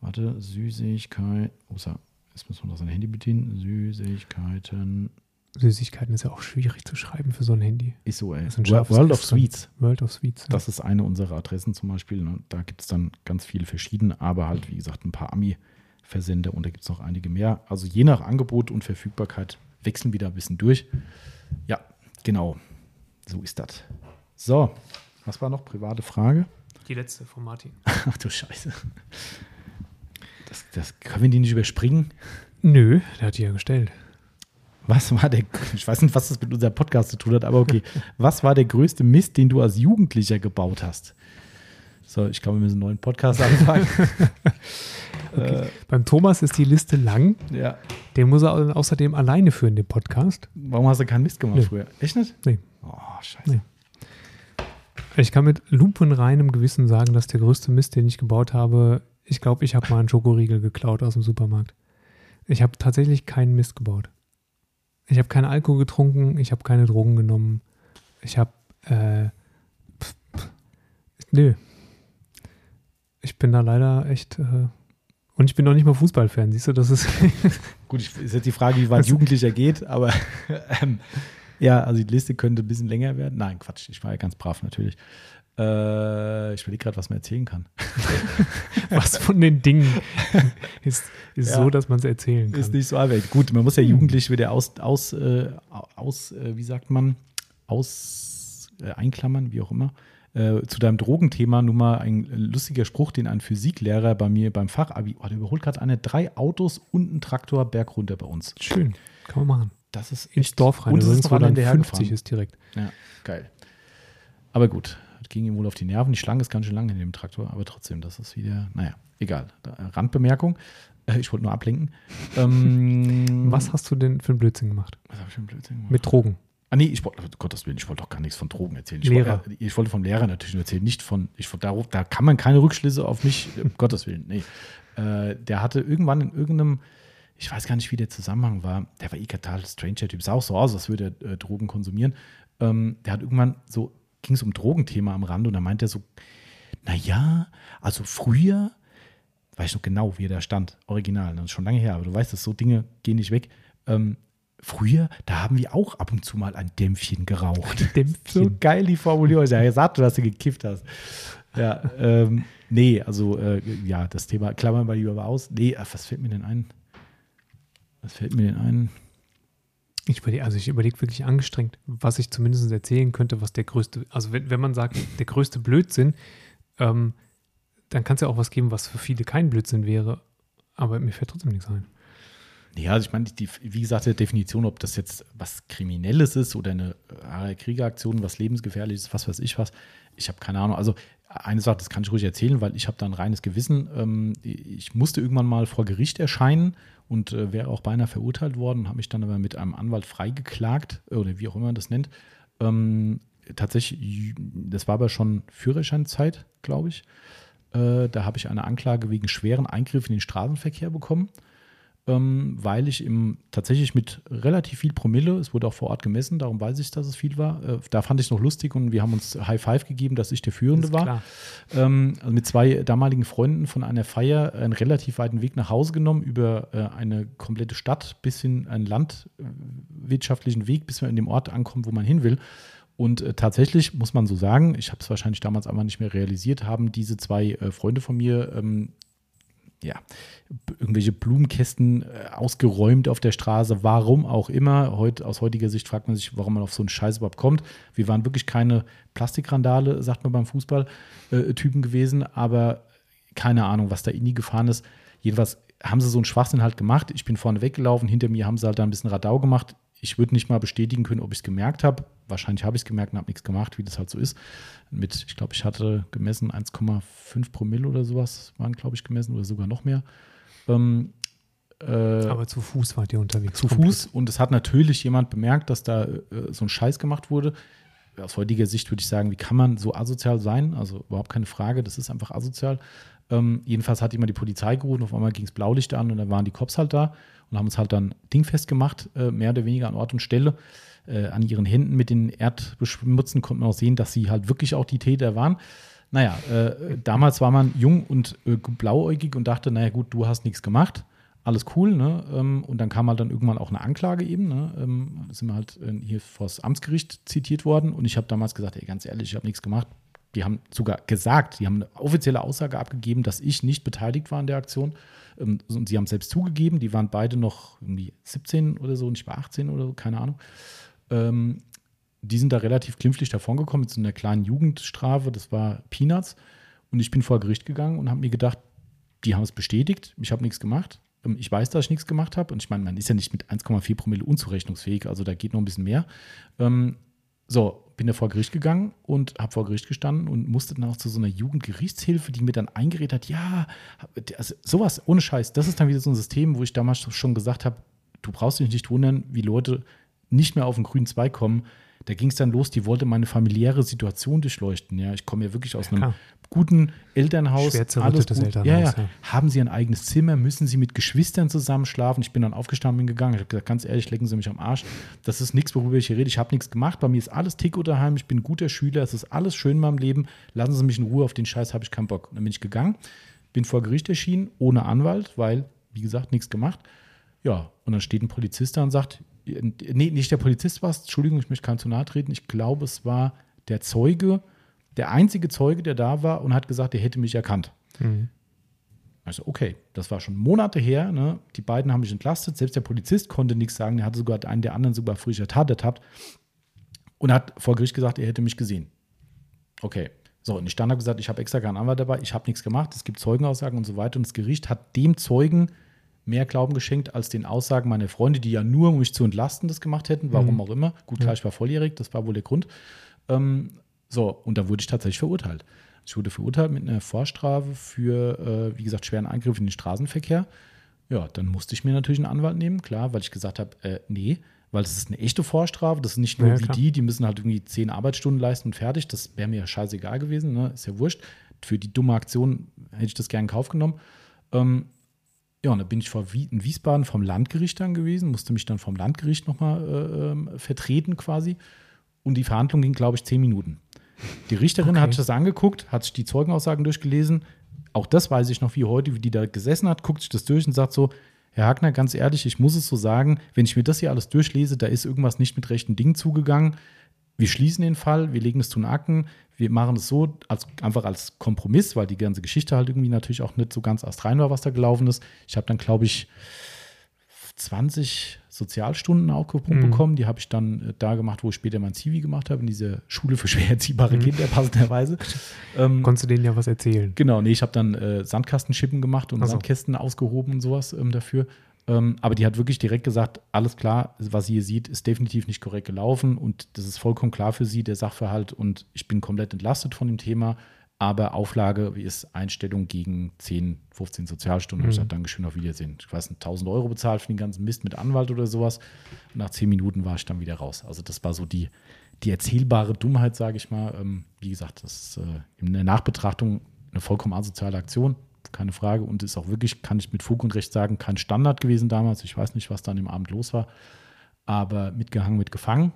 Warte, Süßigkeit, ups, jetzt müssen wir noch sein Handy bedienen. Süßigkeiten Süßigkeiten ist ja auch schwierig zu schreiben für so ein Handy. ist so, ey. Das ist World of. Sweets. World of Sweets. Das ist eine unserer Adressen zum Beispiel. Ne? Da gibt es dann ganz viele verschiedene, aber halt, wie gesagt, ein paar Ami-Versender und da gibt es noch einige mehr. Also je nach Angebot und Verfügbarkeit wechseln wir da ein bisschen durch. Ja, genau. So ist das. So, was war noch? Private Frage? die letzte von Martin. Ach du Scheiße. Das, das können wir die nicht überspringen. Nö, der hat die ja gestellt. Was war der, ich weiß nicht, was das mit unserem Podcast zu tun hat, aber okay. Was war der größte Mist, den du als Jugendlicher gebaut hast? So, ich glaube, wir müssen einen neuen Podcast anfangen. Äh, Beim Thomas ist die Liste lang. ja. Den muss er au- außerdem alleine führen, den Podcast. Warum hast du keinen Mist gemacht Nee. früher? Echt nicht? Nee. Oh, scheiße. Nee. Ich kann mit lupenreinem Gewissen sagen, dass der größte Mist, den ich gebaut habe, ich glaube, ich habe mal einen Schokoriegel geklaut aus dem Supermarkt. Ich habe tatsächlich keinen Mist gebaut. Ich habe keinen Alkohol getrunken, ich habe keine Drogen genommen. Ich habe, äh, pf, pf, nö. Ich bin da leider echt, äh, und ich bin noch nicht mal Fußballfan, siehst du, das ist, Gut, ich, ist jetzt die Frage, wie weit Jugendlicher geht, aber ähm, ja, also die Liste könnte ein bisschen länger werden. Nein, Quatsch, ich war ja ganz brav natürlich. Äh, ich überlege gerade, was man erzählen kann. was von den Dingen ist, ist Ja. so, dass man es erzählen kann. Ist nicht so einfach. Gut, man muss ja jugendlich wieder aus, aus, äh, aus äh, wie sagt man, aus äh, einklammern, wie auch immer. Äh, zu deinem Drogenthema nur mal ein lustiger Spruch, den ein Physiklehrer bei mir beim Fachabi, oh, der überholt gerade eine, drei Autos und einen Traktor bergunter bei uns. Schön, kann man machen. Das ist Ins Dorf rein, Und es ist noch wo einer dann hinterhergefahren. 50 ist direkt. Ja, geil. Aber gut, ging ihm wohl auf die Nerven. Die Schlange ist ganz schön lang in dem Traktor, aber trotzdem, das ist wieder, naja, egal. Da- Randbemerkung. Äh, Ich wollte nur ablenken. Ähm, Was hast du denn für einen Blödsinn gemacht? Was habe ich für einen Blödsinn gemacht? Mit Drogen. Ah, nee, ich wollte, um Gottes Willen, ich wollte doch gar nichts von Drogen erzählen. Ich Lehrer. Wollte, äh, ich wollte vom Lehrer natürlich nur erzählen, nicht von, ich, wollte- da, da kann man keine Rückschlüsse auf mich, um Gottes Willen, nee. Äh, der hatte irgendwann in irgendeinem, ich weiß gar nicht, wie der Zusammenhang war, der war eh total stranger Typ, sah auch so aus, als würde er äh, Drogen konsumieren. Ähm, der hat irgendwann so, ging es um Drogenthema am Rand und da meinte er so, naja, also früher, weiß ich noch genau, wie er da stand, original, das ist schon lange her, aber du weißt, dass so Dinge gehen nicht weg. Ähm, früher, da haben wir auch ab und zu mal ein Dämpfchen geraucht. Dämpfchen. So geil die Formulierung. Ja, gesagt, du, dass du gekifft hast. Ja, ähm, nee, also äh, ja, das Thema klammern wir lieber mal aus. Nee, ach, was fällt mir denn ein? Was fällt mir denn ein? Ich überlege, also ich überlege wirklich angestrengt, was ich zumindest erzählen könnte, was der größte, also wenn, wenn man sagt, der größte Blödsinn, ähm, dann kann es ja auch was geben, was für viele kein Blödsinn wäre. Aber mir fällt trotzdem nichts ein. Ja, also ich meine, die, wie gesagt, die Definition, ob das jetzt was Kriminelles ist oder eine Kriegeraktion, was lebensgefährliches, was weiß ich was, ich habe keine Ahnung. Also eine Sache, das kann ich ruhig erzählen, weil ich habe da ein reines Gewissen. Ähm, ich musste irgendwann mal vor Gericht erscheinen und äh, wäre auch beinahe verurteilt worden, habe mich dann aber mit einem Anwalt freigeklagt oder wie auch immer man das nennt. Ähm, tatsächlich, das war aber schon Führerscheinzeit, glaube ich. Äh, da habe ich eine Anklage wegen schweren Eingriff in den Straßenverkehr bekommen. Ähm, weil ich im, tatsächlich mit relativ viel Promille, es wurde auch vor Ort gemessen, darum weiß ich, dass es viel war. Äh, da fand ich es noch lustig und wir haben uns High Five gegeben, dass ich der Führende war. Ähm, also mit zwei damaligen Freunden von einer Feier einen relativ weiten Weg nach Hause genommen, über äh, eine komplette Stadt bis hin einen landwirtschaftlichen Weg, bis man in dem Ort ankommt, wo man hin will. Und äh, tatsächlich muss man so sagen, ich habe es wahrscheinlich damals aber nicht mehr realisiert, haben diese zwei äh, Freunde von mir ähm, ja, irgendwelche Blumenkästen äh, ausgeräumt auf der Straße, warum auch immer. Heut, aus heutiger Sicht fragt man sich, warum man auf so einen Scheiß überhaupt kommt. Wir waren wirklich keine Plastikrandale, sagt man beim Fußball, äh, gewesen, aber keine Ahnung, was da in die gefahren ist. Jedenfalls haben sie so einen Schwachsinn halt gemacht. Ich bin vorne weggelaufen, hinter mir haben sie halt da ein bisschen Radau gemacht. Ich würde nicht mal bestätigen können, ob ich es gemerkt habe. Wahrscheinlich habe ich es gemerkt und habe nichts gemacht, wie das halt so ist. Mit, ich glaube, ich hatte gemessen 1,5 Promille oder sowas, waren, glaube ich, gemessen oder sogar noch mehr. Ähm, äh, Aber zu Fuß wart ihr unterwegs. zu komplett. Fuß und es hat natürlich jemand bemerkt, dass da äh, so ein Scheiß gemacht wurde. Aus heutiger Sicht würde ich sagen, wie kann man so asozial sein? Also überhaupt keine Frage, das ist einfach asozial. Ähm, jedenfalls hat jemand die Polizei gerufen, auf einmal ging es Blaulicht an und dann waren die Cops halt da und haben uns halt dann dingfest gemacht, äh, mehr oder weniger an Ort und Stelle. Äh, an ihren Händen mit den Erdbeschmutzen konnte man auch sehen, dass sie halt wirklich auch die Täter waren. Naja, äh, damals war man jung und äh, blauäugig und dachte, naja gut, du hast nichts gemacht alles cool, ne? Ähm, Und dann kam halt dann irgendwann auch eine Anklage eben, ne? Ähm, Sind wir halt äh, hier vors Amtsgericht zitiert worden und ich habe damals gesagt, ey, ganz ehrlich, ich habe nichts gemacht. Die haben sogar gesagt, die haben eine offizielle Aussage abgegeben, dass ich nicht beteiligt war an der Aktion. Ähm, Und sie haben selbst zugegeben, die waren beide noch irgendwie 17 oder so und ich war 18 oder so, keine Ahnung. Ähm, die sind da relativ glimpflich davongekommen mit so einer kleinen Jugendstrafe, das war Peanuts. Und ich bin vor Gericht gegangen und habe mir gedacht, die haben es bestätigt, ich habe nichts gemacht. Ähm, Ich weiß, dass ich nichts gemacht habe. Und ich meine, man ist ja nicht mit 1,4 Promille unzurechnungsfähig, also da geht noch ein bisschen mehr. So, bin da vor Gericht gegangen und habe vor Gericht gestanden und musste dann auch zu so einer Jugendgerichtshilfe, die mir dann eingeredet hat, ja, also sowas, ohne Scheiß, das ist dann wieder so ein System, wo ich damals schon gesagt habe, du brauchst dich nicht wundern, wie Leute nicht mehr auf den grünen Zweig kommen. Da ging es dann los, die wollte meine familiäre Situation durchleuchten. Ja, ich komme ja wirklich aus einem klar. guten Elternhaus. Schwer alles gut. Elternhaus, Ja, ja. ja. Haben sie ein eigenes Zimmer? Müssen sie mit Geschwistern zusammen schlafen? Ich bin dann aufgestanden, bin gegangen. Ich habe gesagt, ganz ehrlich, lecken Sie mich am Arsch. Das ist nichts, worüber ich hier rede. Ich habe nichts gemacht. Bei mir ist alles Tico daheim. Ich bin ein guter Schüler. Es ist alles schön in meinem Leben. Lassen Sie mich in Ruhe. Auf den Scheiß habe ich keinen Bock. Und dann bin ich gegangen, bin vor Gericht erschienen, ohne Anwalt, weil, wie gesagt, nichts gemacht. Ja, und dann steht ein Polizist da und sagt, nee, nicht der Polizist war es, Entschuldigung, ich möchte keinem zu nahe treten. Ich glaube, es war der Zeuge, der einzige Zeuge, der da war und hat gesagt, er hätte mich erkannt. Also, okay, das war schon Monate her. Ne? Die beiden haben mich entlastet. Selbst der Polizist konnte nichts sagen. Der hatte sogar einen der anderen sogar frischer Tat ertappt und hat vor Gericht gesagt, er hätte mich gesehen. Okay. So, und ich dann habe gesagt, ich habe extra keinen Anwalt dabei, ich habe nichts gemacht, es gibt Zeugenaussagen und so weiter. Und das Gericht hat dem Zeugen mehr Glauben geschenkt als den Aussagen meiner Freunde, die ja nur, um mich zu entlasten, das gemacht hätten, warum auch immer. Gut, klar, ich war volljährig, das war wohl der Grund. Ähm, so, und da wurde ich tatsächlich verurteilt. Ich wurde verurteilt mit einer Vorstrafe für, äh, wie gesagt, schweren Eingriff in den Straßenverkehr. Ja, dann musste ich mir natürlich einen Anwalt nehmen, klar, weil ich gesagt habe, äh, nee, weil das ist eine echte Vorstrafe, das ist nicht nur Ja, wie klar. die, die müssen halt irgendwie zehn Arbeitsstunden leisten und fertig, das wäre mir ja scheißegal gewesen, ne? ist ja wurscht. Für die dumme Aktion hätte ich das gerne in Kauf genommen. Ähm, ja, und da bin ich vor in Wiesbaden vom Landgericht dann gewesen, musste mich dann vom Landgericht nochmal äh, ähm, vertreten quasi. Und die Verhandlung ging, glaube ich, zehn Minuten. Die Richterin Okay. hat sich das angeguckt, hat sich die Zeugenaussagen durchgelesen. Auch das weiß ich noch wie heute, wie die da gesessen hat, guckt sich das durch und sagt so, Herr Hagner, ganz ehrlich, ich muss es so sagen, wenn ich mir das hier alles durchlese, da ist irgendwas nicht mit rechten Dingen zugegangen. Wir schließen den Fall, wir legen es zu den Akten, wir machen es so, als, einfach als Kompromiss, weil die ganze Geschichte halt irgendwie natürlich auch nicht so ganz astrein war, was da gelaufen ist. Ich habe dann, glaube ich, 20 Sozialstunden aufgepumpt Mhm. bekommen. Die habe ich dann äh, da gemacht, wo ich später mein Zivi gemacht habe, in dieser Schule für schwer erziehbare Mhm. Kinder, passenderweise. ähm, Konntest du denen ja was erzählen? Genau, nee, ich habe dann äh, Sandkastenschippen gemacht und so. Sandkästen ausgehoben und sowas ähm, dafür. Ähm, aber die hat wirklich direkt gesagt, alles klar, was sie hier sieht, ist definitiv nicht korrekt gelaufen und das ist vollkommen klar für sie, der Sachverhalt und ich bin komplett entlastet von dem Thema. Aber Auflage ist Einstellung gegen 10, 15 Sozialstunden. Und ich Mhm. habe dann geschwind auf Wiedersehen. Ich weiß nicht, 1000 Euro bezahlt für den ganzen Mist mit Anwalt oder sowas. Und nach 10 Minuten war ich dann wieder raus. Also das war so die, die erzählbare Dummheit, sage ich mal. Ähm, wie gesagt, das ist äh, in der Nachbetrachtung eine vollkommen asoziale Aktion. Keine Frage. Und ist auch wirklich, kann ich mit Fug und Recht sagen, kein Standard gewesen damals. Ich weiß nicht, was dann im Abend los war. Aber mitgehangen, mitgefangen.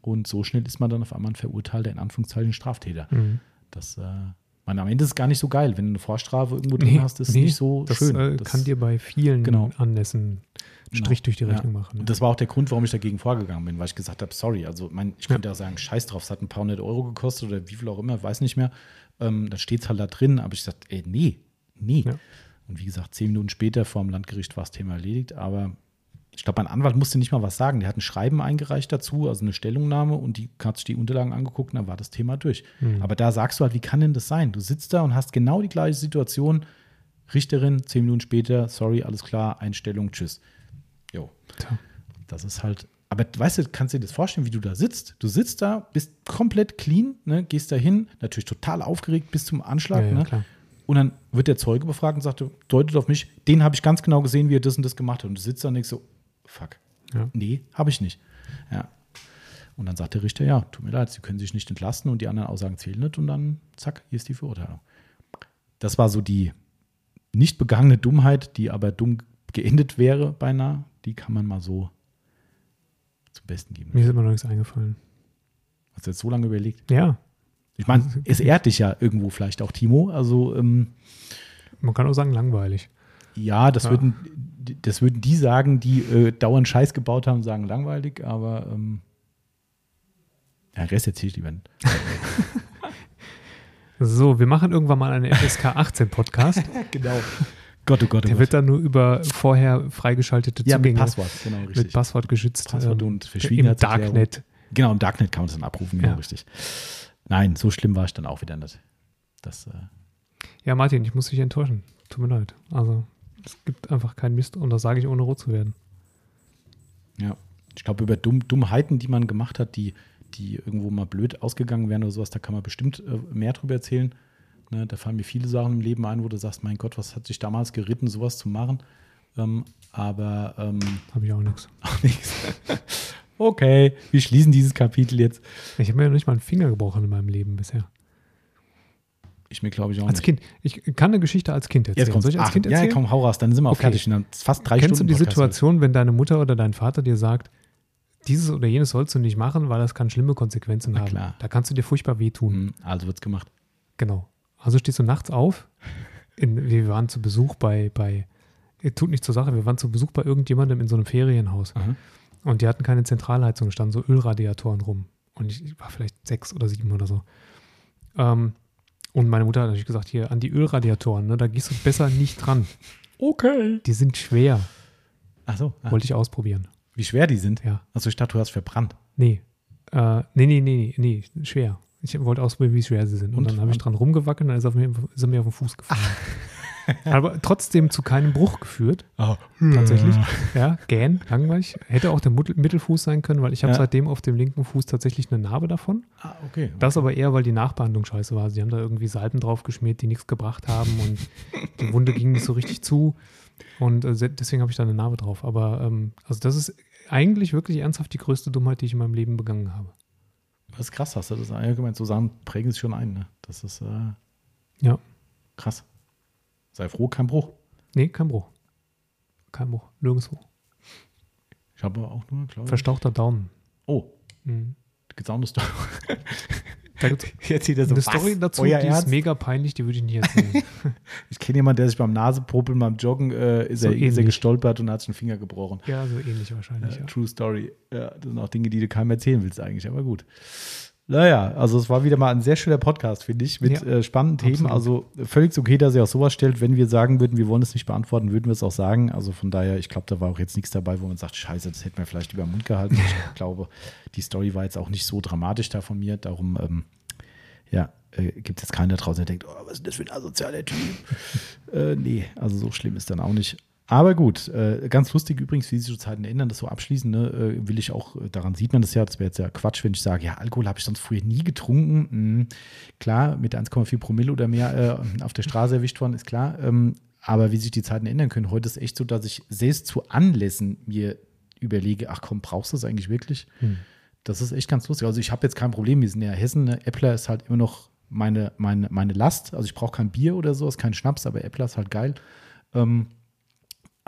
Und so schnell ist man dann auf einmal ein verurteilter, in Anführungszeichen, Straftäter. Mhm. Das, äh, man, am Ende ist es gar nicht so geil. Wenn du eine Vorstrafe irgendwo drin hast, ist nee, nicht so das, schön. Äh, Das- kann dir bei vielen Genau. Anlässen einen Strich durch die Rechnung ja. machen. Und das war auch der Grund, warum ich dagegen vorgegangen bin, weil ich gesagt habe, sorry, also mein, ich Ja. könnte auch sagen, scheiß drauf, es hat ein paar hundert Euro gekostet oder wie viel auch immer, weiß nicht mehr. Ähm, dann steht es halt da drin, aber ich sagte, ey, nee, nee. Ja. Und wie gesagt, zehn Minuten später vor dem Landgericht war das Thema erledigt, aber ich glaube, mein Anwalt musste nicht mal was sagen. Der hat ein Schreiben eingereicht dazu, also eine Stellungnahme und die hat sich die Unterlagen angeguckt und dann war das Thema durch. Mhm. Aber da sagst du halt, wie kann denn das sein? Du sitzt da und hast genau die gleiche Situation. Richterin, zehn Minuten später, sorry, alles klar, Einstellung, tschüss. Jo. Das ist halt. Aber weißt du, kannst du dir das vorstellen, wie du da sitzt? Du sitzt da, bist komplett clean, ne, gehst da hin, natürlich total aufgeregt bis zum Anschlag. Ja, ja, ne? Und dann wird der Zeuge befragt und sagt, deutet auf mich, den habe ich ganz genau gesehen, wie er das und das gemacht hat. Und du sitzt da und denkst so, fuck, Ja. nee, habe ich nicht. Ja. Und dann sagt der Richter, ja, tut mir leid, Sie können sich nicht entlasten und die anderen Aussagen zählen nicht. Und dann, zack, hier ist die Verurteilung. Das war so die nicht begangene Dummheit, die aber dumm geendet wäre beinahe. Die kann man mal so zum Besten geben. Mir ist immer noch nichts eingefallen. Hast du jetzt so lange überlegt? Ja, Ich meine, es ehrt dich ja irgendwo vielleicht auch, Timo. Also, ähm, man kann auch sagen langweilig. ja, das, Ja. Würden, das würden die sagen, die äh, dauernd Scheiß gebaut haben, sagen langweilig, aber ähm, ja, Rest erzähle ich lieber nicht. So, wir machen irgendwann mal einen FSK 18 Podcast. genau. Gott, oh Gott, oh Der Gott. wird dann nur über vorher freigeschaltete ja, mit Zugänge Passwort, genau, richtig. mit Passwort geschützt Passwort ähm, und im Verschwiegenheitserklärung. Darknet. Genau, im Darknet kann man das dann abrufen, genau, Ja. richtig. Nein, so schlimm war ich dann auch wieder nicht. Das, äh, Ja, Martin, ich muss dich enttäuschen. Tut mir leid. Also, es gibt einfach keinen Mist und das sage ich ohne rot zu werden. Ja, ich glaube, über Dumm, Dummheiten, die man gemacht hat, die, die irgendwo mal blöd ausgegangen wären oder sowas, da kann man bestimmt äh, mehr drüber erzählen. Ne, da fallen mir viele Sachen im Leben ein, wo du sagst, mein Gott, was hat sich damals geritten, sowas zu machen. Ähm, aber ähm, Habe ich auch nichts. auch nichts. Okay, wir schließen dieses Kapitel jetzt. Ich habe mir ja noch nicht mal einen Finger gebrochen in meinem Leben bisher. Ich mir glaube ich auch Als nicht. Kind. Ich kann eine Geschichte als Kind erzählen. Jetzt. Soll ich als Ach, Kind ja, erzählen? komm, hau raus, dann sind wir auch Okay. fertig. Dann fast drei Kennst Stunden. du die Podcast Situation, wenn deine Mutter oder dein Vater dir sagt, dieses oder jenes sollst du nicht machen, weil das kann schlimme Konsequenzen Na haben. klar. Da kannst du dir furchtbar wehtun. Hm, Also wird's gemacht. Genau. Also stehst du nachts auf. In, wir waren zu Besuch bei, bei, tut nicht zur Sache, wir waren zu Besuch bei irgendjemandem in so einem Ferienhaus. Aha. Und die hatten keine Zentralheizung, standen so Ölradiatoren rum. Und ich, war vielleicht sechs oder sieben oder so. Ähm, und meine Mutter hat natürlich gesagt, hier an die Ölradiatoren, ne, da gehst du besser nicht dran. Okay. Die sind schwer. Achso, ah, Wollte ich ausprobieren. wie schwer die sind. Ja. Also ich dachte, du hast verbrannt. Nee. Äh, nee, nee, nee, nee, nee, schwer. Ich wollte ausprobieren, wie schwer sie sind. Und, Und? dann habe ich dran rumgewackelt und dann ist, auf mir, ist er mir auf den Fuß gefallen. Aber trotzdem zu keinem Bruch geführt, tatsächlich. Ja, gähn, langweilig. Hätte auch der Mittelfuß sein können, weil ich habe Ja. seitdem auf dem linken Fuß tatsächlich eine Narbe davon. Ah, okay. Das aber eher, weil die Nachbehandlung scheiße war. Sie haben da irgendwie Salben drauf geschmiert, die nichts gebracht haben und die Wunde ging nicht so richtig zu. Und äh, deswegen habe ich da eine Narbe drauf. Aber ähm, also das ist eigentlich wirklich ernsthaft die größte Dummheit, die ich in meinem Leben begangen habe. Das ist krass, hast du das allgemein so Sachen prägen sich schon ein. Ne? Das ist äh, Ja. krass. Sei froh, kein Bruch. Nee, kein Bruch. Kein Bruch. Nirgendwo. Ich habe auch nur, glaube ich. Verstauchter Daumen. Oh, Mhm. gibt's auch eine Story. Da gibt's Jetzt sieht er eine Story dazu, Euer die ist Ernst? mega peinlich, die würde ich nicht erzählen. Ich kenne jemanden, der sich beim Nasepopeln, beim Joggen, äh, ist, So er, ist er gestolpert und hat sich einen Finger gebrochen. ja, so ähnlich wahrscheinlich. Äh, Ja. True Story. Ja, das sind auch Dinge, die du keinem erzählen willst eigentlich, aber gut. Naja, also es war wieder mal ein sehr schöner Podcast, finde ich, mit Ja, äh, spannenden Themen. absolut. Also völlig okay, dass ihr auch sowas stellt. Wenn wir sagen würden, wir wollen es nicht beantworten, würden wir es auch sagen. Also von daher, ich glaube, da war auch jetzt nichts dabei, wo man sagt, scheiße, das hätten wir vielleicht über den Mund gehalten. Ich glaube, die Story war jetzt auch nicht so dramatisch da von mir. Darum, ähm, ja, äh, gibt es jetzt keinen da draußen, der denkt, oh, was ist das für ein asozialer Typ? äh, nee, also so schlimm ist dann auch nicht. Aber gut, äh, ganz lustig übrigens, wie sich die Zeiten ändern, das so abschließen, ne, äh, will ich auch, äh, daran sieht man das ja, das wäre jetzt ja Quatsch, wenn ich sage, ja, Alkohol habe ich sonst früher nie getrunken. Mhm. Klar, mit 1,4 Promille oder mehr äh, auf der Straße erwischt worden, ist klar. Ähm, aber wie sich die Zeiten ändern können, heute ist echt so, dass ich selbst zu Anlässen mir überlege, ach komm, brauchst du das eigentlich wirklich? Hm. Das ist echt ganz lustig. Also ich habe jetzt kein Problem, wir sind ja Hessen, ne? Äppler ist halt immer noch meine, meine, meine Last. Also ich brauche kein Bier oder so, ist kein Schnaps, aber Äppler ist halt geil. Ähm,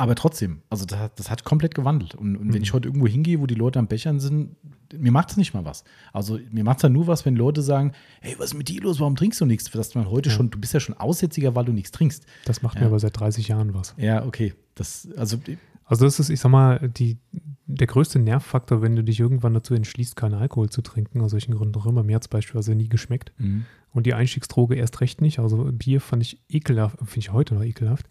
aber trotzdem, also das, hat- das hat komplett gewandelt. Und, und wenn ich heute irgendwo hingehe, wo die Leute am Bechern sind, mir macht es nicht mal was. Also mir macht es dann nur was, wenn Leute sagen, hey, was ist mit dir los, warum trinkst du nichts? Dass man heute Ja. schon, du bist ja schon Aussätziger, weil du nichts trinkst. Das macht Ja. mir aber seit 30 Jahren was. Ja, okay. Das, also Also das ist, ich sag mal, die, der größte Nervfaktor, wenn du dich irgendwann dazu entschließt, keinen Alkohol zu trinken, aus welchen Gründen auch immer. Mir hat es beispielsweise nie geschmeckt. mh. Und die Einstiegsdroge erst recht nicht. Also Bier fand ich ekelhaft, finde ich heute noch ekelhaft.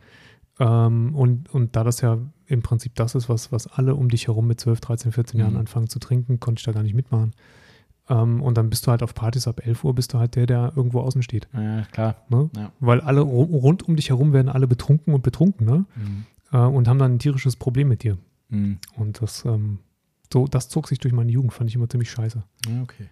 Ähm, und, und da das ja im Prinzip das ist, was, was alle um dich herum mit 12, 13, 14 Jahren Mhm. anfangen zu trinken, konnte ich da gar nicht mitmachen. Ähm, und dann bist du halt auf Partys ab 11 Uhr, bist du halt der, der irgendwo außen steht. ja, klar. Ne? Ja. Weil alle ru- rund um dich herum werden alle betrunken und betrunken ne? Mhm. äh, und haben dann ein tierisches Problem mit dir. Mhm. Und das, ähm, so, das zog sich durch meine Jugend, fand ich immer ziemlich scheiße. Ja, okay.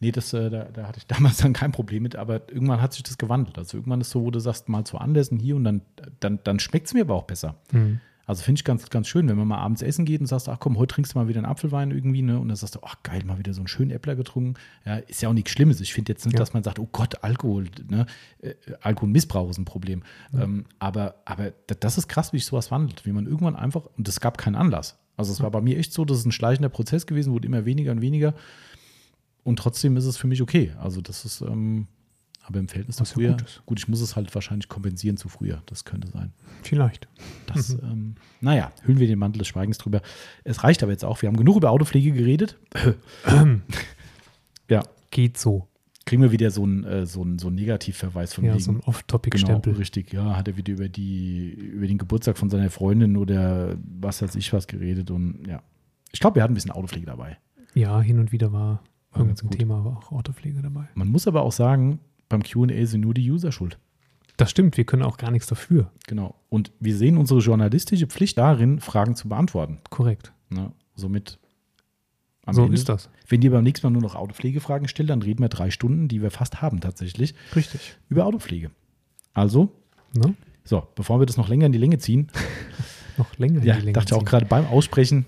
Nee, das, äh, da, da hatte ich damals dann kein Problem mit, aber irgendwann hat sich das gewandelt. Also irgendwann ist so, wo du sagst, mal zu Anlässen hier und dann, dann, dann schmeckt es mir aber auch besser. Hm. Also finde ich ganz, ganz schön, wenn man mal abends essen geht und sagst, ach komm, heute trinkst du mal wieder einen Apfelwein irgendwie, ne? Und dann sagst du, ach geil, mal wieder so einen schönen Äppler getrunken. Ja, ist ja auch nichts Schlimmes. Ich finde jetzt nicht, Ja. dass man sagt, oh Gott, Alkohol, ne? Äh, Alkoholmissbrauch ist ein Problem. Ähm, aber, aber das ist krass, wie sich sowas wandelt, wie man irgendwann einfach, und es gab keinen Anlass. Also es war bei mir echt so, das ist ein schleichender Prozess gewesen, wurde immer weniger und weniger. Und trotzdem ist es für mich okay. Also das ist, ähm, aber im Verhältnis zu Was ja früher, gut gut, ich muss es halt wahrscheinlich kompensieren zu früher. Das könnte sein. Vielleicht. Das, ähm, naja, hüllen wir den Mantel des Schweigens drüber. Es reicht aber jetzt auch. Wir haben genug über Autopflege geredet. ja, Geht so. kriegen wir wieder so einen äh, so einen- so einen Negativverweis von Ja, wegen. so ein genau, Off-Topic-Stempel. richtig. Ja, hat er wieder über, die, über den Geburtstag von seiner Freundin oder was weiß ich was geredet. Und ja, ich glaube, wir hatten ein bisschen Autopflege dabei. Ja, hin und wieder war irgendein gut. Thema, war auch Autopflege dabei. Man muss aber auch sagen, beim QA sind nur die User schuld. Das stimmt, wir können auch gar nichts dafür. Genau. Und wir sehen unsere journalistische Pflicht darin, Fragen zu beantworten. Korrekt. Ne? Somit. so Ende- ist das. Wenn ihr beim nächsten Mal nur noch Autopflegefragen stellt, dann reden wir drei Stunden, die wir fast haben tatsächlich, Richtig. über Autopflege. Also, Ne? so, bevor wir das noch länger in die Länge ziehen, Noch länger ja, in die Länge dachte auch ziehen. gerade beim Aussprechen,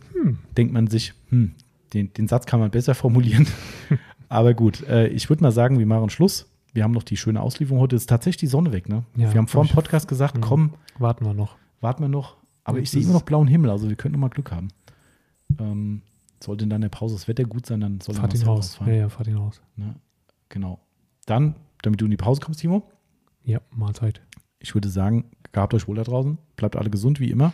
denkt man sich, hm, den, den Satz kann man besser formulieren. Aber gut, äh, ich würde mal sagen, wir machen Schluss. Wir haben noch die schöne Auslieferung heute. Ist tatsächlich die Sonne weg, ne? Ja, wir haben vor dem Podcast gesagt, Mhm. komm, Warten wir noch. warten wir noch. Aber ich sehe immer noch blauen Himmel, also wir könnten noch mal Glück haben. Ähm, sollte in der Pause das Wetter gut sein, dann soll Fahrt ihn raus. Ja, ja, fahrt ihn raus. Ne? Genau. Dann, damit du in die Pause kommst, Timo, Ja, Mahlzeit. ich würde sagen, gehabt euch wohl da draußen. Bleibt alle gesund wie immer.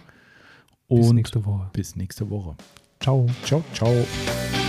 Und Bis nächste Woche. bis nächste Woche. Ciao. Ciao, ciao.